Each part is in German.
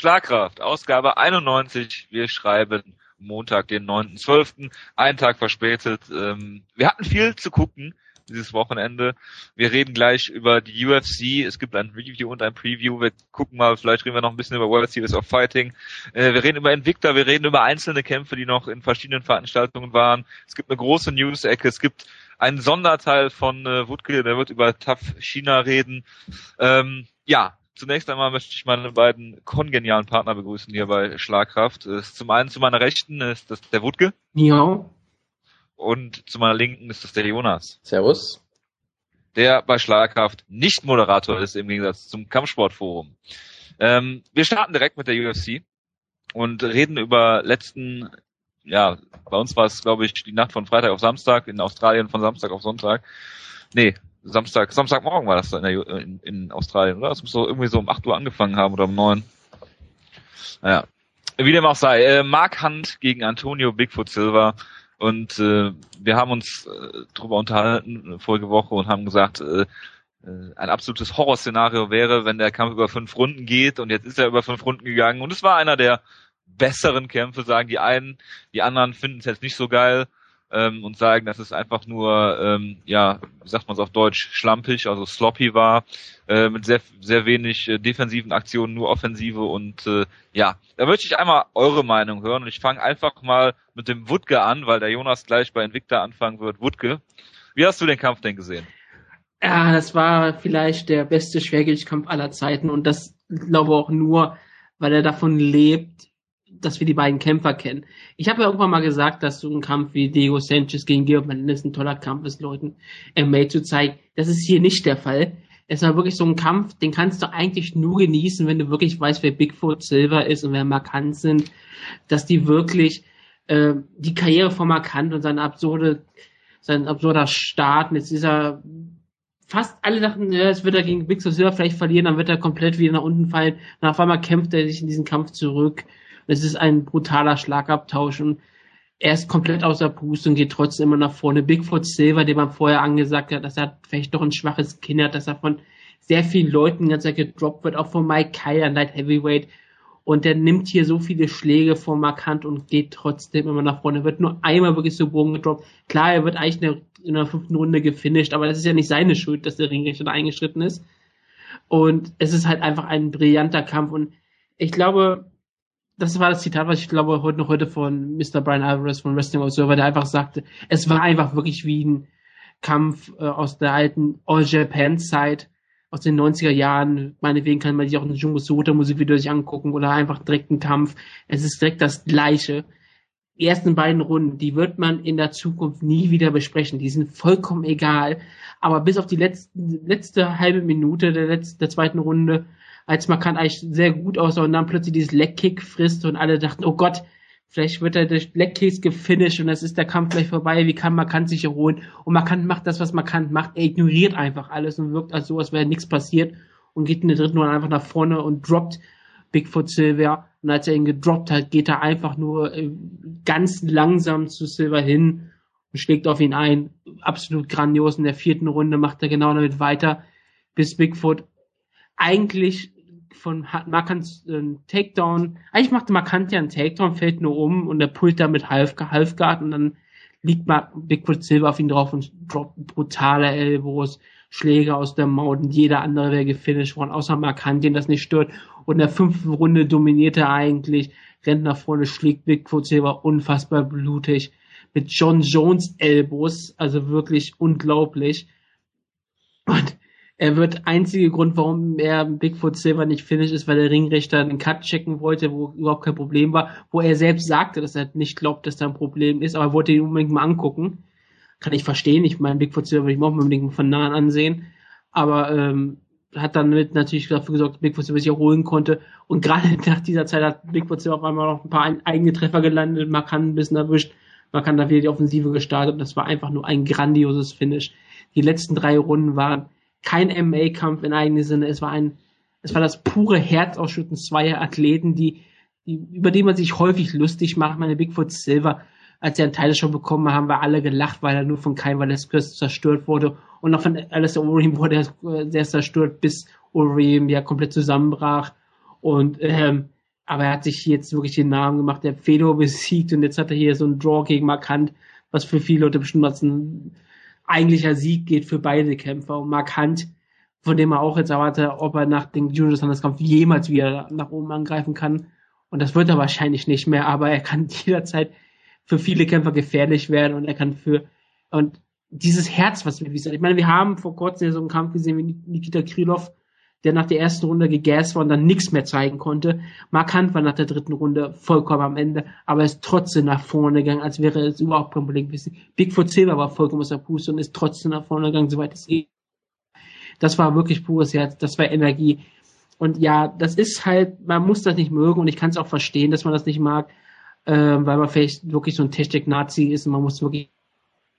Schlagkraft, Ausgabe 91. Wir schreiben Montag, den 9.12., einen Tag verspätet. Ähm, wir hatten viel zu gucken dieses Wochenende. Wir reden gleich über die UFC. Es gibt ein Review und ein Preview. Wir gucken mal, vielleicht reden wir noch ein bisschen über World Series of Fighting. Äh, wir reden über Invicta, wir reden über einzelne Kämpfe, die noch in verschiedenen Veranstaltungen waren. Es gibt eine große News-Ecke. Es gibt einen Sonderteil von äh, Wutke, der wird über Tough China reden. Ähm, ja, Zunächst einmal möchte ich meine beiden kongenialen Partner begrüßen hier bei Schlagkraft. Zum einen zu meiner Rechten ist das der Wutke. Ja. Und zu meiner Linken ist das der Jonas. Servus. Der bei Schlagkraft nicht Moderator ist im Gegensatz zum Kampfsportforum. Ähm, wir starten direkt mit der UFC und reden über letzten, ja, bei uns war es, glaube ich, die Nacht von Freitag auf Samstag, in Australien von Samstag auf Sonntag. Nee, Samstag, Samstagmorgen war das in, der, in, in Australien, oder? Das muss doch irgendwie so um 8 Uhr angefangen haben oder um 9. Naja. Wie dem auch sei, äh, Mark Hunt gegen Antonio Bigfoot Silva. Und äh, wir haben uns äh, darüber unterhalten vorige Woche und haben gesagt, äh, äh, ein absolutes Horrorszenario wäre, wenn der Kampf über fünf Runden geht und jetzt ist er über fünf Runden gegangen und es war einer der besseren Kämpfe, sagen die einen, die anderen finden es jetzt nicht so geil ähm, und sagen, dass es einfach nur, ähm, ja, wie sagt man es auf Deutsch, schlampig, also sloppy war, äh, mit sehr, sehr wenig äh, defensiven Aktionen, nur offensive und äh, ja, da möchte ich einmal eure Meinung hören und ich fange einfach mal mit dem Wutke an, weil der Jonas gleich bei Invicta anfangen wird. Wutke, wie hast du den Kampf denn gesehen? Ja, das war vielleicht der beste Schwergewichtskampf aller Zeiten und das glaube auch nur, weil er davon lebt, dass wir die beiden Kämpfer kennen. Ich habe ja irgendwann mal gesagt, dass so ein Kampf wie Diego Sanchez gegen Georg Menendez ein toller Kampf ist, Leuten MMA zu zeigen. Das ist hier nicht der Fall. Es war wirklich so ein Kampf, den kannst du eigentlich nur genießen, wenn du wirklich weißt, wer Bigfoot Silver ist und wer Markant sind, dass die wirklich äh, die Karriere von Markant und sein absurde, sein absurder Start mit dieser fast alle dachten, ja, es wird er gegen Bigfoot Silver vielleicht verlieren, dann wird er komplett wieder nach unten fallen. Und auf einmal kämpft er sich in diesen Kampf zurück es ist ein brutaler Schlagabtausch und er ist komplett außer Puste und geht trotzdem immer nach vorne. Bigfoot Silver, dem man vorher angesagt hat, dass er vielleicht doch ein schwaches Kinn hat, dass er von sehr vielen Leuten ganz gedroppt wird, auch von Mike Kyle Light Heavyweight. Und der nimmt hier so viele Schläge vor Markant und geht trotzdem immer nach vorne. Er wird nur einmal wirklich so Bogen gedroppt. Klar, er wird eigentlich in der, in der fünften Runde gefinisht, aber das ist ja nicht seine Schuld, dass der Ringrichter da eingeschritten ist. Und es ist halt einfach ein brillanter Kampf. Und ich glaube, das war das Zitat, was ich glaube heute noch heute von Mr. Brian Alvarez von Wrestling Observer, der einfach sagte, es war einfach wirklich wie ein Kampf äh, aus der alten All Japan Zeit aus den 90er Jahren. Meinetwegen kann man sich auch ein Jumbo Suota Musikvideo sich angucken oder einfach direkt einen Kampf. Es ist direkt das Gleiche. Die ersten beiden Runden, die wird man in der Zukunft nie wieder besprechen. Die sind vollkommen egal. Aber bis auf die letzte, letzte halbe Minute der, letzten, der zweiten Runde als Markant eigentlich sehr gut aussah und dann plötzlich dieses Leckkick frisst und alle dachten, oh Gott, vielleicht wird er durch Leckkicks gefinisht und das ist der Kampf gleich vorbei, wie kann Markant sich erholen? Und Markant macht das, was Markant macht, er ignoriert einfach alles und wirkt als so, als wäre nichts passiert und geht in der dritten Runde einfach nach vorne und droppt Bigfoot Silver und als er ihn gedroppt hat, geht er einfach nur äh, ganz langsam zu Silver hin und schlägt auf ihn ein. Absolut grandios. In der vierten Runde macht er genau damit weiter, bis Bigfoot eigentlich von Markant äh, Takedown. Eigentlich machte Markant ja einen Takedown, fällt nur um und er pullt damit Half, Halfguard und dann liegt mal Bigfoot Silver auf ihn drauf und droppt brutale Elbows, Schläge aus der Maut und jeder andere wäre gefinisht worden, außer Markant, den das nicht stört. Und in der fünften Runde dominiert er eigentlich, rennt nach vorne, schlägt Bigfoot Silver unfassbar blutig mit John Jones Elbows, also wirklich unglaublich. Und er wird einzige Grund, warum er Bigfoot Silver nicht finisht, ist, weil der Ringrichter einen Cut checken wollte, wo überhaupt kein Problem war, wo er selbst sagte, dass er nicht glaubt, dass da ein Problem ist, aber er wollte ihn unbedingt mal angucken. Kann ich verstehen. Ich meine, Bigfoot Silver würde ich mir auch unbedingt von nahen ansehen. Aber ähm, hat dann mit natürlich dafür gesorgt, dass Bigfoot Silver sich erholen konnte. Und gerade nach dieser Zeit hat Bigfoot Silver auf einmal noch ein paar eigene Treffer gelandet, man kann ein bisschen erwischt, man kann da wieder die Offensive gestartet. Das war einfach nur ein grandioses Finish. Die letzten drei Runden waren kein MMA-Kampf in eigenen Sinne. Es war ein, es war das pure Herzausschütten zweier Athleten, die, die, über die man sich häufig lustig macht. Meine Bigfoot Silver, als er einen Teil schon bekommen haben wir alle gelacht, weil er nur von Kai Velasquez zerstört wurde. Und auch von Alistair Overeem wurde er sehr zerstört, bis Overeem ja komplett zusammenbrach. Und ähm, aber er hat sich jetzt wirklich den Namen gemacht, der Fedor besiegt und jetzt hat er hier so ein Draw gegen Markant, was für viele Leute bestimmt als ein eigentlicher Sieg geht für beide Kämpfer. Und Markant, von dem er auch jetzt erwartet, ob er nach dem Junior Sanders Kampf jemals wieder nach oben angreifen kann. Und das wird er wahrscheinlich nicht mehr, aber er kann jederzeit für viele Kämpfer gefährlich werden und er kann für, und dieses Herz, was wir wissen. Ich meine, wir haben vor kurzem so einen Kampf gesehen wie Nikita Krylov, der nach der ersten Runde gegas war und dann nichts mehr zeigen konnte. Markant war nach der dritten Runde vollkommen am Ende, aber ist trotzdem nach vorne gegangen, als wäre es überhaupt kein Problem gewesen. Bigfoot Silver war vollkommen aus der Puste und ist trotzdem nach vorne gegangen, soweit es geht. Das war wirklich pures Herz, das war Energie. Und ja, das ist halt, man muss das nicht mögen und ich kann es auch verstehen, dass man das nicht mag, äh, weil man vielleicht wirklich so ein Technik-Nazi ist und man muss wirklich,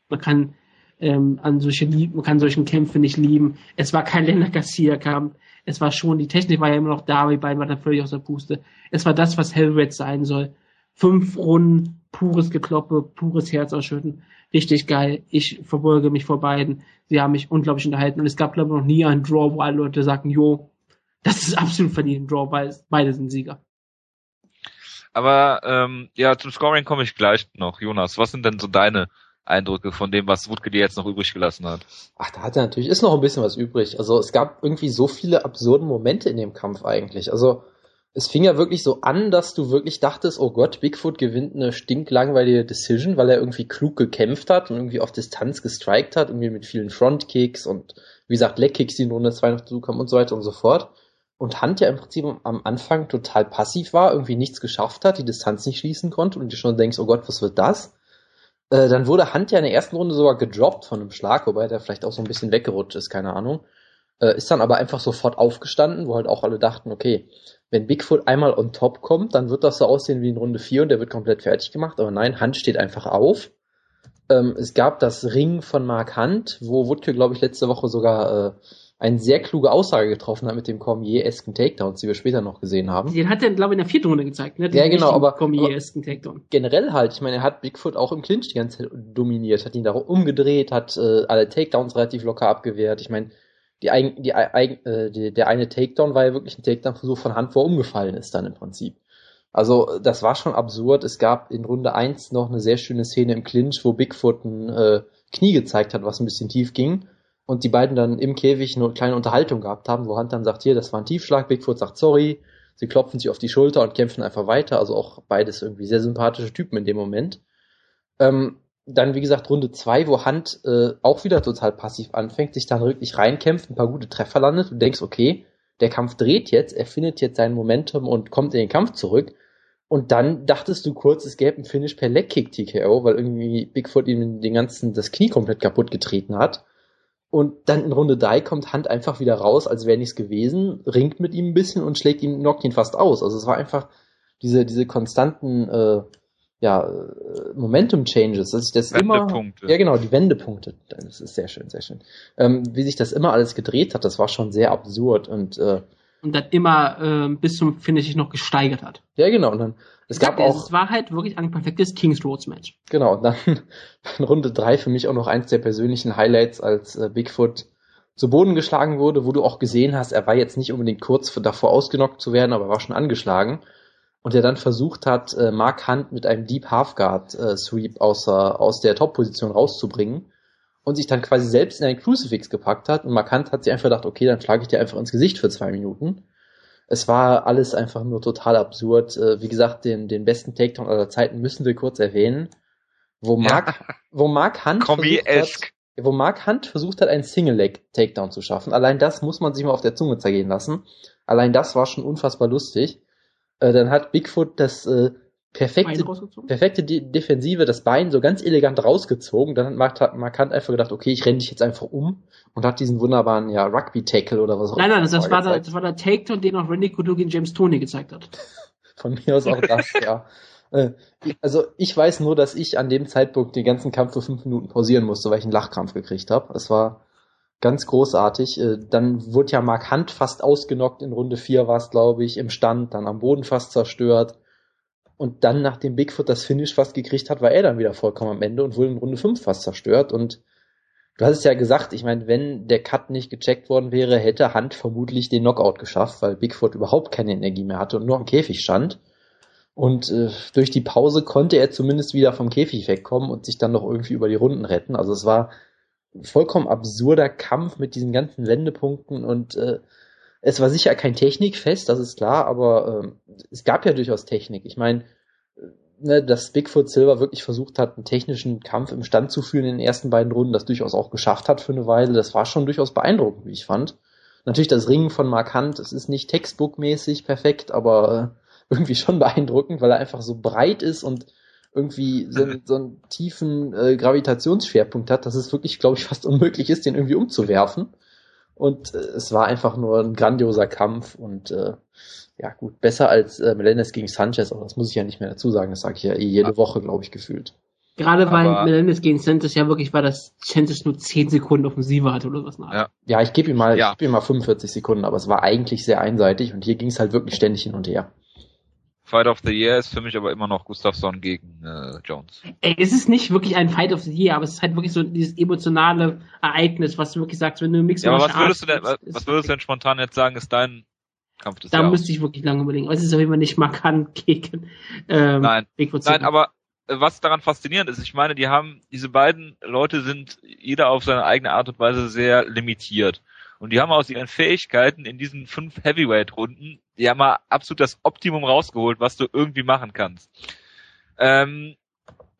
man kann ähm, an solche man kann solchen Kämpfe nicht lieben. Es war kein Länder Garcia-Kampf. Es war schon, die Technik war ja immer noch da, aber die beiden waren dann völlig aus der Puste. Es war das, was Hellred sein soll. Fünf Runden, pures Gekloppe, pures Herz ausschütten. Richtig geil. Ich verbeuge mich vor beiden. Sie haben mich unglaublich unterhalten. Und es gab, glaube ich, noch nie einen Draw, wo alle Leute sagen, jo, das ist absolut verdient ein Draw, weil beide sind Sieger. Aber ähm, ja, zum Scoring komme ich gleich noch. Jonas, was sind denn so deine Eindrücke von dem, was Wutke dir jetzt noch übrig gelassen hat? Ach, da hat er natürlich, ist noch ein bisschen was übrig. Also es gab irgendwie so viele absurde Momente in dem Kampf eigentlich. Also es fing ja wirklich so an, dass du wirklich dachtest, oh Gott, Bigfoot gewinnt eine stinklangweilige Decision, weil er irgendwie klug gekämpft hat und irgendwie auf Distanz gestrikt hat, irgendwie mit vielen Frontkicks und wie gesagt Legkicks, die in Runde 2 noch dazu kommen und so weiter und so fort. Und Hunt ja im Prinzip am Anfang total passiv war, irgendwie nichts geschafft hat, die Distanz nicht schließen konnte und du schon denkst, oh Gott, was wird das? Äh, dann wurde Hunt ja in der ersten Runde sogar gedroppt von einem Schlag, wobei der vielleicht auch so ein bisschen weggerutscht ist, keine Ahnung. Äh, ist dann aber einfach sofort aufgestanden, wo halt auch alle dachten, okay, wenn Bigfoot einmal on top kommt, dann wird das so aussehen wie in Runde 4 und der wird komplett fertig gemacht. Aber nein, Hunt steht einfach auf. Ähm, es gab das Ring von Mark Hunt, wo Woodke, glaube ich, letzte Woche sogar äh, eine sehr kluge Aussage getroffen hat mit dem Cormier-esken Takedowns, die wir später noch gesehen haben. Den hat er, glaube ich, in der vierten Runde gezeigt, ne? Den ja, genau, aber, Cormier-esken Takedown. Generell halt, ich meine, er hat Bigfoot auch im Clinch die ganze Zeit dominiert, hat ihn da umgedreht, hat äh, alle Takedowns relativ locker abgewehrt. Ich meine, die, die, äh, die, der eine Takedown war ja wirklich ein Takedown-Versuch von Hand, wo er umgefallen ist dann im Prinzip. Also das war schon absurd. Es gab in Runde eins noch eine sehr schöne Szene im Clinch, wo Bigfoot ein äh, Knie gezeigt hat, was ein bisschen tief ging und die beiden dann im Käfig eine kleine Unterhaltung gehabt haben, wo Hunt dann sagt, hier, das war ein Tiefschlag, Bigfoot sagt sorry, sie klopfen sich auf die Schulter und kämpfen einfach weiter, also auch beides irgendwie sehr sympathische Typen in dem Moment. Ähm, dann, wie gesagt, Runde zwei, wo Hunt äh, auch wieder total passiv anfängt, sich dann wirklich reinkämpft, ein paar gute Treffer landet und denkst, okay, der Kampf dreht jetzt, er findet jetzt sein Momentum und kommt in den Kampf zurück. Und dann dachtest du kurz, es gäbe einen Finish per Legkick TKO, weil irgendwie Bigfoot ihm den ganzen das Knie komplett kaputt getreten hat. Und dann in Runde 3 kommt Hunt einfach wieder raus, als wäre nichts gewesen, ringt mit ihm ein bisschen und schlägt ihn, knockt ihn fast aus. Also es war einfach diese, diese konstanten äh, ja, äh, Momentum Changes, dass sich das immer. Ja, genau, die Wendepunkte. Das ist sehr schön, sehr schön. Ähm, wie sich das immer alles gedreht hat, das war schon sehr absurd und äh, und dann immer äh, bis zum Finish noch gesteigert hat. Ja, genau. Und dann es gab ja, auch. Es war halt wirklich ein perfektes Kings Roads Match. Genau. Und dann in Runde drei für mich auch noch eins der persönlichen Highlights, als äh, Bigfoot zu Boden geschlagen wurde, wo du auch gesehen hast, er war jetzt nicht unbedingt kurz davor ausgenockt zu werden, aber war schon angeschlagen. Und er dann versucht hat, äh, Mark Hunt mit einem Deep Halfguard äh, Sweep außer, aus der Top-Position rauszubringen und sich dann quasi selbst in ein Crucifix gepackt hat und Markant hat sich einfach gedacht, okay, dann schlage ich dir einfach ins Gesicht für zwei Minuten. Es war alles einfach nur total absurd. Äh, wie gesagt, den, den besten Takedown aller Zeiten müssen wir kurz erwähnen, wo Mark, ja. wo Mark Hunt versucht hat, wo Mark Hunt versucht hat, einen Single Leg Takedown zu schaffen. Allein das muss man sich mal auf der Zunge zergehen lassen. Allein das war schon unfassbar lustig. Äh, dann hat Bigfoot das äh, perfekte, perfekte De Defensive, das Bein so ganz elegant rausgezogen. Dann hat Markant einfach gedacht, okay, ich renne dich jetzt einfach um und hat diesen wunderbaren ja, Rugby-Tackle oder was auch immer. Nein, nein, das, war der, das war der Takedown, den auch Randy Kudugin James Tony gezeigt hat. Von mir aus auch das, ja. Äh, also ich weiß nur, dass ich an dem Zeitpunkt den ganzen Kampf für fünf Minuten pausieren musste, weil ich einen Lachkrampf gekriegt habe. Es war ganz großartig. Äh, dann wurde ja Mark Hunt fast ausgenockt in Runde 4 war es, glaube ich, im Stand, dann am Boden fast zerstört. Und dann, nachdem Bigfoot das Finish fast gekriegt hat, war er dann wieder vollkommen am Ende und wurde in Runde 5 fast zerstört. Und Du hast es ja gesagt, ich meine, wenn der Cut nicht gecheckt worden wäre, hätte Hunt vermutlich den Knockout geschafft, weil Bigfoot überhaupt keine Energie mehr hatte und nur am Käfig stand. Und äh, durch die Pause konnte er zumindest wieder vom Käfig wegkommen und sich dann noch irgendwie über die Runden retten. Also es war ein vollkommen absurder Kampf mit diesen ganzen Wendepunkten und äh, es war sicher kein Technikfest, das ist klar, aber äh, es gab ja durchaus Technik. Ich meine, ne, dass Bigfoot Silver wirklich versucht hat, einen technischen Kampf im Stand zu führen in den ersten beiden Runden, das durchaus auch geschafft hat für eine Weile, das war schon durchaus beeindruckend, wie ich fand. Natürlich das Ringen von Mark Hunt, es ist nicht textbookmäßig perfekt, aber äh, irgendwie schon beeindruckend, weil er einfach so breit ist und irgendwie so, so einen tiefen äh, Gravitationsschwerpunkt hat, dass es wirklich, glaube ich, fast unmöglich ist, den irgendwie umzuwerfen. Und äh, es war einfach nur ein grandioser Kampf und äh, ja gut, besser als äh, Melendez gegen Sanchez, aber das muss ich ja nicht mehr dazu sagen, das sage ich ja eh jede Woche, glaube ich, gefühlt. Gerade weil Melendez gegen Sanchez ja wirklich war, dass Sanchez nur 10 Sekunden offensiver hatte oder was nach. Ja, ja ich gebe ihm mal, ja. ich gebe ihm mal 45 Sekunden, aber es war eigentlich sehr einseitig und hier ging es halt wirklich ständig hin und her. Fight of the Year ist für mich aber immer noch Gustafsson gegen äh, Jones. Ey, es ist nicht wirklich ein Fight of the Year, aber es ist halt wirklich so dieses emotionale Ereignis, was du wirklich sagst, wenn du Mixed Ja, aber was würdest, du denn, was würdest du denn spontan jetzt sagen, ist dein Kampf des Da Jahres? müsste ich wirklich lange überlegen. Aber es ist auf jeden Fall nicht markant gegen ähm, Nein. Nein, aber äh, was daran faszinierend ist, ich meine, die haben, diese beiden Leute sind jeder auf seine eigene Art und Weise sehr limitiert. Und die haben aus ihren Fähigkeiten in diesen fünf Heavyweight-Runden, haben mal absolut das Optimum rausgeholt, was du irgendwie machen kannst. Ähm,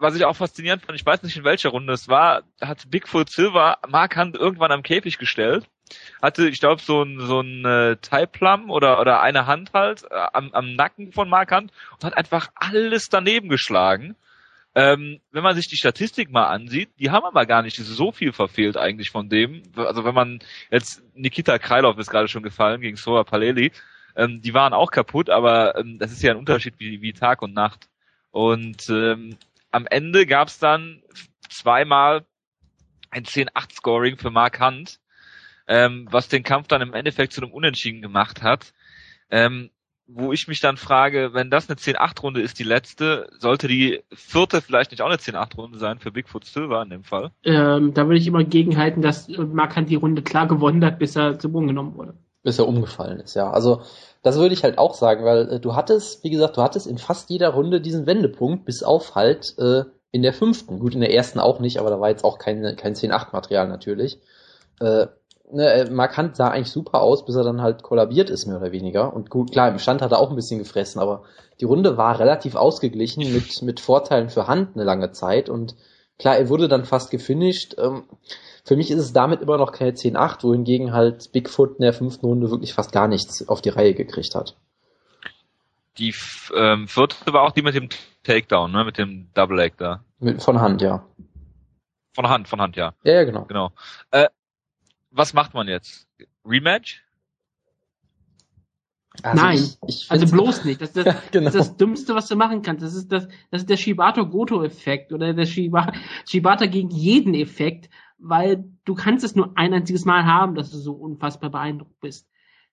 was ich auch faszinierend fand, ich weiß nicht in welcher Runde es war, hat Bigfoot Silver Mark Hunt irgendwann am Käfig gestellt, hatte, ich glaube, so ein so ein äh, Plum oder oder eine Hand halt äh, am, am Nacken von Mark Hunt und hat einfach alles daneben geschlagen. Ähm, wenn man sich die Statistik mal ansieht, die haben aber gar nicht so viel verfehlt eigentlich von dem. Also wenn man jetzt Nikita Krylov ist gerade schon gefallen gegen Sora Paleli, ähm, die waren auch kaputt, aber ähm, das ist ja ein Unterschied wie, wie Tag und Nacht. Und ähm, am Ende gab's dann zweimal ein 10-8 Scoring für Mark Hunt, ähm, was den Kampf dann im Endeffekt zu einem Unentschieden gemacht hat. Ähm, wo ich mich dann frage, wenn das eine 10-8-Runde ist, die letzte, sollte die vierte vielleicht nicht auch eine 10-8-Runde sein für Bigfoot Silver in dem Fall? Ähm, da würde ich immer gegenhalten, dass Markant die Runde klar gewonnen hat, bis er zu Boden genommen wurde. Bis er umgefallen ist, ja. Also das würde ich halt auch sagen, weil äh, du hattest, wie gesagt, du hattest in fast jeder Runde diesen Wendepunkt, bis auf halt äh, in der fünften. Gut, in der ersten auch nicht, aber da war jetzt auch kein, kein 10-8-Material natürlich. Äh, ne, äh, Mark Hunt sah eigentlich super aus, bis er dann halt kollabiert ist, mehr oder weniger. Und gut, klar, im Stand hat er auch ein bisschen gefressen, aber die Runde war relativ ausgeglichen mit, mit Vorteilen für Hunt eine lange Zeit. Und klar, er wurde dann fast gefinisht. Ähm, für mich ist es damit immer noch keine 10-8, wohingegen halt Bigfoot in der fünften Runde wirklich fast gar nichts auf die Reihe gekriegt hat. Die ähm, vierte war auch die mit dem Takedown, ne, mit dem Double Leg da. Mit, von Hand, ja. Von Hand, von Hand, ja. Ja, ja genau. Genau. Äh, was macht man jetzt? Rematch? Also Nein, ich, ich also bloß nicht. Das ist das, genau. das, ist das Dümmste, was du machen kannst. Das ist das, das ist der Shibato-Goto-Effekt oder der Shiba, Shibata gegen jeden Effekt, weil du kannst es nur ein einziges Mal haben, dass du so unfassbar beeindruckt bist.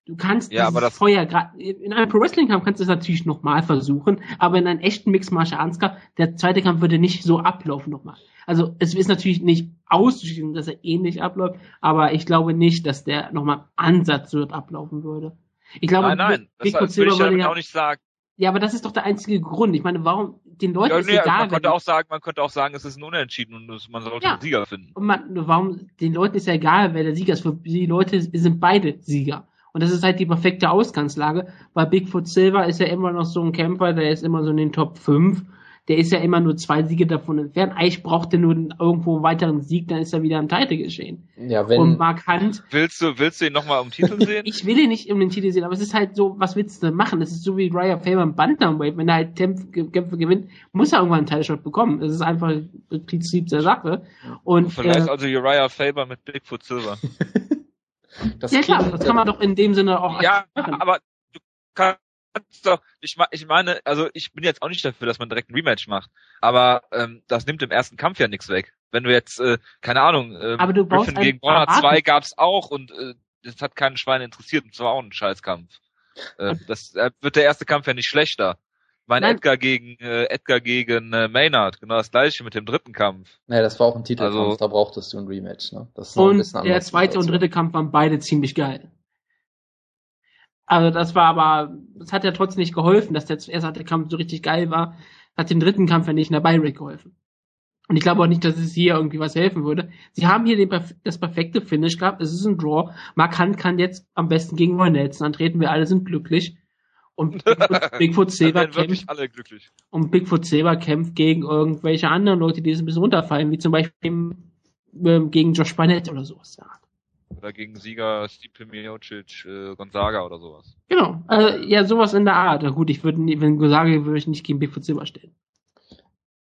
Du kannst ja, das Feuer gerade in einem Pro Wrestling Kampf kannst du es natürlich nochmal versuchen, aber in einem echten Mixed Martial Arts Kampf, der zweite Kampf würde nicht so ablaufen nochmal. Also es ist natürlich nicht auszuschließen, dass er ähnlich abläuft, aber ich glaube nicht, dass der nochmal Ansatz wird ablaufen würde. Ich glaube, nein, nein, Big das würde ich ja auch nicht sagen. Ja, aber das ist doch der einzige Grund. Ich meine, warum den Leuten ja, ist nee, egal. Man könnte auch sagen, man könnte auch sagen, es ist ein Unentschieden und man sollte ja. einen Sieger finden. Und man, warum den Leuten ist ja egal, wer der Sieger ist. Für die Leute sind beide Sieger. Und das ist halt die perfekte Ausgangslage, weil Bigfoot Silver ist ja immer noch so ein Camper, der ist immer so in den Top 5 der ist ja immer nur zwei Siege davon entfernt. Eigentlich braucht er nur irgendwo einen weiteren Sieg, dann ist er wieder am Titel geschehen. Ja, wenn, und Mark Hunt. Willst du, willst du ihn nochmal um Titel sehen? ich will ihn nicht um den Titel sehen, aber es ist halt so, was willst du machen? Es ist so wie Ryan Faber im Bantamweight. Wenn er halt Kämpfe, Kämpfe gewinnt, muss er irgendwann einen Title-Shot bekommen. Das ist einfach das Prinzip der Sache. Und, Vielleicht äh, also Uriah Faber mit Bigfoot Silver. ja klar, das kann man doch in dem Sinne auch Ja, machen. aber du kannst doch, ich, ich meine, also ich bin jetzt auch nicht dafür, dass man direkt ein Rematch macht, aber ähm, das nimmt im ersten Kampf ja nichts weg. Wenn du jetzt, äh, keine Ahnung, äh, aber du Griffin gegen Bonner 2 gab's auch und äh, das hat keinen Schwein interessiert und zwar auch ein Scheißkampf. Äh, das äh, wird der erste Kampf ja nicht schlechter. mein Nein. Edgar gegen äh, Edgar gegen äh, Maynard, genau das gleiche mit dem dritten Kampf. Naja, das war auch ein Titelkampf, also, da brauchtest du ein Rematch. Ne? und der zweite und dritte Kampf waren beide ziemlich geil. Also das war aber, das hat ja trotzdem nicht geholfen, dass der erste Kampf so richtig geil war. Hat den dritten Kampf ja nicht in der Bayrick geholfen. Und ich glaube auch nicht, dass es hier irgendwie was helfen würde. Sie haben hier den, das perfekte Finish gehabt. Es ist ein Draw. Mark Hunt kann jetzt am besten gegen Roy Nelson antreten. Wir alle sind glücklich. Und Bigfoot, Bigfoot Silver kämpft. Und Bigfoot Silver kämpft gegen irgendwelche anderen Leute, die es ein bisschen runterfallen, wie zum Beispiel ähm, gegen Josh Barnett oder sowas. Ja. Oder gegen Sieger Stipe Miocic, äh, Gonzaga oder sowas. Genau, äh, ja, sowas in der Art. Ja, gut, ich würde, wenn Gonzaga würde ich nicht gegen Bigfoot Silver stellen.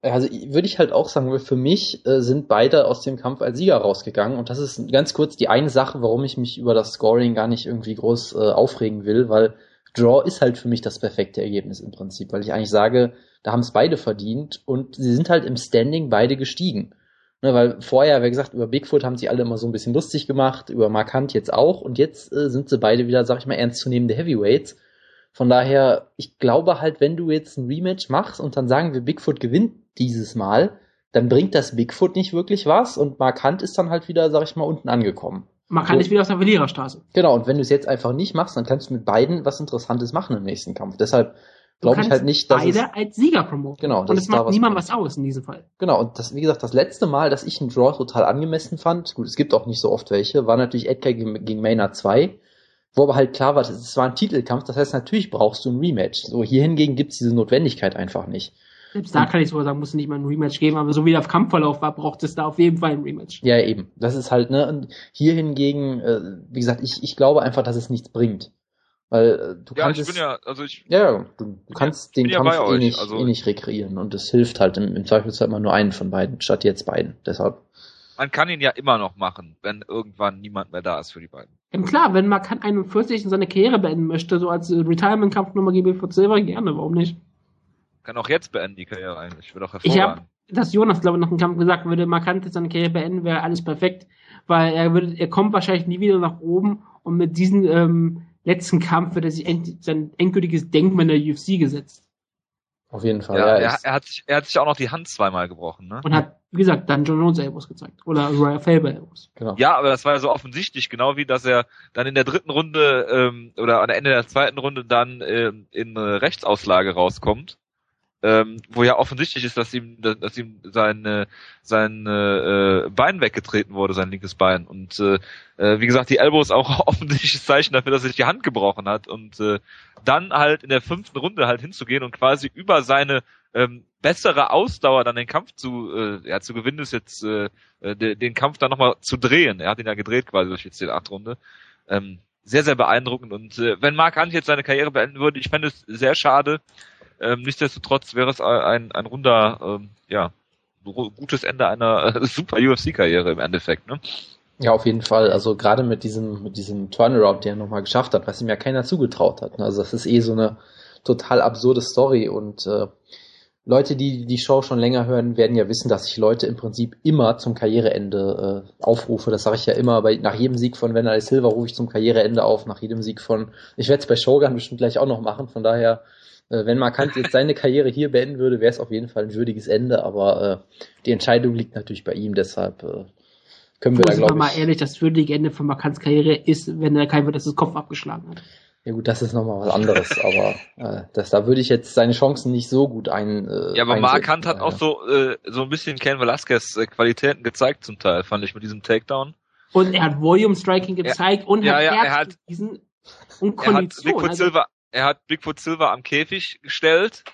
Also würde ich halt auch sagen, für mich äh, sind beide aus dem Kampf als Sieger rausgegangen und das ist ganz kurz die eine Sache, warum ich mich über das Scoring gar nicht irgendwie groß äh, aufregen will, weil Draw ist halt für mich das perfekte Ergebnis im Prinzip, weil ich eigentlich sage, da haben es beide verdient und sie sind halt im Standing beide gestiegen. Ne, weil vorher, wie gesagt, über Bigfoot haben sie alle immer so ein bisschen lustig gemacht, über Markant jetzt auch und jetzt äh, sind sie beide wieder, sag ich mal, ernstzunehmende Heavyweights. Von daher, ich glaube halt, wenn du jetzt ein Rematch machst und dann sagen wir, Bigfoot gewinnt dieses Mal, dann bringt das Bigfoot nicht wirklich was und Markant ist dann halt wieder, sag ich mal, unten angekommen. Man kann so, nicht wieder aus der Verliererstraße. Genau, und wenn du es jetzt einfach nicht machst, dann kannst du mit beiden was Interessantes machen im nächsten Kampf. Deshalb glaube ich halt nicht, dass beide es, als Sieger promoten. Genau, und es macht niemand was aus in diesem Fall. Genau, und das, wie gesagt, das letzte Mal, dass ich einen Draw total angemessen fand, gut, es gibt auch nicht so oft welche, war natürlich Edgar gegen, gegen Maynard 2, wo aber halt klar war, es war ein Titelkampf, das heißt, natürlich brauchst du ein Rematch. So, hier hingegen gibt's diese Notwendigkeit einfach nicht. Selbst da kann ich sogar sagen, muss nicht mal ein Rematch geben, aber so wie der Kampfverlauf war, braucht es da auf jeden Fall ein Rematch. Ja, eben. Das ist halt, ne, und hier hingegen, äh, wie gesagt, ich, ich glaube einfach, dass es nichts bringt. Weil äh, du ja, kannst. Ich bin ja, also ich. Ja, du, du kannst den Kampf ja eh, nicht, also eh nicht rekreieren und es hilft halt im, im Zweifelsfall immer nur einen von beiden, statt jetzt beiden. Deshalb. Man kann ihn ja immer noch machen, wenn irgendwann niemand mehr da ist für die beiden. Ja, klar, wenn man kann 41 seine Karriere beenden möchte, so als Retirement-Kampf Nummer GB für Silver, gerne, warum nicht? Kann auch jetzt beenden, die Karriere eigentlich. Wird auch hervorragend. Ich habe, dass Jonas, glaube ich, noch einen Kampf gesagt würde, Markant seine Karriere beenden, wäre alles perfekt, weil er würde, er kommt wahrscheinlich nie wieder nach oben und mit diesen, ähm, letzten Kampf wird er sich end, sein endgültiges Denkmal in der UFC gesetzt. Auf jeden Fall. Ja, ja er, er, hat sich, er hat sich auch noch die Hand zweimal gebrochen, ne? Und hat, wie gesagt, dann John Jones Elbows gezeigt. Oder Royal Faber Elbows. Genau. Ja, aber das war ja so offensichtlich, genau wie, dass er dann in der dritten Runde ähm, oder am Ende der zweiten Runde dann ähm, in eine Rechtsauslage rauskommt ähm, wo ja offensichtlich ist, dass ihm, dass ihm sein, sein äh, Bein weggetreten wurde, sein linkes Bein. Und äh, äh wie gesagt, die Elbow ist auch offensichtliches Zeichen dafür, dass er sich die Hand gebrochen hat. Und äh, dann halt in der fünften Runde halt hinzugehen und quasi über seine ähm, bessere Ausdauer dann den Kampf zu, äh, ja, zu gewinnen ist jetzt äh, äh den, den Kampf dann nochmal zu drehen. Er hat ihn ja gedreht quasi durch jetzt die acht Runde. Ähm, sehr, sehr beeindruckend. Und äh, wenn Mark Hunt jetzt seine Karriere beenden würde, ich fände es sehr schade, ähm, nichtsdestotrotz wäre es ein, ein runder, ähm, ja, gutes Ende einer äh, super UFC-Karriere im Endeffekt, ne? Ja, auf jeden Fall. Also gerade mit diesem, mit diesem Turnaround, der er nochmal geschafft hat, was ihm ja keiner zugetraut hat. Ne? Also das ist eh so eine total absurde Story und äh, Leute, die die Show schon länger hören, werden ja wissen, dass ich Leute im Prinzip immer zum Karriereende äh, aufrufe. Das sage ich ja immer. Bei, nach jedem Sieg von Wanderlei Silva rufe ich zum Karriereende auf. Nach jedem Sieg von, ich werde es bei Shogun bestimmt gleich auch noch machen. Von daher wenn Markant jetzt seine Karriere hier beenden würde, wäre es auf jeden Fall ein würdiges Ende, aber äh, die Entscheidung liegt natürlich bei ihm, deshalb äh, können wir Wo da, glaube ich... mal ehrlich, das würdige Ende von Markants Karriere ist, wenn er kein das Kopf abgeschlagen hat. Ja gut, das ist nochmal was anderes, aber äh, das, da würde ich jetzt seine Chancen nicht so gut ein. Äh, ja, aber Markant hat auch so äh, so ein bisschen Ken Velasquez äh, Qualitäten gezeigt zum Teil, fand ich mit diesem Takedown. Und er hat Volume Striking gezeigt ja, und ja, hat ja, er hat diesen und Kondition. Er hat also, Silver, er hat Bigfoot Silver am Käfig gestellt,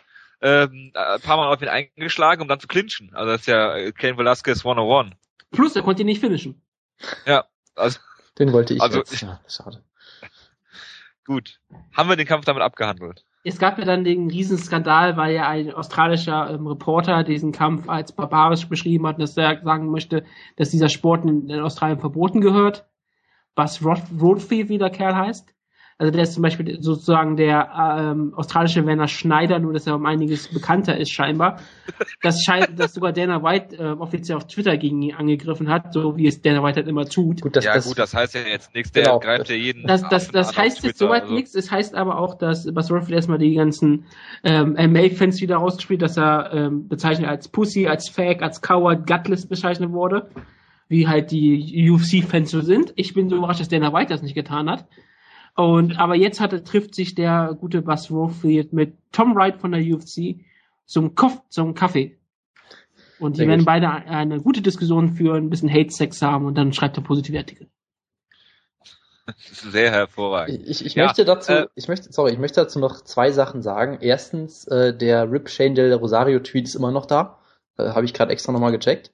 ähm, ein paar Mal auf ihn eingeschlagen, um dann zu clinchen. Also das ist ja Kane Velasquez 101. Plus, er konnte ihn nicht finishen. Ja, also. Den wollte ich also, jetzt. Ja, schade. Gut. Haben wir den Kampf damit abgehandelt? Es gab ja dann den Riesenskandal, weil ja ein australischer ähm, Reporter diesen Kampf als barbarisch beschrieben hat, dass er sagen möchte, dass dieser Sport in, in Australien verboten gehört. Was Rod Rodfield, wie der Kerl heißt. Also der ist zum Beispiel sozusagen der ähm, australische Werner Schneider, nur dass er um einiges bekannter ist scheinbar. Das scheint, dass sogar Dana White äh, offiziell auf Twitter gegen ihn angegriffen hat, so wie es Dana White halt immer tut. Gut, das, ja das, gut, das heißt ja jetzt nichts, der genau. greift ja jeden. Das, das, das heißt jetzt soweit also. nichts. Es heißt aber auch, dass Bas Ruffalo erstmal die ganzen ähm, MA-Fans wieder rausgespielt, dass er ähm, bezeichnet als Pussy, als Fag, als Coward, Gutless bezeichnet wurde wie halt die UFC-Fans so sind. Ich bin so überrascht, dass Dana White das nicht getan hat. Und aber jetzt hat, trifft sich der gute Buzz Rofield mit Tom Wright von der UFC zum, Kof zum Kaffee. Und die werden gut. beide eine gute Diskussion führen, ein bisschen Hate-Sex haben und dann schreibt er positive Artikel. Sehr hervorragend. Ich, ich ja, möchte dazu, äh, ich möchte, sorry, ich möchte dazu noch zwei Sachen sagen. Erstens, äh, der Rip Shane del Rosario Tweet ist immer noch da. Äh, Habe ich gerade extra nochmal gecheckt.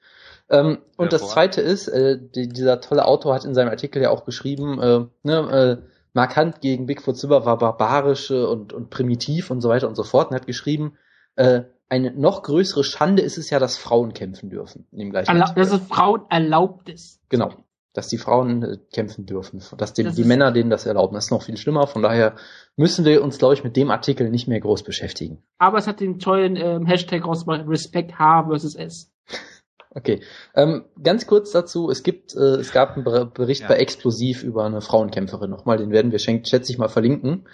Ähm, und das zweite ist, äh, die, dieser tolle Autor hat in seinem Artikel ja auch geschrieben, äh, ne, äh, markant gegen Bigfoot Silver war barbarisch und, und primitiv und so weiter und so fort und hat geschrieben, äh, eine noch größere Schande ist es ja, dass Frauen kämpfen dürfen. In dem gleichen Erla dass es Frauen erlaubt ist. Genau. Dass die Frauen äh, kämpfen dürfen. Dass die, das die Männer denen das erlauben. Das ist noch viel schlimmer. Von daher müssen wir uns, glaube ich, mit dem Artikel nicht mehr groß beschäftigen. Aber es hat den tollen ähm, Hashtag rausgemacht, Respect H versus S. Okay, ähm, ganz kurz dazu, es gibt, äh, es gab einen Bericht ja. bei Explosiv über eine Frauenkämpferin nochmal, den werden wir, schätze ich mal, verlinken.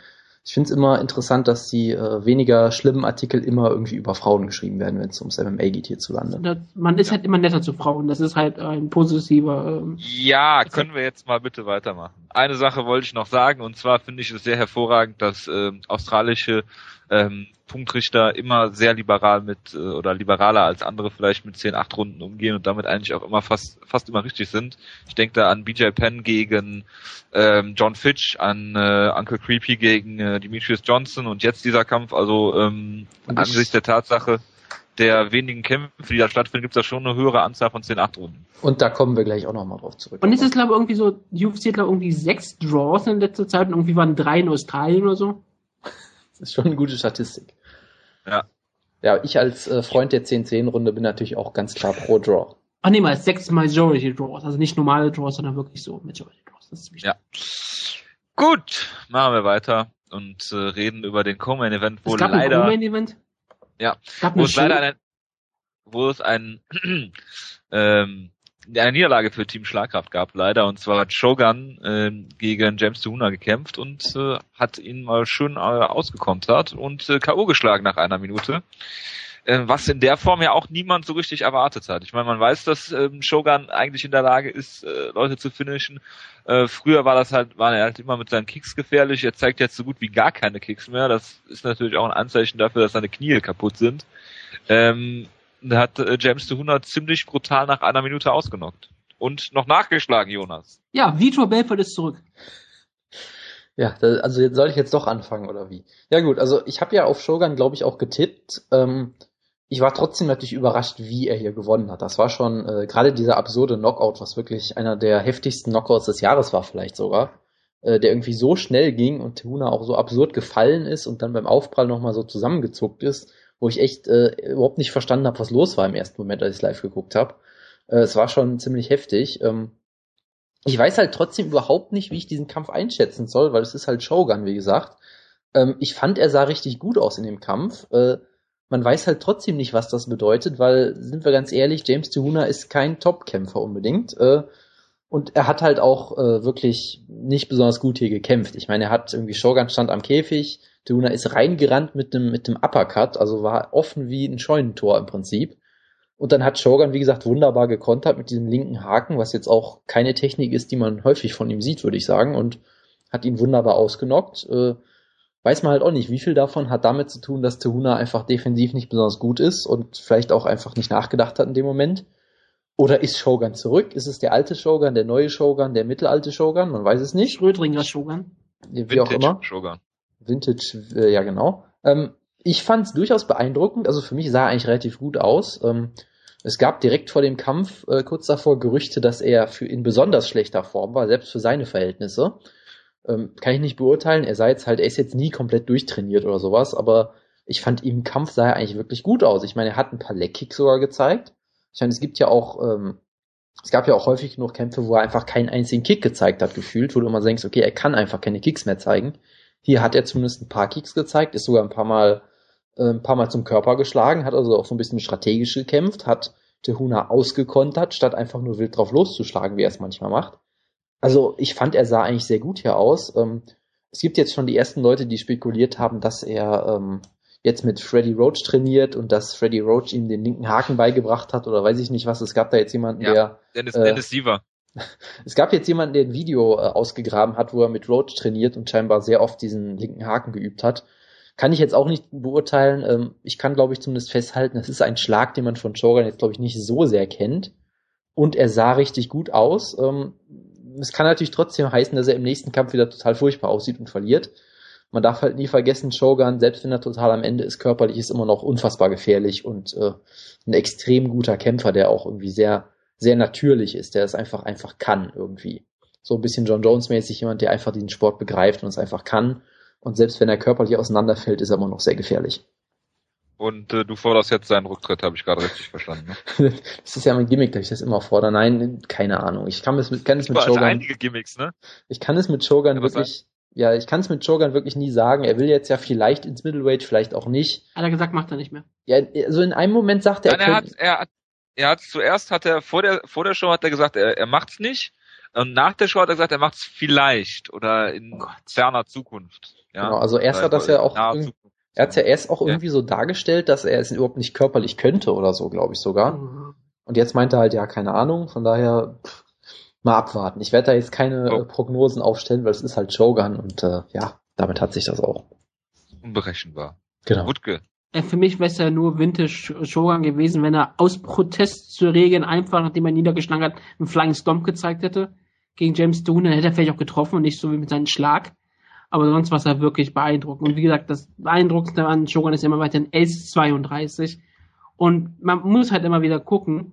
Ich finde es immer interessant, dass die äh, weniger schlimmen Artikel immer irgendwie über Frauen geschrieben werden, wenn es ums MMA geht hierzulande. Man ist halt immer netter zu Frauen, das ist halt ein positiver. Ähm, ja, können wir jetzt mal bitte weitermachen. Eine Sache wollte ich noch sagen, und zwar finde ich es sehr hervorragend, dass äh, australische ähm, Punktrichter immer sehr liberal mit äh, oder liberaler als andere vielleicht mit 10, 8 Runden umgehen und damit eigentlich auch immer fast fast immer richtig sind. Ich denke da an BJ Penn gegen ähm, John Fitch, an äh, Uncle Creepy gegen äh, Demetrius Johnson und jetzt dieser Kampf, also ähm, angesichts der Tatsache der wenigen Kämpfe, die da stattfinden, gibt es da schon eine höhere Anzahl von 10, 8 Runden. Und da kommen wir gleich auch nochmal drauf zurück. Und ist es, glaube ich, irgendwie so, UFC hat, glaube irgendwie sechs Draws in letzter Zeit und irgendwie waren drei in Australien oder so. Das ist schon eine gute Statistik. Ja. Ja, ich als äh, Freund der 10-10-Runde bin natürlich auch ganz klar pro Draw. Ach nee, mal sechs Majority Draws, also nicht normale Draws, sondern wirklich so Majority Draws. Das ist wichtig. Ja. Gut, machen wir weiter und äh, reden über den Co-Main Event, wo es gab leider. Ein Event? Ja. Wo es leider ein, wo es ein ähm, eine Niederlage für Team Schlagkraft gab, leider. Und zwar hat Shogun äh, gegen James Tuhuna gekämpft und äh, hat ihn mal schön äh, ausgekontert und äh, K.O. geschlagen nach einer Minute. Äh, was in der Form ja auch niemand so richtig erwartet hat. Ich meine, man weiß, dass ähm, Shogun eigentlich in der Lage ist, äh, Leute zu finishen. Äh, früher war das halt, war er halt immer mit seinen Kicks gefährlich. Er zeigt jetzt so gut wie gar keine Kicks mehr. Das ist natürlich auch ein Anzeichen dafür, dass seine Knie kaputt sind. Ähm, hat äh, James de 100 ziemlich brutal nach einer Minute ausgenockt. Und noch nachgeschlagen, Jonas. Ja, Vitor Belfort ist zurück. Ja, also jetzt soll ich jetzt doch anfangen oder wie? Ja gut, also ich habe ja auf Shogun, glaube ich, auch getippt. Ähm, ich war trotzdem natürlich überrascht, wie er hier gewonnen hat. Das war schon äh, gerade dieser absurde Knockout, was wirklich einer der heftigsten Knockouts des Jahres war, vielleicht sogar, äh, der irgendwie so schnell ging und Tehuna auch so absurd gefallen ist und dann beim Aufprall nochmal so zusammengezuckt ist wo ich echt äh, überhaupt nicht verstanden habe, was los war im ersten Moment, als ich live geguckt habe. Äh, es war schon ziemlich heftig. Ähm, ich weiß halt trotzdem überhaupt nicht, wie ich diesen Kampf einschätzen soll, weil es ist halt Shogun, wie gesagt. Ähm, ich fand, er sah richtig gut aus in dem Kampf. Äh, man weiß halt trotzdem nicht, was das bedeutet, weil, sind wir ganz ehrlich, James Tuhuna ist kein Top-Kämpfer unbedingt. Äh, und er hat halt auch äh, wirklich nicht besonders gut hier gekämpft. Ich meine, er hat irgendwie Shogun stand am Käfig, Duna ist reingerannt mit dem, mit dem Uppercut, also war offen wie ein Scheunentor im Prinzip. Und dann hat Shogun, wie gesagt, wunderbar gekontert mit diesem linken Haken, was jetzt auch keine Technik ist, die man häufig von ihm sieht, würde ich sagen, und hat ihn wunderbar ausgenockt. Äh, weiß man halt auch nicht, wie viel davon hat damit zu tun, dass Tehuna einfach defensiv nicht besonders gut ist und vielleicht auch einfach nicht nachgedacht hat in dem Moment. Oder ist Shogun zurück? Ist es der alte Shogun, der neue Shogun, der mittelalte Shogun? Man weiß es nicht. Schrödringer Shogun. Wie Vintage auch immer. Shogun. Vintage, äh, ja genau. Ähm, ich fand es durchaus beeindruckend. Also für mich sah er eigentlich relativ gut aus. Ähm, es gab direkt vor dem Kampf äh, kurz davor Gerüchte, dass er für in besonders schlechter Form war, selbst für seine Verhältnisse. Ähm, kann ich nicht beurteilen. Er sei jetzt halt, er ist jetzt nie komplett durchtrainiert oder sowas, aber ich fand im Kampf sah er eigentlich wirklich gut aus. Ich meine, er hat ein paar Leckkicks sogar gezeigt. Ich meine, es gibt ja auch ähm, es gab ja auch häufig genug Kämpfe, wo er einfach keinen einzigen Kick gezeigt hat, gefühlt, wo du immer denkst, okay, er kann einfach keine Kicks mehr zeigen. Hier hat er zumindest ein paar Kicks gezeigt, ist sogar ein paar Mal, äh, ein paar Mal zum Körper geschlagen, hat also auch so ein bisschen strategisch gekämpft, hat Tehuna ausgekontert, statt einfach nur wild drauf loszuschlagen, wie er es manchmal macht. Also ich fand, er sah eigentlich sehr gut hier aus. Ähm, es gibt jetzt schon die ersten Leute, die spekuliert haben, dass er ähm, jetzt mit Freddy Roach trainiert und dass Freddy Roach ihm den linken Haken beigebracht hat oder weiß ich nicht was. Es gab da jetzt jemanden, ja, der. Dennis, äh, Dennis Siever. Es gab jetzt jemanden, der ein Video äh, ausgegraben hat, wo er mit Roach trainiert und scheinbar sehr oft diesen linken Haken geübt hat. Kann ich jetzt auch nicht beurteilen. Ähm, ich kann, glaube ich, zumindest festhalten, das ist ein Schlag, den man von Shogun jetzt, glaube ich, nicht so sehr kennt. Und er sah richtig gut aus. Ähm, es kann natürlich trotzdem heißen, dass er im nächsten Kampf wieder total furchtbar aussieht und verliert man darf halt nie vergessen, Shogun, selbst wenn er total am Ende ist, körperlich ist immer noch unfassbar gefährlich und äh, ein extrem guter Kämpfer, der auch irgendwie sehr, sehr natürlich ist, der es einfach, einfach kann irgendwie. So ein bisschen John Jones mäßig jemand, der einfach diesen Sport begreift und es einfach kann. Und selbst wenn er körperlich auseinanderfällt, ist er immer noch sehr gefährlich. Und äh, du forderst jetzt seinen Rücktritt, habe ich gerade richtig verstanden. Ne? das ist ja mein Gimmick, dass ich das immer fordere. Nein, keine Ahnung. Ich kann es mit, kann es mit Shogun. einige Gimmicks, ne? Ich kann es mit Shogun ja, wirklich, ja, ich kann es mit Shogun wirklich nie sagen. Er will jetzt ja vielleicht ins Middleweight, vielleicht auch nicht. Hat er gesagt, macht er nicht mehr. Ja, also in einem Moment sagt er. Nein, er, hat, er hat, er hat zuerst hat er vor der vor der Show hat er gesagt, er, er macht's nicht. Und nach der Show hat er gesagt, er macht's vielleicht oder in oh ferner Zukunft. Ja? Genau, also erst hat das ja auch er hat ja erst auch irgendwie ja. so dargestellt, dass er es überhaupt nicht körperlich könnte oder so, glaube ich sogar. Mhm. Und jetzt meint er halt, ja, keine Ahnung, von daher, pff, mal abwarten. Ich werde da jetzt keine oh. Prognosen aufstellen, weil es ist halt Shogun und äh, ja, damit hat sich das auch. Unberechenbar. Genau. Wutke. Ja, für mich wäre es ja nur Vintage Shogun gewesen, wenn er aus Protest zu Regeln einfach, nachdem er niedergeschlagen hat, einen Flying Stomp gezeigt hätte gegen James Doon, dann hätte er vielleicht auch getroffen und nicht so wie mit seinem Schlag. Aber sonst war es ja wirklich beeindruckend. Und wie gesagt, das Beeindruckendste an Shogun ist immer weiterhin S32. Und man muss halt immer wieder gucken,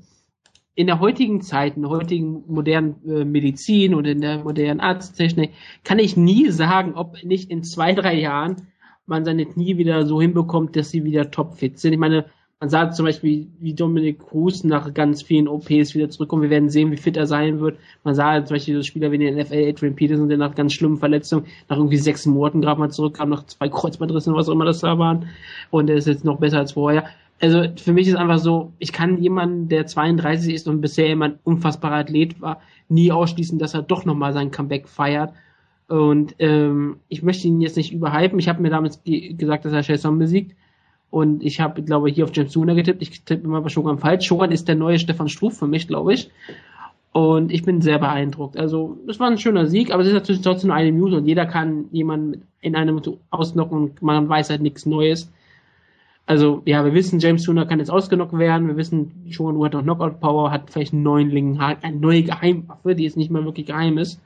in der heutigen Zeit, in der heutigen modernen äh, Medizin und in der modernen Arzttechnik, kann ich nie sagen, ob nicht in zwei, drei Jahren man seine Knie wieder so hinbekommt, dass sie wieder topfit sind. Ich meine, man sagt zum Beispiel, wie Dominic Cruz nach ganz vielen OPs wieder zurückkommt. Wir werden sehen, wie fit er sein wird. Man sah zum Beispiel so Spieler wie den NFL, Adrian Peterson, der nach ganz schlimmen Verletzungen nach irgendwie sechs Monaten gerade mal zurückkam, nach zwei Kreuzbandrissen, was auch immer das da waren. Und er ist jetzt noch besser als vorher also für mich ist einfach so, ich kann jemanden, der 32 ist und bisher immer ein unfassbarer Athlet war, nie ausschließen, dass er doch nochmal sein Comeback feiert. Und ähm, ich möchte ihn jetzt nicht überhypen. Ich habe mir damals gesagt, dass er Shelson besiegt. Und ich habe, glaube hier auf James Suna getippt. Ich tippe immer bei Shogun falsch. Shogun ist der neue Stefan Struff für mich, glaube ich. Und ich bin sehr beeindruckt. Also, es war ein schöner Sieg, aber es ist natürlich trotzdem nur eine Minute und jeder kann jemanden in einem ausnocken und man weiß halt nichts Neues. Also, ja, wir wissen, James Tuna kann jetzt ausgenockt werden. Wir wissen, Shogun hat noch Knockout Power, hat vielleicht einen neuen Lingen, eine neue Geheimwaffe, die jetzt nicht mehr wirklich geheim ist.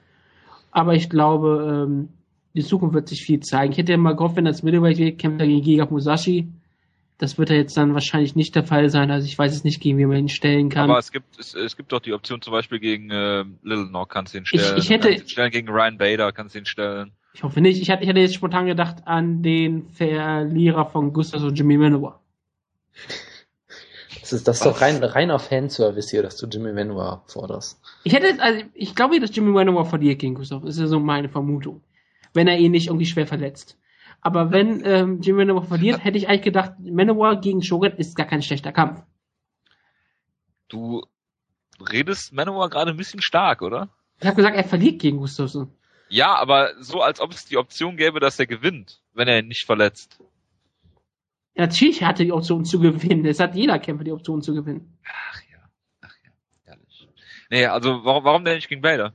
Aber ich glaube, ähm, die Zukunft wird sich viel zeigen. Ich hätte ja mal gehofft, wenn das Middleweight kämpft gegen Giga Musashi. Das wird ja jetzt dann wahrscheinlich nicht der Fall sein. Also ich weiß es nicht, gegen wen man ihn stellen kann. Aber es gibt es, es gibt doch die Option zum Beispiel gegen äh, Little Nog kannst du ihn stellen. Ich, ich hätte kannst ihn stellen gegen Ryan Bader kannst du ihn stellen. Ich hoffe nicht. Ich hatte, ich hatte jetzt spontan gedacht an den Verlierer von Gustavs und Jimmy Manuwa. Das ist, das ist doch rein, reiner Fanservice hier, dass du Jimmy Manuwa forderst. Ich hätte, also ich glaube, dass Jimmy Manuwa verliert gegen Gustav. Das ist ja so meine Vermutung. Wenn er ihn nicht irgendwie schwer verletzt. Aber wenn ähm, Jimmy Manuwa verliert, hätte ich eigentlich gedacht, Manuwa gegen Shogun ist gar kein schlechter Kampf. Du redest Manuwa gerade ein bisschen stark, oder? Ich habe gesagt, er verliert gegen Gustafsson. Ja, aber so, als ob es die Option gäbe, dass er gewinnt, wenn er ihn nicht verletzt. Natürlich hatte die Option zu gewinnen. Es hat jeder Kämpfer die Option zu gewinnen. Ach ja, ach ja, ehrlich. Nee, also warum, warum denn nicht gegen Bader?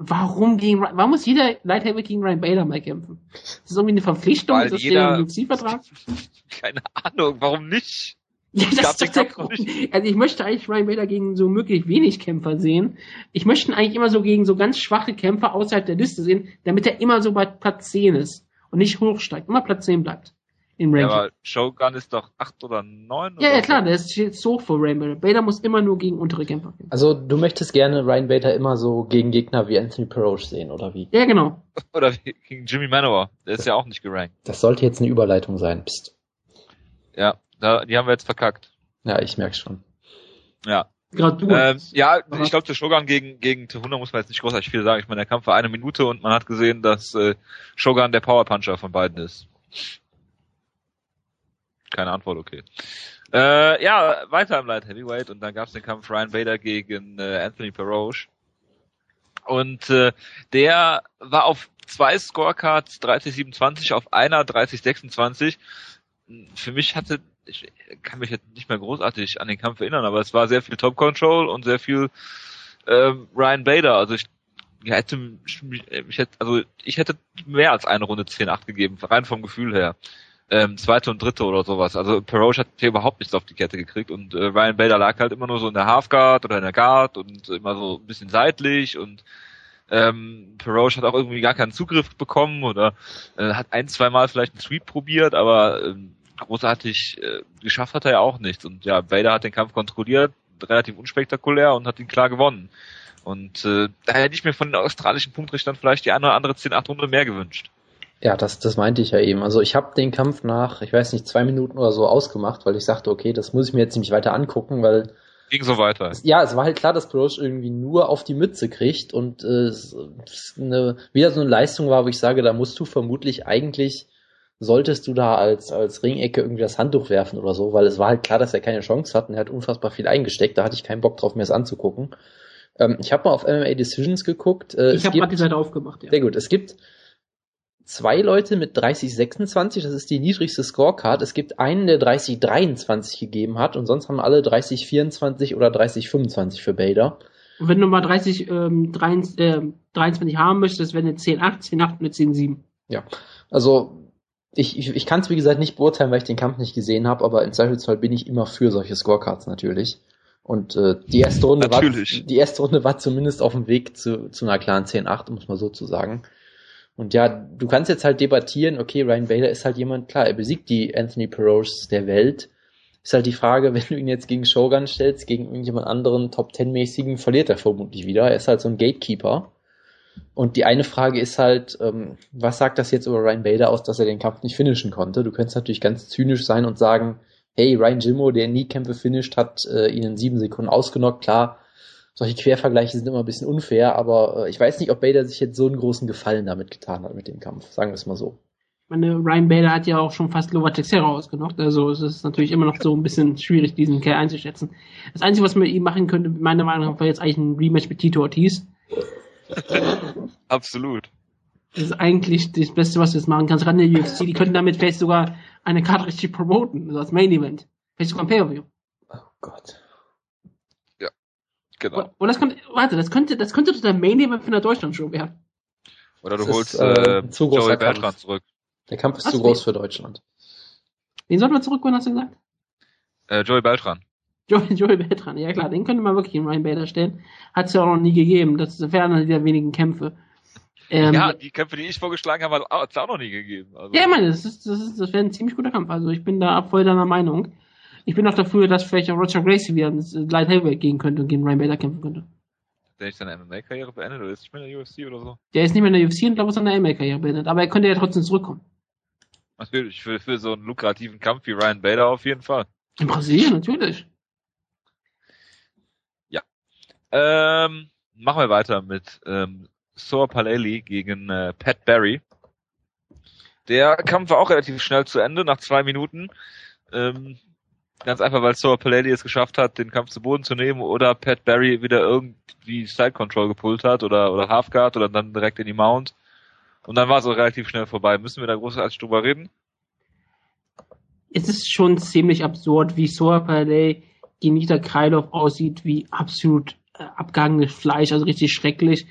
Warum gegen warum muss jeder Light Heavyweight gegen Ryan Bader mal kämpfen? Das ist irgendwie eine Verpflichtung, Weil das jeder, ist der vertrag Keine Ahnung, warum nicht? Ja, das ist der Grund. Also ich möchte eigentlich Ryan Bader gegen so möglich wenig Kämpfer sehen. Ich möchte ihn eigentlich immer so gegen so ganz schwache Kämpfer außerhalb der Liste sehen, damit er immer so bei Platz 10 ist und nicht hochsteigt, immer Platz 10 bleibt. In Ranking. Ja, aber Shogun ist doch 8 oder 9? Ja, ja klar, der ist jetzt so vor Ryan Bader. Bader muss immer nur gegen untere Kämpfer kämpfen. Also du möchtest gerne Ryan Bader immer so gegen Gegner wie Anthony Peroche sehen, oder wie? Ja, genau. oder wie gegen Jimmy Manoa. Der ist ja auch nicht gerankt. Das sollte jetzt eine Überleitung sein. Psst. Ja, da, die haben wir jetzt verkackt. Ja, ich merke schon. Ja. Gerade du. Ähm, ja, ich glaube, der Shogun gegen, gegen Tehuna muss man jetzt nicht großartig viel sagen. Ich meine, der Kampf war eine Minute und man hat gesehen, dass äh, Shogun der Powerpuncher von beiden ist. Keine Antwort, okay. Äh, ja, weiter im Light Heavyweight und dann gab es den Kampf Ryan Bader gegen äh, Anthony Peroge. Und äh, der war auf zwei Scorecards 30-27, auf einer 30-26. Für mich hatte ich kann mich jetzt nicht mehr großartig an den Kampf erinnern, aber es war sehr viel Top Control und sehr viel ähm, Ryan Bader. Also ich hätte, ich hätte, also ich hätte mehr als eine Runde 10-8 gegeben, rein vom Gefühl her. Ähm, zweite und dritte oder sowas. Also Peroche hat hier überhaupt nichts auf die Kette gekriegt und äh, Ryan Bader lag halt immer nur so in der Halfguard oder in der Guard und immer so ein bisschen seitlich und ähm, Peroche hat auch irgendwie gar keinen Zugriff bekommen oder äh, hat ein, zwei Mal vielleicht einen Sweep probiert, aber ähm, großartig äh, geschafft hat er ja auch nichts. Und ja, Vader hat den Kampf kontrolliert, relativ unspektakulär und hat ihn klar gewonnen. Und äh, da hätte ich mir von den australischen Punktrichtern vielleicht die eine oder andere 10-8 Runde mehr gewünscht. Ja, das, das meinte ich ja eben. Also ich habe den Kampf nach, ich weiß nicht, zwei Minuten oder so ausgemacht, weil ich sagte, okay, das muss ich mir jetzt nicht weiter angucken, weil ging so weiter. Ja, es war halt klar, dass Brosch irgendwie nur auf die Mütze kriegt und äh, es eine, wieder so eine Leistung war, wo ich sage, da musst du vermutlich eigentlich solltest du da als, als Ringecke irgendwie das Handtuch werfen oder so, weil es war halt klar, dass er keine Chance hat und er hat unfassbar viel eingesteckt. Da hatte ich keinen Bock drauf, mir das anzugucken. Ähm, ich habe mal auf MMA Decisions geguckt. Äh, ich habe gerade die Seite aufgemacht, ja. Sehr gut. Es gibt zwei Leute mit 30-26, das ist die niedrigste Scorecard. Es gibt einen, der 30-23 gegeben hat und sonst haben alle 30-24 oder 30-25 für Bader. Und wenn du mal 30, ähm, 23, äh, 23 haben möchtest, wäre eine 10-8, 10-8 und eine 10-7. Ja, also ich, ich, ich kann es wie gesagt nicht beurteilen, weil ich den Kampf nicht gesehen habe, aber im Zweifelsfall bin ich immer für solche Scorecards natürlich. Und äh, die erste Runde natürlich. war die erste Runde war zumindest auf dem Weg zu, zu einer klaren 10-8, muss man so zu sagen. Und ja, du kannst jetzt halt debattieren, okay, Ryan Bader ist halt jemand, klar, er besiegt die Anthony Peroches der Welt. Ist halt die Frage, wenn du ihn jetzt gegen Shogun stellst, gegen irgendjemand anderen Top Ten mäßigen, verliert er vermutlich wieder. Er ist halt so ein Gatekeeper. Und die eine Frage ist halt, ähm, was sagt das jetzt über Ryan Bader aus, dass er den Kampf nicht finishen konnte? Du könntest natürlich ganz zynisch sein und sagen, hey, Ryan Jimmo, der nie Kämpfe finisht, hat äh, ihn in sieben Sekunden ausgenockt. Klar, solche Quervergleiche sind immer ein bisschen unfair, aber äh, ich weiß nicht, ob Bader sich jetzt so einen großen Gefallen damit getan hat mit dem Kampf. Sagen wir es mal so. Ich meine, Ryan Bader hat ja auch schon fast Lova Texera ausgenockt, also es ist natürlich immer noch so ein bisschen schwierig, diesen Kerl einzuschätzen. Das Einzige, was man ihm machen könnte, meiner Meinung nach, war jetzt eigentlich ein Rematch mit Tito Ortiz. Absolut. Das ist eigentlich das Beste, was du jetzt machen kannst. Gerade in der UFC, die könnten damit vielleicht sogar eine Karte richtig promoten, also als Main Event. Vielleicht sogar ein Pay-Per-View. Oh Gott. Genau. Oder das könnte, warte, das könnte, das könnte doch der Main Event für eine Deutschland-Show werden. Oder du das holst ist, äh, äh Joey Bertrand zurück. Der Kampf ist was zu groß für Deutschland. Wen sollten wir zurückholen, hast du gesagt? Äh, Joey Beltran. Joey, Joey Beltran, ja klar, den könnte man wirklich in Ryan Bader stellen. Hat es ja auch noch nie gegeben. Das wären dann der wenigen Kämpfe. Ähm, ja, die Kämpfe, die ich vorgeschlagen habe, hat es auch noch nie gegeben. Also. Ja, ich meine, das, ist, das, ist, das wäre ein ziemlich guter Kampf. Also ich bin da voll deiner Meinung. Ich bin auch dafür, dass vielleicht auch Roger Gracie wieder ins Light Heavyweight gehen könnte und gegen Ryan Bader kämpfen könnte. Der nicht seine MMA-Karriere beendet oder ist nicht mehr in der UFC oder so? Der ist nicht mehr in der UFC und glaube, seine MMA-Karriere beendet. Aber er könnte ja trotzdem zurückkommen. Natürlich, für, für so einen lukrativen Kampf wie Ryan Bader auf jeden Fall. In Brasilien, natürlich. Ähm, machen wir weiter mit ähm, Soa Paleli gegen äh, Pat Barry. Der Kampf war auch relativ schnell zu Ende, nach zwei Minuten. Ähm, ganz einfach, weil Soa Paleli es geschafft hat, den Kampf zu Boden zu nehmen oder Pat Barry wieder irgendwie Side Control gepullt hat oder, oder Halfguard oder dann direkt in die Mount. Und dann war es auch relativ schnell vorbei. Müssen wir da großartig drüber reden? Es ist schon ziemlich absurd, wie Soa Paleli gegen Nita Krylov aussieht, wie absolut äh, abgehangenes Fleisch, also richtig schrecklich.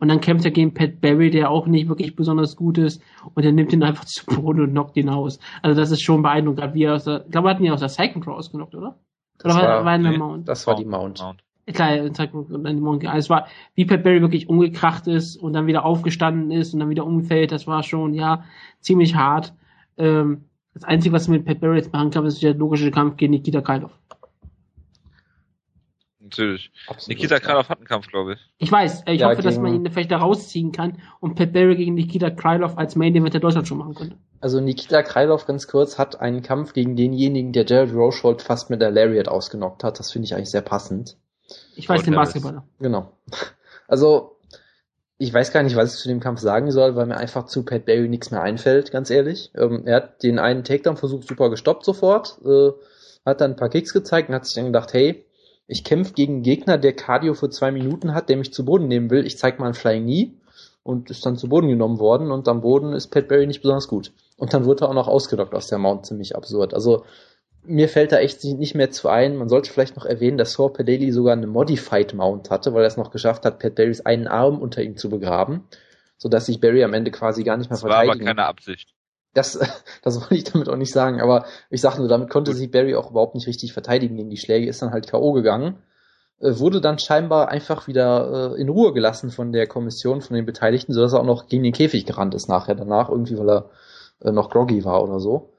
Und dann kämpft er gegen Pat Barry, der auch nicht wirklich besonders gut ist. Und er nimmt ihn einfach zu Boden und knockt ihn aus. Also das ist schon beeindruckend. Gerade wie er aus der, ich glaube, er hat ihn ja aus der Cycling Crow ausgenockt, oder? Das oder war, war in der nee, Mount? Das war die Mount. Mount. Klar, und dann die Mount. Also es war, wie Pat Barry wirklich umgekracht ist und dann wieder aufgestanden ist und dann wieder umfällt. Das war schon, ja, ziemlich hart. Ähm, das Einzige, was man mit Pat Barry jetzt machen kann, ist der logische Kampf gegen Nikita Krylov. Natürlich. Absolut, Nikita Krylov hat einen Kampf, glaube ich. Ich weiß. Ich ja, hoffe, dass man ihn vielleicht da rausziehen kann und Pat Barry gegen Nikita Krylov als Main Event der Deutschland schon machen könnte. Also Nikita Krylov, ganz kurz, hat einen Kampf gegen denjenigen, der Jared Rochold fast mit der Lariat ausgenockt hat. Das finde ich eigentlich sehr passend. Ich weiß den Basketballer. Genau. Also, ich weiß gar nicht, was ich zu dem Kampf sagen soll, weil mir einfach zu Pat Barry nichts mehr einfällt, ganz ehrlich. Ähm, er hat den einen Takedown-Versuch super gestoppt sofort, äh, hat dann ein paar Kicks gezeigt und hat sich dann gedacht, hey, ich kämpfe gegen einen Gegner, der Cardio für zwei Minuten hat, der mich zu Boden nehmen will. Ich zeig mal ein Flying Knee und ist dann zu Boden genommen worden und am Boden ist Pat Barry nicht besonders gut. Und dann wurde er auch noch ausgedockt aus der Mount, ziemlich absurd. Also mir fällt da echt nicht mehr zu ein. Man sollte vielleicht noch erwähnen, dass Saw Padeli sogar eine Modified Mount hatte, weil er es noch geschafft hat, Pat Barrys einen Arm unter ihm zu begraben, sodass sich Barry am Ende quasi gar nicht mehr das verteidigen. War aber keine Absicht. Das, das wollte ich damit auch nicht sagen, aber ich sag nur, damit konnte sich Barry auch überhaupt nicht richtig verteidigen gegen die Schläge, ist dann halt K.O. gegangen, äh, wurde dann scheinbar einfach wieder äh, in Ruhe gelassen von der Kommission, von den Beteiligten, sodass er auch noch gegen den Käfig gerannt ist nachher danach, irgendwie weil er äh, noch groggy war oder so.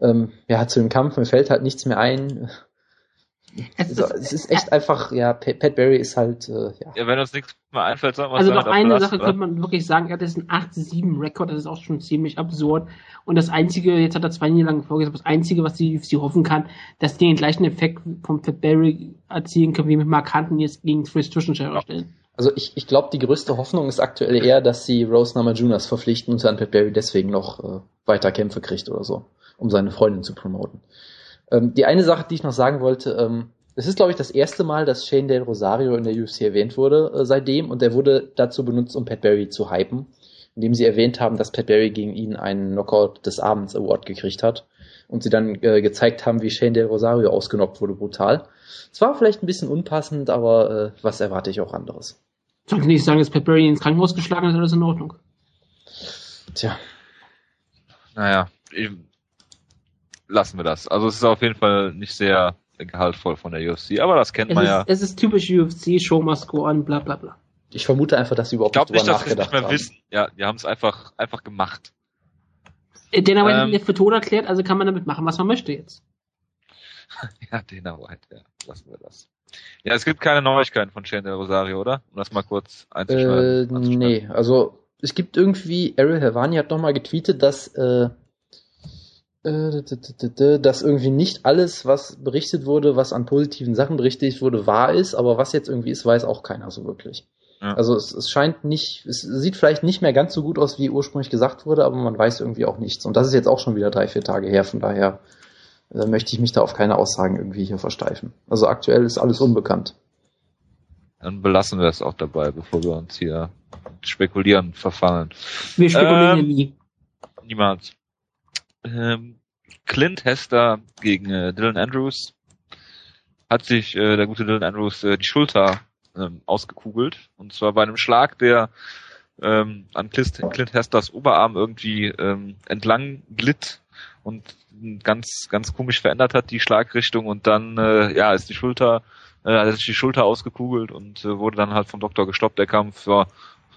Ähm, ja, zu dem Kampf, mir fällt halt nichts mehr ein. Es ist, es ist echt einfach, ja, Pat Barry ist halt, äh, ja. Ja, wenn uns nichts mehr einfällt, sagen wir Also noch eine Sache könnte man wirklich sagen, er hat jetzt einen 8-7-Rekord, das ist auch schon ziemlich absurd. Und das Einzige, jetzt hat er zwei Niederlagen vorgesagt, das Einzige, was sie, sie hoffen kann, dass die den gleichen Effekt vom Pat Barry erzielen können, wie mit Mark Hunten jetzt gegen Chris Tuschenscherer stellen. Also ich, ich glaube, die größte Hoffnung ist aktuell eher, dass sie Rose Namajunas verpflichten und dann Pat Barry deswegen noch äh, weiter Kämpfe kriegt oder so um seine Freundin zu promoten. Ähm, die eine Sache, die ich noch sagen wollte, ähm, es ist, glaube ich, das erste Mal, dass Shane Del Rosario in der UFC erwähnt wurde äh, seitdem und er wurde dazu benutzt, um Pat Barry zu hypen, indem sie erwähnt haben, dass Pat Barry gegen ihn einen Knockout des Abends Award gekriegt hat und sie dann äh, gezeigt haben, wie Shane Del Rosario ausgenockt wurde, brutal. Es war vielleicht ein bisschen unpassend, aber äh, was erwarte ich auch anderes? Soll ich nicht sagen, dass Pat Barry ins Krankenhaus geschlagen hat, alles in Ordnung? Tja. Naja, lassen wir das. Also es ist auf jeden Fall nicht sehr gehaltvoll von der UFC, aber das kennt es man ist, ja. Es ist typisch UFC, Show must go on, bla bla bla. Ich vermute einfach, dass sie überhaupt ich nicht, dass nicht mehr haben. wissen. Ja, die haben es einfach, einfach gemacht. Äh, Den aber ähm, für tot erklärt, also kann man damit machen, was man möchte jetzt. ja, Dana White, ja, lassen wir das. Ja, es gibt keine Neuigkeiten von Shane Del Rosario, oder? Um das mal kurz einzuschneiden. Äh, nee, also es gibt irgendwie, Ariel Helvani hat nochmal getweetet, dass äh, dass irgendwie nicht alles, was berichtet wurde, was an positiven Sachen berichtet wurde, wahr ist, aber was jetzt irgendwie ist, weiß auch keiner so wirklich. Ja. Also es, es scheint nicht, es sieht vielleicht nicht mehr ganz so gut aus, wie ursprünglich gesagt wurde, aber man weiß irgendwie auch nichts. Und das ist jetzt auch schon wieder drei, vier Tage her, von daher äh, möchte ich mich da auf keine Aussagen irgendwie hier versteifen. Also aktuell ist alles unbekannt. Dann belassen wir es auch dabei, bevor wir uns hier spekulieren verfallen. Wir spekulieren ähm, nie. Niemals ähm, Clint Hester gegen äh, Dylan Andrews hat sich äh, der gute Dylan Andrews äh, die Schulter ähm, ausgekugelt. Und zwar bei einem Schlag, der ähm, an Clint, Clint Hesters Oberarm irgendwie ähm, entlang glitt und ganz, ganz komisch verändert hat, die Schlagrichtung. Und dann äh, ja, ist die Schulter, äh, hat sich die Schulter ausgekugelt und äh, wurde dann halt vom Doktor gestoppt, der Kampf. Ja,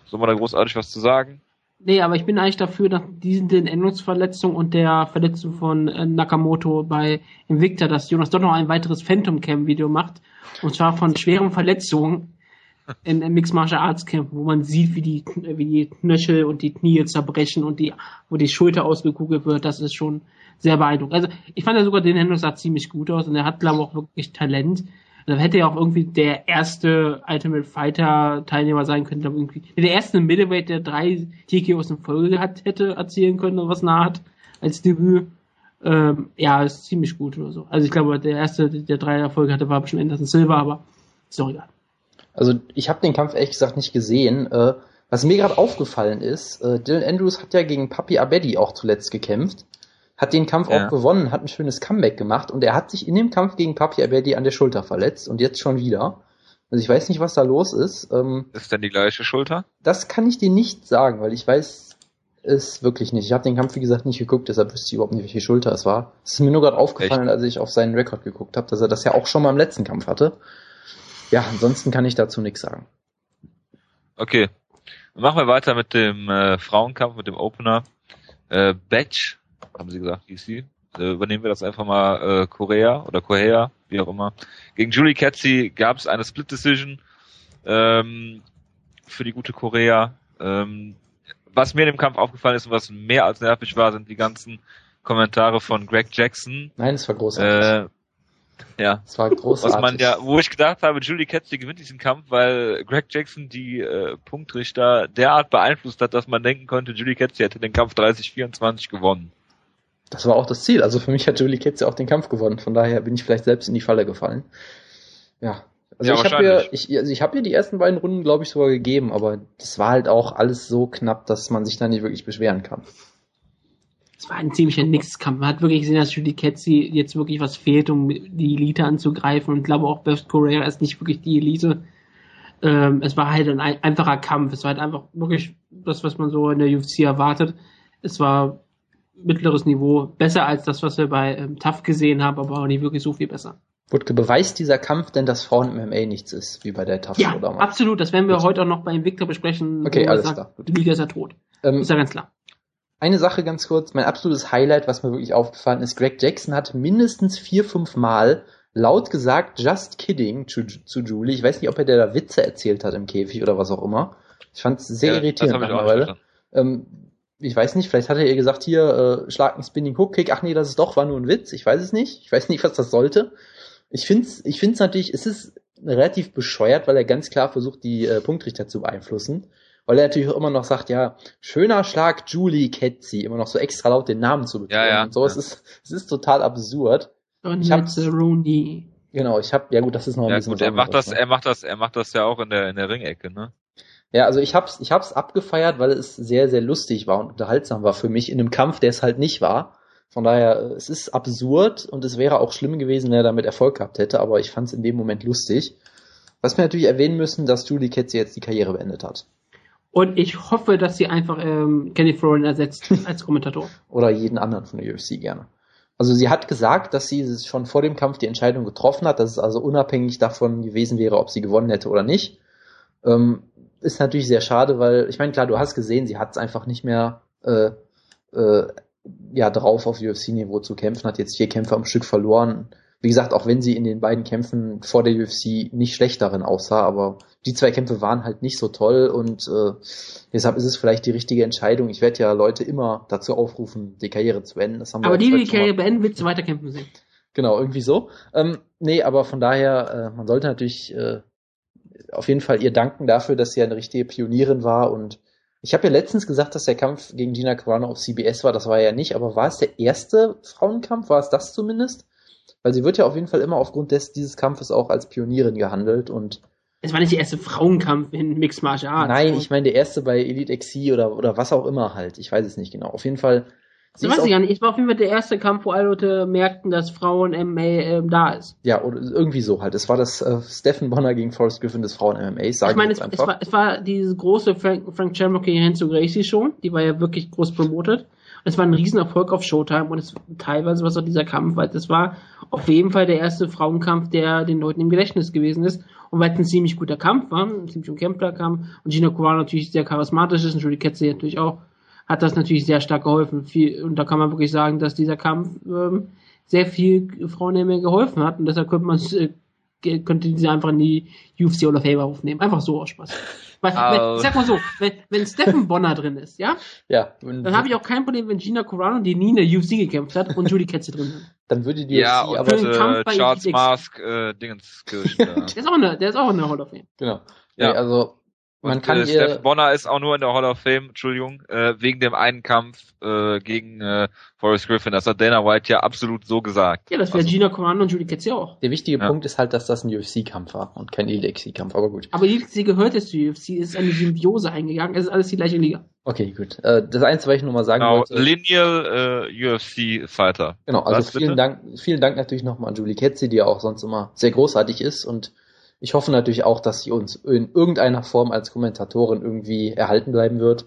soll man da großartig was zu sagen? Nee, aber ich bin eigentlich dafür, nach diesen den Endungsverletzung und der Verletzung von äh, Nakamoto bei Invicta, dass Jonas doch noch ein weiteres Phantom Cam Video macht. Und zwar von schweren Verletzungen in, in Mixed Martial Arts Camp, wo man sieht, wie die, wie die Knöchel und die Knie zerbrechen und die, wo die Schulter ausgekugelt wird. Das ist schon sehr beeindruckend. Also, ich fand ja sogar den Hendrix sah ziemlich gut aus und er hat, glaube ich, auch wirklich Talent. Dann hätte ja auch irgendwie der erste Ultimate Fighter Teilnehmer sein können, glaube irgendwie. Der erste Middleweight, der drei TKOs in Folge gehabt hätte, erzählen können oder was nah hat als Debüt. Ähm, ja, ist ziemlich gut oder so. Also ich glaube, der erste, der drei Erfolge hatte, war bestimmt Anderson Silver, aber ist doch egal. Also ich habe den Kampf ehrlich gesagt nicht gesehen. Äh, was mir gerade aufgefallen ist, äh, Dylan Andrews hat ja gegen Papi Abedi auch zuletzt gekämpft hat den Kampf ja. auch gewonnen, hat ein schönes Comeback gemacht und er hat sich in dem Kampf gegen Papi Abedi an der Schulter verletzt und jetzt schon wieder. Also ich weiß nicht, was da los ist. Ähm, ist denn die gleiche Schulter? Das kann ich dir nicht sagen, weil ich weiß es wirklich nicht. Ich habe den Kampf, wie gesagt, nicht geguckt, deshalb wüsste ich überhaupt nicht, welche Schulter es war. Es ist mir nur gerade aufgefallen, Echt? als ich auf seinen Rekord geguckt habe, dass er das ja auch schon mal im letzten Kampf hatte. Ja, ansonsten kann ich dazu nichts sagen. Okay. Machen wir weiter mit dem äh, Frauenkampf, mit dem Opener. Äh, Batch haben sie gesagt, sie. Äh, übernehmen wir das einfach mal äh, Korea oder Korea, wie auch immer. Gegen Julie Katzi gab es eine Split Decision ähm, für die gute Korea. Ähm, was mir in dem Kampf aufgefallen ist und was mehr als nervig war, sind die ganzen Kommentare von Greg Jackson. Nein, es war großartig. Äh, Ja. Das war großartig. Was man ja, wo ich gedacht habe, Julie Ketzi gewinnt diesen Kampf, weil Greg Jackson die äh, Punktrichter derart beeinflusst hat, dass man denken konnte, Julie Ketzi hätte den Kampf 30-24 gewonnen. Das war auch das Ziel. Also für mich hat Julie Ketzi auch den Kampf gewonnen. Von daher bin ich vielleicht selbst in die Falle gefallen. Ja. Also Ja, ich habe ihr, ich, also ich habe ihr die ersten beiden Runden, glaube ich, sogar gegeben, aber das war halt auch alles so knapp, dass man sich da nicht wirklich beschweren kann. Es war ein ziemlicher Nixkampf. Man hat wirklich gesehen, dass Judy Ketzi jetzt wirklich was fehlt, um die Elite anzugreifen. Und ich glaube auch Beth Correa ist nicht wirklich die Elite. Ähm, es war halt ein ein- einfacher Kampf. Es war halt einfach wirklich das, was man so in der UFC erwartet. Es war mittleres Niveau. Besser als das, was wir bei ähm, TAF gesehen haben, aber auch nicht wirklich so viel besser. Wutke, beweist dieser Kampf denn, dass Frauen-MMA nichts ist, wie bei der TAF Ja, damals? absolut. Das werden wir heute auch noch bei Invicta besprechen. Okay, alles sagt, klar. Gut. Die Liga ist ja tot. Ähm, Ist ja ganz klar. Eine Sache ganz kurz, mein absolutes Highlight, was mir wirklich aufgefallen ist, Greg Jackson hat mindestens vier, fünf Mal laut gesagt, just kidding zu, zu Julie. Ich weiß nicht, ob er der da Witze erzählt hat im Käfig oder was auch immer. Ich fand es sehr Ja, irritierend das hab ich auch mittlerweile. Ähm, ich weiß nicht, vielleicht hat er ihr gesagt, hier, äh, schlag einen Spinning Hook Kick. Ach nee, das ist doch, war nur ein Witz. Ich weiß es nicht. Ich weiß nicht, was das sollte. Ich find's, ich find's natürlich, es ist relativ bescheuert, weil er ganz klar versucht, die äh, Punktrichter zu beeinflussen. Weil er natürlich auch immer noch sagt, ja, schöner Schlag Julie Ketzi, immer noch so extra laut den Namen zu betonen Ja, ja. und so. Es ist, es ist total absurd. Ich hab's- Rooney. Genau, ich habe, ja gut, das ist noch ein Ja bisschen gut, er macht das, ne? er macht das, er macht das ja auch in der in der Ringecke, ne? Ja, also ich hab's, ich hab's abgefeiert, weil es sehr, sehr lustig war und unterhaltsam war für mich in einem Kampf, der es halt nicht war. Von daher, es ist absurd und es wäre auch schlimm gewesen, wenn er damit Erfolg gehabt hätte, aber ich fand's in dem Moment lustig. Was wir natürlich erwähnen müssen, dass Julie Ketzi jetzt die Karriere beendet hat. Und ich hoffe, dass sie einfach ähm, Kenny Florian ersetzt als Kommentator. Oder jeden anderen von der UFC gerne. Also sie hat gesagt, dass sie es schon vor dem Kampf die Entscheidung getroffen hat, dass es also unabhängig davon gewesen wäre, ob sie gewonnen hätte oder nicht. Ähm, ist natürlich sehr schade, weil, ich meine, klar, du hast gesehen, sie hat es einfach nicht mehr äh, äh, ja, drauf auf UFC-Niveau zu kämpfen, hat jetzt vier Kämpfe am Stück verloren. Wie gesagt, auch wenn sie in den beiden Kämpfen vor der UFC nicht schlecht darin aussah, aber die zwei Kämpfe waren halt nicht so toll und äh, deshalb ist es vielleicht die richtige Entscheidung. Ich werde ja Leute immer dazu aufrufen, die Karriere zu beenden. Das haben Aber die, die die Karriere beenden, willst du weiterkämpfen sehen. Genau, irgendwie so. Ähm, nee, aber von daher, äh, man sollte natürlich äh, auf jeden Fall ihr danken dafür, dass sie eine richtige Pionierin war. Und ich habe ja letztens gesagt, dass der Kampf gegen Gina Carano auf CBS war. Das war ja nicht, aber war es der erste Frauenkampf? War es das zumindest? Weil sie wird ja auf jeden Fall immer aufgrund des, dieses Kampfes auch als Pionierin gehandelt. Und Es war nicht der erste Frauenkampf in Mixed Martial Arts. nein, ich meine der erste bei Elite XC oder, oder was auch immer halt. Ich weiß es nicht genau. Auf jeden Fall. Sie weiß ich gar nicht. Es war auf jeden Fall der erste Kampf, wo alle Leute merkten, dass Frauen MMA ähm, da ist. Ja, oder irgendwie so halt. Es war das äh, Stephen Bonner gegen Forrest Griffin des Frauen-MMAs, sage ich meine, es, es, war, es war diese große Frank, Frank Shamrock gegen Renzo Gracie schon. Die war ja wirklich groß promotet. Es war ein Riesenerfolg auf Showtime und es teilweise was auch dieser Kampf, weil das war auf jeden Fall der erste Frauenkampf, der den Leuten im Gedächtnis gewesen ist. Und weil es ein ziemlich guter Kampf war, ein ziemlich umkämpfter Kampf und Gina Carano natürlich sehr charismatisch ist und Julie Ketze natürlich auch, hat das natürlich sehr stark geholfen. Viel, und da kann man wirklich sagen, dass dieser Kampf ähm, sehr viel Frauen mehr geholfen hat und deshalb könnte man äh, könnte diese einfach in die UFC Hall of Fame aufnehmen. Einfach so aus Spaß. Weil, wenn, Au. ich sag mal so, wenn, wenn Stephen Bonner drin ist, ja, Ja, dann habe ich auch kein Problem, wenn Gina Carano, die nie in der UFC gekämpft hat, und Julie Ketze drin sind. dann würde die Ja, UFC und aber Für den Kampf äh, bei Charles Mask, äh, Dingenskirchen. da. Der ist auch in der, der ist auch in der Hall of Fame. genau. Ja. Nee, also man Und, kann äh, Steph Bonner ist auch nur in der Hall of Fame, Entschuldigung, äh, wegen dem einen Kampf äh, gegen äh, Forrest Griffin. Das hat Dana White ja absolut so gesagt. Ja, das wäre Also- Gina Carano und Julie Ketze auch. der wichtige Ja. Punkt ist halt, dass das ein UFC-Kampf war und kein ELXI-Kampf, aber gut. Aber UFC gehört jetzt zur UFC, ist eine Symbiose eingegangen, es ist alles die gleiche Liga. Okay, gut. Äh, das Einzige, was ich nur mal sagen Genau, wollte. Lineal äh, UFC Fighter. Genau, also Was, vielen bitte? Dank, vielen Dank natürlich nochmal an Julie Ketzi, die ja auch sonst immer sehr großartig ist und ich hoffe natürlich auch, dass sie uns in irgendeiner Form als Kommentatorin irgendwie erhalten bleiben wird.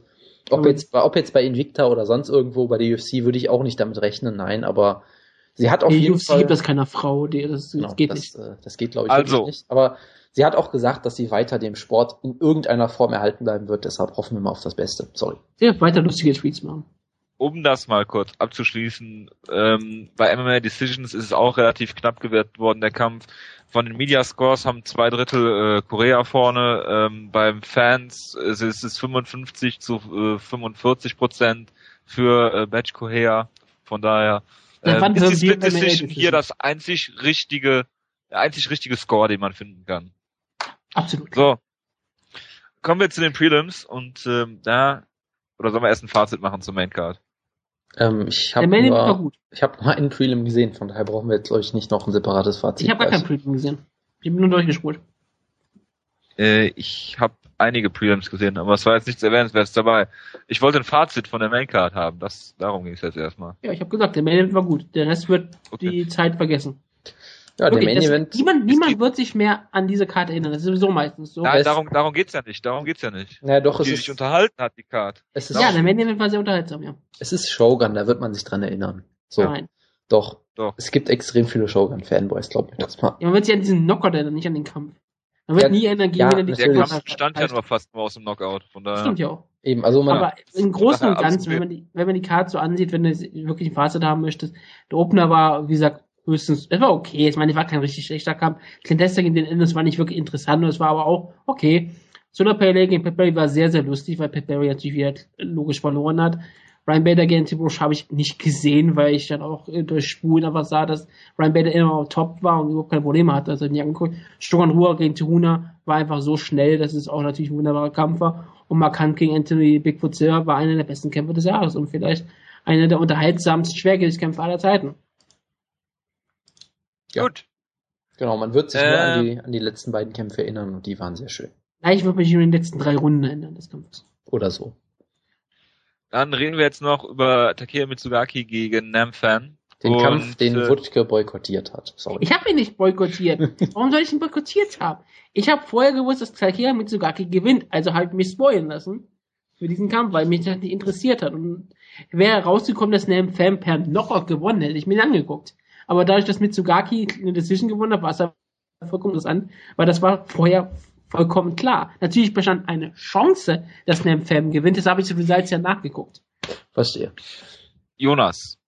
Ob Aber- jetzt, ob jetzt bei Invicta oder sonst irgendwo bei der UFC würde ich auch nicht damit rechnen, nein, aber sie hat auf jeden UFC Fall. gibt es keiner Frau, die, das, das Genau, geht das, nicht. äh, das geht, glaube ich, Also. wirklich nicht. Aber sie hat auch gesagt, dass sie weiter dem Sport in irgendeiner Form erhalten bleiben wird. Deshalb hoffen wir mal auf das Beste. Sorry. Sie wird weiter lustige Tweets machen. Um das mal kurz abzuschließen, ähm, bei MMA Decisions ist es auch relativ knapp gewertet worden, der Kampf. Von den Media Scores haben zwei Drittel äh, Korea vorne. Ähm, beim Fans ist es ist 55 zu äh, 45 Prozent für äh, Batch Korea. Von daher Ähm, ist die Split Decision hier das einzig richtige, der einzig richtige Score, den man finden kann. Absolut. So. Kommen wir zu den Prelims und ähm, da oder sollen wir erst ein Fazit machen zum Maincard? Ähm, ich habe nur, ich hab nur einen Prelim gesehen, von daher brauchen wir jetzt, glaube ich, nicht noch ein separates Fazit. Ich habe gar kein Prelim gesehen. Ich bin nur durchgespult. Äh, ich habe einige Prelims gesehen, aber es war jetzt nichts erwähnenswertes dabei. Ich wollte ein Fazit von der Maincard haben. Das, darum ging es jetzt erstmal. Ja, ich habe gesagt, der Main war gut. Der Rest wird okay. die Zeit vergessen. Ja, Wirklich, der Main Event. Niemand, niemand wird sich mehr an diese Karte erinnern. Das ist sowieso meistens so. Nein, darum, darum geht's ja nicht. Darum geht's ja nicht. Naja, doch, die es sich unterhalten hat, die Karte. Es ist ja, der Main Event war sehr unterhaltsam, ja. Es ist Shogun, da wird man sich dran erinnern. So. Nein. Doch. Doch. Es gibt extrem viele Shogun-Fanboys, glaub mir das mal. Ja, man wird sich an diesen Knockout erinnern, nicht an den Kampf. Man wird ja, nie Energie ja, wieder die Der Kampf stand ja nur fast nur aus dem Knockout, von daher. Stimmt ja auch. Eben, also man Aber im Großen und Ganzen, wenn man die, wenn man die Karte so ansieht, wenn du wirklich ein Fazit haben möchtest, der Opener war, wie gesagt, höchstens, es war okay. Ich meine, es war kein richtig schlechter Kampf. Clint in den Endes war nicht wirklich interessant, es war aber auch okay. Solar Pele gegen Pat Barry war sehr, sehr lustig, weil Pat Barry natürlich wieder logisch verloren hat. Ryan Bader gegen Tim Rush habe ich nicht gesehen, weil ich dann auch äh, durch Spulen einfach sah, dass Ryan Bader immer auf top war und überhaupt keine Probleme hatte. Also nicht angeguckt. Stogan Ruhr gegen Tuhuna war einfach so schnell, dass es auch natürlich ein wunderbarer Kampf war. Und Markant gegen Anthony Bigfoot Silver war einer der besten Kämpfer des Jahres und vielleicht einer der unterhaltsamsten Schwergewichtskämpfer aller Zeiten. Ja. Gut. Genau, man wird sich äh, nur an die, an die letzten beiden Kämpfe erinnern und die waren sehr schön. Ja, ich würde mich nur in den letzten drei Runden erinnern des Kampfes. Oder so. Dann reden wir jetzt noch über Takeya Mitsugaki gegen Namfan. Den und, Kampf, den äh, Wutke boykottiert hat. Sorry. Ich habe ihn nicht boykottiert. Warum soll ich ihn boykottiert haben? Ich habe vorher gewusst, dass Takeya Mitsugaki gewinnt, also halt mich spoilen lassen für diesen Kampf, weil mich das nicht interessiert hat. Und wäre rausgekommen, dass Namfan per Knockout gewonnen hätte, ich mir angeguckt. Aber dadurch, dass Mitsugaki eine Decision gewonnen hat, war es vollkommen interessant, weil das war vorher vollkommen klar. Natürlich bestand eine Chance, dass Nemfem gewinnt, das habe ich sowieso als ja nachgeguckt. Verstehe. Jonas.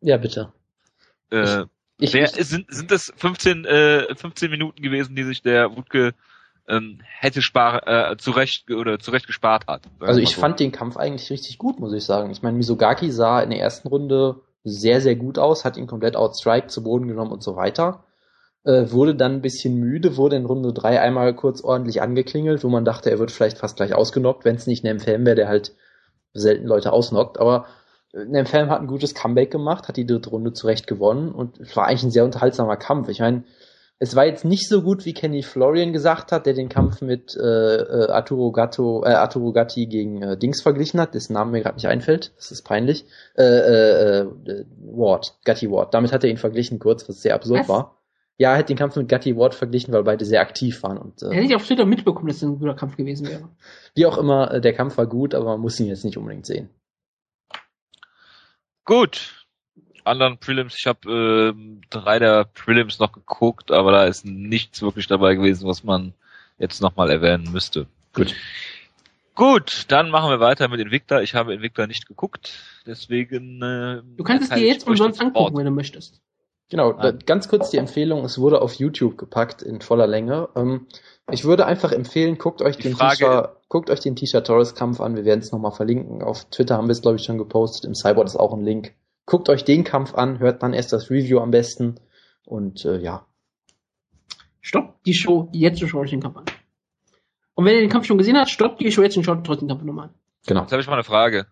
Ja, bitte. Äh, ich, ich wer, sind, sind das 15, äh, 15 Minuten gewesen, die sich der Wutke ähm, hätte spar äh, zurecht oder zurecht gespart hat. Also ich so. fand den Kampf eigentlich richtig gut, muss ich sagen. Ich meine, Misogaki sah in der ersten Runde sehr, sehr gut aus, hat ihn komplett outstrike zu Boden genommen und so weiter. Äh, wurde dann ein bisschen müde, wurde in Runde drei einmal kurz ordentlich angeklingelt, wo man dachte, er wird vielleicht fast gleich ausgenockt, wenn es nicht Nemfam wäre, der halt selten Leute ausnockt. Aber äh, Nemfam hat ein gutes Comeback gemacht, hat die dritte Runde zurecht gewonnen und es war eigentlich ein sehr unterhaltsamer Kampf. Ich meine, es war jetzt nicht so gut, wie Kenny Florian gesagt hat, der den Kampf mit äh, äh Arturo, Gatto, äh, Arturo Gatti gegen äh, Dings verglichen hat, dessen Name mir gerade nicht einfällt. Das ist peinlich. Äh, äh, äh, Ward, Gatti Ward. Damit hat er ihn verglichen kurz, was sehr absurd was? war. Ja, er hat den Kampf mit Gatti Ward verglichen, weil beide sehr aktiv waren. Und, äh, Hätte ich auf Twitter mitbekommen, dass es ein guter Kampf gewesen wäre. Wie auch immer, äh, der Kampf war gut, aber man muss ihn jetzt nicht unbedingt sehen. Gut, anderen Prelims. Ich habe äh, drei der Prelims noch geguckt, aber da ist nichts wirklich dabei gewesen, was man jetzt nochmal erwähnen müsste. Gut. Gut, dann machen wir weiter mit Invicta. Ich habe Invicta nicht geguckt, deswegen. Äh, du kannst es dir jetzt umsonst angucken, wenn du möchtest. Genau, da, ganz kurz die Empfehlung, es wurde auf YouTube gepackt in voller Länge. Ähm, ich würde einfach empfehlen, guckt euch die den Tisha, guckt euch den Tisha Torres Kampf an, wir werden es nochmal verlinken. Auf Twitter haben wir es, glaube ich, schon gepostet, im Cyborg ist auch ein Link. Guckt euch den Kampf an, hört dann erst das Review am besten. Und äh, ja. Stoppt die Show, jetzt schaut euch den Kampf an. Und wenn ihr den Kampf schon gesehen habt, stoppt die Show jetzt und schaut trotzdem den Kampf nochmal an. Genau. Jetzt habe ich mal eine Frage.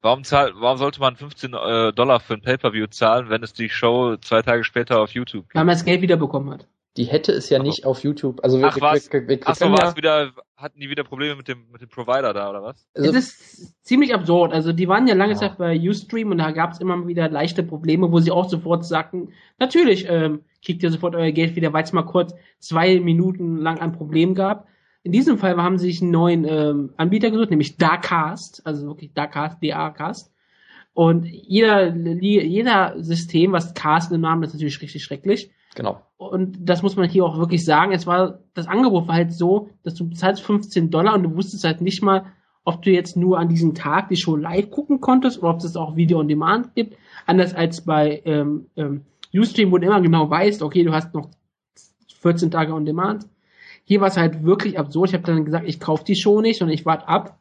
Warum, zahlt, warum sollte man 15 äh, Dollar für ein Pay-Per-View zahlen, wenn es die Show zwei Tage später auf YouTube gibt? Weil man das Geld wiederbekommen hat. Die hätte es ja nicht auf YouTube. Also wir, Ach, was? Wir, wir, wir Ach so, ja, wieder, hatten die wieder Probleme mit dem, mit dem Provider da, oder was? Also, es ist ziemlich absurd. Also die waren ja lange ja. Zeit bei Ustream und da gab es immer wieder leichte Probleme, wo sie auch sofort sagten, natürlich ähm, kriegt ihr sofort euer Geld wieder, weil es mal kurz zwei Minuten lang ein Problem gab. In diesem Fall haben sie sich einen neuen ähm, Anbieter gesucht, nämlich Darkcast, also wirklich Darkcast, D-A-Cast. Und jeder, jeder System, was Cast im Namen ist, natürlich richtig schrecklich. Genau. Und das muss man hier auch wirklich sagen. Es war, das Angebot war halt so, dass du bezahlst 15 Dollar und du wusstest halt nicht mal, ob du jetzt nur an diesem Tag die Show live gucken konntest oder ob es auch Video on Demand gibt. Anders als bei ähm, ähm, Ustream, wo du immer genau weißt, okay, du hast noch 14 Tage on Demand. Hier war es halt wirklich absurd. Ich habe dann gesagt, ich kaufe die Show nicht und ich warte ab.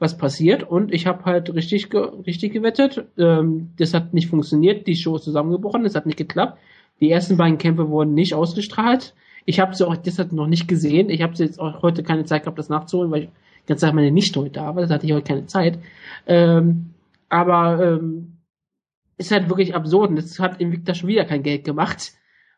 was passiert und ich habe halt richtig ge richtig gewettet. Ähm, das hat nicht funktioniert, die Show ist zusammengebrochen, das hat nicht geklappt. Die ersten beiden Kämpfe wurden nicht ausgestrahlt. Ich habe sie auch deshalb noch nicht gesehen. Ich habe jetzt auch heute keine Zeit gehabt, das nachzuholen, weil ich ganz Zeit meine nicht heute da war. Das hatte ich heute keine Zeit. Ähm, aber ähm, ist halt wirklich absurd. Und das hat Invicta schon wieder kein Geld gemacht.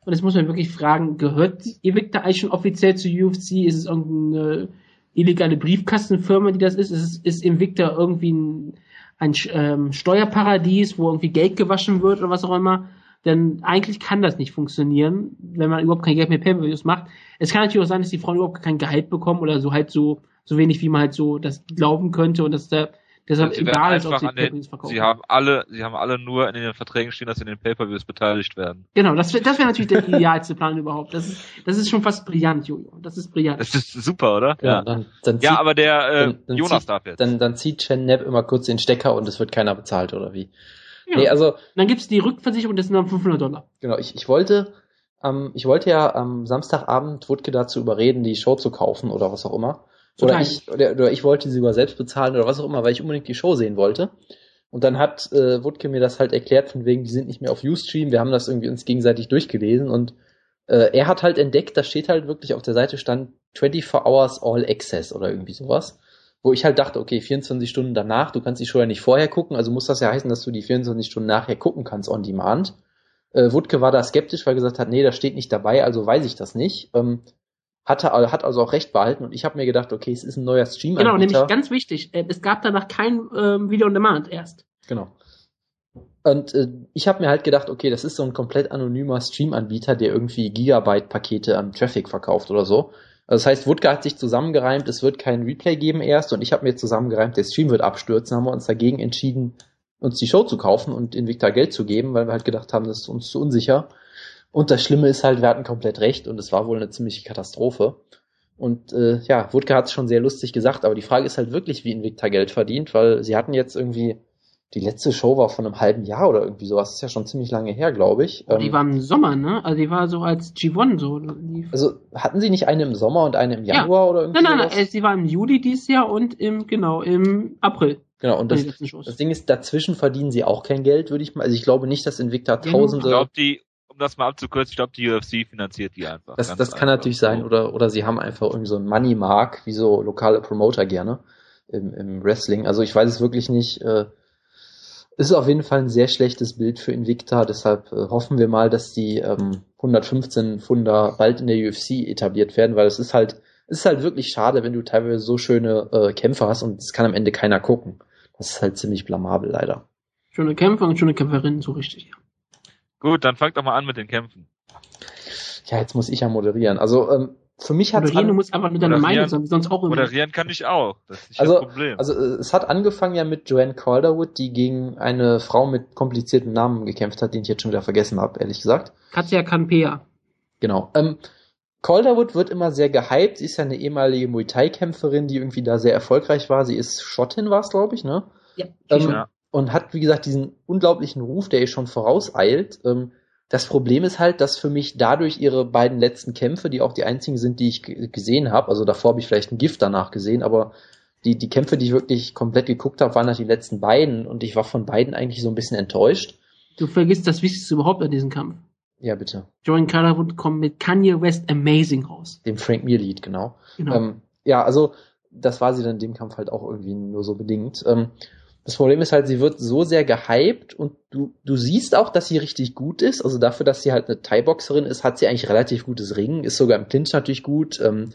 Und jetzt muss man wirklich fragen, gehört Invicta eigentlich schon offiziell zu UFC? Ist es irgendeine illegale Briefkastenfirma, die das ist? Ist, ist Invicta irgendwie ein, ein ähm, Steuerparadies, wo irgendwie Geld gewaschen wird oder was auch immer? Denn eigentlich kann das nicht funktionieren, wenn man überhaupt kein Geld mehr Pay-Per-Views macht. Es kann natürlich auch sein, dass die Frauen überhaupt kein Gehalt bekommen oder so halt so, so wenig, wie man halt so das glauben könnte und dass der Deshalb sie egal ist, ob sie den, verkaufen. Sie haben alle, sie haben alle nur in den Verträgen stehen, dass sie in den Pay-per-Views beteiligt werden. Genau, das, das wäre natürlich der idealste Plan überhaupt. Das ist, das ist schon fast brillant, Jojo. Das ist brillant. Das ist super, oder? Ja, ja. Dann, dann ja aber der äh, dann, dann Jonas zieht, darf jetzt. Dann, dann zieht Chen Nepp immer kurz den Stecker und es wird keiner bezahlt, oder wie? Ja. Nee, also. Dann gibt's die Rückversicherung, das sind dann 500 Dollar. Genau, ich, ich wollte, ähm, ich wollte ja am Samstagabend Wutke dazu überreden, die Show zu kaufen oder was auch immer. Oder ich, oder, oder ich wollte sie sogar selbst bezahlen oder was auch immer, weil ich unbedingt die Show sehen wollte. Und dann hat äh, Wutke mir das halt erklärt, von wegen, die sind nicht mehr auf Ustream, wir haben das irgendwie uns gegenseitig durchgelesen und äh, er hat halt entdeckt, da steht halt wirklich auf der Seite stand 24 Hours All Access oder irgendwie sowas. Wo ich halt dachte, okay, 24 Stunden danach, du kannst die Show ja nicht vorher gucken, also muss das ja heißen, dass du die 24 Stunden nachher gucken kannst on demand. Äh, Wutke war da skeptisch, weil er gesagt hat, nee, das steht nicht dabei, also weiß ich das nicht. Ähm, hatte, hat also auch recht behalten und ich habe mir gedacht, okay, es ist ein neuer stream Genau, nämlich ganz wichtig, äh, es gab danach kein ähm, Video on Demand erst. Genau. Und äh, ich habe mir halt gedacht, okay, das ist so ein komplett anonymer Stream-Anbieter, der irgendwie Gigabyte-Pakete an Traffic verkauft oder so. Also das heißt, Wutke hat sich zusammengereimt, es wird kein Replay geben erst und ich habe mir zusammengereimt, der Stream wird abstürzen, haben wir uns dagegen entschieden, uns die Show zu kaufen und Invicta Geld zu geben, weil wir halt gedacht haben, das ist uns zu unsicher. Und das Schlimme ist halt, wir hatten komplett recht und es war wohl eine ziemliche Katastrophe. Und äh, ja, Wutke hat es schon sehr lustig gesagt, aber die Frage ist halt wirklich, wie Invicta Geld verdient, weil sie hatten jetzt irgendwie, die letzte Show war von einem halben Jahr oder irgendwie sowas, das ist ja schon ziemlich lange her, glaube ich. Oh, die ähm, war im Sommer, ne? Also die war so als G1 so. Also hatten sie nicht eine im Sommer und eine im Januar ja. oder irgendwie Nein, nein, nein, sie war im Juli dieses Jahr und im, genau, im April. Genau, und das, das Ding ist, dazwischen verdienen sie auch kein Geld, würde ich mal. Also ich glaube nicht, dass Invicta tausende. Ich glaube, die das mal abzukürzen, ich glaube, die UFC finanziert die einfach. Das, das kann natürlich sein, oder, oder sie haben einfach irgendwie so ein Money Mark, wie so lokale Promoter gerne im, im Wrestling. Also ich weiß es wirklich nicht. Äh, ist auf jeden Fall ein sehr schlechtes Bild für Invicta, deshalb äh, hoffen wir mal, dass die ähm, 115 Funder bald in der UFC etabliert werden, weil es ist halt, es ist halt wirklich schade, wenn du teilweise so schöne äh, Kämpfe hast und es kann am Ende keiner gucken. Das ist halt ziemlich blamabel leider. Schöne Kämpfer und schöne Kämpferinnen, so richtig, ja. Gut, dann fangt doch mal an mit den Kämpfen. Ja, jetzt muss ich ja moderieren. Also ähm, für mich hat moderieren, du musst einfach nur deine Meinung sagen, sonst auch immer. Moderieren kann ich auch. Das ist nicht also, das Problem. Also es hat angefangen ja mit Joanne Calderwood, die gegen eine Frau mit komplizierten Namen gekämpft hat, den ich jetzt schon wieder vergessen habe, ehrlich gesagt. Katja Kanpea. Genau. Ähm, Calderwood wird immer sehr gehypt. Sie ist ja eine ehemalige Muay Thai-Kämpferin, die irgendwie da sehr erfolgreich war. Sie ist Schottin, war es, glaube ich, ne? Ja. Ähm, ja und hat, wie gesagt, diesen unglaublichen Ruf, der ihr schon vorauseilt. Ähm, das Problem ist halt, dass für mich dadurch ihre beiden letzten Kämpfe, die auch die einzigen sind, die ich gesehen habe, also davor habe ich vielleicht ein Gift danach gesehen, aber die, die Kämpfe, die ich wirklich komplett geguckt habe, waren halt die letzten beiden und ich war von beiden eigentlich so ein bisschen enttäuscht. Du vergisst das Wichtigste überhaupt an diesem Kampf. Ja, bitte. Joan Calderwood kommt mit Kanye West Amazing raus. Dem Frank Mir Lied, genau. genau. Ähm, ja, also das war sie dann in dem Kampf halt auch irgendwie nur so bedingt. Ähm, das Problem ist halt, sie wird so sehr gehypt und du, du siehst auch, dass sie richtig gut ist. Also dafür, dass sie halt eine Thai-Boxerin ist, hat sie eigentlich relativ gutes Ringen, ist sogar im Clinch natürlich gut. Ähm,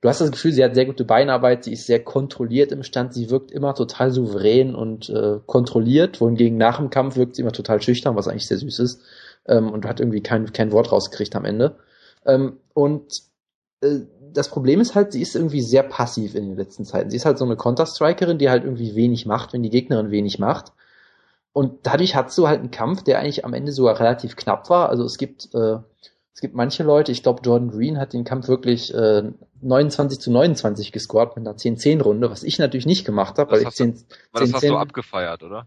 du hast das Gefühl, sie hat sehr gute Beinarbeit, sie ist sehr kontrolliert im Stand, sie wirkt immer total souverän und äh, kontrolliert, wohingegen nach dem Kampf wirkt sie immer total schüchtern, was eigentlich sehr süß ist. Ähm, und hat irgendwie kein, kein Wort rausgekriegt am Ende. Ähm, und äh, das Problem ist halt, sie ist irgendwie sehr passiv in den letzten Zeiten. Sie ist halt so eine Counter-Strikerin, die halt irgendwie wenig macht, wenn die Gegnerin wenig macht. Und dadurch hat du halt einen Kampf, der eigentlich am Ende sogar relativ knapp war. Also es gibt, äh, es gibt manche Leute, ich glaube Jordan Green hat den Kampf wirklich äh, 29 zu 29 gescored mit einer 10-10-Runde, was ich natürlich nicht gemacht habe, weil ich 10, 10, weil das hast 10, du abgefeiert, oder?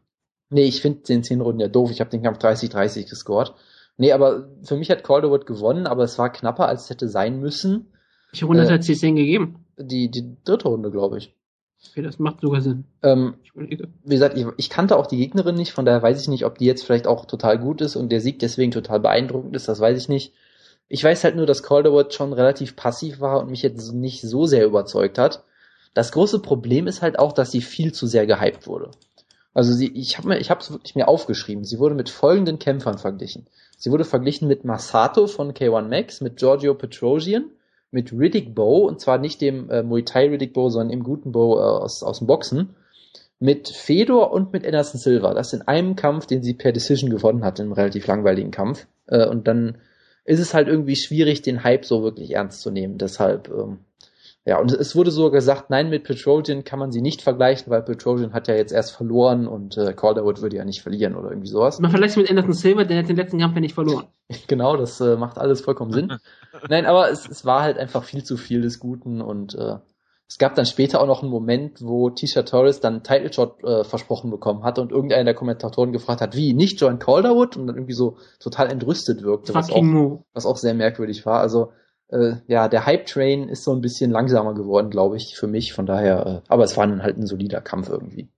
Nee, ich finde 10-10-Runden ja doof. Ich habe den Kampf 30-30 gescored. Nee, aber für mich hat Calderwood gewonnen, aber es war knapper, als es hätte sein müssen. Welche Runde äh, hat sie es denn gegeben? Die, die dritte Runde, glaube ich. Okay, das macht sogar Sinn. Ähm, wie gesagt, ich, ich, kannte auch die Gegnerin nicht, von daher weiß ich nicht, ob die jetzt vielleicht auch total gut ist und der Sieg deswegen total beeindruckend ist, das weiß ich nicht. Ich weiß halt nur, dass Calderwood schon relativ passiv war und mich jetzt nicht so sehr überzeugt hat. Das große Problem ist halt auch, dass sie viel zu sehr gehypt wurde. Also sie, ich habe mir, ich habe es wirklich mir aufgeschrieben. Sie wurde mit folgenden Kämpfern verglichen. Sie wurde verglichen mit Masato von K1 Max, mit Giorgio Petrosian, mit Riddick Bow, und zwar nicht dem äh, Muay Thai Riddick Bow, sondern im guten Bow äh, aus, aus dem Boxen, mit Fedor und mit Anderson Silva. Das in einem Kampf, den sie per Decision gewonnen hat, in einem relativ langweiligen Kampf. Äh, und dann ist es halt irgendwie schwierig, den Hype so wirklich ernst zu nehmen. Deshalb ähm, ja, und es wurde so gesagt, nein, mit Petrosian kann man sie nicht vergleichen, weil Petrosian hat ja jetzt erst verloren und äh, Calderwood würde ja nicht verlieren oder irgendwie sowas. Man vergleicht mit Anderson Silver, der hat den letzten Kampf ja nicht verloren. genau, das äh, macht alles vollkommen Sinn. nein, aber es, es war halt einfach viel zu viel des Guten und äh, es gab dann später auch noch einen Moment, wo Tisha Torres dann einen Title Shot äh, versprochen bekommen hatte und irgendeiner der Kommentatoren gefragt hat, wie, nicht Joan Calderwood? Und dann irgendwie so total entrüstet wirkte, was auch, was auch sehr merkwürdig war. Also äh, ja, der Hype-Train ist so ein bisschen langsamer geworden, glaube ich, für mich. Von daher, äh, aber es war dann halt ein solider Kampf irgendwie.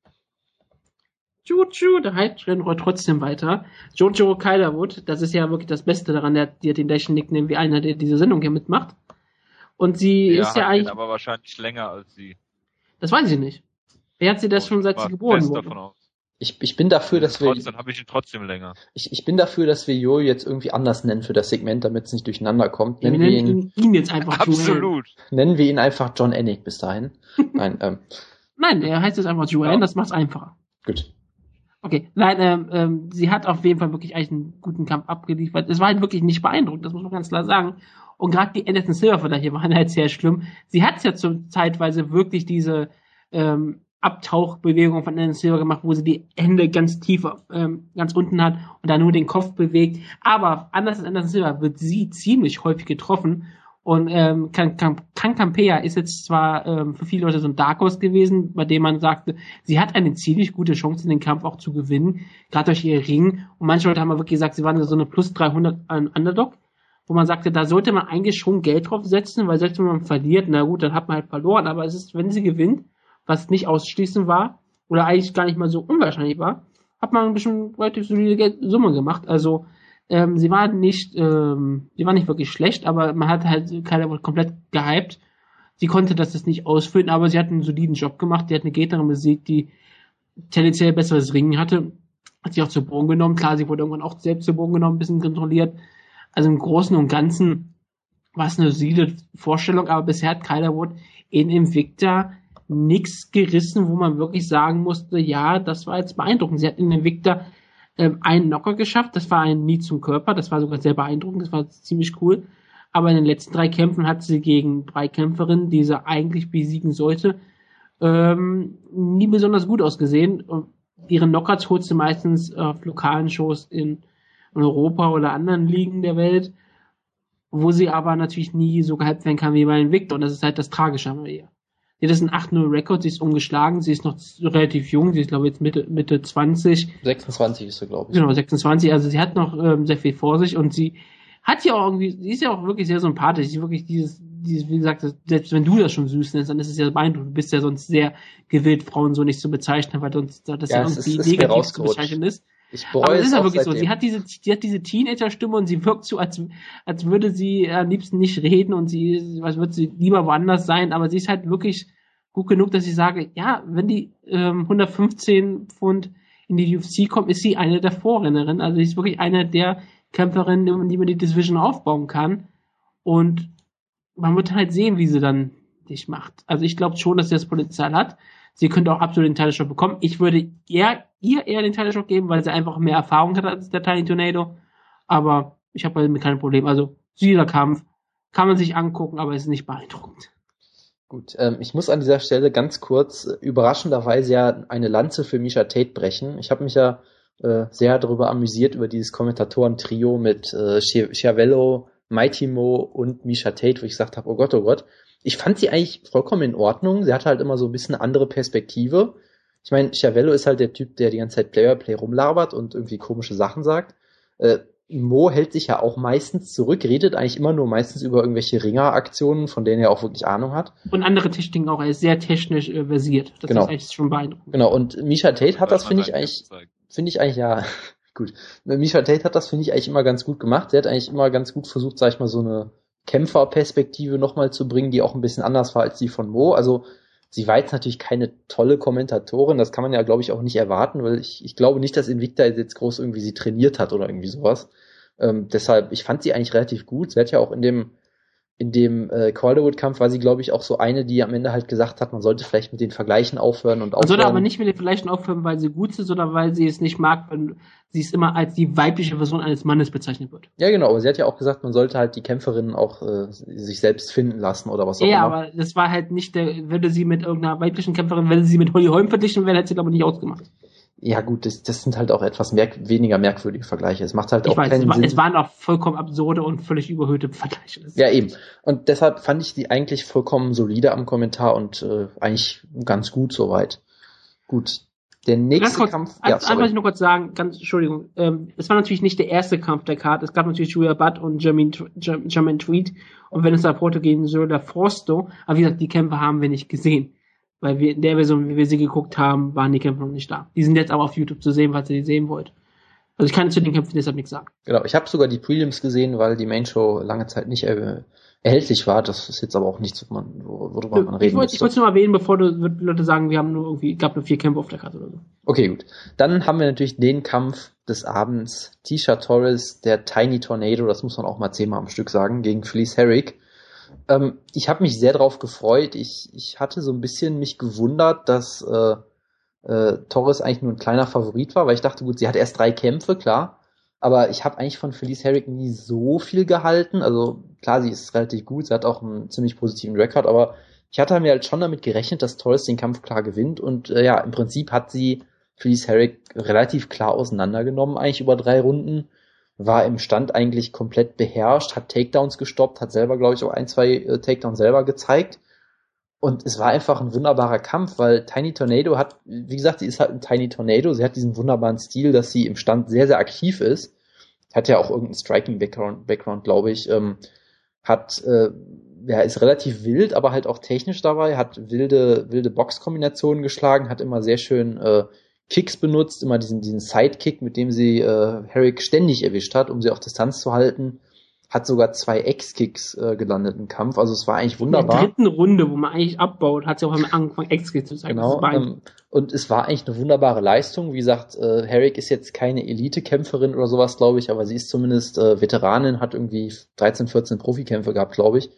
Juju, der Hype-Train rollt trotzdem weiter. Jojo Calderwood, das ist ja wirklich das Beste daran, der, die hat den gleichen Nickname wie einer, der diese Sendung hier mitmacht. Und sie ja, ist ja eigentlich. aber wahrscheinlich länger als sie. Das weiß ich nicht. Wer hat sie das schon seit sie geboren wurde? Ich, ich bin dafür, dass wir. Dann habe ich ihn trotzdem länger. Ich, ich bin dafür, dass wir Jo jetzt irgendwie anders nennen für das Segment, damit es nicht durcheinander kommt. Nennen wir, wir ihn, ihn, jetzt einfach Absolut. Joel. Nennen wir ihn einfach John Ennick bis dahin. Nein, ähm. Nein, er heißt jetzt einfach Joanne, ja. das macht's einfacher. Gut. Okay, nein, ähm, ähm, sie hat auf jeden Fall wirklich eigentlich einen guten Kampf abgeliefert. Es war halt wirklich nicht beeindruckend, das muss man ganz klar sagen. Und gerade die Anderson Silver von hier waren halt sehr schlimm. Sie hat ja zum zeitweise wirklich diese ähm, Abtauchbewegung von Anderson Silver gemacht, wo sie die Hände ganz tief, ähm, ganz unten hat und dann nur den Kopf bewegt. Aber anders als Anderson Silver wird sie ziemlich häufig getroffen. Und ähm, Campea ist jetzt zwar ähm, für viele Leute so ein Dark Horse gewesen, bei dem man sagte, sie hat eine ziemlich gute Chance, in den Kampf auch zu gewinnen, gerade durch ihr Ring. Und manche Leute haben wirklich gesagt, sie waren so eine plus 300 an Underdog, wo man sagte, da sollte man eigentlich schon Geld drauf setzen, weil selbst wenn man verliert, na gut, dann hat man halt verloren. Aber es ist, wenn sie gewinnt, was nicht ausschließen war oder eigentlich gar nicht mal so unwahrscheinlich war, hat man ein bisschen relativ solide Summe gemacht. Also ähm, sie war nicht, ähm, sie war nicht wirklich schlecht, aber man hat halt keiner komplett gehypt. Sie konnte das jetzt nicht ausfüllen, aber sie hat einen soliden Job gemacht. Die hat eine Gegnerin besiegt, die tendenziell besseres Ringen hatte. Hat sie auch zu Boden genommen. Klar, sie wurde irgendwann auch selbst zu Boden genommen, ein bisschen kontrolliert. Also im Großen und Ganzen war es eine solide Vorstellung, aber bisher hat Kyler Wood in Invicta nichts gerissen, wo man wirklich sagen musste, ja, das war jetzt beeindruckend. Sie hat in Invicta ähm, einen Knocker geschafft, das war ein Nie zum Körper, das war sogar sehr beeindruckend, das war ziemlich cool. Aber in den letzten drei Kämpfen hat sie gegen drei Kämpferinnen, die sie eigentlich besiegen sollte, ähm, nie besonders gut ausgesehen. Und ihre Knockouts holt sie meistens auf lokalen Shows in Europa oder anderen Ligen der Welt, wo sie aber natürlich nie so gehypt werden kann wie bei Invicta. Und das ist halt das Tragische an ihr. Sie hat ein 8-0-Rekord, sie ist ungeschlagen, sie ist noch relativ jung, sie ist glaube ich jetzt Mitte, Mitte 20. 26 ist sie, glaube ich. Genau, 26, also sie hat noch ähm, sehr viel vor sich und sie hat ja auch irgendwie, sie ist ja auch wirklich sehr sympathisch, sie ist wirklich dieses, dieses, wie gesagt, selbst wenn du das schon süß nennst, dann ist es ja beeindruckend, du bist ja sonst sehr gewillt, Frauen so nicht zu bezeichnen, weil sonst das ja, ja irgendwie ist, negativ zu bezeichnen ist. Ich bereue Aber es ist ja wirklich seitdem. so. Sie hat diese, sie hat diese Teenager-Stimme und sie wirkt so, als, als würde sie am liebsten nicht reden und sie, als würde sie lieber woanders sein. Aber sie ist halt wirklich gut genug, dass ich sage, ja, wenn die ähm, 115 Pfund in die UFC kommt, ist sie eine der Vorrennerinnen. Also sie ist wirklich eine der Kämpferinnen, die man die Division aufbauen kann. Und man wird halt sehen, wie sie dann dich macht. Also ich glaube schon, dass sie das Potenzial hat. Sie könnte auch absolut den Title bekommen. Ich würde eher, ihr eher den Title geben, weil sie einfach mehr Erfahrung hat als der Tiny Tornado. Aber ich habe damit kein Problem. Also dieser Kampf kann man sich angucken, aber ist nicht beeindruckend. Gut, ähm, ich muss an dieser Stelle ganz kurz äh, überraschenderweise ja eine Lanze für Misha Tate brechen. Ich habe mich ja äh, sehr darüber amüsiert, über dieses Kommentatoren-Trio mit äh, Chiavello, Mighty Mo und Misha Tate, wo ich gesagt habe, oh Gott, oh Gott, ich fand sie eigentlich vollkommen in Ordnung. Sie hatte halt immer so ein bisschen eine andere Perspektive. Ich meine, Chiavello ist halt der Typ, der die ganze Zeit Player Play rumlabert und irgendwie komische Sachen sagt. Äh, Mo hält sich ja auch meistens zurück, redet eigentlich immer nur meistens über irgendwelche Ringeraktionen, von denen er auch wirklich Ahnung hat. Und andere Techniken auch, er ist sehr technisch äh, versiert. Das genau. ist eigentlich schon beeindruckend. Genau, und Misha Tate hat das, finde ich eigentlich, finde ich eigentlich, ja, gut. Misha Tate hat das, finde ich, eigentlich immer ganz gut gemacht. Sie hat eigentlich immer ganz gut versucht, sag ich mal, so eine Kämpferperspektive nochmal zu bringen, die auch ein bisschen anders war als die von Mo. Also sie war jetzt natürlich keine tolle Kommentatorin, das kann man ja, glaube ich, auch nicht erwarten, weil ich, ich glaube nicht, dass Invicta jetzt groß irgendwie sie trainiert hat oder irgendwie sowas. Ähm, deshalb, ich fand sie eigentlich relativ gut. Sie hat ja auch in dem in dem äh, Calderwood-Kampf war sie, glaube ich, auch so eine, die am Ende halt gesagt hat, man sollte vielleicht mit den Vergleichen aufhören und aufhören. Man sollte aber nicht mit den Vergleichen aufhören, weil sie gut ist, sondern weil sie es nicht mag, wenn sie es immer als die weibliche Version eines Mannes bezeichnet wird. Ja, genau, aber sie hat ja auch gesagt, man sollte halt die Kämpferinnen auch äh, sich selbst finden lassen oder was auch ja, immer. Ja, aber das war halt nicht der, würde sie mit irgendeiner weiblichen Kämpferin, wenn sie mit Holly Holm verglichen wäre, hätte sie glaube ich nicht ausgemacht. Ja gut, das, das sind halt auch etwas merk weniger merkwürdige Vergleiche. Es macht halt ich auch weiß, keinen es war, Sinn. Es waren auch vollkommen absurde und völlig überhöhte Vergleiche. Ja eben. Und deshalb fand ich die eigentlich vollkommen solide am Kommentar und äh, eigentlich ganz gut soweit. Gut. Der nächste kurz, Kampf. Ja, eins wollte ich nur kurz sagen, ganz Entschuldigung. Ähm, es war natürlich nicht der erste Kampf der Karte. Es gab natürlich Julia Butt und Jermaine, Jermaine Tweed und wenn es da Porto gegen Söder Frosto. Aber wie gesagt, die Kämpfe haben wir nicht gesehen weil wir in der Version, wie wir sie geguckt haben, waren die Kämpfe noch nicht da. Die sind jetzt aber auf YouTube zu sehen, falls ihr die sehen wollt. Also ich kann zu den Kämpfen deshalb nichts sagen. Genau, ich habe sogar die Prelims gesehen, weil die Main Show lange Zeit nicht äh, erhältlich war. Das ist jetzt aber auch nichts, worüber man reden Ich wollte es nur erwähnen, bevor du, Leute sagen, wir haben nur irgendwie, gab nur vier Kämpfe auf der Karte oder so. Okay, gut. Dann haben wir natürlich den Kampf des Abends. Tisha Torres, der Tiny Tornado, das muss man auch mal zehnmal am Stück sagen, gegen Felice Herrick. Ähm, ich habe mich sehr darauf gefreut. Ich, ich hatte so ein bisschen mich gewundert, dass äh, äh, Torres eigentlich nur ein kleiner Favorit war, weil ich dachte, gut, sie hat erst drei Kämpfe, klar. Aber ich habe eigentlich von Felice Herrick nie so viel gehalten. Also klar, sie ist relativ gut, sie hat auch einen ziemlich positiven Rekord, aber ich hatte mir halt schon damit gerechnet, dass Torres den Kampf klar gewinnt. Und äh, ja, im Prinzip hat sie Felice Herrick relativ klar auseinandergenommen, eigentlich über drei Runden war im Stand eigentlich komplett beherrscht, hat Takedowns gestoppt, hat selber, glaube ich, auch ein, zwei äh, Takedowns selber gezeigt. Und es war einfach ein wunderbarer Kampf, weil Tiny Tornado hat, wie gesagt, sie ist halt ein Tiny Tornado, sie hat diesen wunderbaren Stil, dass sie im Stand sehr, sehr aktiv ist. Hat ja auch irgendeinen Striking-Background, Background, glaube ich. Ähm, hat, äh, ja, ist relativ wild, aber halt auch technisch dabei, hat wilde, wilde Boxkombinationen geschlagen, hat immer sehr schön äh, Kicks benutzt, immer diesen, diesen Sidekick, mit dem sie äh, Herrick ständig erwischt hat, um sie auf Distanz zu halten. Hat sogar zwei Ex-Kicks äh, gelandet im Kampf. Also es war eigentlich wunderbar. In der dritten Runde, wo man eigentlich abbaut, hat sie auch am Anfang Ex-Kicks zu zeigen. Genau. Ähm, und es war eigentlich eine wunderbare Leistung. Wie gesagt, äh, Herrick ist jetzt keine Elite-Kämpferin oder sowas, glaube ich, aber sie ist zumindest äh, Veteranin, hat irgendwie 13, 14 Profikämpfe gehabt, glaube ich.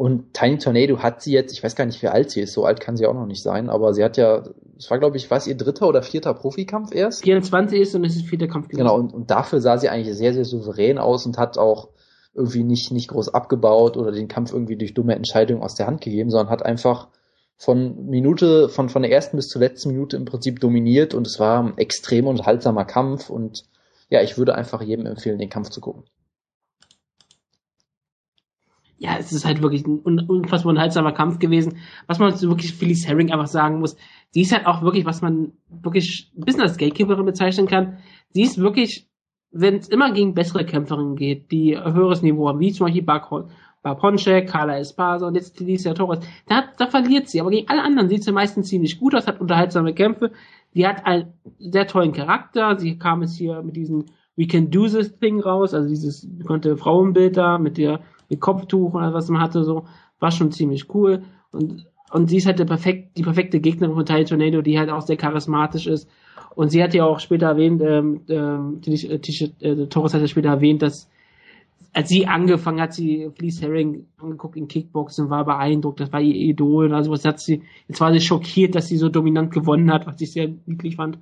Und Tiny Tornado hat sie jetzt, ich weiß gar nicht, wie alt sie ist, so alt kann sie auch noch nicht sein, aber sie hat ja, es war glaube ich, was ihr dritter oder vierter Profikampf erst? 24 ist und es ist vierter Kampf gewesen. Genau, und, und dafür sah sie eigentlich sehr, sehr souverän aus und hat auch irgendwie nicht, nicht groß abgebaut oder den Kampf irgendwie durch dumme Entscheidungen aus der Hand gegeben, sondern hat einfach von Minute, von, von der ersten bis zur letzten Minute im Prinzip dominiert und es war ein extrem unterhaltsamer Kampf und ja, ich würde einfach jedem empfehlen, den Kampf zu gucken ja, es ist halt wirklich ein unfassbar unterhaltsamer Kampf gewesen. Was man so wirklich Phyllis Herring einfach sagen muss, sie ist halt auch wirklich, was man wirklich ein bisschen als Gatekeeperin bezeichnen kann. Sie ist wirklich, wenn es immer gegen bessere Kämpferinnen geht, die höheres Niveau haben, wie zum Beispiel Barkhol, Barponchek, Carla Espasa und jetzt Felicia Torres, da, da verliert sie. Aber gegen alle anderen sieht sie meistens ziemlich gut aus, hat unterhaltsame Kämpfe. Die hat einen sehr tollen Charakter. Sie kam jetzt hier mit diesem We Can Do This Thing raus, also dieses bekannte Frauenbild da mit der mit Kopftuch oder was man hatte, so, war schon ziemlich cool. Und, und sie ist halt der perfekt, die perfekte Gegnerin von Ty Tornado, die halt auch sehr charismatisch ist. Und sie hat ja auch später erwähnt, ähm, ähm, äh, Torres hat ja später erwähnt, dass als sie angefangen hat, sie Fleece Herring angeguckt in Kickboxen, war beeindruckt, das war ihr Idol und also was hat sie, jetzt war sie schockiert, dass sie so dominant gewonnen hat, was ich sehr niedlich fand.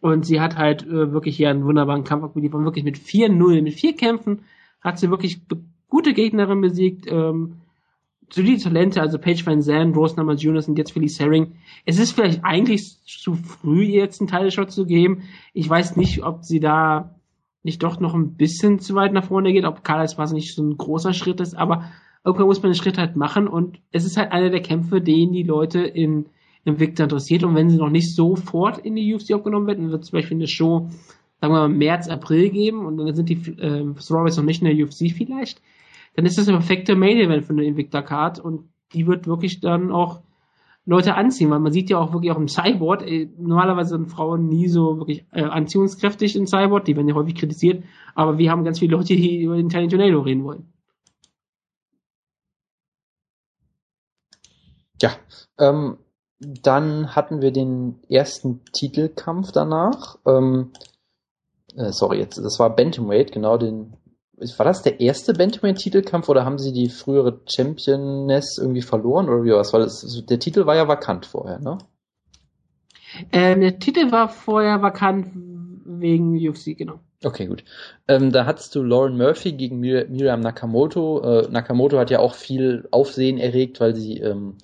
Und sie hat halt äh, wirklich hier einen wunderbaren Kampf abgeliefert, wirklich mit 4-0, mit vier Kämpfen hat sie wirklich gute Gegnerin besiegt, ähm, solide Talente, also Paige Van Zandt, Rose Jr. und jetzt Phyllis Herring. Es ist vielleicht eigentlich zu früh, ihr jetzt einen Teilshot zu geben. Ich weiß nicht, ob sie da nicht doch noch ein bisschen zu weit nach vorne geht, ob Carla Esparza nicht so ein großer Schritt ist, aber irgendwann muss man den Schritt halt machen und es ist halt einer der Kämpfe, den die Leute in, im Victor interessiert und wenn sie noch nicht sofort in die UFC aufgenommen werden, wird zum Beispiel eine Show sagen wir mal, März, April geben und dann sind die äh, Strawberries noch nicht in der UFC vielleicht, dann ist das ein perfekte Main Event für eine Invicta Card und die wird wirklich dann auch Leute anziehen, weil man sieht ja auch wirklich auch im Cyborg, äh, normalerweise sind Frauen nie so wirklich äh, anziehungskräftig in Cyborg, die werden ja häufig kritisiert, aber wir haben ganz viele Leute, die über den Tiny Tornado reden wollen. Ja, ähm, dann hatten wir den ersten Titelkampf danach. Ähm, äh, sorry, jetzt, das war Bantamweight, genau den. War das der erste Bantamweight-Titelkampf oder haben sie die frühere Championess irgendwie verloren oder wie was? Weil das, der Titel war ja vakant vorher, ne? Ähm, der Titel war vorher vakant wegen UFC, genau. Okay, gut. Ähm, da hattest du Lauren Murphy gegen Mir Miriam Nakamoto. Äh, Nakamoto hat ja auch viel Aufsehen erregt, weil sie ähm,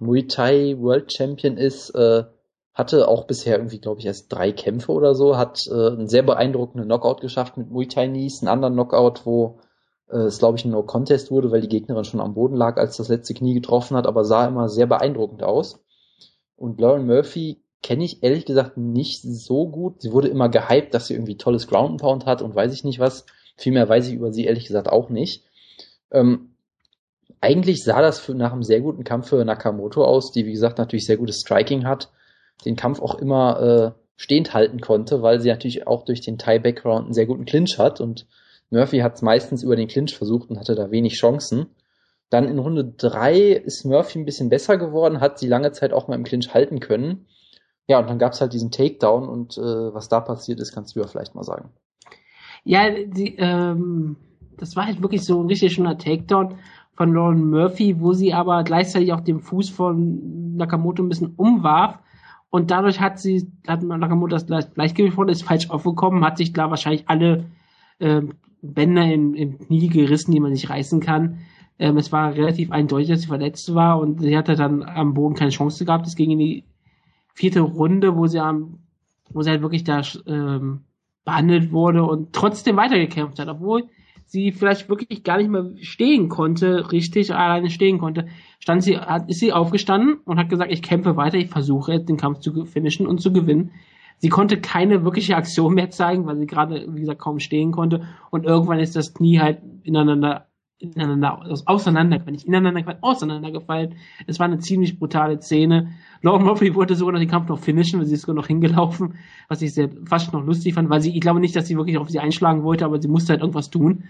Muay Thai World Champion ist, äh, hatte auch bisher irgendwie, glaube ich, erst drei Kämpfe oder so, hat äh, einen sehr beeindruckenden Knockout geschafft mit Muay Thai Knees, einen anderen Knockout, wo äh, es, glaube ich, ein No-Contest wurde, weil die Gegnerin schon am Boden lag, als das letzte Knie getroffen hat, aber sah immer sehr beeindruckend aus. Und Lauren Murphy kenne ich ehrlich gesagt nicht so gut. Sie wurde immer gehypt, dass sie irgendwie tolles Ground and Pound hat und weiß ich nicht was. Viel mehr weiß ich über sie ehrlich gesagt auch nicht. Ähm, eigentlich sah das für, nach einem sehr guten Kampf für Nakamoto aus, die wie gesagt natürlich sehr gutes Striking hat, den Kampf auch immer äh, stehend halten konnte, weil sie natürlich auch durch den Thai-Background einen sehr guten Clinch hat und Murphy hat es meistens über den Clinch versucht und hatte da wenig Chancen. Dann in Runde drei ist Murphy ein bisschen besser geworden, hat sie lange Zeit auch mal im Clinch halten können. Ja, und dann gab es halt diesen Takedown und äh, was da passiert ist, kannst du ja vielleicht mal sagen. Ja, die, ähm, das war halt wirklich so ein richtig schöner Takedown von Lauren Murphy, wo sie aber gleichzeitig auch den Fuß von Nakamoto ein bisschen umwarf. Und dadurch hat sie, hat Nakamoto das Gleichgewicht verloren, ist falsch aufgekommen, hat sich da wahrscheinlich alle äh, Bänder im, im Knie gerissen, die man nicht reißen kann. Ähm, es war relativ eindeutig, dass sie verletzt war und sie hatte dann am Boden keine Chance gehabt. Es ging in die vierte Runde, wo sie am, wo sie halt wirklich da ähm, behandelt wurde und trotzdem weitergekämpft hat, obwohl sie vielleicht wirklich gar nicht mehr stehen konnte, richtig alleine stehen konnte, stand sie, hat, ist sie aufgestanden und hat gesagt, ich kämpfe weiter, ich versuche den Kampf zu finishen und zu gewinnen. Sie konnte keine wirkliche Aktion mehr zeigen, weil sie gerade, wie gesagt, kaum stehen konnte. Und irgendwann ist das Knie halt ineinander, ineinander, auseinander, nicht ineinander, auseinandergefallen. Es war eine ziemlich brutale Szene. Lauren Murphy wollte sogar noch den Kampf noch finishen, weil sie ist sogar noch hingelaufen, was ich sehr, fast noch lustig fand, weil sie, ich glaube nicht, dass sie wirklich auf sie einschlagen wollte, aber sie musste halt irgendwas tun.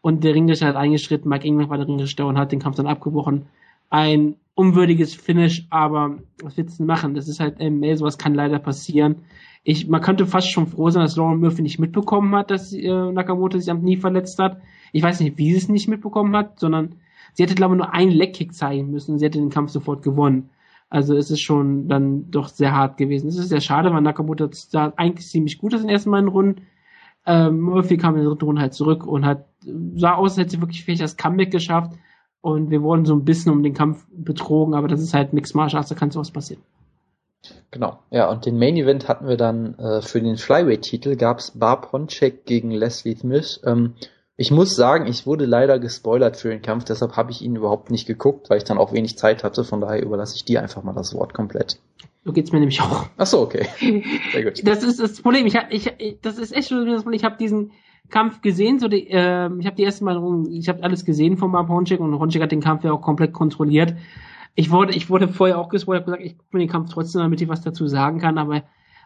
Und der Ringrichter hat eingeschritten, Mike Ingram war der Ringrichter und hat den Kampf dann abgebrochen. Ein unwürdiges Finish, aber was willst du machen? Das ist halt MMA, sowas kann leider passieren. Ich, man könnte fast schon froh sein, dass Lauren Murphy nicht mitbekommen hat, dass äh, Nakamoto sich am Knie verletzt hat. Ich weiß nicht, wie sie es nicht mitbekommen hat, sondern sie hätte, glaube ich, nur einen Leckkick zeigen müssen. Sie hätte den Kampf sofort gewonnen. Also es ist schon dann doch sehr hart gewesen. Es ist sehr schade, weil Nakamoto sah eigentlich ziemlich gut aus in den ersten beiden Runden. Ähm, Murphy kam in der dritten Runde halt zurück und hat sah aus, als hätte sie wirklich vielleicht das Comeback geschafft. Und wir wurden so ein bisschen um den Kampf betrogen, aber das ist halt Mixed Martial Arts, da kann sowas passieren. Genau, ja, und den Main Event hatten wir dann äh, für den Flyweight-Titel, gab's Bar Ponchek gegen Leslie Smith. Ähm, ich muss sagen, ich wurde leider gespoilert für den Kampf, deshalb habe ich ihn überhaupt nicht geguckt, weil ich dann auch wenig Zeit hatte. Von daher überlasse ich dir einfach mal das Wort komplett. So geht's mir nämlich auch. Ach so, okay. Sehr gut. Das ist das Problem. Ich, ich, das ist echt schon das Problem. Ich habe diesen Kampf gesehen, so die, äh, ich habe die ersten Mal, ich habe alles gesehen von Mark Honchik und Honchik hat den Kampf ja auch komplett kontrolliert. Ich wurde, ich wurde vorher auch gespoilert, gesagt, ich gucke mir den Kampf trotzdem, damit ich was dazu sagen kann, aber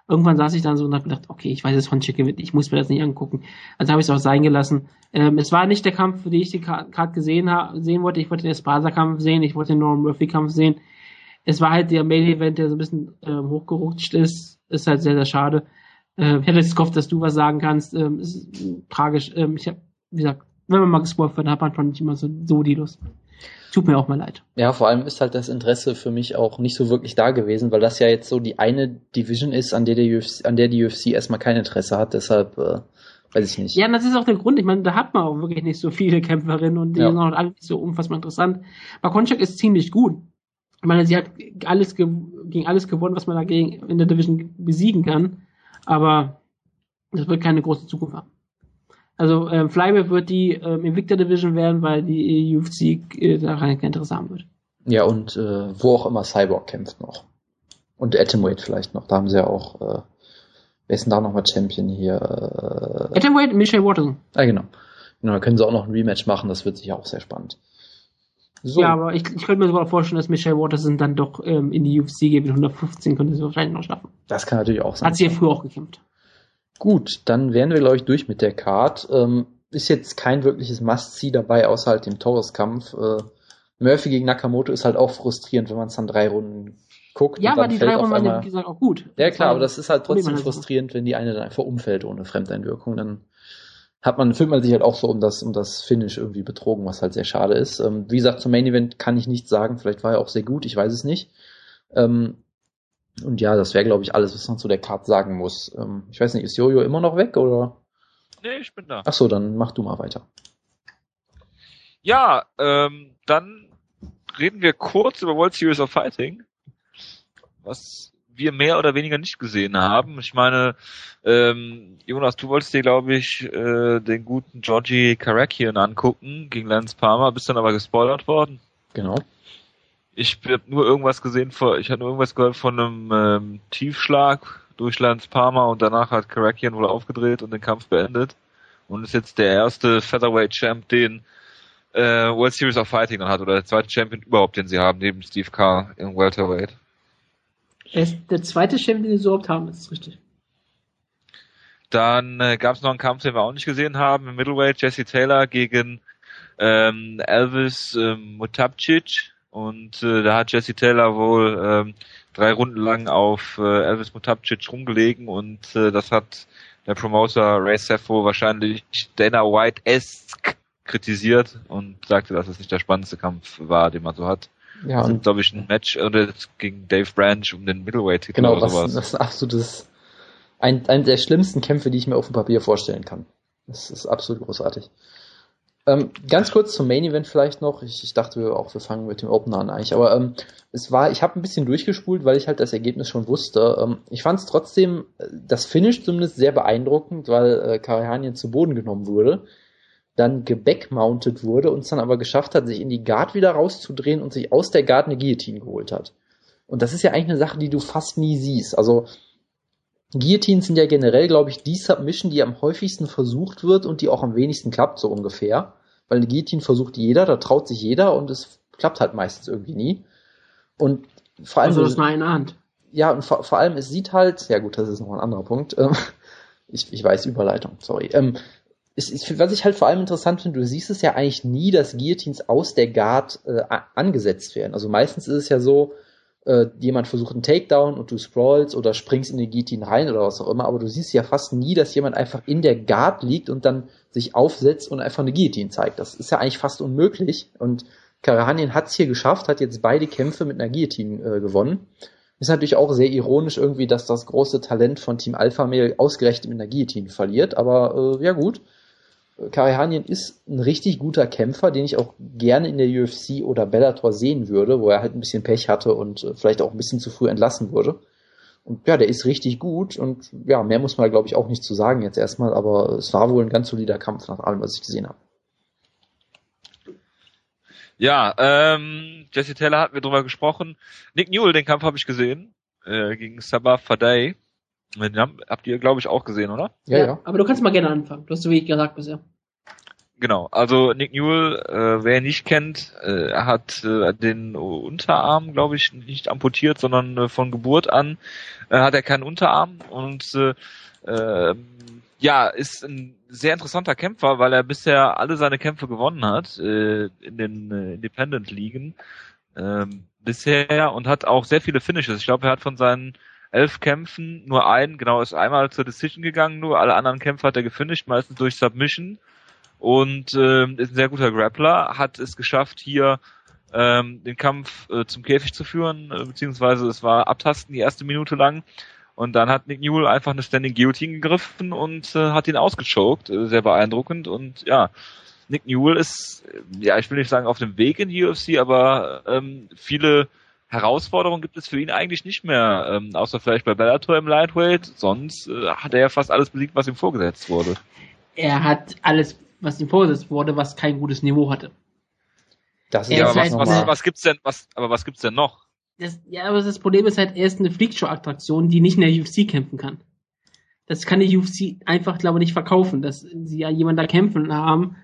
irgendwann saß ich dann so und habe gedacht, okay, ich weiß, dass Honchik gewinnt, ich muss mir das nicht angucken. Also habe ich es auch sein gelassen. Ähm, es war nicht der Kampf, für den ich gerade gesehen ha sehen wollte. Ich wollte den Espasa-Kampf sehen, ich wollte den Norman Murphy-Kampf sehen. Es war halt der Main-Event, der so ein bisschen ähm, hochgerutscht ist. Ist halt sehr, sehr schade. Ähm, ich hätte jetzt gehofft, dass du was sagen kannst. Ähm, ist tragisch. Ähm, ich habe, wie gesagt, wenn man mal gespoilt wird, hat man schon nicht immer so, so die Lust. Tut mir auch mal leid. Ja, vor allem ist halt das Interesse für mich auch nicht so wirklich da gewesen, weil das ja jetzt so die eine Division ist, an der, der UFC, an der die UFC erstmal kein Interesse hat. Deshalb äh, weiß ich nicht. Ja, das ist auch der Grund. Ich meine, da hat man auch wirklich nicht so viele Kämpferinnen und die ja. sind auch alle nicht so unfassbar interessant. Bakonchak ist ziemlich gut. Ich meine, sie hat alles gegen alles gewonnen, was man dagegen in der Division besiegen kann. Aber das wird keine große Zukunft haben. Also ähm, Flyweight wird die ähm, Invicta Division werden, weil die UFC äh, daran kein Interesse haben wird. Ja, und äh, wo auch immer Cyborg kämpft noch. Und Atomweight vielleicht noch. Da haben sie ja auch äh, wer ist denn da nochmal Champion hier? Äh, Atomweight, Michelle Waterson. Ah, genau. Genau, da können sie auch noch ein Rematch machen, das wird sicher auch sehr spannend. So. Ja, aber ich, ich könnte mir sogar vorstellen, dass Michelle Waterson dann doch ähm, in die UFC geht mit 115, könnte sie wahrscheinlich noch schaffen. Das kann natürlich auch sein. Hat sie ja früher auch gekämpft. Gut, dann wären wir, glaube ich, durch mit der Card. Ähm, ist jetzt kein wirkliches Must-See dabei, außer halt dem Torres-Kampf. Äh, Murphy gegen Nakamoto ist halt auch frustrierend, wenn man es dann drei Runden guckt. Ja, aber die drei Runden waren wie gesagt, auch gut. Ja, klar, aber das ist halt trotzdem frustrierend, wenn die eine dann einfach umfällt ohne Fremdeinwirkung. Dann hat man, fühlt man sich halt auch so um das, um das Finish irgendwie betrogen, was halt sehr schade ist. Ähm, wie gesagt, zum Main Event kann ich nichts sagen. Vielleicht war er auch sehr gut, ich weiß es nicht. Ähm, und ja, das wäre, glaube ich, alles, was man zu der Card sagen muss. Ähm, ich weiß nicht, ist Jojo immer noch weg oder? Nee, ich bin da. Ach so, dann mach du mal weiter. Ja, ähm, dann reden wir kurz über World Series of Fighting. Was wir mehr oder weniger nicht gesehen haben. Ich meine, ähm, Jonas, du wolltest dir, glaube ich, äh, den guten Georgie Karakian angucken gegen Lance Palmer, bist dann aber gespoilert worden. Genau. Ich habe nur irgendwas gesehen, vor, ich habe nur irgendwas gehört von einem ähm, Tiefschlag durch Lance Palmer und danach hat Karakian wohl aufgedreht und den Kampf beendet und ist jetzt der erste Featherweight Champ, den äh, World Series of Fighting dann hat oder der zweite Champion überhaupt, den sie haben, neben Steve Carr im Welterweight. Er ist der zweite Champion, den sie überhaupt haben, das ist richtig. Dann äh, gab es noch einen Kampf, den wir auch nicht gesehen haben, im Middleweight, Jesse Taylor gegen ähm, Elvis ähm, Mutapcic. Und äh, da hat Jesse Taylor wohl ähm, drei Runden lang auf äh, Elvis Mutapcic rumgelegen und äh, das hat der Promoter Ray Sefo wahrscheinlich Dana White-esque kritisiert und sagte, dass es nicht der spannendste Kampf war, den man so hat. Ja, und glaube ich ein Match oder gegen Dave Branch um den Middleweight-Titel genau, oder sowas. das ist ein absolutes, ein, ein der schlimmsten Kämpfe, die ich mir auf dem Papier vorstellen kann. Das ist absolut großartig. Ähm, ganz kurz zum Main Event vielleicht noch. Ich, ich dachte auch, wir fangen mit dem Opener an eigentlich. Aber ähm, es war, ich habe ein bisschen durchgespult, weil ich halt das Ergebnis schon wusste. Ähm, ich fand es trotzdem, das Finish zumindest sehr beeindruckend, weil äh, Karahanien zu Boden genommen wurde dann gebackmountet wurde und es dann aber geschafft hat, sich in die Guard wieder rauszudrehen und sich aus der Guard eine Guillotine geholt hat. Und das ist ja eigentlich eine Sache, die du fast nie siehst. Also Guillotines sind ja generell, glaube ich, die Submission, die am häufigsten versucht wird und die auch am wenigsten klappt, so ungefähr. Weil eine Guillotine versucht jeder, da traut sich jeder und es klappt halt meistens irgendwie nie. Und vor allem. Also das in der Hand. Ja, und vor, vor allem, es sieht halt, ja gut, das ist noch ein anderer Punkt. Ähm, ich, ich weiß, Überleitung, sorry. Ähm, ist, ist, was ich halt vor allem interessant finde, du siehst es ja eigentlich nie, dass Guillotines aus der Guard äh, angesetzt werden. Also meistens ist es ja so, äh, jemand versucht einen Takedown und du scrollst oder springst in die Guillotine rein oder was auch immer, aber du siehst ja fast nie, dass jemand einfach in der Guard liegt und dann sich aufsetzt und einfach eine Guillotine zeigt. Das ist ja eigentlich fast unmöglich und Karahanien hat es hier geschafft, hat jetzt beide Kämpfe mit einer Guillotine äh, gewonnen. Ist natürlich auch sehr ironisch irgendwie, dass das große Talent von Team Alpha Mail ausgerechnet mit einer Guillotine verliert, aber äh, ja gut. Karihanien ist ein richtig guter Kämpfer, den ich auch gerne in der UFC oder Bellator sehen würde, wo er halt ein bisschen Pech hatte und äh, vielleicht auch ein bisschen zu früh entlassen wurde. Und ja, der ist richtig gut und ja, mehr muss man glaube ich auch nicht zu sagen jetzt erstmal, aber es war wohl ein ganz solider Kampf nach allem, was ich gesehen habe. Ja, ähm, Jesse Taylor hatten wir drüber gesprochen. Nick Newell, den Kampf habe ich gesehen äh, gegen Sabah Fadei. Den habt ihr, glaube ich, auch gesehen, oder? Ja, ja, Aber du kannst mal gerne anfangen. Du hast so wie gesagt bisher. Genau, also Nick Newell, äh, wer ihn nicht kennt, äh, er hat äh, den Unterarm, glaube ich, nicht amputiert, sondern äh, von Geburt an äh, hat er keinen Unterarm und äh, äh, ja, ist ein sehr interessanter Kämpfer, weil er bisher alle seine Kämpfe gewonnen hat äh, in den äh, Independent-Ligen äh, bisher und hat auch sehr viele Finishes. Ich glaube, er hat von seinen elf Kämpfen, nur einen, genau, ist einmal zur Decision gegangen, nur alle anderen Kämpfe hat er gefinisht, meistens durch Submission. Und äh, ist ein sehr guter Grappler, hat es geschafft, hier ähm, den Kampf äh, zum Käfig zu führen, äh, beziehungsweise es war Abtasten die erste Minute lang. Und dann hat Nick Newell einfach eine Standing Guillotine gegriffen und äh, hat ihn ausgechoked, äh, sehr beeindruckend. Und ja, Nick Newell ist, ja, ich will nicht sagen auf dem Weg in die UFC, aber ähm, viele Herausforderung gibt es für ihn eigentlich nicht mehr, ähm, außer vielleicht bei Bellator im Lightweight. Sonst äh, hat er ja fast alles besiegt, was ihm vorgesetzt wurde. Er hat alles, was ihm vorgesetzt wurde, was kein gutes Niveau hatte. Das ist ja, aber was, was, was, gibt's denn, was, aber was gibt's denn noch? Das, ja, aber das Problem ist halt, er ist eine Freakshow-Attraktion, die nicht in der UFC kämpfen kann. Das kann die UFC einfach, glaube ich, nicht verkaufen, dass sie ja jemanden da kämpfen haben,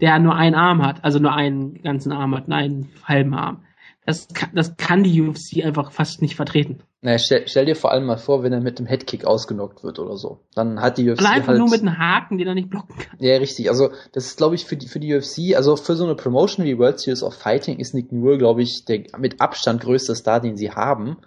der nur einen Arm hat, also nur einen ganzen Arm hat, einen halben Arm. Das kann, das kann die UFC einfach fast nicht vertreten. Naja, stell, stell dir vor allem mal vor, wenn er mit dem Headkick ausgenockt wird oder so. Dann hat die UFC. Oder einfach halt, nur mit einem Haken, den er nicht blocken kann. Ja, richtig. Also, das ist, glaube ich, für die, für die UFC, also für so eine Promotion wie World Series of Fighting ist Nick Newell, glaube ich, der mit Abstand größte Star, den sie haben.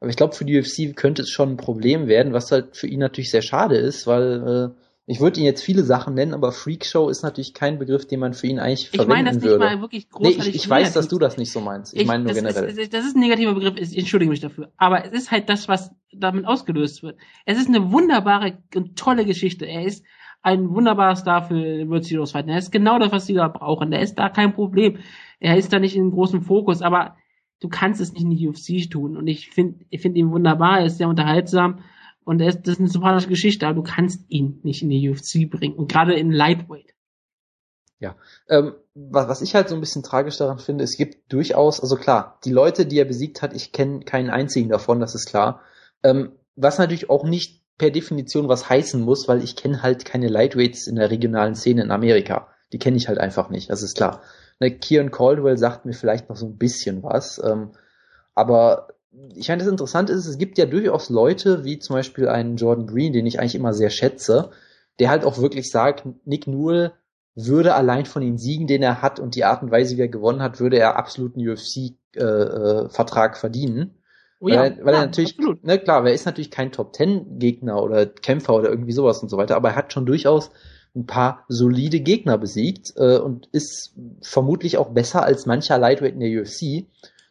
Aber ich glaube, für die UFC könnte es schon ein Problem werden, was halt für ihn natürlich sehr schade ist, weil äh, ich würde ihn jetzt viele Sachen nennen, aber Freakshow ist natürlich kein Begriff, den man für ihn eigentlich Ich verwenden meine das nicht würde. mal wirklich nee, großartig. ich, ich weiß, dass du das nicht so meinst. Ich, meine nur das generell. Ist, das ist ein negativer Begriff, ich entschuldige mich dafür. Aber es ist halt das, was damit ausgelöst wird. Es ist eine wunderbare und tolle Geschichte. Er ist ein wunderbarer Star für World Series Fighting. Er ist genau das, was sie da brauchen. Er ist da kein Problem. Er ist da nicht im großen Fokus, aber du kannst es nicht in die UFC tun. Und ich finde ich finde ihn wunderbar, er ist sehr unterhaltsam und das ist eine sympathische Geschichte, aber du kannst ihn nicht in die UFC bringen. Und gerade in Lightweight. Ähm, was, was ich halt so ein bisschen tragisch daran finde, es gibt durchaus, also klar, die Leute, die er besiegt hat, ich kenne keinen einzigen davon, das ist klar. Ähm, was natürlich auch nicht per Definition was heißen muss, weil ich kenne halt keine Lightweights in der regionalen Szene in Amerika. Die kenne ich halt einfach nicht, das ist klar. Ne, Kieran Caldwell sagt mir vielleicht noch so ein bisschen was, ähm, aber ich meine, das Interessante ist, es gibt ja durchaus Leute, wie zum Beispiel einen Jordan Green, den ich eigentlich immer sehr schätze, der halt auch wirklich sagt, Nick Newell würde allein von den Siegen, den er hat und die Art und Weise, wie er gewonnen hat, würde er absolut einen UFC-Vertrag verdienen. Oh ja, weil, weil ja, er natürlich, absolut. ne, klar, er ist natürlich kein Top Ten Gegner oder Kämpfer oder irgendwie sowas und so weiter, aber er hat schon durchaus ein paar solide Gegner besiegt äh, und ist vermutlich auch besser als mancher Lightweight in der UFC.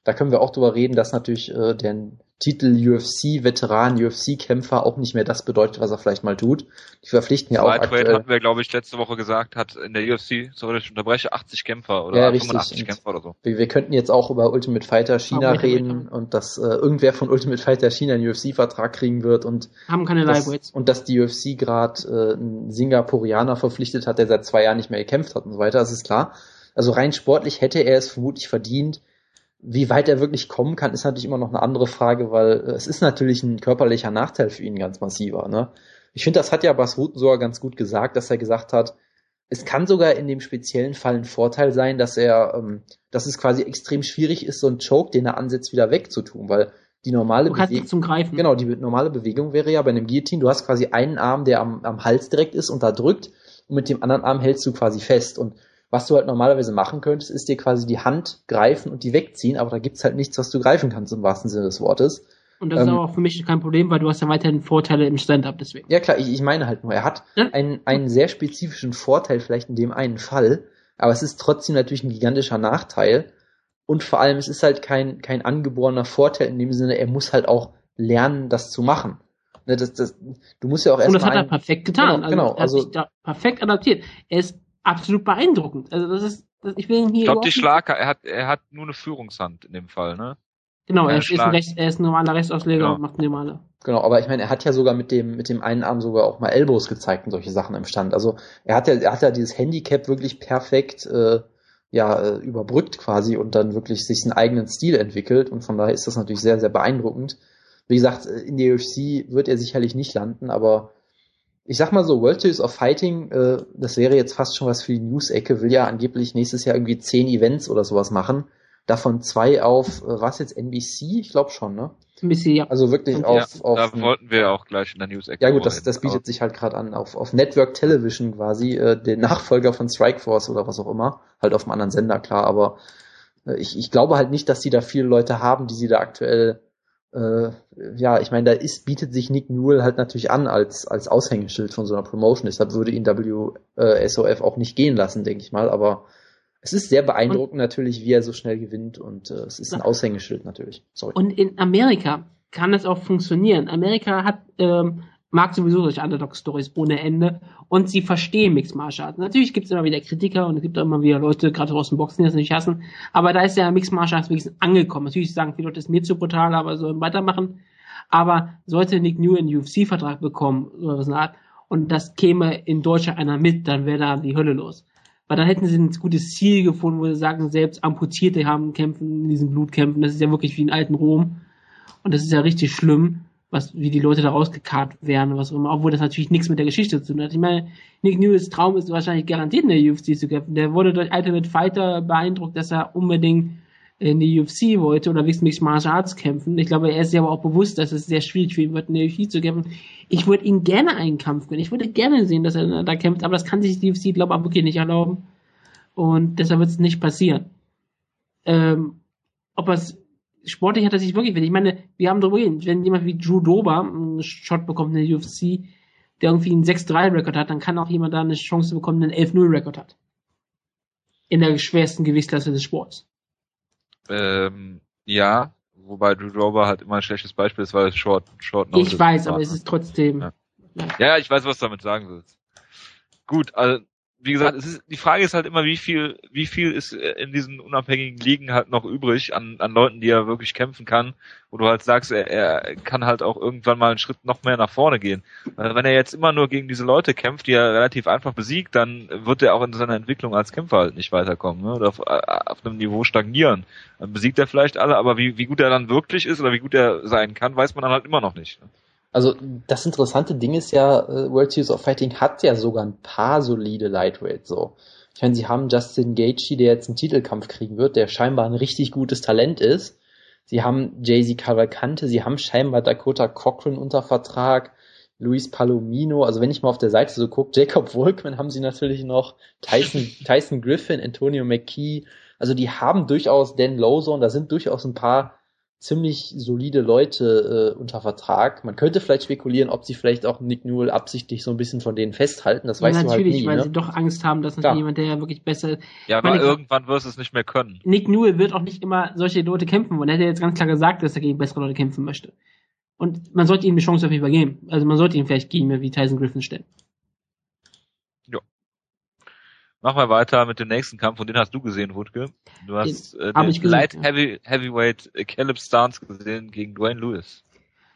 Da können wir auch drüber reden, dass natürlich äh, der Titel UFC-Veteran, UFC-Kämpfer auch nicht mehr das bedeutet, was er vielleicht mal tut. Die verpflichten ja auch aktuell. hatten wir, glaube ich, letzte Woche gesagt, hat in der UFC, sorry, ich unterbreche, 80 Kämpfer oder Ja, richtig. 85 Kämpfer oder so. Wir, wir könnten jetzt auch über Ultimate Fighter China Aber reden und dass äh, irgendwer von Ultimate Fighter China einen UFC-Vertrag kriegen wird und Haben keine das, Lightweights. und dass die UFC gerade äh, einen Singapurianer verpflichtet hat, der seit zwei Jahren nicht mehr gekämpft hat und so weiter, das ist klar. Also rein sportlich hätte er es vermutlich verdient. Wie weit er wirklich kommen kann, ist natürlich immer noch eine andere Frage, weil äh, es ist natürlich ein körperlicher Nachteil für ihn ganz massiver. Ne? Ich finde, das hat ja Bas Rutten sogar ganz gut gesagt, dass er gesagt hat, es kann sogar in dem speziellen Fall ein Vorteil sein, dass er, ähm, dass es quasi extrem schwierig ist, so einen Choke, den er ansetzt, wieder wegzutun, weil die normale Du kannst Bewe- nicht zum Greifen. Genau, die normale Bewegung wäre ja bei einem Guillotine, du hast quasi einen Arm, der am, am Hals direkt ist und da drückt und mit dem anderen Arm hältst du quasi fest. Und was du halt normalerweise machen könntest, ist dir quasi die Hand greifen und die wegziehen, aber da gibt's halt nichts, was du greifen kannst im wahrsten Sinne des Wortes. Und das ist Ähm, aber auch für mich kein Problem, weil du hast ja weiterhin Vorteile im Stand-up deswegen. Ja klar, ich, ich meine halt nur, er hat Ja. einen, einen sehr spezifischen Vorteil vielleicht in dem einen Fall, aber es ist trotzdem natürlich ein gigantischer Nachteil. Und vor allem, es ist halt kein, kein angeborener Vorteil in dem Sinne, er muss halt auch lernen, das zu machen. Ne, das, das, du musst ja auch Und erstmal. das hat er perfekt getan. Genau, genau, er hat also- sich da perfekt adaptiert. Er ist absolut beeindruckend. Also das ist, das, ich will ihn hier Ich glaube, die überhaupt nicht- Schlag, er hat, er hat nur eine Führungshand in dem Fall, ne? Genau, er Ja, ist, ein. Rechts, er ist ein normaler Rechtsausleger Genau. und macht normale. Genau, aber ich meine, er hat ja sogar mit dem, mit dem einen Arm sogar auch mal Elbows gezeigt und solche Sachen im Stand. Also er hat ja, er hat ja dieses Handicap wirklich perfekt äh, ja, äh, überbrückt quasi und dann wirklich sich einen eigenen Stil entwickelt und von daher ist das natürlich sehr, sehr beeindruckend. Wie gesagt, in der UFC wird er sicherlich nicht landen, aber ich sag mal so, World Series of Fighting, äh, das wäre jetzt fast schon was für die News-Ecke, will ja angeblich nächstes Jahr irgendwie zehn Events oder sowas machen. Davon zwei auf, äh, was jetzt NBC? Ich glaube schon, ne? Bisschen, ja. Also wirklich Und auf, ja, auf da wollten wir auch gleich in der News-Ecke ja gut, das, das bietet Aber sich halt gerade an, auf, auf Network Television quasi, äh, den Nachfolger von Strikeforce oder was auch immer, halt auf einem anderen Sender, klar, aber äh, ich, ich glaube halt nicht, dass die da viele Leute haben, die sie da aktuell, äh, ja, ich meine, da ist, bietet sich Nick Newell halt natürlich an als, als Aushängeschild von so einer Promotion, deshalb würde ihn WSOF auch nicht gehen lassen, denke ich mal, aber es ist sehr beeindruckend natürlich, wie er so schnell gewinnt und äh, es ist ein Aushängeschild natürlich. Sorry. Und in Amerika kann das auch funktionieren. Amerika hat, ähm, mag sowieso solche Underdog-Stories ohne Ende und sie verstehen Mixed Martial Arts. Natürlich gibt es immer wieder Kritiker und es gibt auch immer wieder Leute, gerade aus dem Boxen, die das nicht hassen, aber da ist ja Mixed Martial Arts wenigstens angekommen. Natürlich sagen viele Leute, ist mir zu brutal, aber sollen weitermachen. Aber sollte Nick New einen UFC-Vertrag bekommen oder was in der Art und das käme in Deutschland einer mit, dann wäre da die Hölle los. Weil dann hätten sie ein gutes Ziel gefunden, wo sie sagen, selbst Amputierte haben kämpfen in diesen Blutkämpfen. Das ist ja wirklich wie in alten Rom. Und das ist ja richtig schlimm. Was, wie die Leute da rausgekarrt werden, was auch immer, obwohl das natürlich nichts mit der Geschichte zu tun hat. Ich meine, Nick News Traum ist wahrscheinlich garantiert in der UFC zu kämpfen. Der wurde durch Ultimate Fighter beeindruckt, dass er unbedingt in die UFC wollte oder wenigstens Mixed Martial Arts kämpfen. Ich glaube, er ist sich aber auch bewusst, dass es sehr schwierig für ihn wird, in der UFC zu kämpfen. Ich würde ihn gerne einen Kampf gönnen. Ich würde gerne sehen, dass er da kämpft, aber das kann sich die UFC, glaube ich, wirklich nicht erlauben. Und deshalb wird es nicht passieren. Ähm, ob es sportlich hat er sich wirklich, ich meine, wir haben darüber geredet, wenn jemand wie Drew Dober einen Shot bekommt in der UFC, der irgendwie einen 6-3-Rekord hat, dann kann auch jemand da eine Chance bekommen, der einen 11-0-Rekord hat. In der schwersten Gewichtsklasse des Sports. Ähm, ja, wobei Drew Dober halt immer ein schlechtes Beispiel ist, weil es Short, Short Ich weiß, aber es ist trotzdem. Ja. ja, ich weiß, was du damit sagen willst. Gut, also wie gesagt, es ist, die Frage ist halt immer, wie viel, wie viel ist äh, in diesen unabhängigen Ligen halt noch übrig an, an Leuten, die er wirklich kämpfen kann, wo du halt sagst, er, er kann halt auch irgendwann mal einen Schritt noch mehr nach vorne gehen. Wenn er jetzt immer nur gegen diese Leute kämpft, die er relativ einfach besiegt, dann wird er auch in seiner Entwicklung als Kämpfer halt nicht weiterkommen, ne? oder auf, äh, auf einem Niveau stagnieren. Dann besiegt er vielleicht alle, aber wie, wie gut er dann wirklich ist oder wie gut er sein kann, weiß man dann halt immer noch nicht. Ne? Also das interessante Ding ist ja, äh, World Series of Fighting hat ja sogar ein paar solide Lightweights so. Ich meine, sie haben Justin Gaethje, der jetzt einen Titelkampf kriegen wird, der scheinbar ein richtig gutes Talent ist. Sie haben Jay-Z Cavalcante, sie haben scheinbar Dakota Cochran unter Vertrag, Luis Palomino, also wenn ich mal auf der Seite so gucke, Jacob Wolkman haben sie natürlich noch, Tyson, Tyson Griffin, Antonio McKee, also die haben durchaus Dan Lawson, da sind durchaus ein paar ziemlich solide Leute äh, unter Vertrag. Man könnte vielleicht spekulieren, ob sie vielleicht auch Nick Newell absichtlich so ein bisschen von denen festhalten. Das ja, weißt du halt nie. Natürlich, weil ne? sie doch Angst haben, dass natürlich jemand, der ja wirklich besser. Ja, aber irgendwann wirst du es nicht mehr können. Nick Newell wird auch nicht immer solche Leute kämpfen wollen. Er hat ja jetzt ganz klar gesagt, dass er gegen bessere Leute kämpfen möchte. Und man sollte ihm eine Chance auf jeden Fall geben. Also man sollte ihn vielleicht gegen wie Tyson Griffin stellen. Machen wir weiter mit dem nächsten Kampf und den hast du gesehen, Wutke. Du hast äh, den ich Light Heavy, Heavyweight äh, Caleb Stance gesehen gegen Dwayne Lewis.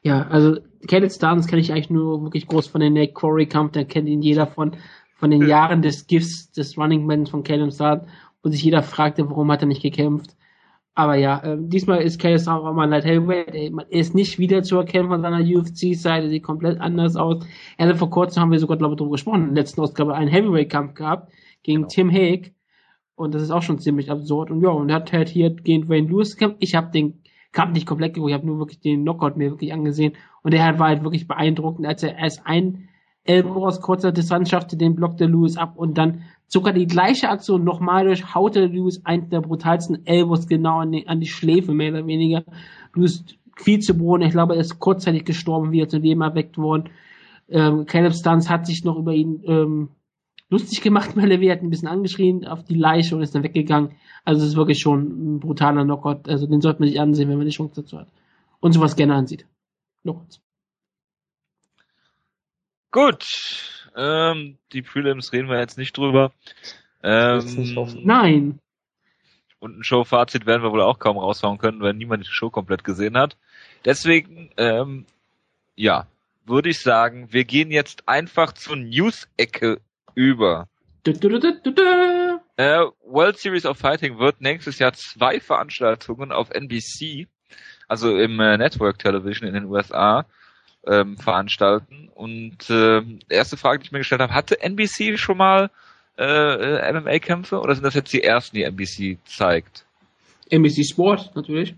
Ja, also Caleb Stance kenne ich eigentlich nur wirklich groß von den Nate Quarry Kampf, da kennt ihn jeder von von den Jahren des Gifts des Running Man von Caleb Stance, wo sich jeder fragte, warum hat er nicht gekämpft. Aber ja, äh, diesmal ist Caleb Stance auch mal Light Heavyweight. Er ist nicht wieder zu erkennen von seiner UFC-Seite, sieht komplett anders aus. Er vor kurzem haben wir sogar, glaube ich, darüber gesprochen, in der letzten Ausgabe einen Heavyweight-Kampf gehabt gegen genau. Tim Hague. Und das ist auch schon ziemlich absurd. Und ja, und er hat halt hier gegen Wayne Lewis gekämpft. Ich habe den Kampf nicht komplett geguckt, ich habe nur wirklich den Knockout mir wirklich angesehen. Und der war halt wirklich beeindruckend, als er erst ein Ellbogen aus kurzer Distanz schaffte, den blockte Lewis ab und dann sogar die gleiche Aktion nochmal durch, haute Lewis einen der brutalsten Elbows genau an die, an die Schläfe, mehr oder weniger. Lewis viel zu Boden, ich glaube, er ist kurzzeitig gestorben, wie er zu Leben erweckt worden. Ähm, Caleb Stans hat sich noch über ihn ähm, lustig gemacht. Malevi hat ein bisschen angeschrien auf die Leiche und ist dann weggegangen. Also es ist wirklich schon ein brutaler Knockout. Also den sollte man sich ansehen, wenn man die Chance dazu hat. Und sowas gerne ansieht. Knockouts. Gut. Ähm, die Prelims reden wir jetzt nicht drüber. Ähm, Nein. Und ein Show-Fazit werden wir wohl auch kaum raushauen können, weil niemand die Show komplett gesehen hat. Deswegen, ähm, ja, würde ich sagen, wir gehen jetzt einfach zur News-Ecke über. Du, du, du, äh, World Series of Fighting wird nächstes Jahr zwei Veranstaltungen auf NBC, also im äh, Network Television in den USA, ähm, veranstalten. Und äh, erste Frage, die ich mir gestellt habe, hatte NBC schon mal äh, MMA-Kämpfe oder sind das jetzt die ersten, die NBC zeigt? NBC Sport natürlich.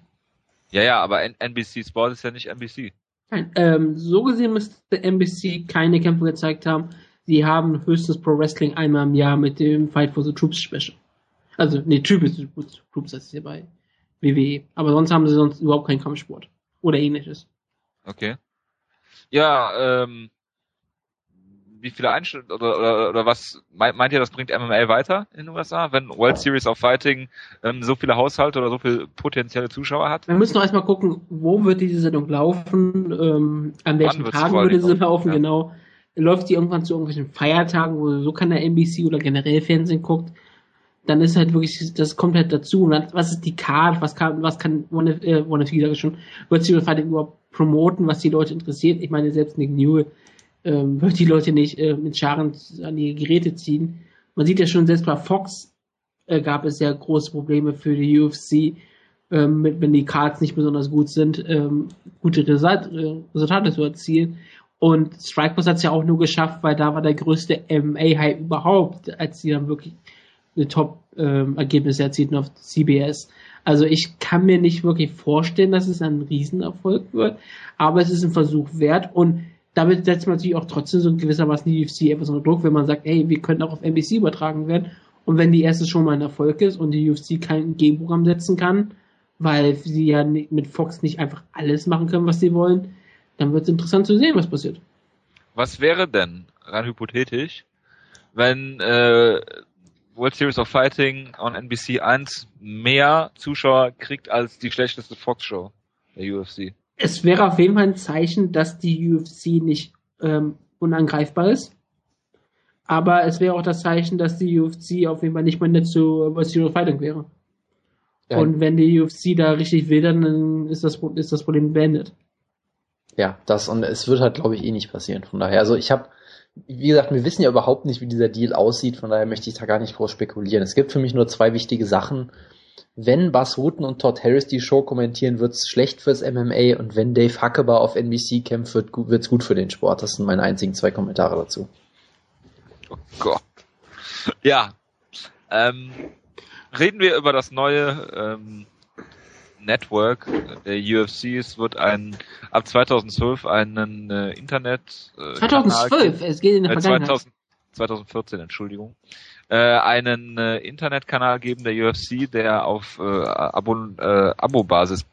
Ja, ja, aber N NBC Sport ist ja nicht NBC. Nein, ähm, so gesehen müsste NBC keine Kämpfe gezeigt haben sie haben höchstens Pro Wrestling einmal im Jahr mit dem Fight for the Troops Special. Also, nee, Troops, Troops heißt es hier bei WWE. Aber sonst haben sie sonst überhaupt keinen Kampfsport. Oder ähnliches. Okay. Ja, ähm, wie viele Einstellungen oder, oder, oder was meint, meint ihr, das bringt MMA weiter in den USA, wenn World Series of Fighting ähm, so viele Haushalte oder so viele potenzielle Zuschauer hat? Wir müssen noch erstmal gucken, wo wird diese Sendung laufen, ähm, an welchen Tagen würde sie laufen, ja. genau läuft die irgendwann zu irgendwelchen Feiertagen, wo so keiner NBC oder generell Fernsehen guckt, dann ist halt wirklich, das kommt halt dazu. was ist die Card? Was kann, was kann One, äh, One sage schon, wird sie überhaupt promoten, was die Leute interessiert? Ich meine, selbst Nick Newell ähm, wird die Leute nicht äh, mit Scharen an die Geräte ziehen. Man sieht ja schon, selbst bei Fox äh, gab es ja große Probleme für die UFC, ähm, wenn die Cards nicht besonders gut sind, ähm, gute Resultate zu erzielen. Und Strikeforce hat es ja auch nur geschafft, weil da war der größte MMA-Hype überhaupt, als sie dann wirklich eine Top-Ergebnisse ähm, erzielten auf CBS. Also ich kann mir nicht wirklich vorstellen, dass es ein Riesenerfolg wird, aber es ist ein Versuch wert und damit setzt man natürlich auch trotzdem so gewissermaßen die UFC etwas unter Druck, wenn man sagt, hey, wir können auch auf NBC übertragen werden und wenn die erste schon mal ein Erfolg ist und die UFC kein Gegenprogramm setzen kann, weil sie ja mit Fox nicht einfach alles machen können, was sie wollen, dann wird es interessant zu sehen, was passiert. Was wäre denn, rein hypothetisch, wenn äh, World Series of Fighting on NBC 1 mehr Zuschauer kriegt als die schlechteste Fox-Show der UFC? Es wäre auf jeden Fall ein Zeichen, dass die UFC nicht ähm, unangreifbar ist. Aber es wäre auch das Zeichen, dass die UFC auf jeden Fall nicht mehr nett zu World Series of Fighting wäre. Ja. Und wenn die UFC da richtig will, dann ist das, ist das Problem beendet. Ja, das und es wird halt, glaube ich, eh nicht passieren. Von daher, also ich habe, wie gesagt, wir wissen ja überhaupt nicht, wie dieser Deal aussieht. Von daher möchte ich da gar nicht groß spekulieren. Es gibt für mich nur zwei wichtige Sachen. Wenn Bas Rutten und Todd Harris die Show kommentieren, wird's schlecht fürs MMA und wenn Dave Huckeber auf NBC kämpft, wird, wird's gut für den Sport. Das sind meine einzigen zwei Kommentare dazu. Oh Gott. Ja. Ähm, reden wir über das neue ähm, Network der UFC. Es wird ein ab 2012 einen äh, Internet äh, 2012, es geht in der äh, Vergangenheit. 2000, 2014, Entschuldigung. Äh, einen äh, Internetkanal geben der UFC, der auf äh, Abo, äh, Abo-Basis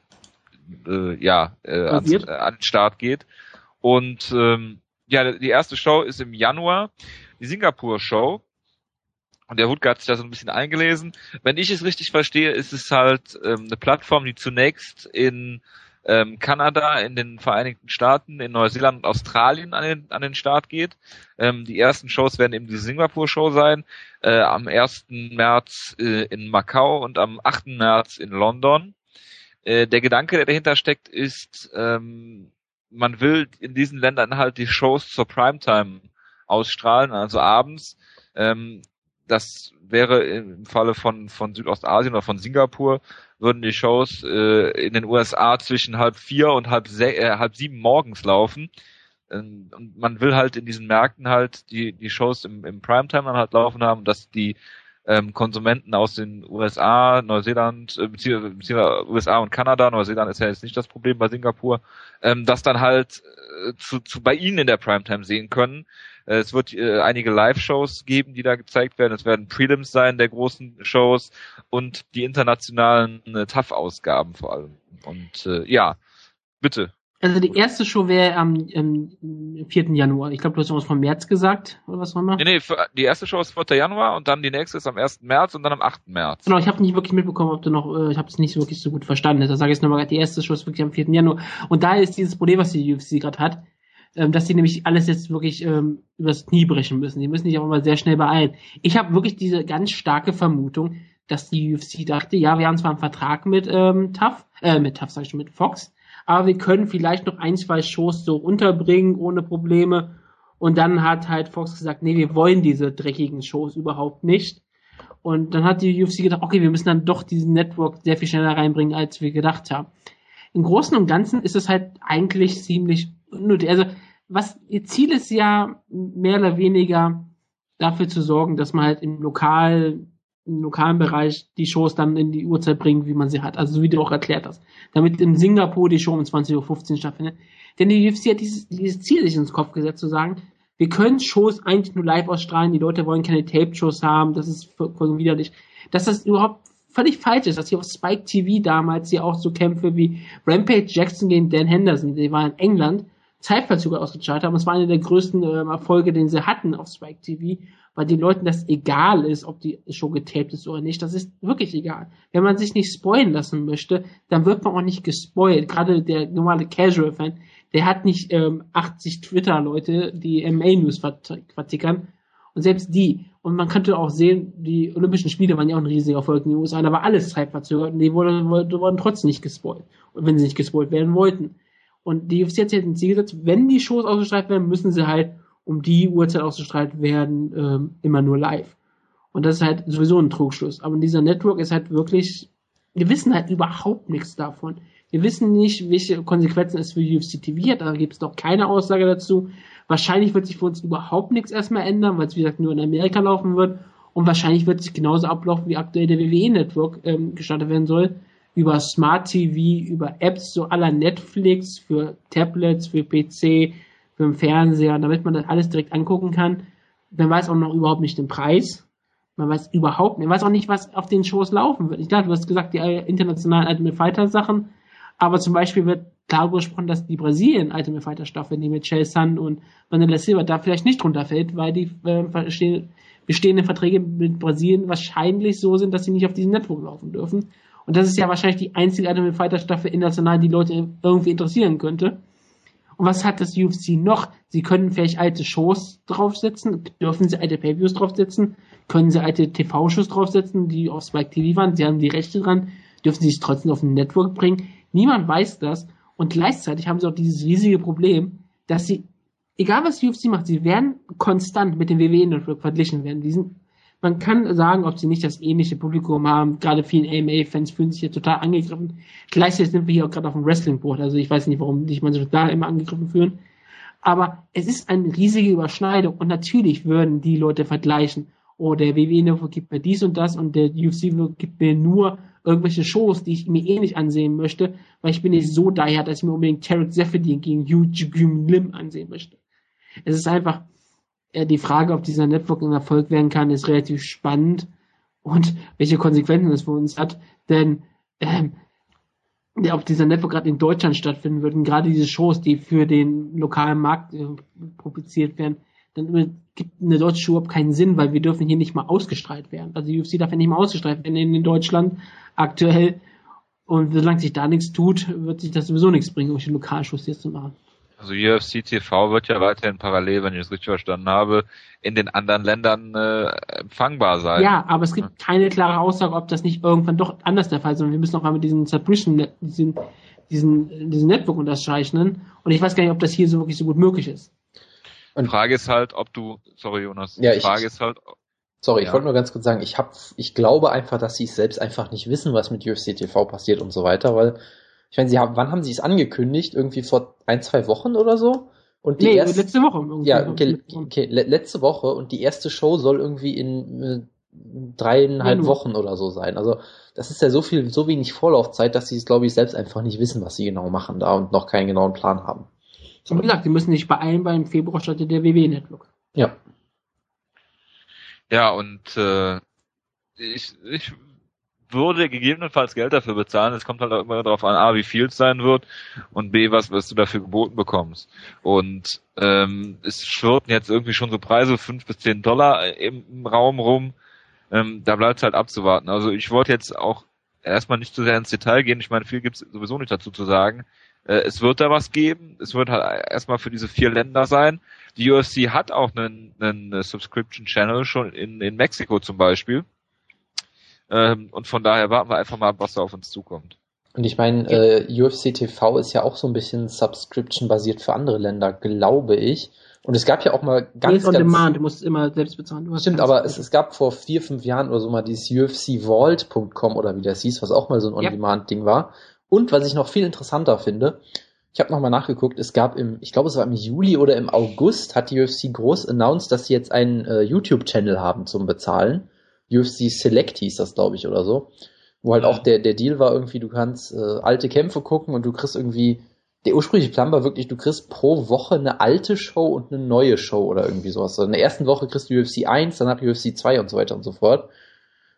äh, ja äh, äh, an den Start geht. Und ähm, ja, die erste Show ist im Januar, die Singapur-Show und der Wutke hat sich da so ein bisschen eingelesen. Wenn ich es richtig verstehe, ist es halt ähm, eine Plattform, die zunächst in ähm, Kanada, in den Vereinigten Staaten, in Neuseeland und Australien an den, an den Start geht. Ähm, die ersten Shows werden eben die Singapur-Show sein, äh, am 1. März äh, in Macau und am 8. März in London. Äh, der Gedanke, der dahinter steckt, ist, ähm, man will in diesen Ländern halt die Shows zur Primetime ausstrahlen, also abends. Ähm, das wäre im Falle von, von Südostasien oder von Singapur, würden die Shows äh, in den USA zwischen halb vier und halb, äh, halb sieben morgens laufen. Ähm, und man will halt in diesen Märkten halt die, die Shows im, im Primetime dann halt laufen haben, dass die ähm, Konsumenten aus den USA, Neuseeland, äh, beziehungsweise USA und Kanada, Neuseeland ist ja jetzt nicht das Problem bei Singapur, ähm, das dann halt äh, zu, zu bei ihnen in der Primetime sehen können. Äh, es wird äh, einige Live-Shows geben, die da gezeigt werden. Es werden Prelims sein der großen Shows und die internationalen äh, TAF-Ausgaben vor allem. Und äh, ja, bitte. Also die erste Show wäre am ähm, 4. Januar. Ich glaube, du hast irgendwas vom März gesagt, oder was auch immer? Nee, nee, die erste Show ist 4. Januar und dann die nächste ist am 1. März und dann am 8. März. Genau, ich habe nicht wirklich mitbekommen, ob du noch, äh, ich habe es nicht wirklich so gut verstanden. Da sage ich jetzt nochmal, die erste Show ist wirklich am 4. Januar. Und da ist dieses Problem, was die UFC gerade hat ähm, dass sie nämlich alles jetzt wirklich ähm, übers Knie brechen müssen. Die müssen sich aber mal sehr schnell beeilen. Ich habe wirklich diese ganz starke Vermutung, dass die UFC dachte, ja, wir haben zwar einen Vertrag mit ähm, TAF, äh, mit TAF sag ich schon, mit Fox, aber wir können vielleicht noch ein, zwei Shows so unterbringen ohne Probleme. Und dann hat halt Fox gesagt, nee, wir wollen diese dreckigen Shows überhaupt nicht. Und dann hat die UFC gedacht, okay, wir müssen dann doch diesen Network sehr viel schneller reinbringen, als wir gedacht haben. Im Großen und Ganzen ist es halt eigentlich ziemlich unnötig. Also was ihr Ziel ist ja mehr oder weniger dafür zu sorgen, dass man halt im lokal im lokalen Bereich die Shows dann in die Uhrzeit bringt, wie man sie hat. Also so wie du auch erklärt hast. Damit in Singapur die Show um 20.15 Uhr stattfindet. Denn die UFC hat dieses, dieses Ziel sich ins Kopf gesetzt, zu sagen, wir können Shows eigentlich nur live ausstrahlen, die Leute wollen keine Tape-Shows haben, das ist vollkommen widerlich. Dass das überhaupt völlig falsch ist, dass hier auf Spike TV damals hier auch so Kämpfe wie Rampage Jackson gegen Dan Henderson, die waren in England, Zeitverzöger ausgestrahlt haben. Das war einer der größten äh, Erfolge, den sie hatten auf Spike TV, weil den Leuten das egal ist, ob die Show getaped ist oder nicht. Das ist wirklich egal. Wenn man sich nicht spoilen lassen möchte, dann wird man auch nicht gespoilt. Gerade der normale Casual-Fan, der hat nicht ähm, 80 Twitter-Leute, die MA-News vertickern. Und selbst die, und man könnte auch sehen, die Olympischen Spiele waren ja auch ein riesiger Erfolg in den USA, da war alles zeitverzögert und die wurden, wurden trotzdem nicht gespoilt. Und wenn sie nicht gespoilt werden wollten. Und die UFC hat sich ein Ziel gesetzt, wenn die Shows ausgestrahlt werden, müssen sie halt um die Uhrzeit ausgestrahlt werden, ähm, immer nur live. Und das ist halt sowieso ein Trugschluss. Aber dieser Network ist halt wirklich wir wissen halt überhaupt nichts davon. Wir wissen nicht, welche Konsequenzen es für UFC TV hat, da gibt es doch keine Aussage dazu. Wahrscheinlich wird sich für uns überhaupt nichts erstmal ändern, weil es wie gesagt nur in Amerika laufen wird. Und wahrscheinlich wird sich genauso ablaufen, wie aktuell der WWE Network ähm, gestartet werden soll. Über Smart TV, über Apps so aller Netflix, für Tablets, für PC, für den Fernseher, damit man das alles direkt angucken kann. Man weiß auch noch überhaupt nicht den Preis. Man weiß überhaupt nicht, man weiß auch nicht, was auf den Shows laufen wird. Ich glaube, du hast gesagt, die internationalen Ultimate Fighter Sachen, aber zum Beispiel wird klar gesprochen, dass die Brasilien Ultimate Fighter Staffel, die mit Chael Sun und Vanilla Silva da vielleicht nicht runterfällt, weil die äh, bestehenden Verträge mit Brasilien wahrscheinlich so sind, dass sie nicht auf diesem Network laufen dürfen. Und das ist ja wahrscheinlich die einzige Ultimate Fighter Staffel international, die Leute irgendwie interessieren könnte. Und was hat das UFC noch? Sie können vielleicht alte Shows draufsetzen, dürfen sie alte Pay-Views draufsetzen, können sie alte TV-Shows draufsetzen, die auf Spike TV waren, sie haben die Rechte dran, dürfen sie es trotzdem auf ein Network bringen. Niemand weiß das. Und gleichzeitig haben sie auch dieses riesige Problem, dass sie, egal was UFC macht, sie werden konstant mit dem WWE Network verglichen werden. Die sind, man kann sagen, ob sie nicht das ähnliche Publikum haben. Gerade viele AMA-Fans fühlen sich hier total angegriffen. Gleichzeitig sind wir hier auch gerade auf dem Wrestling-Board. Also ich weiß nicht, warum sich manche da immer angegriffen fühlen. Aber es ist eine riesige Überschneidung. Und natürlich würden die Leute vergleichen oh, der WWE gibt mir dies und das und der UFC gibt mir nur irgendwelche Shows, die ich mir eh nicht ansehen möchte, weil ich bin nicht so daher, dass ich mir unbedingt Tarek Zephyrdin gegen Yu Jigum Lim ansehen möchte. Es ist einfach, die Frage, ob dieser Network ein Erfolg werden kann, ist relativ spannend und welche Konsequenzen das für uns hat, denn ähm, ob dieser Network gerade in Deutschland stattfinden würden, gerade diese Shows, die für den lokalen Markt äh, publiziert werden, dann gibt eine deutsche Show überhaupt keinen Sinn, weil wir dürfen hier nicht mal ausgestrahlt werden. Also die UFC darf ja nicht mal ausgestrahlt werden in, Deutschland aktuell. Und solange sich da nichts tut, wird sich das sowieso nichts bringen, irgendwelche Lokalshows hier zu machen. Also UFC TV wird ja weiterhin parallel, wenn ich es richtig verstanden habe, in den anderen Ländern äh, empfangbar sein. Ja, aber es gibt keine klare Aussage, ob das nicht irgendwann doch anders der Fall ist. Und wir müssen auch einmal diesen Subscription, diesen, diesen, diesen Network unterzeichnen. Und ich weiß gar nicht, ob das hier so wirklich so gut möglich ist. Und Frage ist halt, ob du, sorry Jonas, ja, die Frage ich, ist halt, sorry, ja. ich wollte nur ganz kurz sagen, ich habe, ich glaube einfach, dass sie es selbst einfach nicht wissen, was mit UFC TV passiert und so weiter, weil ich meine, sie haben, wann haben sie es angekündigt? Irgendwie vor ein, zwei Wochen oder so? Und die nee, erste, letzte Woche. Irgendwie. Ja, okay, okay, letzte Woche und die erste Show soll irgendwie in äh, dreieinhalb ja, Wochen oder so sein. Also das ist ja so viel, so wenig Vorlaufzeit, dass sie es, glaube ich, selbst einfach nicht wissen, was sie genau machen da und noch keinen genauen Plan haben. Wie gesagt, die müssen sich beeilen, weil im Februar startet der WW-Network. Ja. Ja, und äh, ich, ich würde gegebenenfalls Geld dafür bezahlen. Es kommt halt auch immer darauf an, A, wie viel es sein wird und B, was, was du dafür geboten bekommst. Und ähm, es schwirrten jetzt irgendwie schon so Preise, fünf bis zehn Dollar im, im Raum rum. Ähm, da bleibt es halt abzuwarten. Also ich wollte jetzt auch erstmal nicht zu sehr ins Detail gehen. Ich meine, viel gibt es sowieso nicht dazu zu sagen. Äh, es wird da was geben. Es wird halt erstmal für diese vier Länder sein. Die UFC hat auch einen, einen Subscription Channel schon in, in Mexiko zum Beispiel. Ähm, und von daher warten wir einfach mal, was da auf uns zukommt. Und ich meine, äh, UFC TV ist ja auch so ein bisschen Subscription-basiert für andere Länder, glaube ich. Und es gab ja auch mal ganz, on ganz... Demand, du musst immer selbst bezahlen. Stimmt, aber es, es gab vor vier, fünf Jahren oder so mal dieses UFCVault.com oder wie das hieß, was auch mal so ein On-Demand-Ding war. Und was ich noch viel interessanter finde, ich habe nochmal nachgeguckt, es gab im, ich glaube es war im Juli oder im August, hat die UFC groß announced, dass sie jetzt einen äh, YouTube-Channel haben zum Bezahlen. UFC Select hieß das, glaube ich, oder so. Wo halt auch der, der Deal war irgendwie, du kannst äh, alte Kämpfe gucken und du kriegst irgendwie, der ursprüngliche Plan war wirklich, du kriegst pro Woche eine alte Show und eine neue Show oder irgendwie sowas. In der ersten Woche kriegst du UFC 1, danach UFC 2 und so weiter und so fort.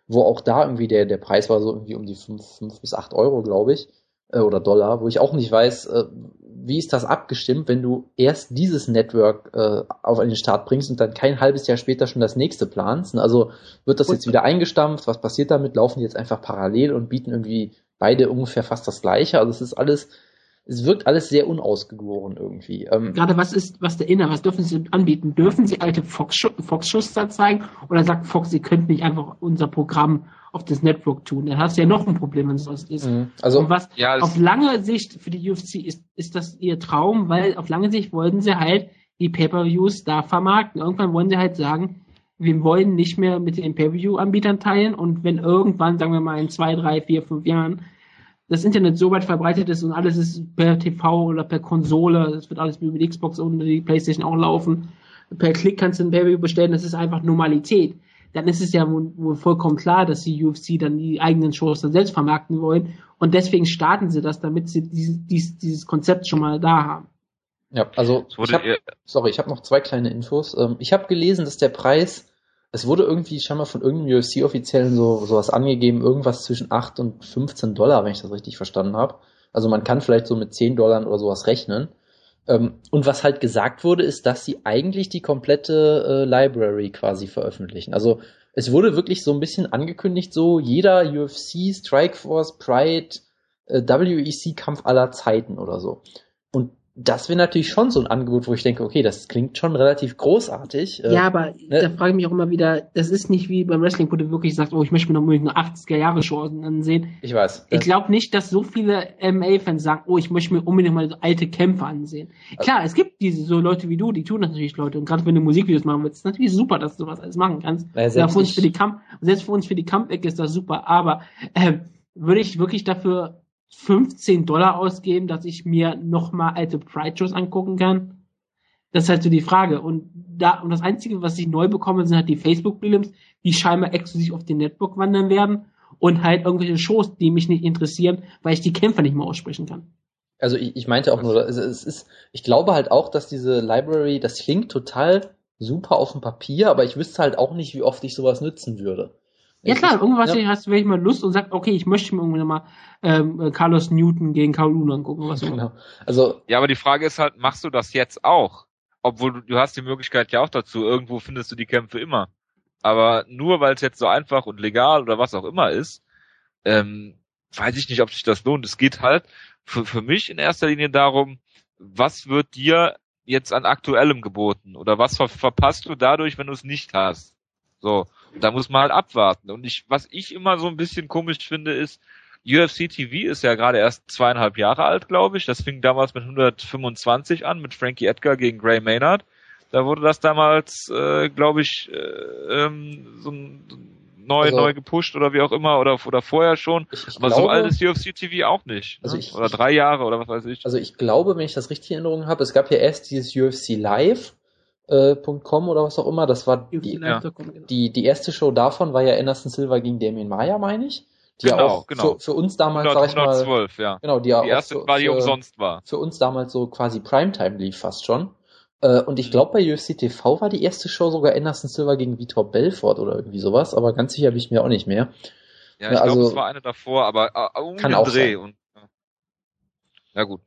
Wo auch da irgendwie der, der Preis war so irgendwie um die 5, 5 bis 8 Euro, glaube ich äh, oder Dollar, wo ich auch nicht weiß, äh, wie ist das abgestimmt, wenn du erst dieses Network äh, auf den Start bringst und dann kein halbes Jahr später schon das nächste planst. Also wird das jetzt wieder eingestampft? Was passiert damit? Laufen die jetzt einfach parallel und bieten irgendwie beide ungefähr fast das gleiche? Also es ist alles es wirkt alles sehr unausgegoren irgendwie. Ähm, Gerade was ist, was der Inhalt, was dürfen Sie anbieten? Dürfen Sie alte Fox-Schuss da zeigen? Oder sagt Fox, Sie könnten nicht einfach unser Programm auf das Network tun? Dann hast du ja noch ein Problem, wenn es das ist. Mhm. Also, Und was ja, auf lange Sicht für die UFC ist, ist das ihr Traum, weil auf lange Sicht wollten sie halt die Pay-Per-Views da vermarkten. Irgendwann wollen sie halt sagen, wir wollen nicht mehr mit den Pay-View-Anbietern teilen und wenn irgendwann, sagen wir mal in zwei, drei, vier, fünf Jahren, das Internet so weit verbreitet ist und alles ist per TV oder per Konsole, es wird alles über die Xbox und die Playstation auch laufen, per Klick kannst du ein Pay-View bestellen, das ist einfach Normalität. Dann ist es ja wohl vollkommen klar, dass die UFC dann die eigenen Shows dann selbst vermarkten wollen und deswegen starten sie das, damit sie dieses, dieses Konzept schon mal da haben. Ja, also ich hab, sorry, ich habe noch zwei kleine Infos. Ähm, ich habe gelesen, dass der Preis es wurde irgendwie scheinbar von irgendeinem UFC-Offiziellen so sowas angegeben, irgendwas zwischen 8 und 15 Dollar, wenn ich das richtig verstanden habe. Also man kann vielleicht so mit 10 Dollar oder sowas rechnen. Ähm, und was halt gesagt wurde, ist, dass sie eigentlich die komplette äh, Library quasi veröffentlichen. Also es wurde wirklich so ein bisschen angekündigt, so jeder UFC, Strikeforce, Pride, äh, WEC-Kampf aller Zeiten oder so. Das wäre natürlich schon so ein Angebot, wo ich denke, okay, das klingt schon relativ großartig. Äh, ja, aber ne? da frage ich mich auch immer wieder, das ist nicht wie beim Wrestling, wo du wirklich sagst, oh, ich möchte mir noch unbedingt eine 80er Jahre Show ansehen. Ich weiß. Ich glaube nicht, dass so viele MA-Fans sagen, oh, ich möchte mir unbedingt mal so alte Kämpfe ansehen. Klar, es gibt diese so Leute wie du, die tun das natürlich Leute und gerade wenn du Musikvideos machen willst, ist natürlich super, dass du sowas alles machen kannst. Ja, für uns für die Kampf, selbst für uns für die Kampfecke ist das super, aber äh, würde ich wirklich dafür 15 Dollar ausgeben, dass ich mir nochmal alte Pride-Shows angucken kann? Das ist halt so die Frage. Und da, und das Einzige, was ich neu bekomme, sind halt die Facebook-Prelims, die scheinbar exklusiv auf den Netbook wandern werden und halt irgendwelche Shows, die mich nicht interessieren, weil ich die Kämpfer nicht mehr aussprechen kann. Also ich, ich meinte auch nur, es ist, ich glaube halt auch, dass diese Library, das klingt total super auf dem Papier, aber ich wüsste halt auch nicht, wie oft ich sowas nützen würde. Ja klar, irgendwas ja. hast du vielleicht mal Lust und sagst, okay, ich möchte mir irgendwann mal ähm, Carlos Newton gegen Carl Luna angucken, was genau. Also ja, aber die Frage ist halt, machst du das jetzt auch? Obwohl du, du hast die Möglichkeit ja auch dazu. Irgendwo findest du die Kämpfe immer. Aber nur weil es jetzt so einfach und legal oder was auch immer ist, ähm, weiß ich nicht, ob sich das lohnt. Es geht halt für, für mich in erster Linie darum, was wird dir jetzt an aktuellem geboten oder was ver verpasst du dadurch, wenn du es nicht hast? So, da muss man halt abwarten. Und ich, was ich immer so ein bisschen komisch finde, ist, UFC TV ist ja gerade erst zweieinhalb Jahre alt, glaube ich. Das fing damals mit 125 an, mit Frankie Edgar gegen Gray Maynard. Da wurde das damals, äh, glaube ich, äh, ähm, so neu, also, neu gepusht oder wie auch immer oder, oder vorher schon. Ich, ich Aber glaube, so alt ist UFC TV auch nicht. Also ne? ich, oder drei Jahre oder was weiß ich. Also ich glaube, wenn ich das richtig in Erinnerung habe, es gab ja erst dieses UFC Live äh, .com oder was auch immer. Das war die, ja. die, die erste Show davon war ja Anderson Silva gegen Damien Maya, meine ich. Die genau, ja auch genau. Für, für uns damals, 100, sag ich mal, 112, ja. Genau, die, ja die erste für, war, die für, umsonst war. Für uns damals so quasi Primetime lief fast schon. Äh, und ich glaube, bei UFC TV war die erste Show sogar Anderson Silva gegen Vitor Belfort oder irgendwie sowas, aber ganz sicher bin ich mir auch nicht mehr. Ja, ich also, glaube, es war eine davor, aber äh, um kann den auch Dreh. Sein. Und, ja gut.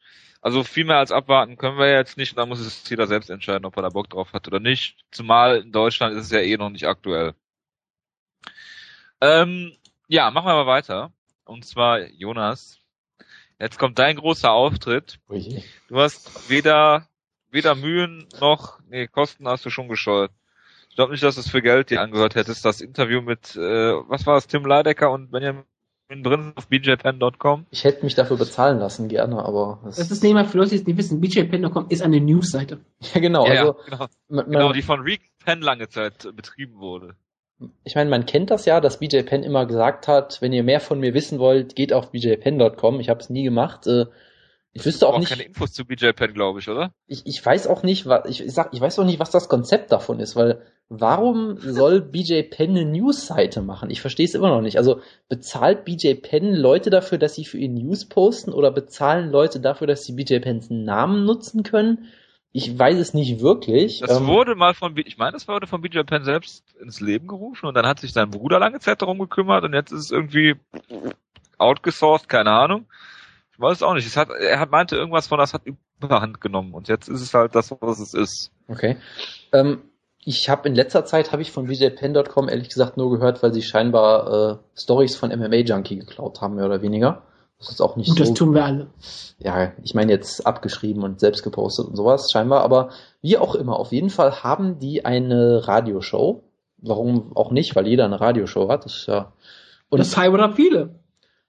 Also viel mehr als abwarten können wir jetzt nicht. Da muss es jeder selbst entscheiden, ob er da Bock drauf hat oder nicht. Zumal in Deutschland ist es ja eh noch nicht aktuell. Ähm, ja, machen wir mal weiter. Und zwar Jonas. Jetzt kommt dein großer Auftritt. Du hast weder weder Mühen noch nee Kosten hast du schon gescheut. Ich glaube nicht, dass du es für Geld dir angehört hättest. Das Interview mit äh, was war es Tim Leidecker und Benjamin drin auf bjpen.com. Ich hätte mich dafür bezahlen lassen, gerne, aber. Das, das ist nicht mal für Leute, die es nicht wissen. bjpen.com ist eine Newsseite. Ja, genau. Ja, also, genau. Man, genau, die von Rick Penn lange Zeit betrieben wurde. Ich meine, man kennt das ja, dass BJ Penn immer gesagt hat, wenn ihr mehr von mir wissen wollt, geht auf bjpen.com. Ich habe es nie gemacht. Äh, ich wüsste auch nicht. keine Infos zu BJ Penn, glaube ich, oder? Ich, ich weiß auch nicht, was ich sag, ich weiß auch nicht, was das Konzept davon ist, weil warum soll BJ Penn eine News-Seite machen? Ich verstehe es immer noch nicht. Also bezahlt BJ Penn Leute dafür, dass sie für ihn News posten oder bezahlen Leute dafür, dass sie BJ Penns Namen nutzen können? Ich weiß es nicht wirklich. Das ähm, wurde mal von, ich meine, das wurde von BJ Penn selbst ins Leben gerufen und dann hat sich sein Bruder lange Zeit darum gekümmert und jetzt ist es irgendwie outgesourced, keine Ahnung. Ich weiß es auch nicht. Es hat, er hat meinte irgendwas von, das hat überhand genommen und jetzt ist es halt das, was es ist. Okay. Ähm, ich habe in letzter Zeit habe ich von VJPen.com ehrlich gesagt nur gehört, weil sie scheinbar äh, Stories von MMA Junkie geklaut haben, mehr oder weniger. Das ist auch nicht und so. Das tun wir alle. Ja, ich meine jetzt abgeschrieben und selbst gepostet und sowas scheinbar, aber wie auch immer, auf jeden Fall haben die eine Radioshow. Warum auch nicht, weil jeder eine Radioshow hat. Das ist ja. Und das haben viele.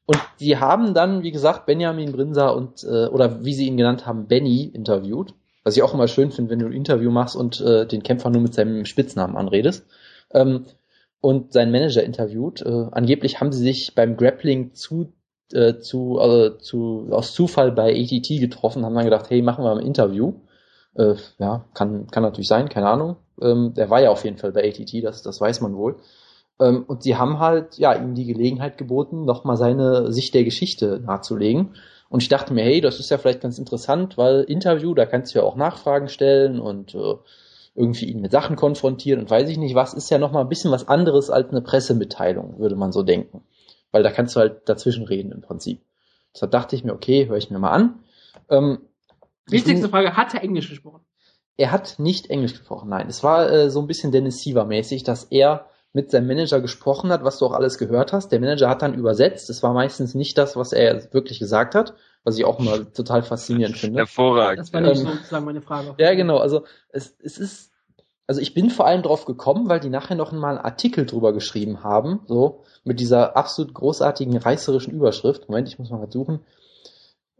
Und die haben dann, wie gesagt, Benjamin Brinser und, äh, oder wie sie ihn genannt haben, Benny interviewt. Was ich auch immer schön finde, wenn du ein Interview machst und äh, den Kämpfer nur mit seinem Spitznamen anredest. ähm, und seinen Manager interviewt. Äh, angeblich haben sie sich beim Grappling zu äh, zu, also zu, aus Zufall bei ATT getroffen, haben dann gedacht, hey, machen wir ein Interview. Äh, ja, kann, kann natürlich sein, keine Ahnung. Ähm, der war ja auf jeden Fall bei ATT, das, das weiß man wohl. Ähm, und sie haben halt, ja, ihm die Gelegenheit geboten, nochmal seine Sicht der Geschichte nahezulegen. Und ich dachte mir, hey, das ist ja vielleicht ganz interessant, weil Interview, da kannst du ja auch Nachfragen stellen und äh, irgendwie ihn mit Sachen konfrontieren und weiß ich nicht was, ist ja nochmal ein bisschen was anderes als eine Pressemitteilung, würde man so denken weil da kannst du halt dazwischen reden im Prinzip. Deshalb dachte ich mir, okay, höre ich mir mal an. Ähm, Wichtigste Frage, hat er Englisch gesprochen? Er hat nicht Englisch gesprochen, nein. Es war äh, so ein bisschen Dennis Siever-mäßig, dass er mit seinem Manager gesprochen hat, was du auch alles gehört hast. Der Manager hat dann übersetzt. Es war meistens nicht das, was er wirklich gesagt hat, was ich auch immer total faszinierend finde. Hervorragend. Das war nicht ähm, sozusagen meine Frage. Ja, genau. Also es, es ist, also ich bin vor allem drauf gekommen, weil die nachher noch mal einen Artikel drüber geschrieben haben, so mit dieser absolut großartigen reißerischen Überschrift. Moment, ich muss mal suchen.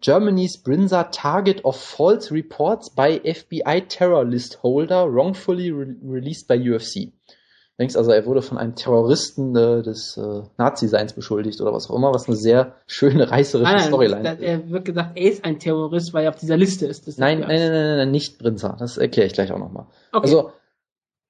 Germany's Brinza target of false reports by FBI terror list holder wrongfully re released by UFC. Denkst also, er wurde von einem Terroristen äh, des äh, Nazi-Seins beschuldigt oder was auch immer, was eine sehr schöne reißerische nein, Storyline ist. Er wird gesagt, er ist ein Terrorist, weil er auf dieser Liste ist. Nein, nein, nein, nein, nein, nicht Brinza. Das erkläre ich gleich auch nochmal. Okay. Also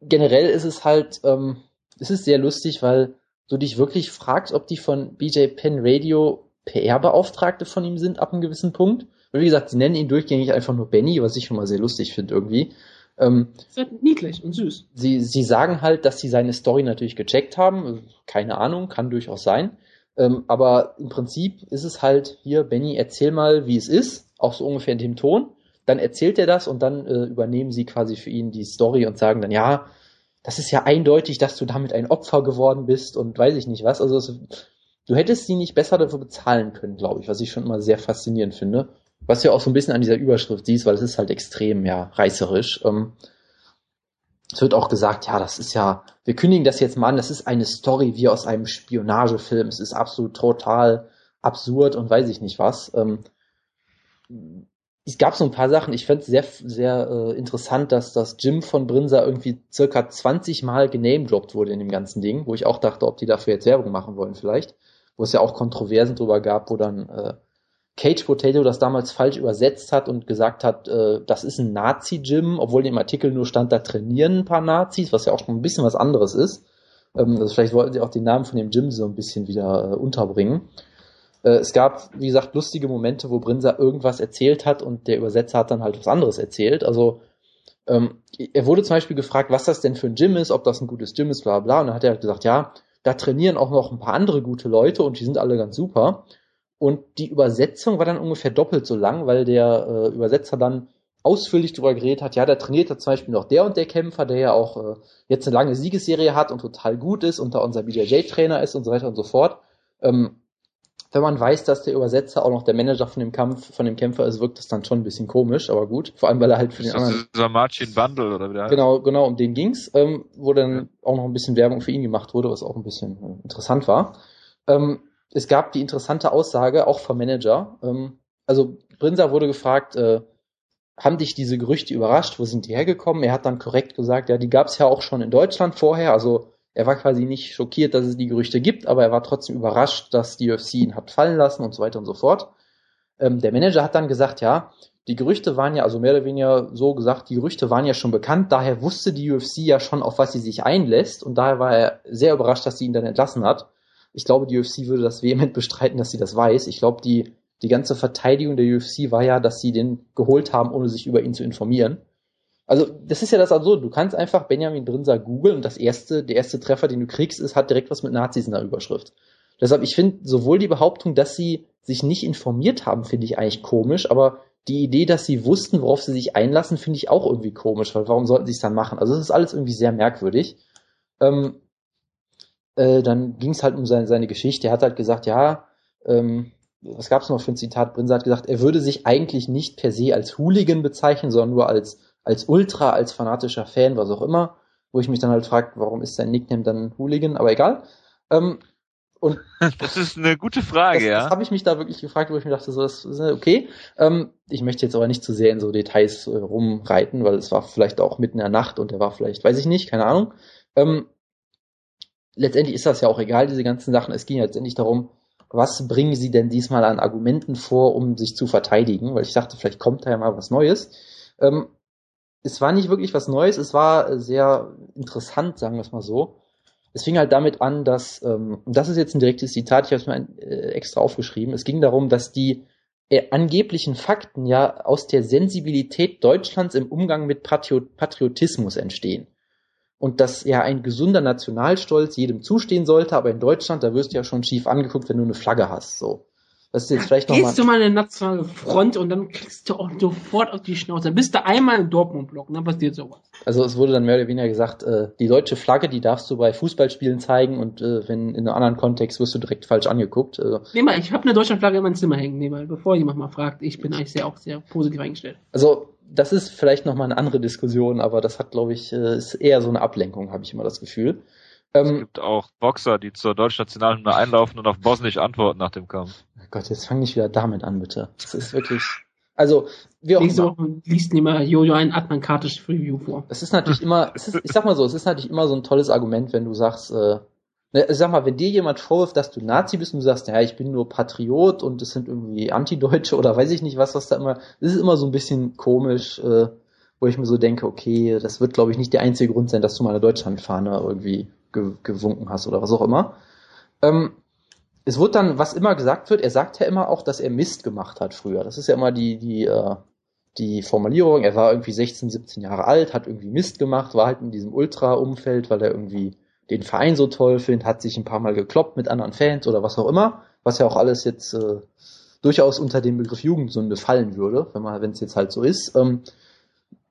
generell ist es halt, ähm, es ist sehr lustig, weil du dich wirklich fragst, ob die von BJ Penn Radio PR-Beauftragte von ihm sind ab einem gewissen Punkt. Weil wie gesagt, sie nennen ihn durchgängig einfach nur Benny, was ich schon mal sehr lustig finde irgendwie. Ähm, ist halt niedlich und süß. Sie, sie sagen halt, dass sie seine Story natürlich gecheckt haben. Keine Ahnung, kann durchaus sein. Ähm, aber im Prinzip ist es halt hier, Benny, erzähl mal, wie es ist, auch so ungefähr in dem Ton. Dann erzählt er das und dann äh, übernehmen sie quasi für ihn die Story und sagen dann, ja, das ist ja eindeutig, dass du damit ein Opfer geworden bist und weiß ich nicht was. Also es, du hättest sie nicht besser dafür bezahlen können, glaube ich, was ich schon immer sehr faszinierend finde. Was ja auch so ein bisschen an dieser Überschrift siehst, weil es ist halt extrem, ja, reißerisch. Ähm, es wird auch gesagt, ja, das ist ja, wir kündigen das jetzt mal an, das ist eine Story wie aus einem Spionagefilm. Es ist absolut total absurd und weiß ich nicht was. Ähm, es gab so ein paar Sachen, ich fand es sehr, sehr äh, interessant, dass das Gym von Brinza irgendwie circa 20 Mal genamedroppt wurde in dem ganzen Ding, wo ich auch dachte, ob die dafür jetzt Werbung machen wollen vielleicht. Wo es ja auch Kontroversen drüber gab, wo dann äh, Cage Potato das damals falsch übersetzt hat und gesagt hat, äh, das ist ein Nazi-Gym, obwohl im Artikel nur stand, da trainieren ein paar Nazis, was ja auch schon ein bisschen was anderes ist. Ähm, also vielleicht wollten sie auch den Namen von dem Gym so ein bisschen wieder äh, unterbringen. Äh, es gab, wie gesagt, lustige Momente, wo Brinza irgendwas erzählt hat und der Übersetzer hat dann halt was anderes erzählt. Also ähm, er wurde zum Beispiel gefragt, was das denn für ein Gym ist, ob das ein gutes Gym ist, bla bla. Und dann hat er halt gesagt, ja, da trainieren auch noch ein paar andere gute Leute und die sind alle ganz super. Und die Übersetzung war dann ungefähr doppelt so lang, weil der äh, Übersetzer dann ausführlich darüber geredet hat, ja, da trainiert er zum Beispiel noch der und der Kämpfer, der ja auch äh, jetzt eine lange Siegesserie hat und total gut ist und da unser BJJ-Trainer ist und so weiter und so fort. Ähm, wenn man weiß, dass der Übersetzer auch noch der Manager von dem Kampf, von dem Kämpfer ist, wirkt das dann schon ein bisschen komisch, aber gut. Vor allem, weil er halt für den das anderen. Dieser Marcin Bundle oder wieder. Genau, genau, um den ging's, ähm, wo dann ja. auch noch ein bisschen Werbung für ihn gemacht wurde, was auch ein bisschen äh, interessant war. Ähm, es gab die interessante Aussage, auch vom Manager. Ähm, also Brinser wurde gefragt, äh, haben dich diese Gerüchte überrascht? Wo sind die hergekommen? Er hat dann korrekt gesagt, ja, die gab's ja auch schon in Deutschland vorher, also er war quasi nicht schockiert, dass es die Gerüchte gibt, aber er war trotzdem überrascht, dass die UFC ihn hat fallen lassen und so weiter und so fort. Ähm, der Manager hat dann gesagt, ja, die Gerüchte waren ja, also mehr oder weniger so gesagt, die Gerüchte waren ja schon bekannt, daher wusste die UFC ja schon, auf was sie sich einlässt und daher war er sehr überrascht, dass sie ihn dann entlassen hat. Ich glaube, die UFC würde das vehement bestreiten, dass sie das weiß. Ich glaube, die, die ganze Verteidigung der UFC war ja, dass sie den geholt haben, ohne sich über ihn zu informieren. Also, das ist ja das Absurde. Du kannst einfach Benjamin Brinser googeln und das erste, der erste Treffer, den du kriegst, ist, hat direkt was mit Nazis in der Überschrift. Deshalb, ich finde sowohl die Behauptung, dass sie sich nicht informiert haben, finde ich eigentlich komisch, aber die Idee, dass sie wussten, worauf sie sich einlassen, finde ich auch irgendwie komisch, weil warum sollten sie es dann machen? Also, es ist alles irgendwie sehr merkwürdig. Ähm, äh, dann ging es halt um seine, seine Geschichte. Er hat halt gesagt, ja, ähm, was gab es noch für ein Zitat? Brinser hat gesagt, er würde sich eigentlich nicht per se als Hooligan bezeichnen, sondern nur als als Ultra, als fanatischer Fan, was auch immer, wo ich mich dann halt frage, warum ist sein Nickname dann Hooligan, aber egal. Ähm, und das ist eine gute Frage, das, ja. Das habe ich mich da wirklich gefragt, wo ich mir dachte, so, das ist okay. Ähm, ich möchte jetzt aber nicht zu sehr in so Details äh, rumreiten, weil es war vielleicht auch mitten in der Nacht und er war vielleicht, weiß ich nicht, keine Ahnung. Ähm, letztendlich ist das ja auch egal, diese ganzen Sachen. Es ging ja letztendlich darum, was bringen sie denn diesmal an Argumenten vor, um sich zu verteidigen? Weil ich dachte, vielleicht kommt da ja mal was Neues. Ähm, es war nicht wirklich was Neues, es war sehr interessant, sagen wir es mal so. Es fing halt damit an, dass, ähm, das ist jetzt ein direktes Zitat, ich habe es mir äh, extra aufgeschrieben, es ging darum, dass die äh, angeblichen Fakten ja aus der Sensibilität Deutschlands im Umgang mit Patriot Patriotismus entstehen und dass ja ein gesunder Nationalstolz jedem zustehen sollte, aber in Deutschland, da wirst du ja schon schief angeguckt, wenn du eine Flagge hast, so. Das ist jetzt vielleicht noch Gehst mal du mal in eine nationale Front und dann kriegst du auch sofort auf die Schnauze. Dann bist du einmal im Dortmund-Block und dann passiert sowas. Also es wurde dann mehr oder weniger gesagt, äh, die deutsche Flagge, die darfst du bei Fußballspielen zeigen und äh, wenn in einem anderen Kontext wirst du direkt falsch angeguckt. Also, nee, mal, ich habe eine Deutschlandflagge in meinem Zimmer hängen, nee, mal, bevor jemand mal fragt, ich bin eigentlich sehr auch sehr positiv eingestellt. Also das ist vielleicht nochmal eine andere Diskussion, aber das hat, glaube ich, äh, ist eher so eine Ablenkung, habe ich immer das Gefühl. Ähm, es gibt auch Boxer, die zur deutschen Nationalhymne einlaufen und auf Bosnisch antworten nach dem Kampf. Oh Gott, jetzt fang nicht wieder damit an, bitte. Das ist wirklich. Also, wie auch Nächste immer. Woche liest immer Jojo ein atlantisches Review vor. Es ist natürlich immer, es ist, ich sag mal so, es ist natürlich immer so ein tolles Argument, wenn du sagst, äh, ne, sag mal, wenn dir jemand vorwirft, dass du Nazi bist und du sagst, ja, ich bin nur Patriot und es sind irgendwie Antideutsche oder weiß ich nicht was, was da immer, das ist immer so ein bisschen komisch, äh, wo ich mir so denke, okay, das wird, glaube ich, nicht der einzige Grund sein, dass du mal eine Deutschlandfahne irgendwie ge gewunken hast oder was auch immer. Ähm, es wurde dann, was immer gesagt wird, er sagt ja immer auch, dass er Mist gemacht hat früher. Das ist ja immer die, die, äh, die Formulierung. Er war irgendwie 16, 17 Jahre alt, hat irgendwie Mist gemacht, war halt in diesem Ultra-Umfeld, weil er irgendwie den Verein so toll findet, hat sich ein paar Mal gekloppt mit anderen Fans oder was auch immer, was ja auch alles jetzt äh, durchaus unter den Begriff Jugendsünde fallen würde, wenn man, wenn es jetzt halt so ist. Ähm,